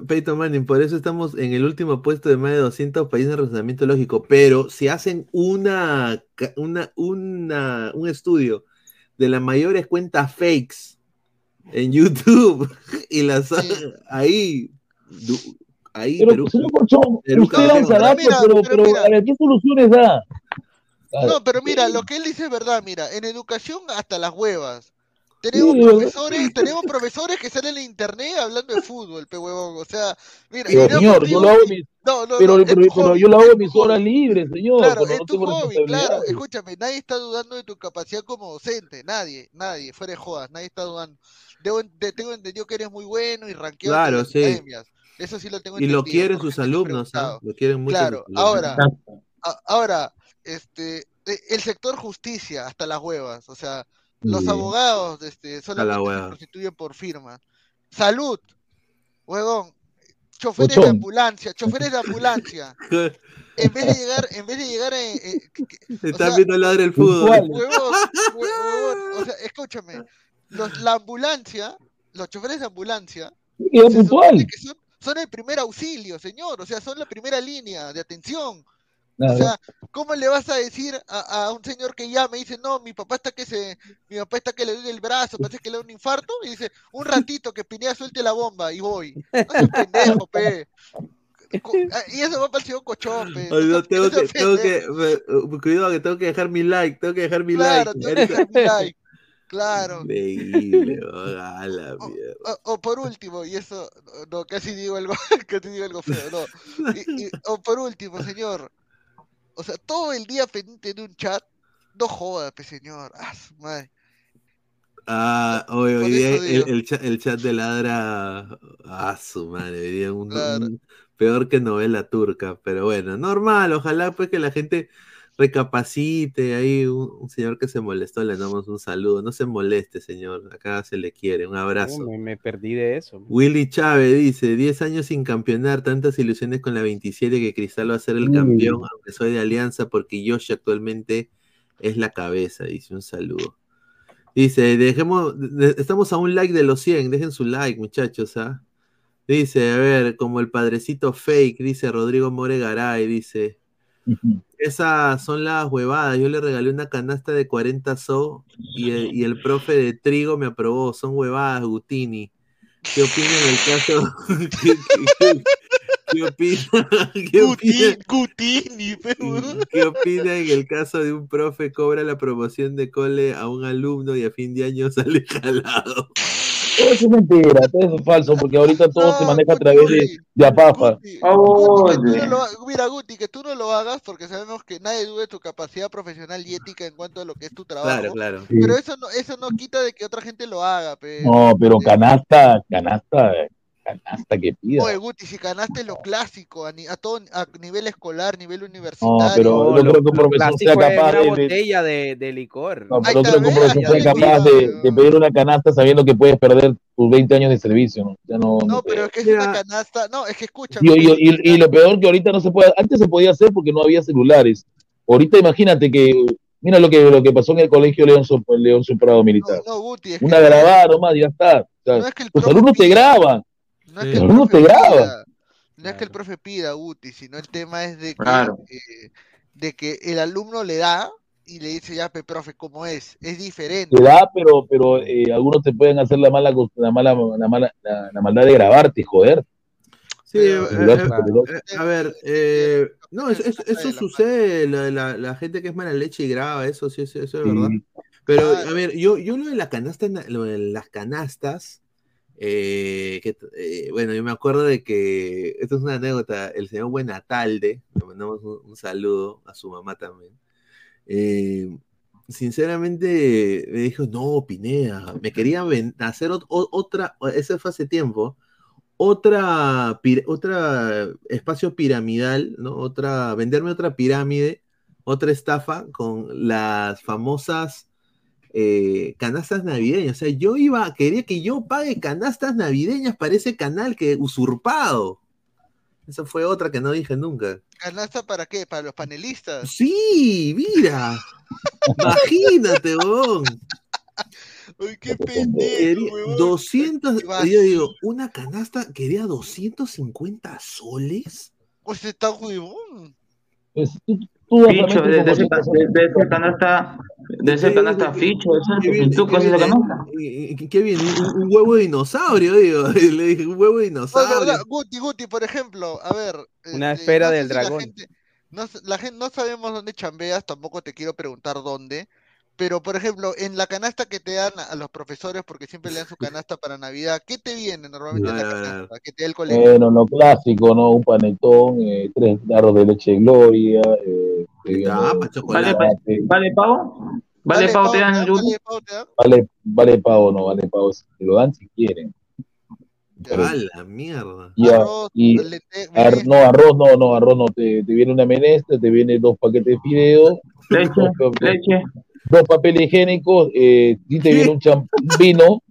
Speaker 4: Peyton Manning, por eso estamos en el último puesto de más de 200 países en razonamiento lógico. Pero si hacen una, una, una, un estudio de las mayores cuentas fakes en YouTube y las ahí, du- ahí,
Speaker 6: Pero,
Speaker 4: Perú-
Speaker 6: señor Corchón,
Speaker 4: Perú
Speaker 6: usted
Speaker 4: campeón.
Speaker 6: lanza datos, pero, pero, a ver, ¿qué soluciones da?
Speaker 15: No, pero mira, lo que él dice es verdad, mira, en educación hasta las huevas. Tenemos
Speaker 6: Sí, ¿verdad?
Speaker 15: profesores, tenemos profesores que salen en internet hablando de fútbol, pe huevón. O sea, mira,
Speaker 6: Pero,
Speaker 15: y no
Speaker 6: señor, yo lo hago mis,
Speaker 15: no, no,
Speaker 6: pero,
Speaker 15: no,
Speaker 6: pero,
Speaker 15: tu
Speaker 6: pero
Speaker 15: hobby,
Speaker 6: yo lo hago en mis horas libres, señor,
Speaker 15: Claro, es
Speaker 6: no
Speaker 15: tu hobby, claro. Escúchame, nadie está dudando de tu capacidad como docente, nadie, nadie, fuera de jodas, nadie está dudando. Debo, te- tengo entendido que eres muy bueno y ranqueado en
Speaker 4: Claro,
Speaker 15: las
Speaker 4: sí.
Speaker 15: academias. Eso sí lo tengo
Speaker 4: Y lo
Speaker 15: entendido.
Speaker 4: quieren sus alumnos,
Speaker 15: preguntado.
Speaker 4: Lo quieren mucho.
Speaker 15: Claro, ahora, a- ahora, este, e- el sector justicia, hasta las huevas, o sea, los abogados, este, solamente se
Speaker 4: hueva.
Speaker 15: prostituyen por firma. Salud, huevón, choferes de ambulancia, choferes de ambulancia. En vez de llegar, en vez de llegar, que- que- o
Speaker 4: Están
Speaker 15: sea,
Speaker 4: viendo ladre el fútbol.
Speaker 15: Huevón, hue- huevón, o sea, escúchame, los, la ambulancia, los choferes de ambulancia,
Speaker 6: Y es
Speaker 15: se
Speaker 6: puntual.
Speaker 15: son, son el primer auxilio, señor, o sea, son la primera línea de atención. O sea, ¿cómo le vas a decir a, a un señor que llama y dice, no, mi papá está que se, mi papá está que le duele el brazo, parece que le da un infarto? Y dice, un ratito que Pineda suelte la bomba y voy. No seas pendejo, pe. Ah, Y eso va para el señor cochón, pe.
Speaker 4: No, tengo que, tengo que, me- uh, cuidado que tengo que dejar mi like, tengo que dejar mi
Speaker 15: Claro,
Speaker 4: like.
Speaker 15: tengo que dejar mi like. Claro.
Speaker 4: Increíble, oh, a la mierda.
Speaker 15: O, o por último, y eso, no, no, casi digo algo, casi digo algo feo, no. Y- y- o por último, señor, o sea, todo el día pendiente de un chat, no joda, pe señor, ah, su madre.
Speaker 4: Ah, hoy, hoy día el, chat, el chat de ladra. Ah, su madre, hoy día un,
Speaker 15: Claro.
Speaker 4: un- peor que novela turca, pero bueno, normal, ojalá pues que la gente recapacite, ahí un, un señor que se molestó, le damos un saludo, no se moleste, señor, acá se le quiere, un abrazo.
Speaker 9: Me, me perdí de eso.
Speaker 4: Willy Chávez dice, 10 años sin campeonar, tantas ilusiones con la 27 que Cristal va a ser el campeón, aunque soy de Alianza, porque Yoshi actualmente es la cabeza, dice un saludo. Dice, dejemos, de- estamos a un like de los 100, dejen su like, muchachos, ¿ah? Dice, a ver, como el padrecito fake, dice Rodrigo Moregaray, dice, esas son las huevadas, yo le regalé una canasta de 40 so y el, y el profe de trigo me aprobó, son huevadas, Gutini. ¿Qué opina en el caso? ¿Qué, qué- qué opina? ¿Qué opina?
Speaker 15: Gutini.
Speaker 4: ¿Qué opina en el caso de un profe cobra la promoción de cole a un alumno y a fin de año sale jalado?
Speaker 6: Todo eso es mentira, todo eso es falso, porque ahorita todo se maneja a través de, de APAFA.
Speaker 15: Guti, que tú no lo ha- mira, Guti, que tú no lo hagas porque sabemos que nadie duda de tu capacidad profesional y ética en cuanto a lo que es tu trabajo.
Speaker 4: Claro, claro.
Speaker 15: Pero eso no, eso no quita de que otra gente lo haga, pe.
Speaker 6: No, pero canasta, canasta, canasta que pida.
Speaker 15: Oye, Guti, si ganaste lo clásico a, ni- a todo a nivel escolar, nivel
Speaker 6: No,
Speaker 15: universitario.
Speaker 6: pero yo creo que un profesor sea
Speaker 9: es
Speaker 6: capaz
Speaker 9: una
Speaker 6: de, de-
Speaker 9: botella de, de licor.
Speaker 6: no, pero creo que un profesor sea capaz de, de pedir una canasta sabiendo que puedes perder tus 20 años de servicio, ¿no? Ya no, no
Speaker 15: No, pero es que es una canasta. No, es que escúchame.
Speaker 6: Y, y- y- y lo peor que ahorita no se puede, antes se podía hacer porque no había celulares. Ahorita imagínate que, mira lo que, lo que pasó en el colegio León, León Suprado Militar.
Speaker 15: No, Guti, es
Speaker 6: Una grabada nomás, ya está. O sea,
Speaker 15: No es que
Speaker 6: los alumnos te graban.
Speaker 15: No es que el profe
Speaker 6: te graban.
Speaker 15: pida, no es que el profe pida, Guti, sino el tema es de que,
Speaker 5: Claro.
Speaker 15: eh, de que el alumno le da y le dice, ya, pe, profe, ¿cómo es? Es diferente.
Speaker 6: Te da, pero, pero eh, algunos te pueden hacer la mala, la mala, la mala, la, la maldad de grabarte, joder.
Speaker 4: Sí, eh, eh, eh, a ver, eh, no, eso, eso- eso sucede, la, la- la gente que es mala leche y graba, eso sí, eso, eso es verdad. Pero, a ver, yo, yo lo de la canasta, lo de las canastas, eh, eh, bueno, yo me acuerdo de que, esto es una anécdota, el señor Buenatalde, le mandamos un, saludo a su mamá también, eh, sinceramente me dijo, no, Pineda, me quería hacer otra, ese fue hace tiempo, otra, otra espacio piramidal, ¿no? Otra, venderme otra pirámide, otra estafa con las famosas eh, canastas navideñas. O sea, yo iba, quería que yo pague canastas navideñas para ese canal que usurpado. Esa fue otra que no dije nunca.
Speaker 15: ¿Canasta para qué? ¿Para los panelistas?
Speaker 4: Sí, mira. Imagínate, weón.
Speaker 15: Uy, qué
Speaker 4: Quería 200, yo digo, una canasta quería 250 soles.
Speaker 15: Pues está huevón.
Speaker 6: Pues, tú, tú das
Speaker 5: Ficho,
Speaker 6: realmente
Speaker 5: de, de, ese,
Speaker 6: como-
Speaker 5: de, de ese canasta, de ese canasta ficho,
Speaker 4: Qué
Speaker 5: ese
Speaker 4: bien,
Speaker 5: tú
Speaker 4: qué
Speaker 5: canasta.
Speaker 4: eh, eh, qué bien, un, un huevo de dinosaurio, digo. Le dije, un huevo de
Speaker 15: No,
Speaker 4: dinosaurio.
Speaker 15: verdad, Guti, Guti, por ejemplo, a ver.
Speaker 9: Una
Speaker 15: este,
Speaker 9: esfera
Speaker 15: no sé
Speaker 9: del
Speaker 15: si la
Speaker 9: dragón.
Speaker 15: gente- no, la gente, no sabemos dónde chambeas, tampoco te quiero preguntar dónde, pero por ejemplo, en la canasta que te dan a los profesores, porque siempre le dan su canasta para Navidad, ¿qué te viene normalmente en la canasta? Que te da el colegio.
Speaker 6: Bueno, lo clásico, ¿no? Un panetón, eh, tres tarros de leche de gloria, eh, un
Speaker 5: ¿Vale. ¿Vale pago? ¿Vale pago te dan?
Speaker 15: ¿Vale pago te dan?
Speaker 6: Vale, vale pago, no vale pago, te lo dan si quieren.
Speaker 4: A la mierda.
Speaker 6: Y,
Speaker 15: Arroz,
Speaker 6: y
Speaker 15: lente-
Speaker 6: ar- no, arroz no, no, arroz no, te, te viene una menestra, te viene dos paquetes de fideos,
Speaker 5: Leche, leche,
Speaker 6: dos papeles higiénicos, eh, sí te viene un, champ- un vino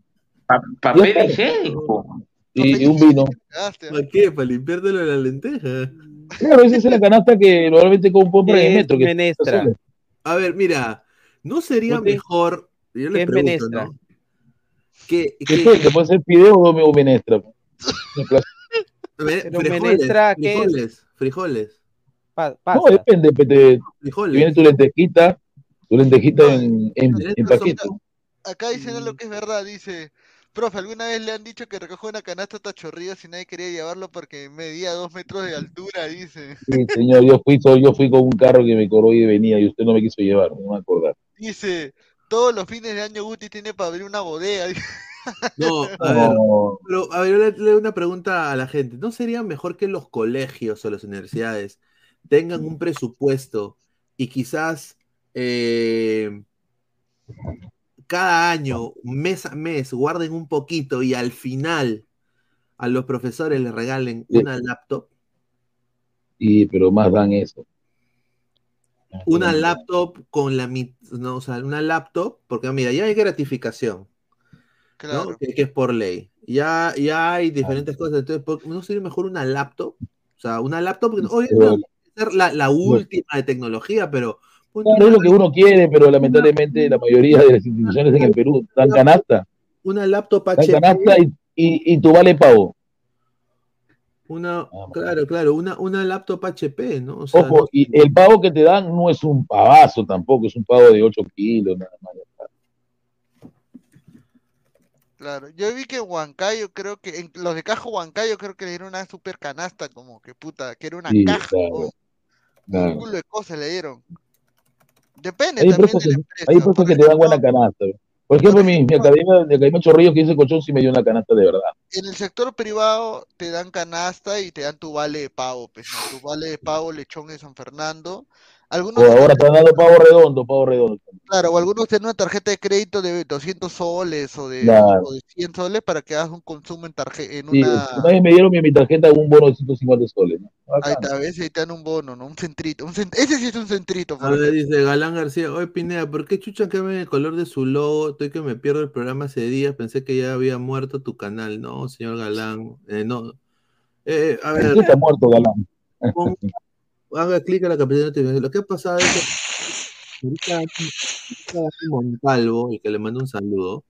Speaker 5: pa- papel higiénico.
Speaker 6: y, y un vino.
Speaker 4: ¿Para qué? ¿Para limpiártelo de la lenteja?
Speaker 6: Claro, esa es la canasta que normalmente compras en el
Speaker 9: Es
Speaker 6: metro. Que
Speaker 9: menestra.
Speaker 4: A ver, mira, ¿no sería mejor? Yo
Speaker 9: ¿qué
Speaker 4: le
Speaker 9: es
Speaker 4: pregunto,
Speaker 9: menestra?
Speaker 4: ¿no? Que, que-
Speaker 6: Depende, puede ser fideo o menestra.
Speaker 9: Pero
Speaker 4: frijoles,
Speaker 9: menestra, ¿qué es?
Speaker 4: frijoles, frijoles,
Speaker 9: Pa-
Speaker 6: No, depende, pe- te, te viene
Speaker 4: frijoles.
Speaker 6: tu lentejita, tu lentejita en, en,
Speaker 4: Menestra
Speaker 6: en
Speaker 4: son-
Speaker 6: paquete.
Speaker 15: Acá dicen algo que es verdad, dice, profe, ¿alguna vez le han dicho que recogió una canasta tachorrillo si nadie quería llevarlo porque medía dos metros de altura? Dice.
Speaker 6: Sí, señor, yo fui, yo fui con un carro que me cobró y venía y usted no me quiso llevar, no me voy a acordar.
Speaker 15: Dice, todos los fines de año Guti tiene para abrir una bodega.
Speaker 4: No, a ver,
Speaker 6: No,
Speaker 4: pero a ver, yo le, le doy una pregunta a la gente. ¿No sería mejor que los colegios o las universidades tengan un presupuesto y quizás eh, cada año, mes a mes, guarden un poquito y al final a los profesores les regalen
Speaker 6: Sí.
Speaker 4: una laptop?
Speaker 6: sí, pero más dan eso.
Speaker 4: Una laptop con la no, o sea, una laptop, porque mira, ya hay gratificación, ¿no?
Speaker 15: Claro.
Speaker 4: Que, que es por ley. Ya, ya hay diferentes cosas. Entonces, ¿por- ¿no sería mejor una laptop? O sea, una laptop, no- no ser la, la última de tecnología, pero
Speaker 6: Claro, es lo que uno quiere, pero lamentablemente la mayoría de las instituciones en el Perú dan canasta,
Speaker 4: una laptop
Speaker 6: dan
Speaker 4: HP,
Speaker 6: canasta y, y, y tu vale pago.
Speaker 4: una,
Speaker 6: Ah,
Speaker 4: claro, claro, una, una laptop HP, ¿no? O sea,
Speaker 6: Ojo,
Speaker 4: no-
Speaker 6: y el pago que te dan no es un pavazo tampoco, es un pago de 8 kilos, nada más.
Speaker 15: Claro. Yo vi que en Huancayo, creo que, en los de Cajo Huancayo, creo que le dieron una super canasta, como que puta, que era una
Speaker 6: Sí,
Speaker 15: caja,
Speaker 6: claro,
Speaker 15: ¿no? un culo de cosas le dieron. Depende
Speaker 6: Hay
Speaker 15: también
Speaker 6: empresas
Speaker 15: de la
Speaker 6: que,
Speaker 15: empresa.
Speaker 6: hay empresas que te dan buena canasta. Por ejemplo, mi, mi academia, mi academia Chorrillos que dice Colchón sí me dio una canasta de verdad.
Speaker 15: en el sector privado te dan canasta y te dan tu vale de pago, pues, ¿no? Tu vale de pago lechón de San Fernando. Algunos
Speaker 6: O ahora están dando pavo redondo, pavo redondo.
Speaker 15: Claro, o algunos tienen una tarjeta de crédito de 200 soles o de,
Speaker 6: Claro.
Speaker 15: o de 100 soles para que hagas un consumo en, tarje- en
Speaker 6: Sí,
Speaker 15: una...
Speaker 6: una vez me dieron mi, mi tarjeta un bono de 150 soles. ¿no?
Speaker 15: Ahí está, a veces te dan un bono, ¿no? Un centrito. Un cent- Ese sí es un centrito,
Speaker 4: A ver, dice Galán García, oye Pineda, ¿por qué chucha cambian el color de su logo? Estoy que me pierdo el programa hace días, pensé que ya había muerto tu canal. No, señor Galán, eh, no. Eh, a
Speaker 6: ¿Por
Speaker 4: ver,
Speaker 6: qué está muerto, Galán?
Speaker 4: pon- haga clic a la capital de. Lo que ha pasado es que ahorita, ahorita Dani Montalvo, el que le mando un saludo,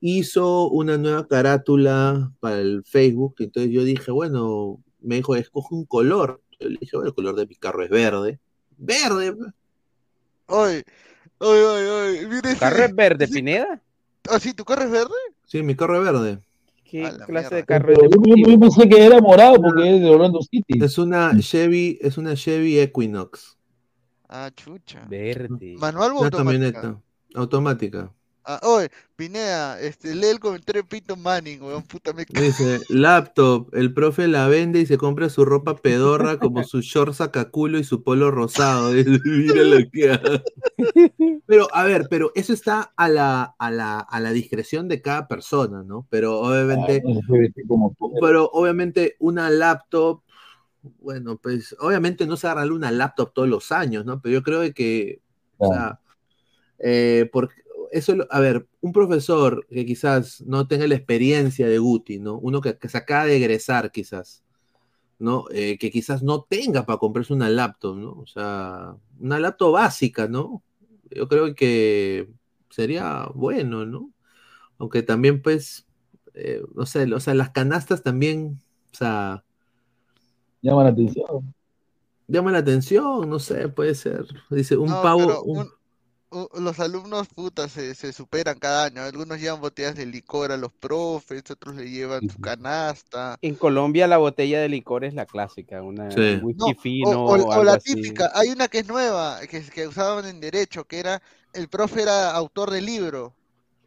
Speaker 4: hizo una nueva carátula para el Facebook. Entonces yo dije, bueno, me dijo, escoge un color. Yo le dije, bueno, el color de mi carro es verde. Verde.
Speaker 15: Oye, oye, oye, oye, ese-
Speaker 9: ¿Carro es verde, Pineda?
Speaker 15: Ah, sí, ¿tu carro es verde?
Speaker 4: Sí, mi carro es verde.
Speaker 9: ¿Qué clase
Speaker 15: mierda.
Speaker 9: de carro es
Speaker 6: Pero yo, yo- yo pensé que era morado porque es de Orlando City.
Speaker 4: Es una Chevy, es una Chevy Equinox.
Speaker 15: Ah, chucha.
Speaker 9: verde?
Speaker 15: ¿Manual o automática?
Speaker 4: automática.
Speaker 15: Ah, oye, Pineda, este, lee el comentario de Pito Manning, weón, puta, me.
Speaker 4: Dice, laptop, el profe la vende y se compra su ropa pedorra como su short sacaculo y su polo rosado. Mira lo que hace. Pero, a ver, pero eso está a la, a la, a la discreción de cada persona, ¿no? Pero obviamente,
Speaker 6: Ah,
Speaker 4: pero obviamente una laptop, bueno, pues obviamente no se agarra una laptop todos los años, ¿no? Pero yo creo que, o sea, eh, porque eso, lo- a ver, un profesor que quizás no tenga la experiencia de Guti, ¿no? Uno que, que se acaba de egresar quizás, ¿no? Eh, que quizás no tenga para comprarse una laptop, ¿no? O sea, una laptop básica, ¿no? Yo creo que sería bueno, ¿no? Aunque también, pues, eh, no sé, o sea, las canastas también, o sea,
Speaker 6: Llama la atención.
Speaker 4: llama la atención, no sé, puede ser. Dice, un
Speaker 15: No,
Speaker 4: pavo,
Speaker 15: pero
Speaker 4: un-
Speaker 15: un- u- los alumnos, puta, se, se superan cada año. Algunos llevan botellas de licor a los profes, otros le llevan su canasta.
Speaker 9: En Colombia la botella de licor es la clásica, una
Speaker 4: Sí.
Speaker 9: whisky
Speaker 15: No,
Speaker 9: fino
Speaker 15: o, o- o
Speaker 9: algo
Speaker 15: la
Speaker 9: así.
Speaker 15: típica, hay una que es nueva, que, que usaban en derecho, que era, el profe era autor del libro,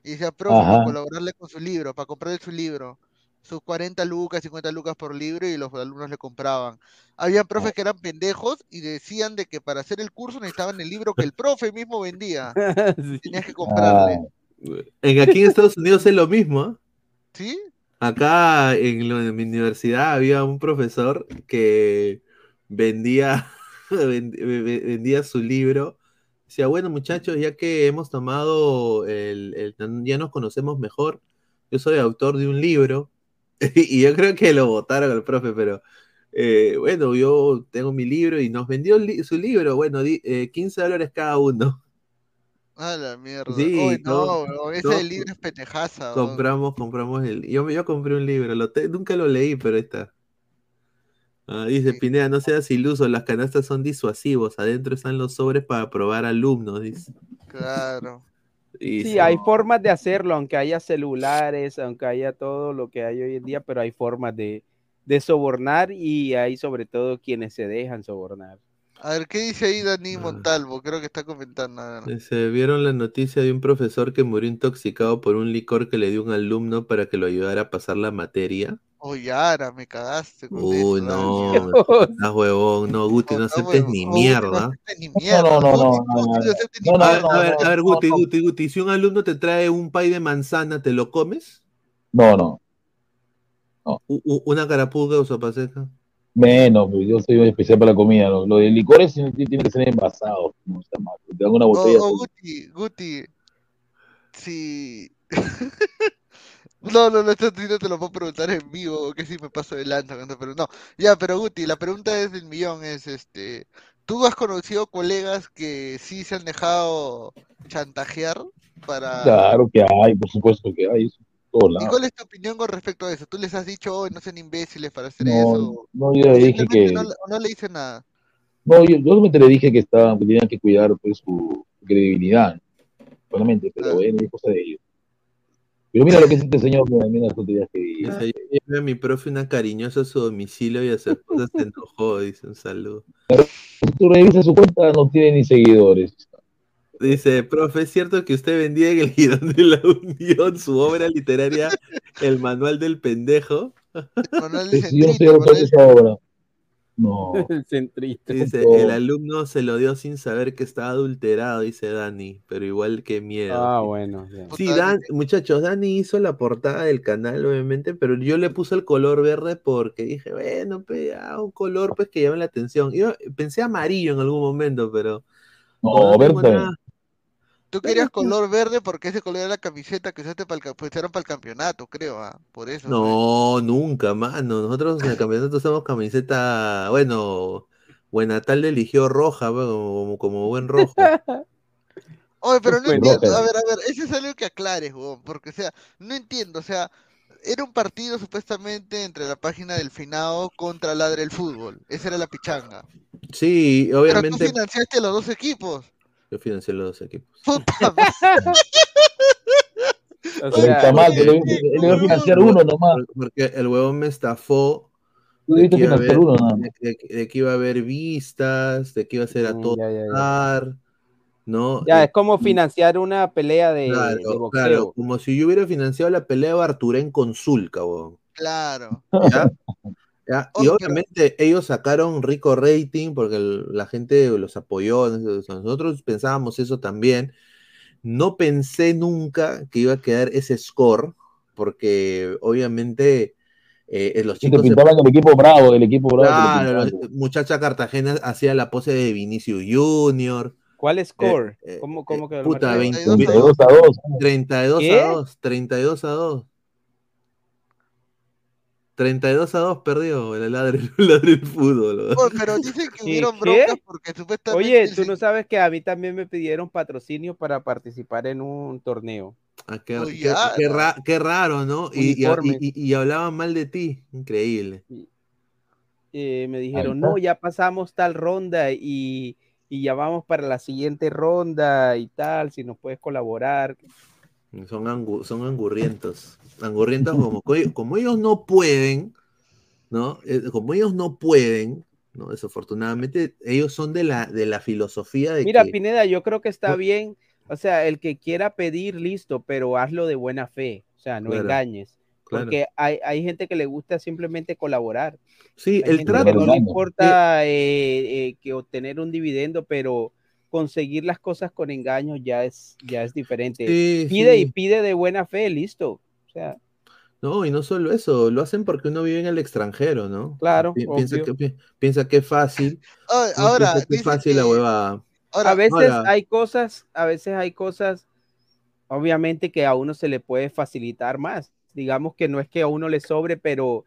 Speaker 15: y decía, profe, para colaborarle con su libro, para comprarle su libro, sus 40 lucas, 50 lucas por libro, y los alumnos le compraban. Habían profes que eran pendejos y decían de que para hacer el curso necesitaban el libro que el profe mismo vendía. Tenías que comprarle.
Speaker 4: en, aquí en Estados Unidos es lo mismo, ¿ah?
Speaker 15: ¿Sí?
Speaker 4: Acá en, mi universidad había un profesor que vendía, vend- ve- vendía su libro. Decía, bueno muchachos, ya que hemos tomado, el, el- ya nos conocemos mejor, yo soy autor de un libro y yo creo que lo votaron al profe, pero eh, bueno, yo tengo mi libro y nos vendió li- su libro, bueno, eh, 15 dólares cada uno.
Speaker 15: A la mierda.
Speaker 4: Sí,
Speaker 15: Uy, no, ese
Speaker 4: no.
Speaker 15: libro es pendejaza. weón.
Speaker 4: Compramos, compramos el. Yo, yo compré un libro, lo te- nunca lo leí, pero está. Ah, dice Pineda, no seas iluso, las canastas son disuasivos, adentro están los sobres para probar alumnos, dice.
Speaker 15: Claro.
Speaker 4: Y
Speaker 9: Sí, hay formas de hacerlo, aunque haya celulares, aunque haya todo lo que hay hoy en día, pero hay formas de, de sobornar y hay sobre todo quienes se dejan sobornar.
Speaker 15: A ver, ¿qué dice ahí
Speaker 4: Ah.
Speaker 15: Dani Montalvo? Creo que está comentando. a ver.
Speaker 4: Se vieron la noticia de un profesor que murió intoxicado por un licor que le dio un alumno para que lo ayudara a pasar la materia.
Speaker 15: Oye, Ara, me cagaste con
Speaker 4: Uy,
Speaker 15: eso,
Speaker 4: no, estás huevón, no, Guti, no aceptes ni
Speaker 15: no
Speaker 4: mierda.
Speaker 15: aceptes ni mierda.
Speaker 6: no, no, no,
Speaker 15: Guti,
Speaker 6: no,
Speaker 15: no
Speaker 6: no.
Speaker 15: aceptes ni
Speaker 6: No, no,
Speaker 4: A ver, a ver, a ver,
Speaker 6: no,
Speaker 4: Guti,
Speaker 6: no.
Speaker 4: Guti, Guti, si un alumno te trae un pay de manzana, ¿te lo comes?
Speaker 6: No, no.
Speaker 4: U- ¿Una carapuca o sopa seca?
Speaker 6: Menos, pues, yo soy especial para la comida. Lo, lo de licores tiene que ser envasado. No sea. Te dan una botella.
Speaker 15: o
Speaker 6: pues,
Speaker 15: Guti, Guti, si... No, no, no, esto sí no te lo puedo preguntar en vivo, que si me paso de lanza pero no. Ya, pero Guti, la pregunta es del millón, es este, ¿tú has conocido colegas que sí se han dejado chantajear para...
Speaker 6: Claro que hay, por supuesto que hay. Todos
Speaker 15: ¿Y cuál es tu opinión con respecto a eso? ¿Tú les has dicho, oh, no sean imbéciles para hacer
Speaker 6: No,
Speaker 15: eso?
Speaker 6: no, yo le dije que.
Speaker 15: no, no le dice nada.
Speaker 6: No, yo, yo solamente le dije que estaban, que tenían que cuidar pues, su credibilidad. Solamente, pero bueno, es cosa de ellos. Pero mira lo que es este señor, mira, mira las tonterías que dice.
Speaker 4: Dice, yo llevé a mi profe una cariñosa a su domicilio y a su esposa se enojó, dice un saludo.
Speaker 6: Si tú revisas su cuenta, no tiene ni seguidores.
Speaker 4: Dice, profe, ¿es cierto que usted vendía en el Girón de la Unión su obra literaria, El Manual del Pendejo?
Speaker 15: Manuel
Speaker 6: Si yo no de esa obra. No.
Speaker 9: El centrista.
Speaker 4: Dice,
Speaker 6: No.
Speaker 4: el alumno se lo dio sin saber que estaba adulterado, dice Dani, pero igual que miedo.
Speaker 9: Ah, bueno. ya.
Speaker 4: Sí, Dan, muchachos, Dani hizo la portada del canal, obviamente, pero yo le puse el color verde porque dije, bueno, pues, un color pues que llame la atención. Yo pensé amarillo en algún momento, pero
Speaker 6: No, verde.
Speaker 4: nada.
Speaker 15: Tú querías color verde porque ese color era la camiseta que usaste para el, pues, para el campeonato, creo, ah, Por eso.
Speaker 4: No, nunca, mano. Nosotros en el campeonato usamos camiseta, bueno, Buenatal eligió roja, bueno, como, como buen rojo.
Speaker 15: Oye, pero no
Speaker 4: Pues,
Speaker 15: entiendo, a ver, a ver, eso es algo que aclares, huevón, porque, o sea, no entiendo, o sea, era un partido supuestamente entre la página del Finado contra Ladre el Fútbol, esa era la pichanga.
Speaker 4: Sí,
Speaker 15: Pero tú
Speaker 4: obviamente
Speaker 15: financiaste a los dos equipos.
Speaker 4: Yo financié los dos equipos.
Speaker 15: Puta madre.
Speaker 9: O
Speaker 6: Pero está mal, que le le iba a financiar uno nomás.
Speaker 4: Porque el huevón me estafó
Speaker 6: Tú
Speaker 4: de que, haber,
Speaker 6: más.
Speaker 4: de- de- de que iba a haber vistas, de que iba a ser a todo
Speaker 9: ya, ya, ya.
Speaker 4: dar, ¿no?
Speaker 9: Ya,
Speaker 4: Eh,
Speaker 9: es como financiar una pelea de,
Speaker 4: claro,
Speaker 9: de boxeo.
Speaker 4: claro, como si yo hubiera financiado la pelea de Arturén con Zulca, huevón.
Speaker 15: Claro.
Speaker 4: ¿Ya? ¿Ya? Y obviamente ellos sacaron rico rating porque el- la gente los apoyó. Nosotros pensábamos eso también. No pensé nunca que iba a quedar ese score, porque obviamente eh, los
Speaker 6: Sí, te
Speaker 4: chicos. se-
Speaker 6: pintaban el equipo bravo, el equipo bravo.
Speaker 4: Claro,
Speaker 6: pintaban.
Speaker 4: los- muchacha Cartagena hacía la pose de Vinicius Junior.
Speaker 9: ¿Cuál score?
Speaker 4: eh,
Speaker 9: ¿Cómo, cómo quedó
Speaker 4: Puta,
Speaker 9: marcador?
Speaker 4: 20
Speaker 6: 32 a 2.
Speaker 4: 32
Speaker 9: ¿Qué?
Speaker 4: a 2, 32 a 2. 32 a 2 perdió el ladre, el ladre del fútbol.
Speaker 15: Oh, pero dicen que hubieron
Speaker 9: ¿Qué?
Speaker 15: broncas porque supuestamente.
Speaker 9: Oye, tú no sabes que a mí también me pidieron patrocinio para participar en un torneo.
Speaker 4: Ah, qué,
Speaker 15: Oye,
Speaker 4: qué-
Speaker 15: ah,
Speaker 4: qué ra- qué raro, ¿no? Y, y-
Speaker 9: Uniformes.
Speaker 4: y- y hablaban mal de ti. Increíble.
Speaker 9: Eh, me dijeron, no, ya pasamos tal ronda y, y ya vamos para la siguiente ronda y tal, si nos puedes colaborar.
Speaker 4: Son, angu- son angurrientos. Angurrientos como, co- como ellos no pueden, ¿no? Eh, Como ellos no pueden, ¿no? Desafortunadamente, ellos son de la, de la filosofía de
Speaker 9: Mira,
Speaker 4: que...
Speaker 9: Pineda, yo creo que está
Speaker 4: No.
Speaker 9: bien, o sea, el que quiera pedir, listo, pero hazlo de buena fe, o sea, no
Speaker 4: Claro,
Speaker 9: engañes,
Speaker 4: claro.
Speaker 9: porque hay, hay gente que le gusta simplemente colaborar.
Speaker 4: Sí,
Speaker 9: Hay
Speaker 4: el trato...
Speaker 9: no le importa eh, eh, que obtener un dividendo, pero conseguir las cosas con engaños ya es, ya es diferente.
Speaker 4: Sí,
Speaker 9: pide y pide de buena fe, listo. O sea,
Speaker 4: No, y no solo eso, lo hacen porque uno vive en el extranjero, ¿no?
Speaker 9: Claro,
Speaker 4: Pi- piensa, que, pi- piensa que es fácil.
Speaker 15: Ah, ahora,
Speaker 4: Piensa que es fácil la huevada.
Speaker 9: a veces
Speaker 4: Ahora-
Speaker 9: hay cosas, a veces hay cosas, obviamente que a uno se le puede facilitar más. Digamos que no es que a uno le sobre, pero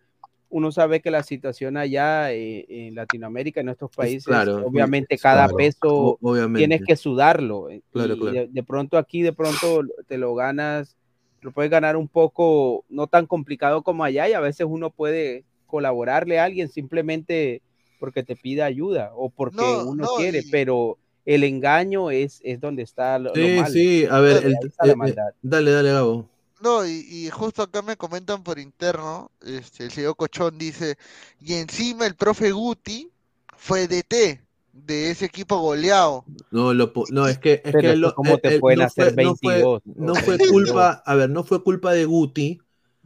Speaker 9: uno sabe que la situación allá eh, en Latinoamérica, en nuestros países,
Speaker 4: claro,
Speaker 9: obviamente
Speaker 4: es
Speaker 9: cada
Speaker 4: claro,
Speaker 9: peso
Speaker 4: obviamente.
Speaker 9: tienes que sudarlo. eh,
Speaker 4: Claro,
Speaker 9: y
Speaker 4: claro.
Speaker 9: De, de pronto aquí, de pronto te lo ganas, lo puedes ganar un poco, no tan complicado como allá, y a veces uno puede colaborarle a alguien simplemente porque te pide ayuda o porque
Speaker 15: No,
Speaker 9: uno
Speaker 15: no,
Speaker 9: quiere,
Speaker 15: y-
Speaker 9: pero el engaño es, es donde está lo, lo
Speaker 4: Sí,
Speaker 9: malo.
Speaker 4: sí, a ver, el- eh, eh,
Speaker 9: maldad.
Speaker 4: dale, dale, Gabo.
Speaker 15: No, y, y justo acá me comentan por interno, este, el señor Cochón dice, y encima el profe Guti fue DT de ese equipo goleado.
Speaker 4: No, lo, no, es que, es
Speaker 9: Pero
Speaker 4: que lo-
Speaker 9: ¿cómo te pueden
Speaker 4: no
Speaker 9: hacer
Speaker 4: fue- no fue-
Speaker 9: 22?
Speaker 4: No fue culpa, a ver, no fue culpa de Guti.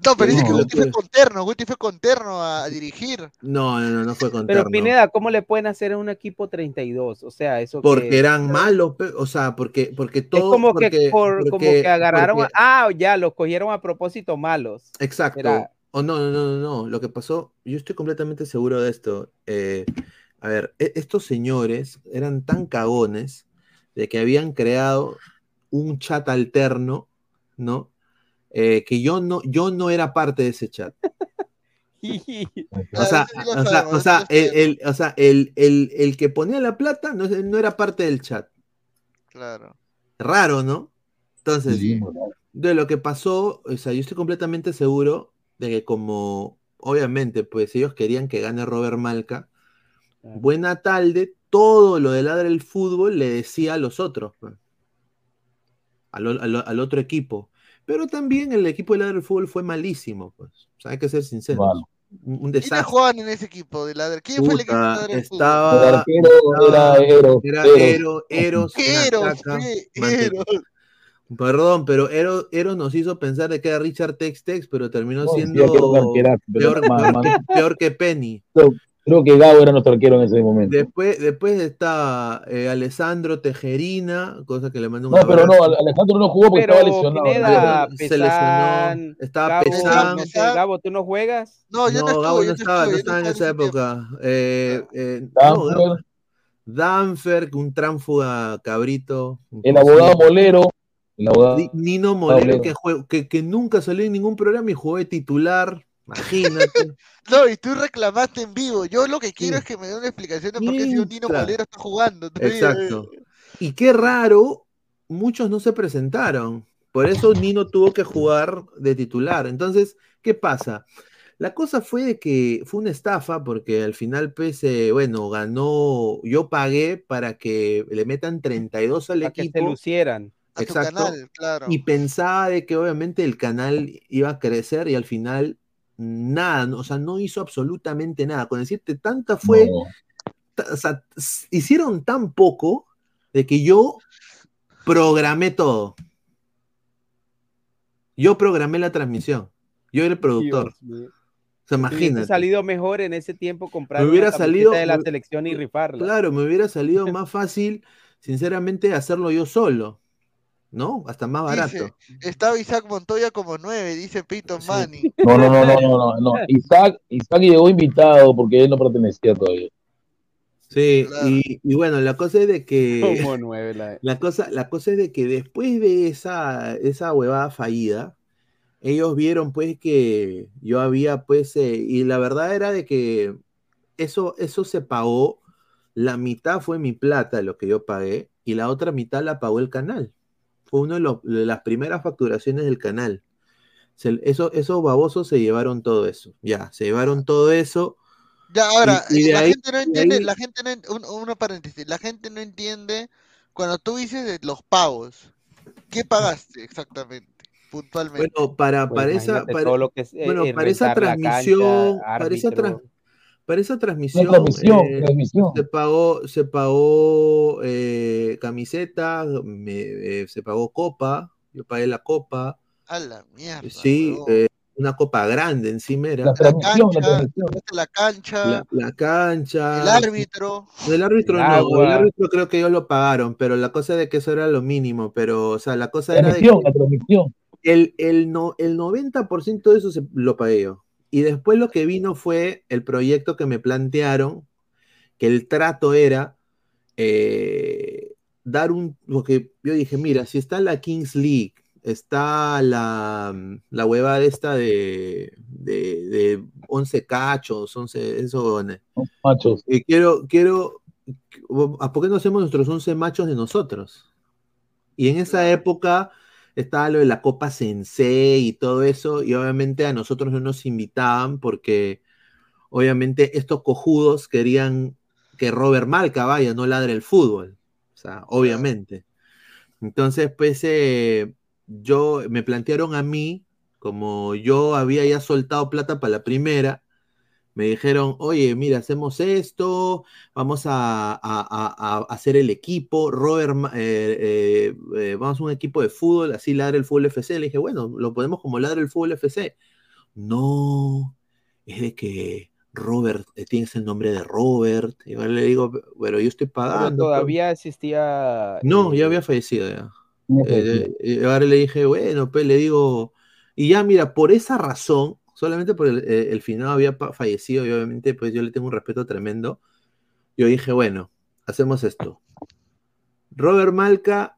Speaker 15: No, pero dice que
Speaker 4: No,
Speaker 15: Guti fue
Speaker 4: pues.
Speaker 15: con terno, Guti fue con terno a, dirigir.
Speaker 4: No, no, no, no fue con
Speaker 9: Pero
Speaker 4: terno.
Speaker 9: Pineda, ¿cómo le pueden hacer a un equipo 32? O sea, eso
Speaker 4: Porque
Speaker 9: que-
Speaker 4: eran malos, o sea, porque, porque todo.
Speaker 9: es como que
Speaker 4: porque-
Speaker 9: por- como que agarraron,
Speaker 4: porque-
Speaker 9: a- ah, ya, los cogieron a propósito malos.
Speaker 4: Exacto.
Speaker 9: Era-
Speaker 4: O no, no, no, no, no. Lo que pasó, yo estoy completamente seguro de esto. Eh, a ver, e- estos señores eran tan cagones de que habían creado un chat alterno, ¿no? Eh, que yo no, yo no era parte de ese chat. O sea, o sea, o sea, el, el- o sea, el, el- el que ponía la plata no, no era parte del chat.
Speaker 15: Claro.
Speaker 4: Raro, ¿no? Entonces, de lo que pasó, o sea, yo estoy completamente seguro de que como, obviamente, pues ellos querían que gane Robert Malca, buena tarde, todo lo de ladra el fútbol le decía a los otros, al, otro equipo. Pero también el equipo de ladra el fútbol fue malísimo, pues. O sea, hay que ser sinceros.
Speaker 6: Malo.
Speaker 4: Un, un
Speaker 15: ¿Quiénes
Speaker 4: desastre.
Speaker 15: jugaban en ese equipo de ladra? ¿Quién fue el equipo de ladra del fútbol?
Speaker 4: estaba,
Speaker 6: El arquero
Speaker 4: estaba-
Speaker 6: era Eros,
Speaker 4: era
Speaker 6: Eros.
Speaker 4: Ero- Eros,
Speaker 15: ¿Qué
Speaker 4: en
Speaker 15: Eros,
Speaker 4: ataca,
Speaker 15: qué
Speaker 4: mante-
Speaker 15: Eros?
Speaker 4: Perdón, pero Eros, Eros nos hizo pensar de que era Richard Tex Tex, pero terminó
Speaker 6: No,
Speaker 4: siendo peor, que, peor que Penny.
Speaker 6: Creo que Gabo era nuestro arquero en ese momento.
Speaker 4: Después, después estaba eh, Alessandro Tejerina, cosa que le mandó un
Speaker 6: No, pero no, Alejandro no jugó porque
Speaker 9: Pero
Speaker 6: estaba lesionado.
Speaker 9: Pineda,
Speaker 4: Se lesionó. Estaba Pesán.
Speaker 9: no Gabo, ¿tú no juegas?
Speaker 15: No, yo no,
Speaker 4: Gabo no
Speaker 15: no
Speaker 4: estaba,
Speaker 15: estuve,
Speaker 4: no
Speaker 15: yo
Speaker 4: estaba en
Speaker 15: no
Speaker 4: esa época. Eh, eh, no,
Speaker 6: Danfer,
Speaker 4: Gabo- Danfer, un tránfuga cabrito.
Speaker 6: el abogado Molero, el abogado
Speaker 4: Ni- Nino Molero,
Speaker 6: Molero.
Speaker 4: que, jue- que, que nunca salió en ningún programa y jugó de titular. Imagínate.
Speaker 15: No, y tú reclamaste en vivo. Yo lo que quiero es que me dé una explicación de por qué si un Nino. Molero está jugando.
Speaker 4: Exacto. Y qué raro, muchos no se presentaron. Por eso Nino tuvo que jugar de titular. Entonces, ¿qué pasa? La cosa fue de que fue una estafa porque al final pues, eh, bueno, ganó, yo pagué para que le metan 32 al
Speaker 9: Para que se
Speaker 4: equipo.
Speaker 9: lucieran.
Speaker 15: A tu
Speaker 4: Exacto.
Speaker 15: canal, claro.
Speaker 4: Y pensaba de que obviamente el canal iba a crecer y al final nada, o sea, no hizo absolutamente nada. Con decirte, tanta fue,
Speaker 6: No.
Speaker 4: o sea, hicieron tan poco de que yo programé todo. Yo programé la transmisión. Yo era el productor. O sea, imagínate.
Speaker 9: salido mejor en ese tiempo comprar
Speaker 4: Me hubiera
Speaker 9: una
Speaker 4: salido-
Speaker 9: de la selección y rifarla.
Speaker 4: Claro, me hubiera salido más fácil, sinceramente, hacerlo yo solo. ¿No? Hasta más barato.
Speaker 15: Dice, estaba Isaac Montoya como nueve, dice Peyton Manning.
Speaker 6: No, no, no, no, no, no, no. Isaac, Isaac llegó invitado porque él no pertenecía todavía.
Speaker 4: Sí, y, y bueno, la cosa es de que.
Speaker 9: Como nueve la-
Speaker 4: La cosa, la cosa es de que después de esa, esa huevada fallida, ellos vieron pues que yo había pues, eh, y la verdad era de que eso, eso se pagó, la mitad fue mi plata, lo que yo pagué, y la otra mitad la pagó el canal. Fue una de, los- de las primeras facturaciones del canal. Se- eso, esos babosos se llevaron todo eso, ya, se llevaron todo eso.
Speaker 15: Ya, ahora,
Speaker 4: y
Speaker 15: la
Speaker 4: ahí-
Speaker 15: gente no
Speaker 4: de
Speaker 15: entiende,
Speaker 4: ahí-
Speaker 15: la gente no, en- un, una paréntesis, la gente no entiende cuando tú dices de los pagos, ¿qué pagaste exactamente, puntualmente?
Speaker 4: Bueno, para,
Speaker 9: Pues
Speaker 4: para esa,
Speaker 9: imagínate
Speaker 4: para,
Speaker 9: todo lo que es, eh,
Speaker 4: bueno, para esa
Speaker 9: cancha,
Speaker 4: transmisión, para esa, tra-
Speaker 9: árbitro.
Speaker 4: Para esa transmisión, eh,
Speaker 6: transmisión.
Speaker 4: se pagó, se pagó eh, camiseta, me- eh, se pagó copa, yo pagué la copa,
Speaker 15: A la mierda.
Speaker 4: sí, eh, una copa grande encima era.
Speaker 6: La transmisión, la
Speaker 15: cancha, la cancha,
Speaker 4: La, la cancha.
Speaker 15: el árbitro.
Speaker 4: El árbitro
Speaker 9: El
Speaker 4: no, el árbitro creo que ellos lo pagaron, pero la cosa de que eso era lo mínimo, pero, o sea, la cosa era de
Speaker 6: Transmisión,
Speaker 4: que
Speaker 6: la transmisión.
Speaker 4: el, el, no, el 90% de eso se, lo pagué yo. Y después lo que vino fue el proyecto que me plantearon, que el trato era eh, dar un, porque yo dije, mira, si está la Kings League, está la, la huevada esta de, de, de 11 cachos, 11, eso,
Speaker 6: Machos.
Speaker 4: y quiero, quiero, ¿a por qué no hacemos nuestros 11 machos de nosotros? Y en esa época estaba lo de la Copa Sensei y todo eso, y obviamente a nosotros no nos invitaban porque obviamente estos cojudos querían que Robert Malca vaya, no ladre el fútbol. O sea, obviamente. Entonces, pues, eh, yo me plantearon a mí, como yo había ya soltado plata para la primera, me dijeron, oye, mira, hacemos esto, vamos a, a- a- a hacer el equipo, Robert, eh, eh, eh, vamos a un equipo de fútbol, así ladra el fútbol FC. Le dije, bueno, lo podemos como ladra el fútbol FC. No, es de que Robert, eh, tienes el nombre de Robert. Y yo le digo, pero yo estoy
Speaker 9: Pero
Speaker 4: pagando. pues".
Speaker 9: todavía existía.
Speaker 4: No,
Speaker 9: eh,
Speaker 4: ya había fallecido ya. Eh, eh, ahora le dije, bueno, pues le digo, y ya mira, por esa razón, solamente por el, eh, el final había fallecido y obviamente pues yo le tengo un respeto tremendo, yo dije, bueno, hacemos esto. Robert Malca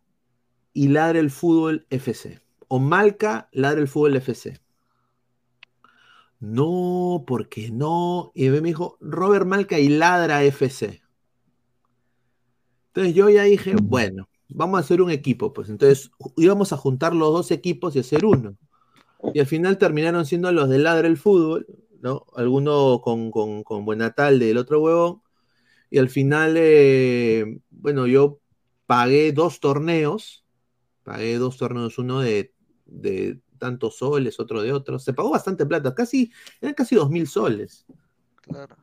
Speaker 4: y Ladra el Fútbol FC. O Malca, Ladra el Fútbol FC. No, porque no. Y me dijo, Robert Malca y Ladra FC. Entonces yo ya dije, bueno, vamos a hacer un equipo, pues. Entonces íbamos a juntar los dos equipos y hacer uno. Y al final terminaron siendo los de Ladra el Fútbol, ¿no? Alguno con, con, con Buenatal del otro huevón. Y al final, eh, bueno, yo pagué dos torneos. Pagué dos torneos, uno de, de tantos soles, otro de otros. Se pagó bastante plata, casi, eran casi dos mil soles.
Speaker 15: Claro.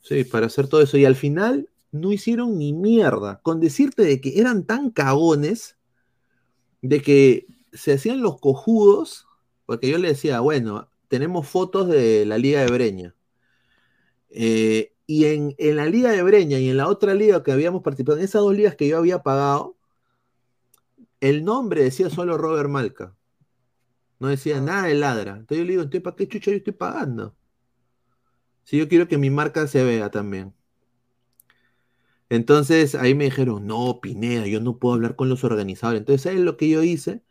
Speaker 4: Sí, para hacer todo eso. Y al final no hicieron ni mierda. Con decirte de que eran tan cagones de que se hacían los cojudos, porque yo le decía, bueno, tenemos fotos de la Liga de Breña. Eh, y en, en la Liga de Breña y en la otra liga que habíamos participado, en esas dos ligas que yo había pagado, el nombre decía solo Robert Malca. No decía nada de ladra. Entonces yo le digo, entonces, ¿para qué chucha yo estoy pagando? Si yo quiero que mi marca se vea también. Entonces ahí me dijeron, no, Pineda, yo no puedo hablar con los organizadores. Entonces, ¿sabes lo que yo hice?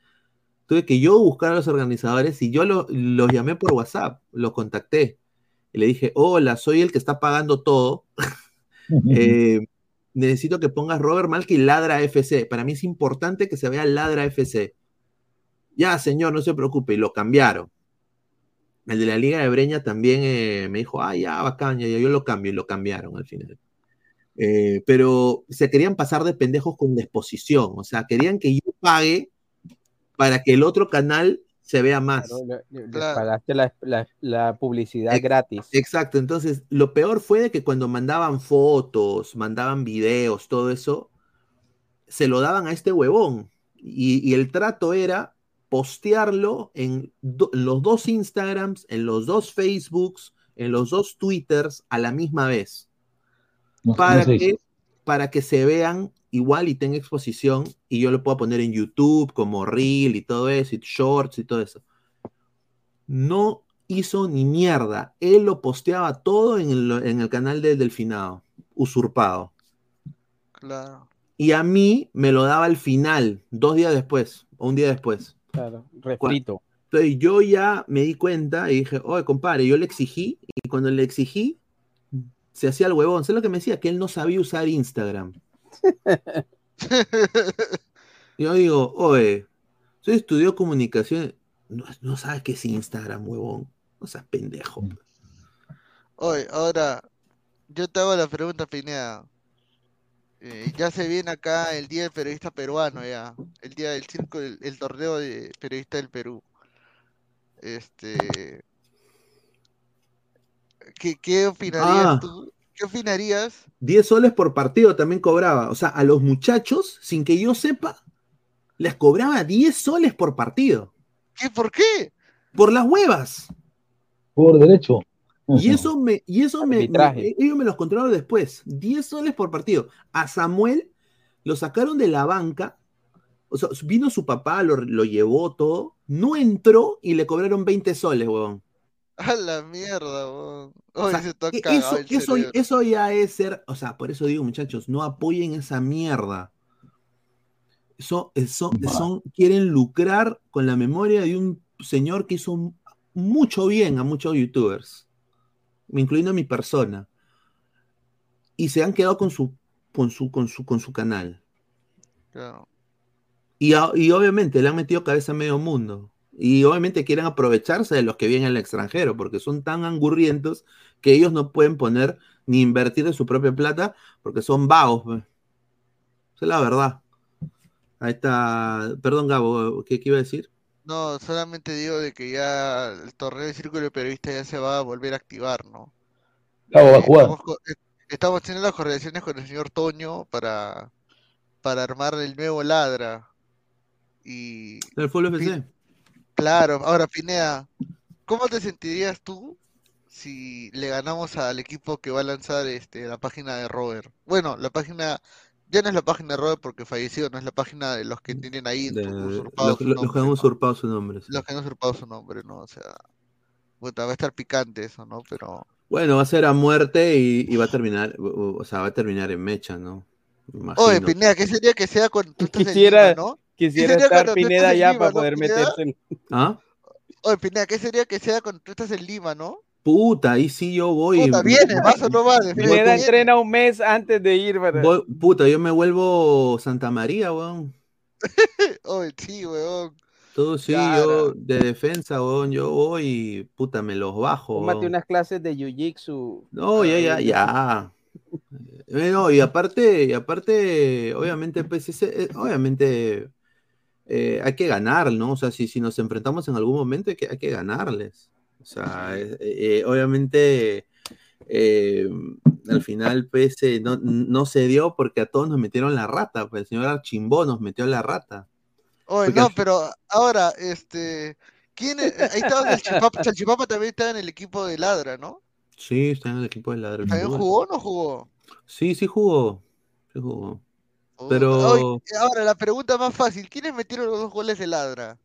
Speaker 4: Tuve que yo buscar a los organizadores y yo lo- los llamé por WhatsApp, los contacté. Y le dije, hola, soy el que está pagando todo. Eh, necesito que pongas Robert Malky y Ladra FC. Para mí es importante que se vea Ladra FC. Ya, señor, no se preocupe. Y lo cambiaron. El de la Liga de Breña también eh, me dijo, ah, ya, bacán, ya, ya, yo lo cambio. Y lo cambiaron al final. Eh, pero se querían pasar de pendejos con la exposición. O sea, querían que yo pague para que el otro canal se vea más.
Speaker 9: Claro, le- le- les pagaste la, la- la publicidad
Speaker 4: Ex-
Speaker 9: gratis.
Speaker 4: Exacto, entonces lo peor fue de que cuando mandaban fotos, mandaban videos, todo eso, se lo daban a este huevón. Y, y el trato era postearlo en do- los dos Instagrams, en los dos Facebooks, en los dos Twitters a la misma vez.
Speaker 6: No,
Speaker 4: Para
Speaker 6: no
Speaker 4: que, para que se vean igual y tenga exposición y yo lo pueda poner en YouTube como Reel y todo eso, y Shorts y todo eso. No hizo ni mierda. Él lo posteaba todo en el, en el canal del Delfinado, usurpado.
Speaker 15: Claro.
Speaker 4: Y a mí me lo daba al final, dos días después, o un día después.
Speaker 9: Claro, refrito.
Speaker 4: Entonces yo ya me di cuenta y dije, oye, compadre, yo le exigí, y cuando le exigí, se hacía el huevón. ¿Sabes lo que me decía? Que él no sabía usar Instagram. yo digo, oye, soy estudió comunicación, no, no sabes qué es Instagram, huevón. No seas pendejo.
Speaker 15: Oye, ahora, yo te hago la pregunta, Pineda. Eh, ya se viene acá el Día del Periodista Peruano, ya. El día del circo, el, el torneo de periodista del Perú. Este. ¿Qué, qué opinarías
Speaker 4: Ah.
Speaker 15: tú? ¿Qué opinarías?
Speaker 4: 10 soles por partido también cobraba. O sea, a los muchachos, sin que yo sepa, les cobraba 10 soles por partido.
Speaker 15: ¿Qué? ¿Por qué?
Speaker 4: Por las huevas.
Speaker 6: Por derecho.
Speaker 4: Y eso me, y eso me, me- ellos me los controlaron después. 10 soles por partido. A Samuel lo sacaron de la banca. O sea, vino su papá, lo, lo llevó todo. No entró y le cobraron 20 soles, huevón.
Speaker 15: A la mierda, weón.
Speaker 4: O sea, e- eso, eso, ya es ser, o sea, por eso digo, muchachos, no apoyen esa mierda. Eso, eso, son, quieren lucrar con la memoria de un señor que hizo mucho bien a muchos youtubers, incluyendo a mi persona. Y se han quedado con su, con su, con su, con su canal.
Speaker 15: Claro.
Speaker 4: Y, y obviamente le han metido cabeza a medio mundo. Y obviamente quieren aprovecharse de los que vienen al extranjero, porque son tan angurrientos que ellos no pueden poner ni invertir de su propia plata, porque son vagos. pues. Esa es la verdad. Ahí está. Perdón, Gabo, ¿qué, qué iba a decir?
Speaker 15: No, solamente digo de que ya el torneo de Círculo de Periodistas ya se va a volver a activar, ¿no?
Speaker 6: Gabo va a jugar.
Speaker 15: Estamos, eh, estamos haciendo las coordinaciones con el señor Toño para, para armar el nuevo Ladra. Y
Speaker 4: El Full FC.
Speaker 15: Claro, ahora Pinea, ¿cómo te sentirías tú si le ganamos al equipo que va a lanzar este la página de Robert? Bueno, la página ya no es la página de Robert porque falleció, no es la página de los que tienen ahí
Speaker 4: De-
Speaker 15: usurpado
Speaker 4: los,
Speaker 15: su
Speaker 4: los que
Speaker 15: nombre,
Speaker 4: han
Speaker 15: ¿no?
Speaker 4: usurpado su nombre. sí.
Speaker 15: Los que han usurpado su nombre, ¿no? O sea, puta, va a estar picante eso, ¿no? Pero
Speaker 4: Bueno, va a ser a muerte y, y va a terminar, o o sea, va a terminar en mecha, ¿no?
Speaker 15: Oye. Pineda, ¿qué sería que sea cuando tú estás en
Speaker 9: Quisiera,
Speaker 15: Lima, ¿no? ¿Qué
Speaker 9: quisiera estar Pineda
Speaker 15: Lima,
Speaker 9: para poder
Speaker 15: Pineda?
Speaker 9: meterse en...
Speaker 4: ¿Ah?
Speaker 15: Oye, Pineda, ¿qué sería que sea cuando tú estás en Lima, no?
Speaker 4: Puta, ahí sí yo voy.
Speaker 15: Puta, viene, ¿vas o no vas?
Speaker 9: Pineda entrena un mes antes de ir
Speaker 4: voy- puta, yo me vuelvo Santa María, weón.
Speaker 15: Oye, sí, weón.
Speaker 4: Todo sí, yo de defensa, weón, yo voy y puta, me los bajo.
Speaker 9: Tómate unas clases de jiu-jitsu.
Speaker 4: No, ya, ya, ya. Eh, no, y aparte, y aparte, obviamente, pues, ese- eh, obviamente, eh, hay que ganar, ¿no? O sea, si, si nos enfrentamos en algún momento, hay que, hay que ganarles. O sea, eh, eh, obviamente, al final, pues, no, no se dio porque a todos nos metieron la rata, pues el señor Archimbó nos metió la rata.
Speaker 15: Oye, no,
Speaker 4: al-
Speaker 15: pero ahora, este, ¿quién es? Ahí estaba el Chipapa, también estaba en el equipo de Ladra, ¿no?
Speaker 4: Sí, está en el equipo de ladrón.
Speaker 15: ¿También jugó o no jugó?
Speaker 4: Sí, sí jugó. Sí jugó. Pero.
Speaker 15: oye, ahora la pregunta más fácil, ¿quiénes metieron los dos goles de Ladra?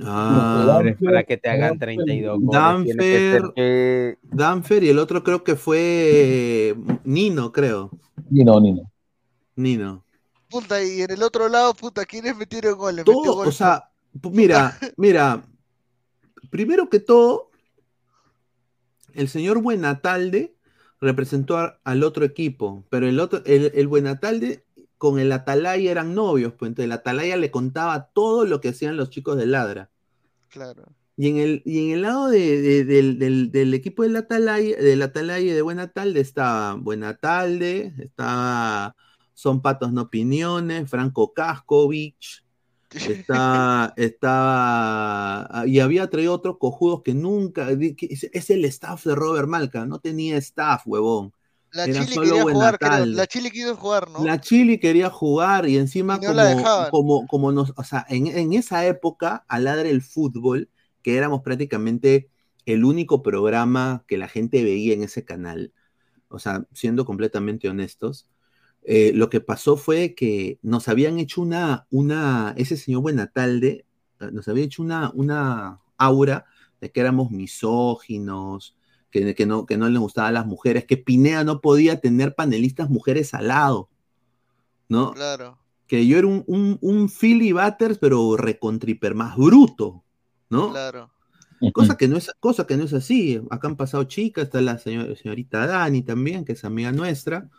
Speaker 4: Ah,
Speaker 9: para que te hagan 32 goles,
Speaker 4: Danfer,
Speaker 9: que-
Speaker 4: Danfer y el otro creo que fue Nino, creo.
Speaker 6: Nino, Nino.
Speaker 4: Nino.
Speaker 15: Puta, y en el otro lado, puta, ¿quiénes metieron goles? Metió
Speaker 4: Todo,
Speaker 15: gol
Speaker 4: o sea, mira, mira, primero que todo, el señor Buenatalde representó a- al otro equipo, pero el otro, el, el Buenatalde con el Atalaya eran novios, pues entonces el Atalaya le contaba todo lo que hacían los chicos de Ladra.
Speaker 15: Claro.
Speaker 4: Y en el, y en el lado de- de- del, del- del equipo del Atalaya, del Atalaya y de Buenatalde estaba Buenatalde, estaba Son Patos No Opiniones, Franco Cascovich, está, estaba, ah, y había traído otros cojudos que nunca, que es, el staff de Robert Malca, no tenía staff, huevón.
Speaker 15: La
Speaker 4: Era
Speaker 15: Chile quería jugar, creo. La Chile quiso jugar, ¿no?
Speaker 4: La Chile quería jugar y encima
Speaker 15: Y no la
Speaker 4: como, como, como nos, o sea, en, en esa época, al ladre el fútbol, que éramos prácticamente el único programa que la gente veía en ese canal, o sea, siendo completamente honestos, eh, lo que pasó fue que nos habían hecho una, una, ese señor Buenatalde, eh, nos había hecho una, una aura de que éramos misóginos, que, que no, que no le gustaban las mujeres, que Pinea no podía tener panelistas mujeres al lado, ¿no?
Speaker 15: Claro.
Speaker 4: que yo era un, un, un Philly Butters, pero recontriper más bruto, ¿no?
Speaker 15: Claro.
Speaker 4: Cosa que no es, cosa que no es así. Acá han pasado chicas, está la señor- señorita Dani también, que es amiga nuestra,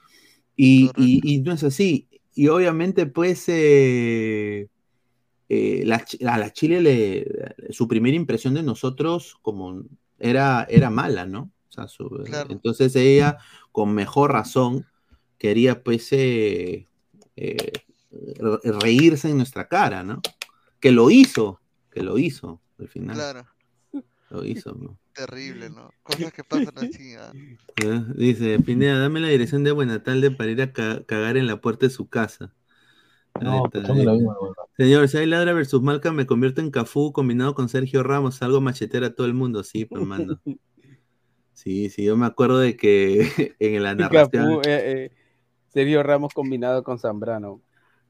Speaker 4: y, y- y no es así. Y obviamente, pues, eh, eh, la a la Chile le, su primera impresión de nosotros como era, era mala, ¿no? O sea, su- entonces ella, con mejor razón, quería pues eh, eh, re- reírse en nuestra cara, ¿no? Que lo hizo, que lo hizo al final.
Speaker 15: Claro.
Speaker 4: Lo hizo, ¿no?
Speaker 15: Terrible, ¿no? Cosas que pasan así. ah.
Speaker 4: ¿Eh? Dice, Pineda, dame la dirección de Buenatalde para ir a ca- cagar en la puerta de su casa.
Speaker 6: No,
Speaker 4: está,
Speaker 6: pues.
Speaker 4: Señor, si hay Ladra versus Malca, me convierto en Cafú combinado con Sergio Ramos, algo machetera a todo el mundo, sí, pues mando. Sí, sí, yo me acuerdo de que en la narración.
Speaker 9: Cafú, eh, eh, Sergio Ramos combinado con Zambrano.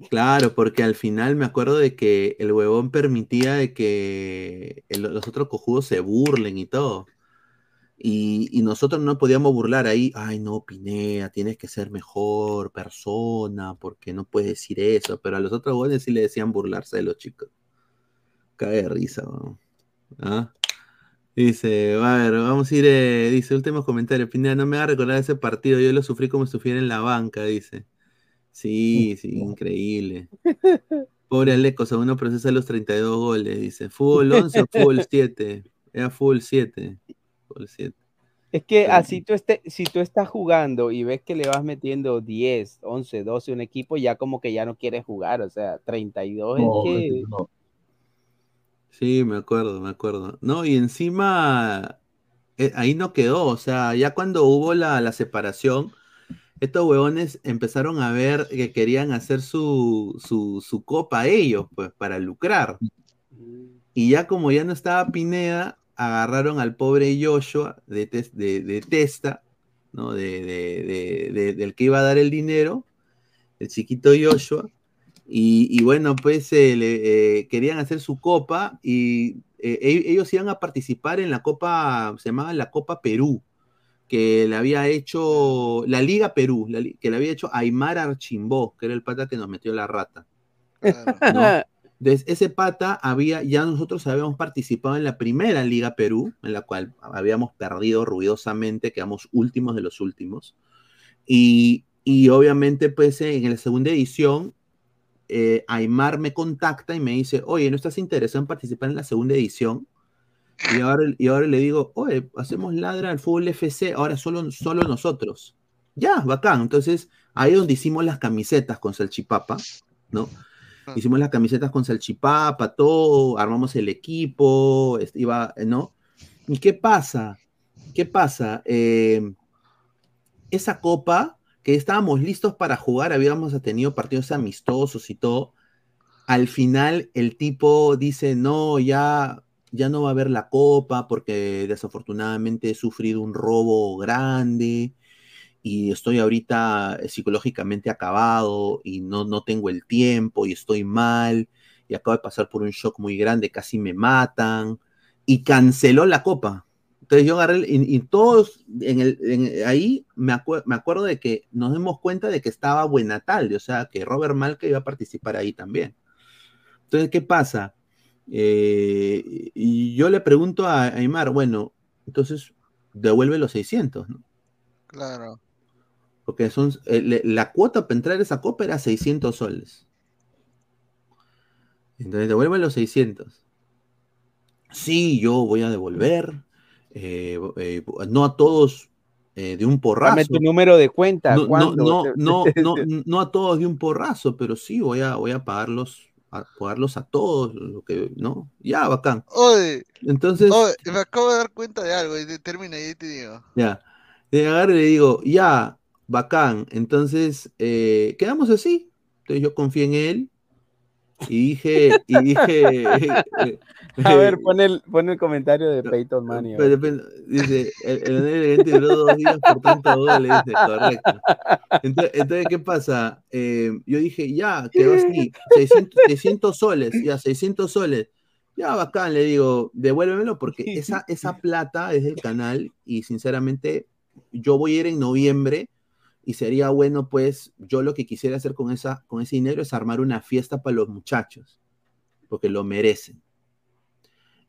Speaker 4: Claro, porque al final me acuerdo de que el huevón permitía de que los otros cojudos se burlen y todo. Y, nosotros no podíamos burlar ahí, ay no, Pineda, tienes que ser mejor persona, porque no puedes decir eso. Pero a los otros huevones sí le decían burlarse de los chicos. Cae de risa, weón. ¿Ah? Dice, a ver, vamos a ir, eh, dice, últimos comentarios. Pineda, no me haga recordar ese partido, yo lo sufrí como si estuviera en la banca, dice. Sí, sí, increíble. Pobre Aleco, según uno procesa los 32 goles, dice. ¿Fútbol 11 o fútbol 7? Era fútbol 7. Fútbol 7.
Speaker 9: Es que
Speaker 4: Pero-
Speaker 9: así tú esté, si tú estás jugando y ves que le vas metiendo 10, 11, 12 a un equipo, ya como que ya no quieres jugar, o sea, 32
Speaker 4: No,
Speaker 9: es que...
Speaker 4: ese Sí, me acuerdo, me acuerdo. No, y encima eh, ahí no quedó, o sea, ya cuando hubo la, la separación, estos huevones empezaron a ver que querían hacer su, su, su copa ellos, pues, para lucrar. Y ya como ya no estaba Pineda, agarraron al pobre Joshua de, tes- de, de Testa, ¿no? De, de- de- de- del que iba a dar el dinero, el chiquito Joshua. Y, bueno, pues le- eh, querían hacer su copa y eh, e- ellos iban a participar en la copa, se llamaba la Copa Perú, que le había hecho la Liga Perú, la que le había hecho Aymar Archimbó, que era el pata que nos metió la rata. ¿no? Entonces, ese pata había, ya nosotros habíamos participado en la primera Liga Perú, en la cual habíamos perdido ruidosamente, quedamos últimos de los últimos. Y, y obviamente, pues en la segunda edición, eh, Aymar me contacta y me dice, oye, ¿no estás interesado en participar en la segunda edición? Y ahora, y ahora le digo, oye, hacemos ladra al fútbol FC, ahora solo, solo nosotros. Ya, bacán. Entonces, ahí es donde hicimos las camisetas con salchipapa, ¿no? Hicimos las camisetas con salchipapa, todo, armamos el equipo, este, iba, ¿no? ¿Y qué pasa? ¿Qué pasa? Eh, esa copa que estábamos listos para jugar, habíamos tenido partidos amistosos y todo. Al final el tipo dice, no, ya, ya no va a haber la copa porque desafortunadamente he sufrido un robo grande y estoy ahorita psicológicamente acabado y no, no tengo el tiempo y estoy mal y acabo de pasar por un shock muy grande, casi me matan y canceló la copa. Entonces yo agarré y, y todos en el, ahí me, me acuerdo de que nos dimos cuenta de que estaba Buenatalde, o sea que Robert Malca iba a participar ahí también. Entonces, ¿qué pasa? Eh, y yo le pregunto a Aymar, bueno, entonces devuelve los 600, ¿no?
Speaker 15: Claro.
Speaker 4: Porque son, eh, le- la cuota para entrar a esa copa era 600 soles. Entonces devuelve los 600. Sí, yo voy a devolver. eh, eh, no a todos eh, de un porrazo.
Speaker 9: Dame tu número de cuenta.
Speaker 4: No, no, no, no, no, no a todos de un porrazo, pero sí voy a, voy a pagarlos, a pagarlos a todos, lo que, ¿no? Ya, bacán.
Speaker 15: Oye,
Speaker 4: Entonces,
Speaker 15: oye, me acabo de dar cuenta de algo y te- termina y te digo.
Speaker 4: ya. Le agarro y le digo, ya, bacán. Entonces, eh, quedamos así. Entonces yo confié en él y dije, y dije, eh,
Speaker 9: A ver, pon el, pon el comentario de Peyton Manning.
Speaker 4: dice, el, el Elegante duró dos días por tantos goles, dice, correcto. Entonces, entonces, ¿qué pasa? Eh, yo dije, ya, quedó así, 600, 600 soles, ya, 600 soles. Ya, bacán, le digo, devuélvemelo porque esa, esa plata es del canal y sinceramente yo voy a ir en noviembre y sería bueno, pues, yo lo que quisiera hacer con, esa, con ese dinero es armar una fiesta para los muchachos, porque lo merecen.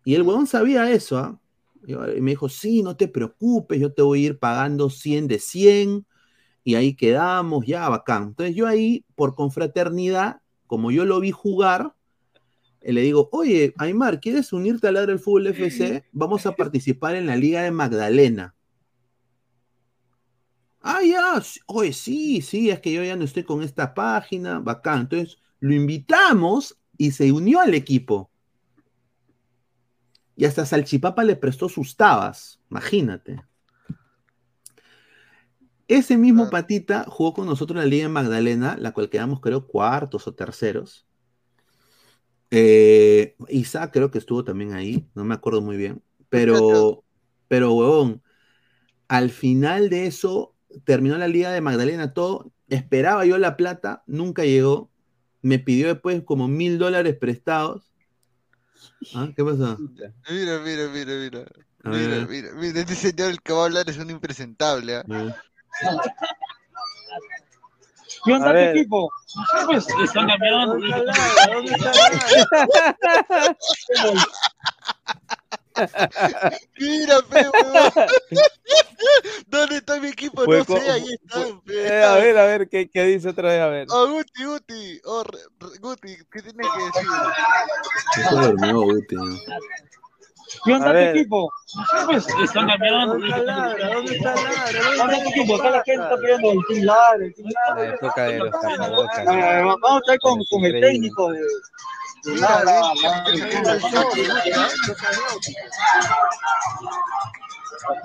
Speaker 4: Y el huevón sabía eso, ¿ah? Y me dijo, sí, no te preocupes, yo te voy a ir pagando 100 de 100, y ahí quedamos, ya, bacán. Entonces yo ahí, por confraternidad, como yo lo vi jugar, eh, le digo, oye, Aymar, ¿quieres unirte al Ladra del Fútbol FC? Vamos a participar en la Liga de Magdalena. Ah, ya, oye, sí, sí, es que yo ya no estoy con esta página, bacán. Entonces, lo invitamos y se unió al equipo. Y hasta Salchipapa le prestó sus tabas, imagínate. Ese mismo patita jugó con nosotros en la Liga de Magdalena, la cual quedamos, creo, cuartos o terceros. Eh, Isaac creo que estuvo también ahí, no me acuerdo muy bien. Pero, pero, huevón, al final de eso, terminó la Liga de Magdalena, todo. Esperaba yo la plata, nunca llegó. Me pidió después como mil dólares prestados. ¿Ah? ¿Qué pasó?
Speaker 15: Mira, mira, mira, mira.
Speaker 4: A
Speaker 15: Mira,
Speaker 4: ver.
Speaker 15: mira, mira, este señor el que va a hablar es un impresentable. ¿ah?
Speaker 13: ¿Qué onda,
Speaker 4: ver.
Speaker 13: equipo? Pues están cambiando.
Speaker 15: Mira, huevón. ¿Dónde está mi equipo?
Speaker 9: Fue
Speaker 15: no sé, ahí están.
Speaker 9: Eh, a ver, a ver, ¿qué, qué dice otra vez? A ver.
Speaker 15: Oh, Guti, Guti. Oh, Re- Re- Guti, ¿qué tienes que decir?
Speaker 4: Se durmió, Guti.
Speaker 13: ¿Qué onda,
Speaker 4: ver.
Speaker 13: equipo? Pues están cambiando. ¿Dónde está Ladra? ¿Dónde está Ladra? ¿Dónde está tu equipo? Acá la gente está pidiendo el Team el Team
Speaker 9: La época de los tapabocas.
Speaker 13: Eh, vamos a estar con, con el técnico de, de Ladra.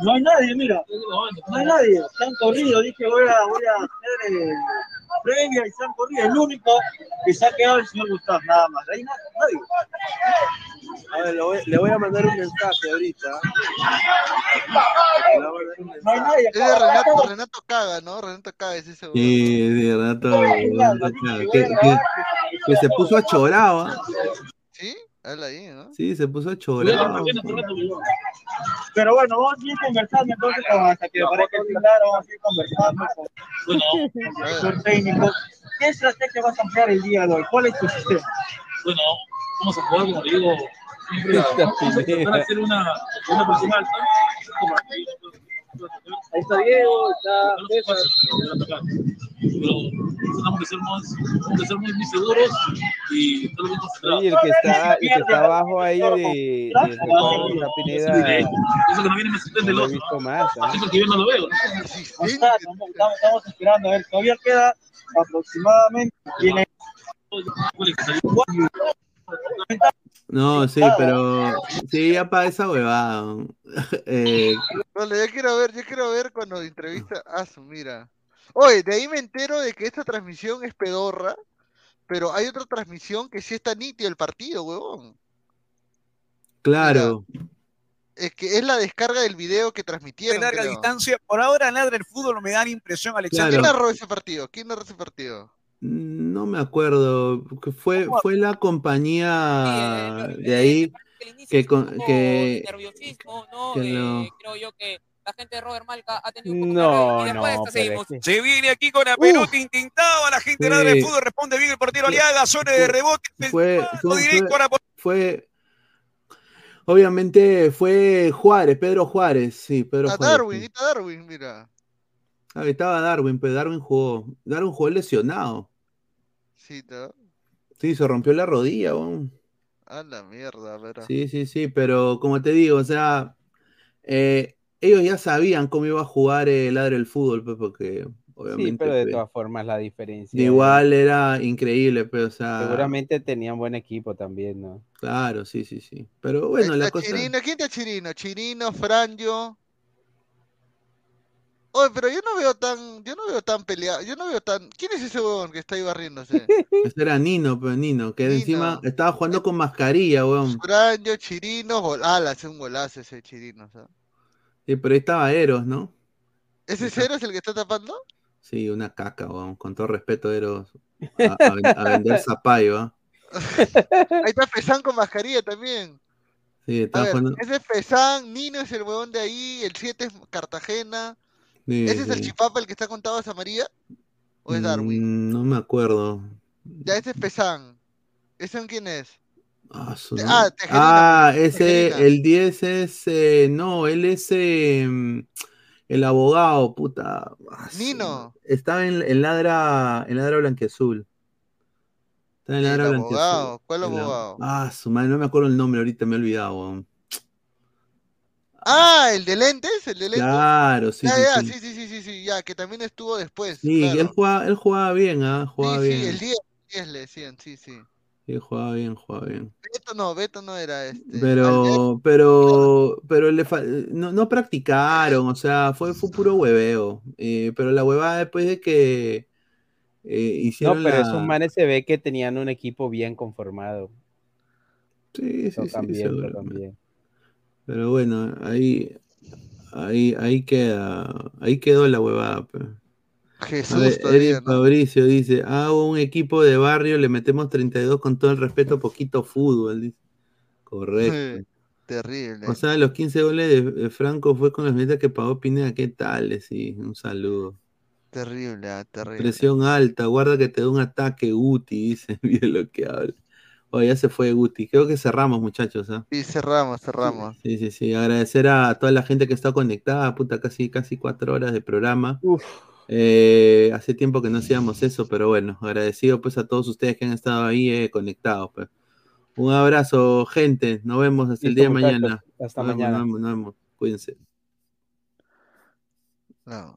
Speaker 13: No hay nadie, mira. No hay nadie. Se han corrido. Dije, voy a, voy a hacer eh, previa y se han corrido. El único que se ha quedado es el señor Gustavo, nada más. Ahí na- nadie.
Speaker 4: A ver, lo voy- le voy a mandar un mensaje ahorita. Le voy a mandar un
Speaker 13: No hay nadie.
Speaker 15: Es de Renato, Renato Caga, ¿no? Renato Caga es ese.
Speaker 4: Sí, sí, Renato, que, que- que se puso achorado, ¿ah?
Speaker 15: ¿Sí? Habla ahí, ¿no?
Speaker 4: Sí, se puso achorado.
Speaker 13: Pero bueno, vamos a seguir conversando entonces hasta que parezca el claro, vamos a seguir conversando con, técnico. ¿Qué estrategia vas a emplear el día de hoy? ¿Cuál es tu sistema?
Speaker 22: Bueno, vamos a jugar, como digo, siempre a, vamos a intentar hacer una, una presión alta.
Speaker 13: Ahí está Diego, está César.
Speaker 22: Pero tenemos que ser tenemos que ser muy, muy seguros y estar concentrados.
Speaker 9: El que está, el que está abajo ahí de, Pineda,
Speaker 22: Eso que no viene me el otro.
Speaker 9: más. ¿ah?
Speaker 22: Yo no lo veo.
Speaker 13: No está, estamos, estamos- estamos esperando, a ver, todavía queda aproximadamente. Tiene...
Speaker 4: No, sí, pero sí, ya para esa huevada. Eh,
Speaker 15: Vale, yo quiero ver, yo quiero ver cuando entrevista a su, mira. Oye, de ahí me entero de que esta transmisión es pedorra, pero hay otra transmisión que sí está nítido el partido, huevón.
Speaker 4: claro.
Speaker 15: Es que es la descarga del video que transmitieron.
Speaker 23: de larga
Speaker 15: creo.
Speaker 23: distancia. Por ahora, ladra el fútbol, me da la impresión, Alexander.
Speaker 15: ¿Quién narró ese partido? ¿Quién narró ese partido?
Speaker 4: No me acuerdo. que Fue, fue la compañía de ahí que, con- que, que lo-
Speaker 24: Creo yo que la gente de Robert Malca ha tenido un poco
Speaker 9: No,
Speaker 24: de
Speaker 9: no,
Speaker 24: esta
Speaker 9: pero
Speaker 24: seguimos.
Speaker 9: es que-
Speaker 23: Se viene aquí con la pelota intentaba, la gente
Speaker 4: Sí.
Speaker 23: ladra el fútbol, responde bien el portero Aliaga, zona de rebote,
Speaker 4: fue, fue,
Speaker 23: directo a la
Speaker 4: fue- fue- obviamente fue Juárez, Pedro Juárez, sí, Pedro
Speaker 15: A
Speaker 4: Juárez.
Speaker 15: Darwin,
Speaker 4: sí.
Speaker 15: está Darwin, mira.
Speaker 4: Ah, estaba Darwin, pero Darwin jugó, Darwin jugó lesionado.
Speaker 15: Sí, está.
Speaker 4: Sí, se rompió la rodilla, weón.
Speaker 15: A la mierda, verá.
Speaker 4: Sí, sí, sí, pero como te digo, o sea, eh, ellos ya sabían cómo iba a jugar el Ladre el fútbol, pues, porque
Speaker 9: Sí,
Speaker 4: obviamente
Speaker 9: pero de
Speaker 4: pues,
Speaker 9: todas formas la diferencia.
Speaker 4: igual era increíble, pero o sea,
Speaker 9: Seguramente tenían buen equipo también, ¿no?
Speaker 4: claro, sí, sí, sí. Pero bueno,
Speaker 15: Ahí
Speaker 4: la cosa.
Speaker 15: Chirino, ¿quién está Chirino? Chirino, Franjo. Oye, pero yo no veo tan, yo no veo tan peleado, yo no veo tan. ¿Quién es ese huevón que está ahí barriéndose?
Speaker 4: Ese era Nino, pero Nino, que encima estaba jugando con mascarilla, weón.
Speaker 15: Franjo, Chirino, gol. Ah, le hace un golazo ese Chirino, ¿sabes?
Speaker 4: Sí, pero ahí estaba Eros, ¿no?
Speaker 15: ¿Ese cero es el que está tapando?
Speaker 4: Sí, una caca, weón. Con todo respeto, Eros. A, a ven- a vender zapallo, ¿ah?
Speaker 15: Ahí está Pesán con mascarilla también.
Speaker 4: Sí,
Speaker 15: A ver,
Speaker 4: jugando.
Speaker 15: ese es Pesán, Nino es el huevón de ahí, el 7 es Cartagena. ¿Ese es el chipapa el que está contado a María? ¿O es Darwin?
Speaker 4: Mm, no me acuerdo.
Speaker 15: Ya, ese es Pesán. ¿Ese quién es?
Speaker 4: Ah, su-
Speaker 15: ah, Tejerina,
Speaker 4: Ah, ese,
Speaker 15: Tejerina.
Speaker 4: el 10 es, eh, no, él es eh, el abogado, puta. Ah, su-
Speaker 15: Nino.
Speaker 4: Estaba en, en Ladra, en Ladra Blanquiazul. Está en
Speaker 15: El
Speaker 4: Ladra
Speaker 15: abogado, ¿cuál abogado?
Speaker 4: Ah, su madre, no me acuerdo el nombre ahorita, me he olvidado. weón.
Speaker 15: Ah, el de lentes, el de lentes.
Speaker 4: Claro, sí,
Speaker 15: ya,
Speaker 4: sí,
Speaker 15: ya,
Speaker 4: sí.
Speaker 15: sí, sí, sí, sí, sí, ya, que también estuvo después.
Speaker 4: Sí,
Speaker 15: claro.
Speaker 4: él jugaba, él jugaba bien, ¿ah?
Speaker 15: Sí,
Speaker 4: Jugaba
Speaker 15: sí,
Speaker 4: bien.
Speaker 15: el 10, 10 le decían, sí, sí.
Speaker 4: Sí, jugaba bien, jugaba bien.
Speaker 15: Beto no, Beto no era este.
Speaker 4: Pero, pero, pero le fa- no, no practicaron, o sea, fue, fue puro hueveo. Eh, pero la huevada después de que eh,
Speaker 9: No,
Speaker 4: hicieron
Speaker 9: pero
Speaker 4: la...
Speaker 9: esos manes se ve que tenían un equipo bien conformado.
Speaker 4: Sí, sí,
Speaker 9: Tocan
Speaker 4: sí,
Speaker 9: bien,
Speaker 4: seguro.
Speaker 9: tocan bien.
Speaker 4: Pero bueno, ahí, ahí, ahí queda, ahí quedó la huevada.
Speaker 15: Jesús
Speaker 4: A ver,
Speaker 15: todavía,
Speaker 4: Eric Fabricio dice, hago un equipo de barrio, le metemos 32 con todo el respeto, poquito fútbol. dice. Correcto.
Speaker 15: Terrible.
Speaker 4: O sea, los 15 goles de, de Franco fue con las metas que pagó Pineda. ¿Qué tal? Sí, un saludo.
Speaker 15: Terrible, ah, terrible.
Speaker 4: Presión alta, guarda que te da un ataque Guti, dice. Mira lo que habla. Oye, ya se fue Guti. Creo que cerramos, muchachos. ¿ah?
Speaker 15: Sí, cerramos, cerramos.
Speaker 4: Sí, sí, sí. Agradecer a toda la gente que está conectada. Puta, casi, casi cuatro horas de programa. Eh, hace tiempo que no hacíamos eso, pero bueno, agradecido pues a todos ustedes que han estado ahí eh, conectados. Pues. Un abrazo, gente. Nos vemos hasta el día de mañana.
Speaker 9: Hasta
Speaker 4: Nos vemos,
Speaker 9: mañana.
Speaker 4: Nos vemos, nos vemos. Cuídense.
Speaker 15: No.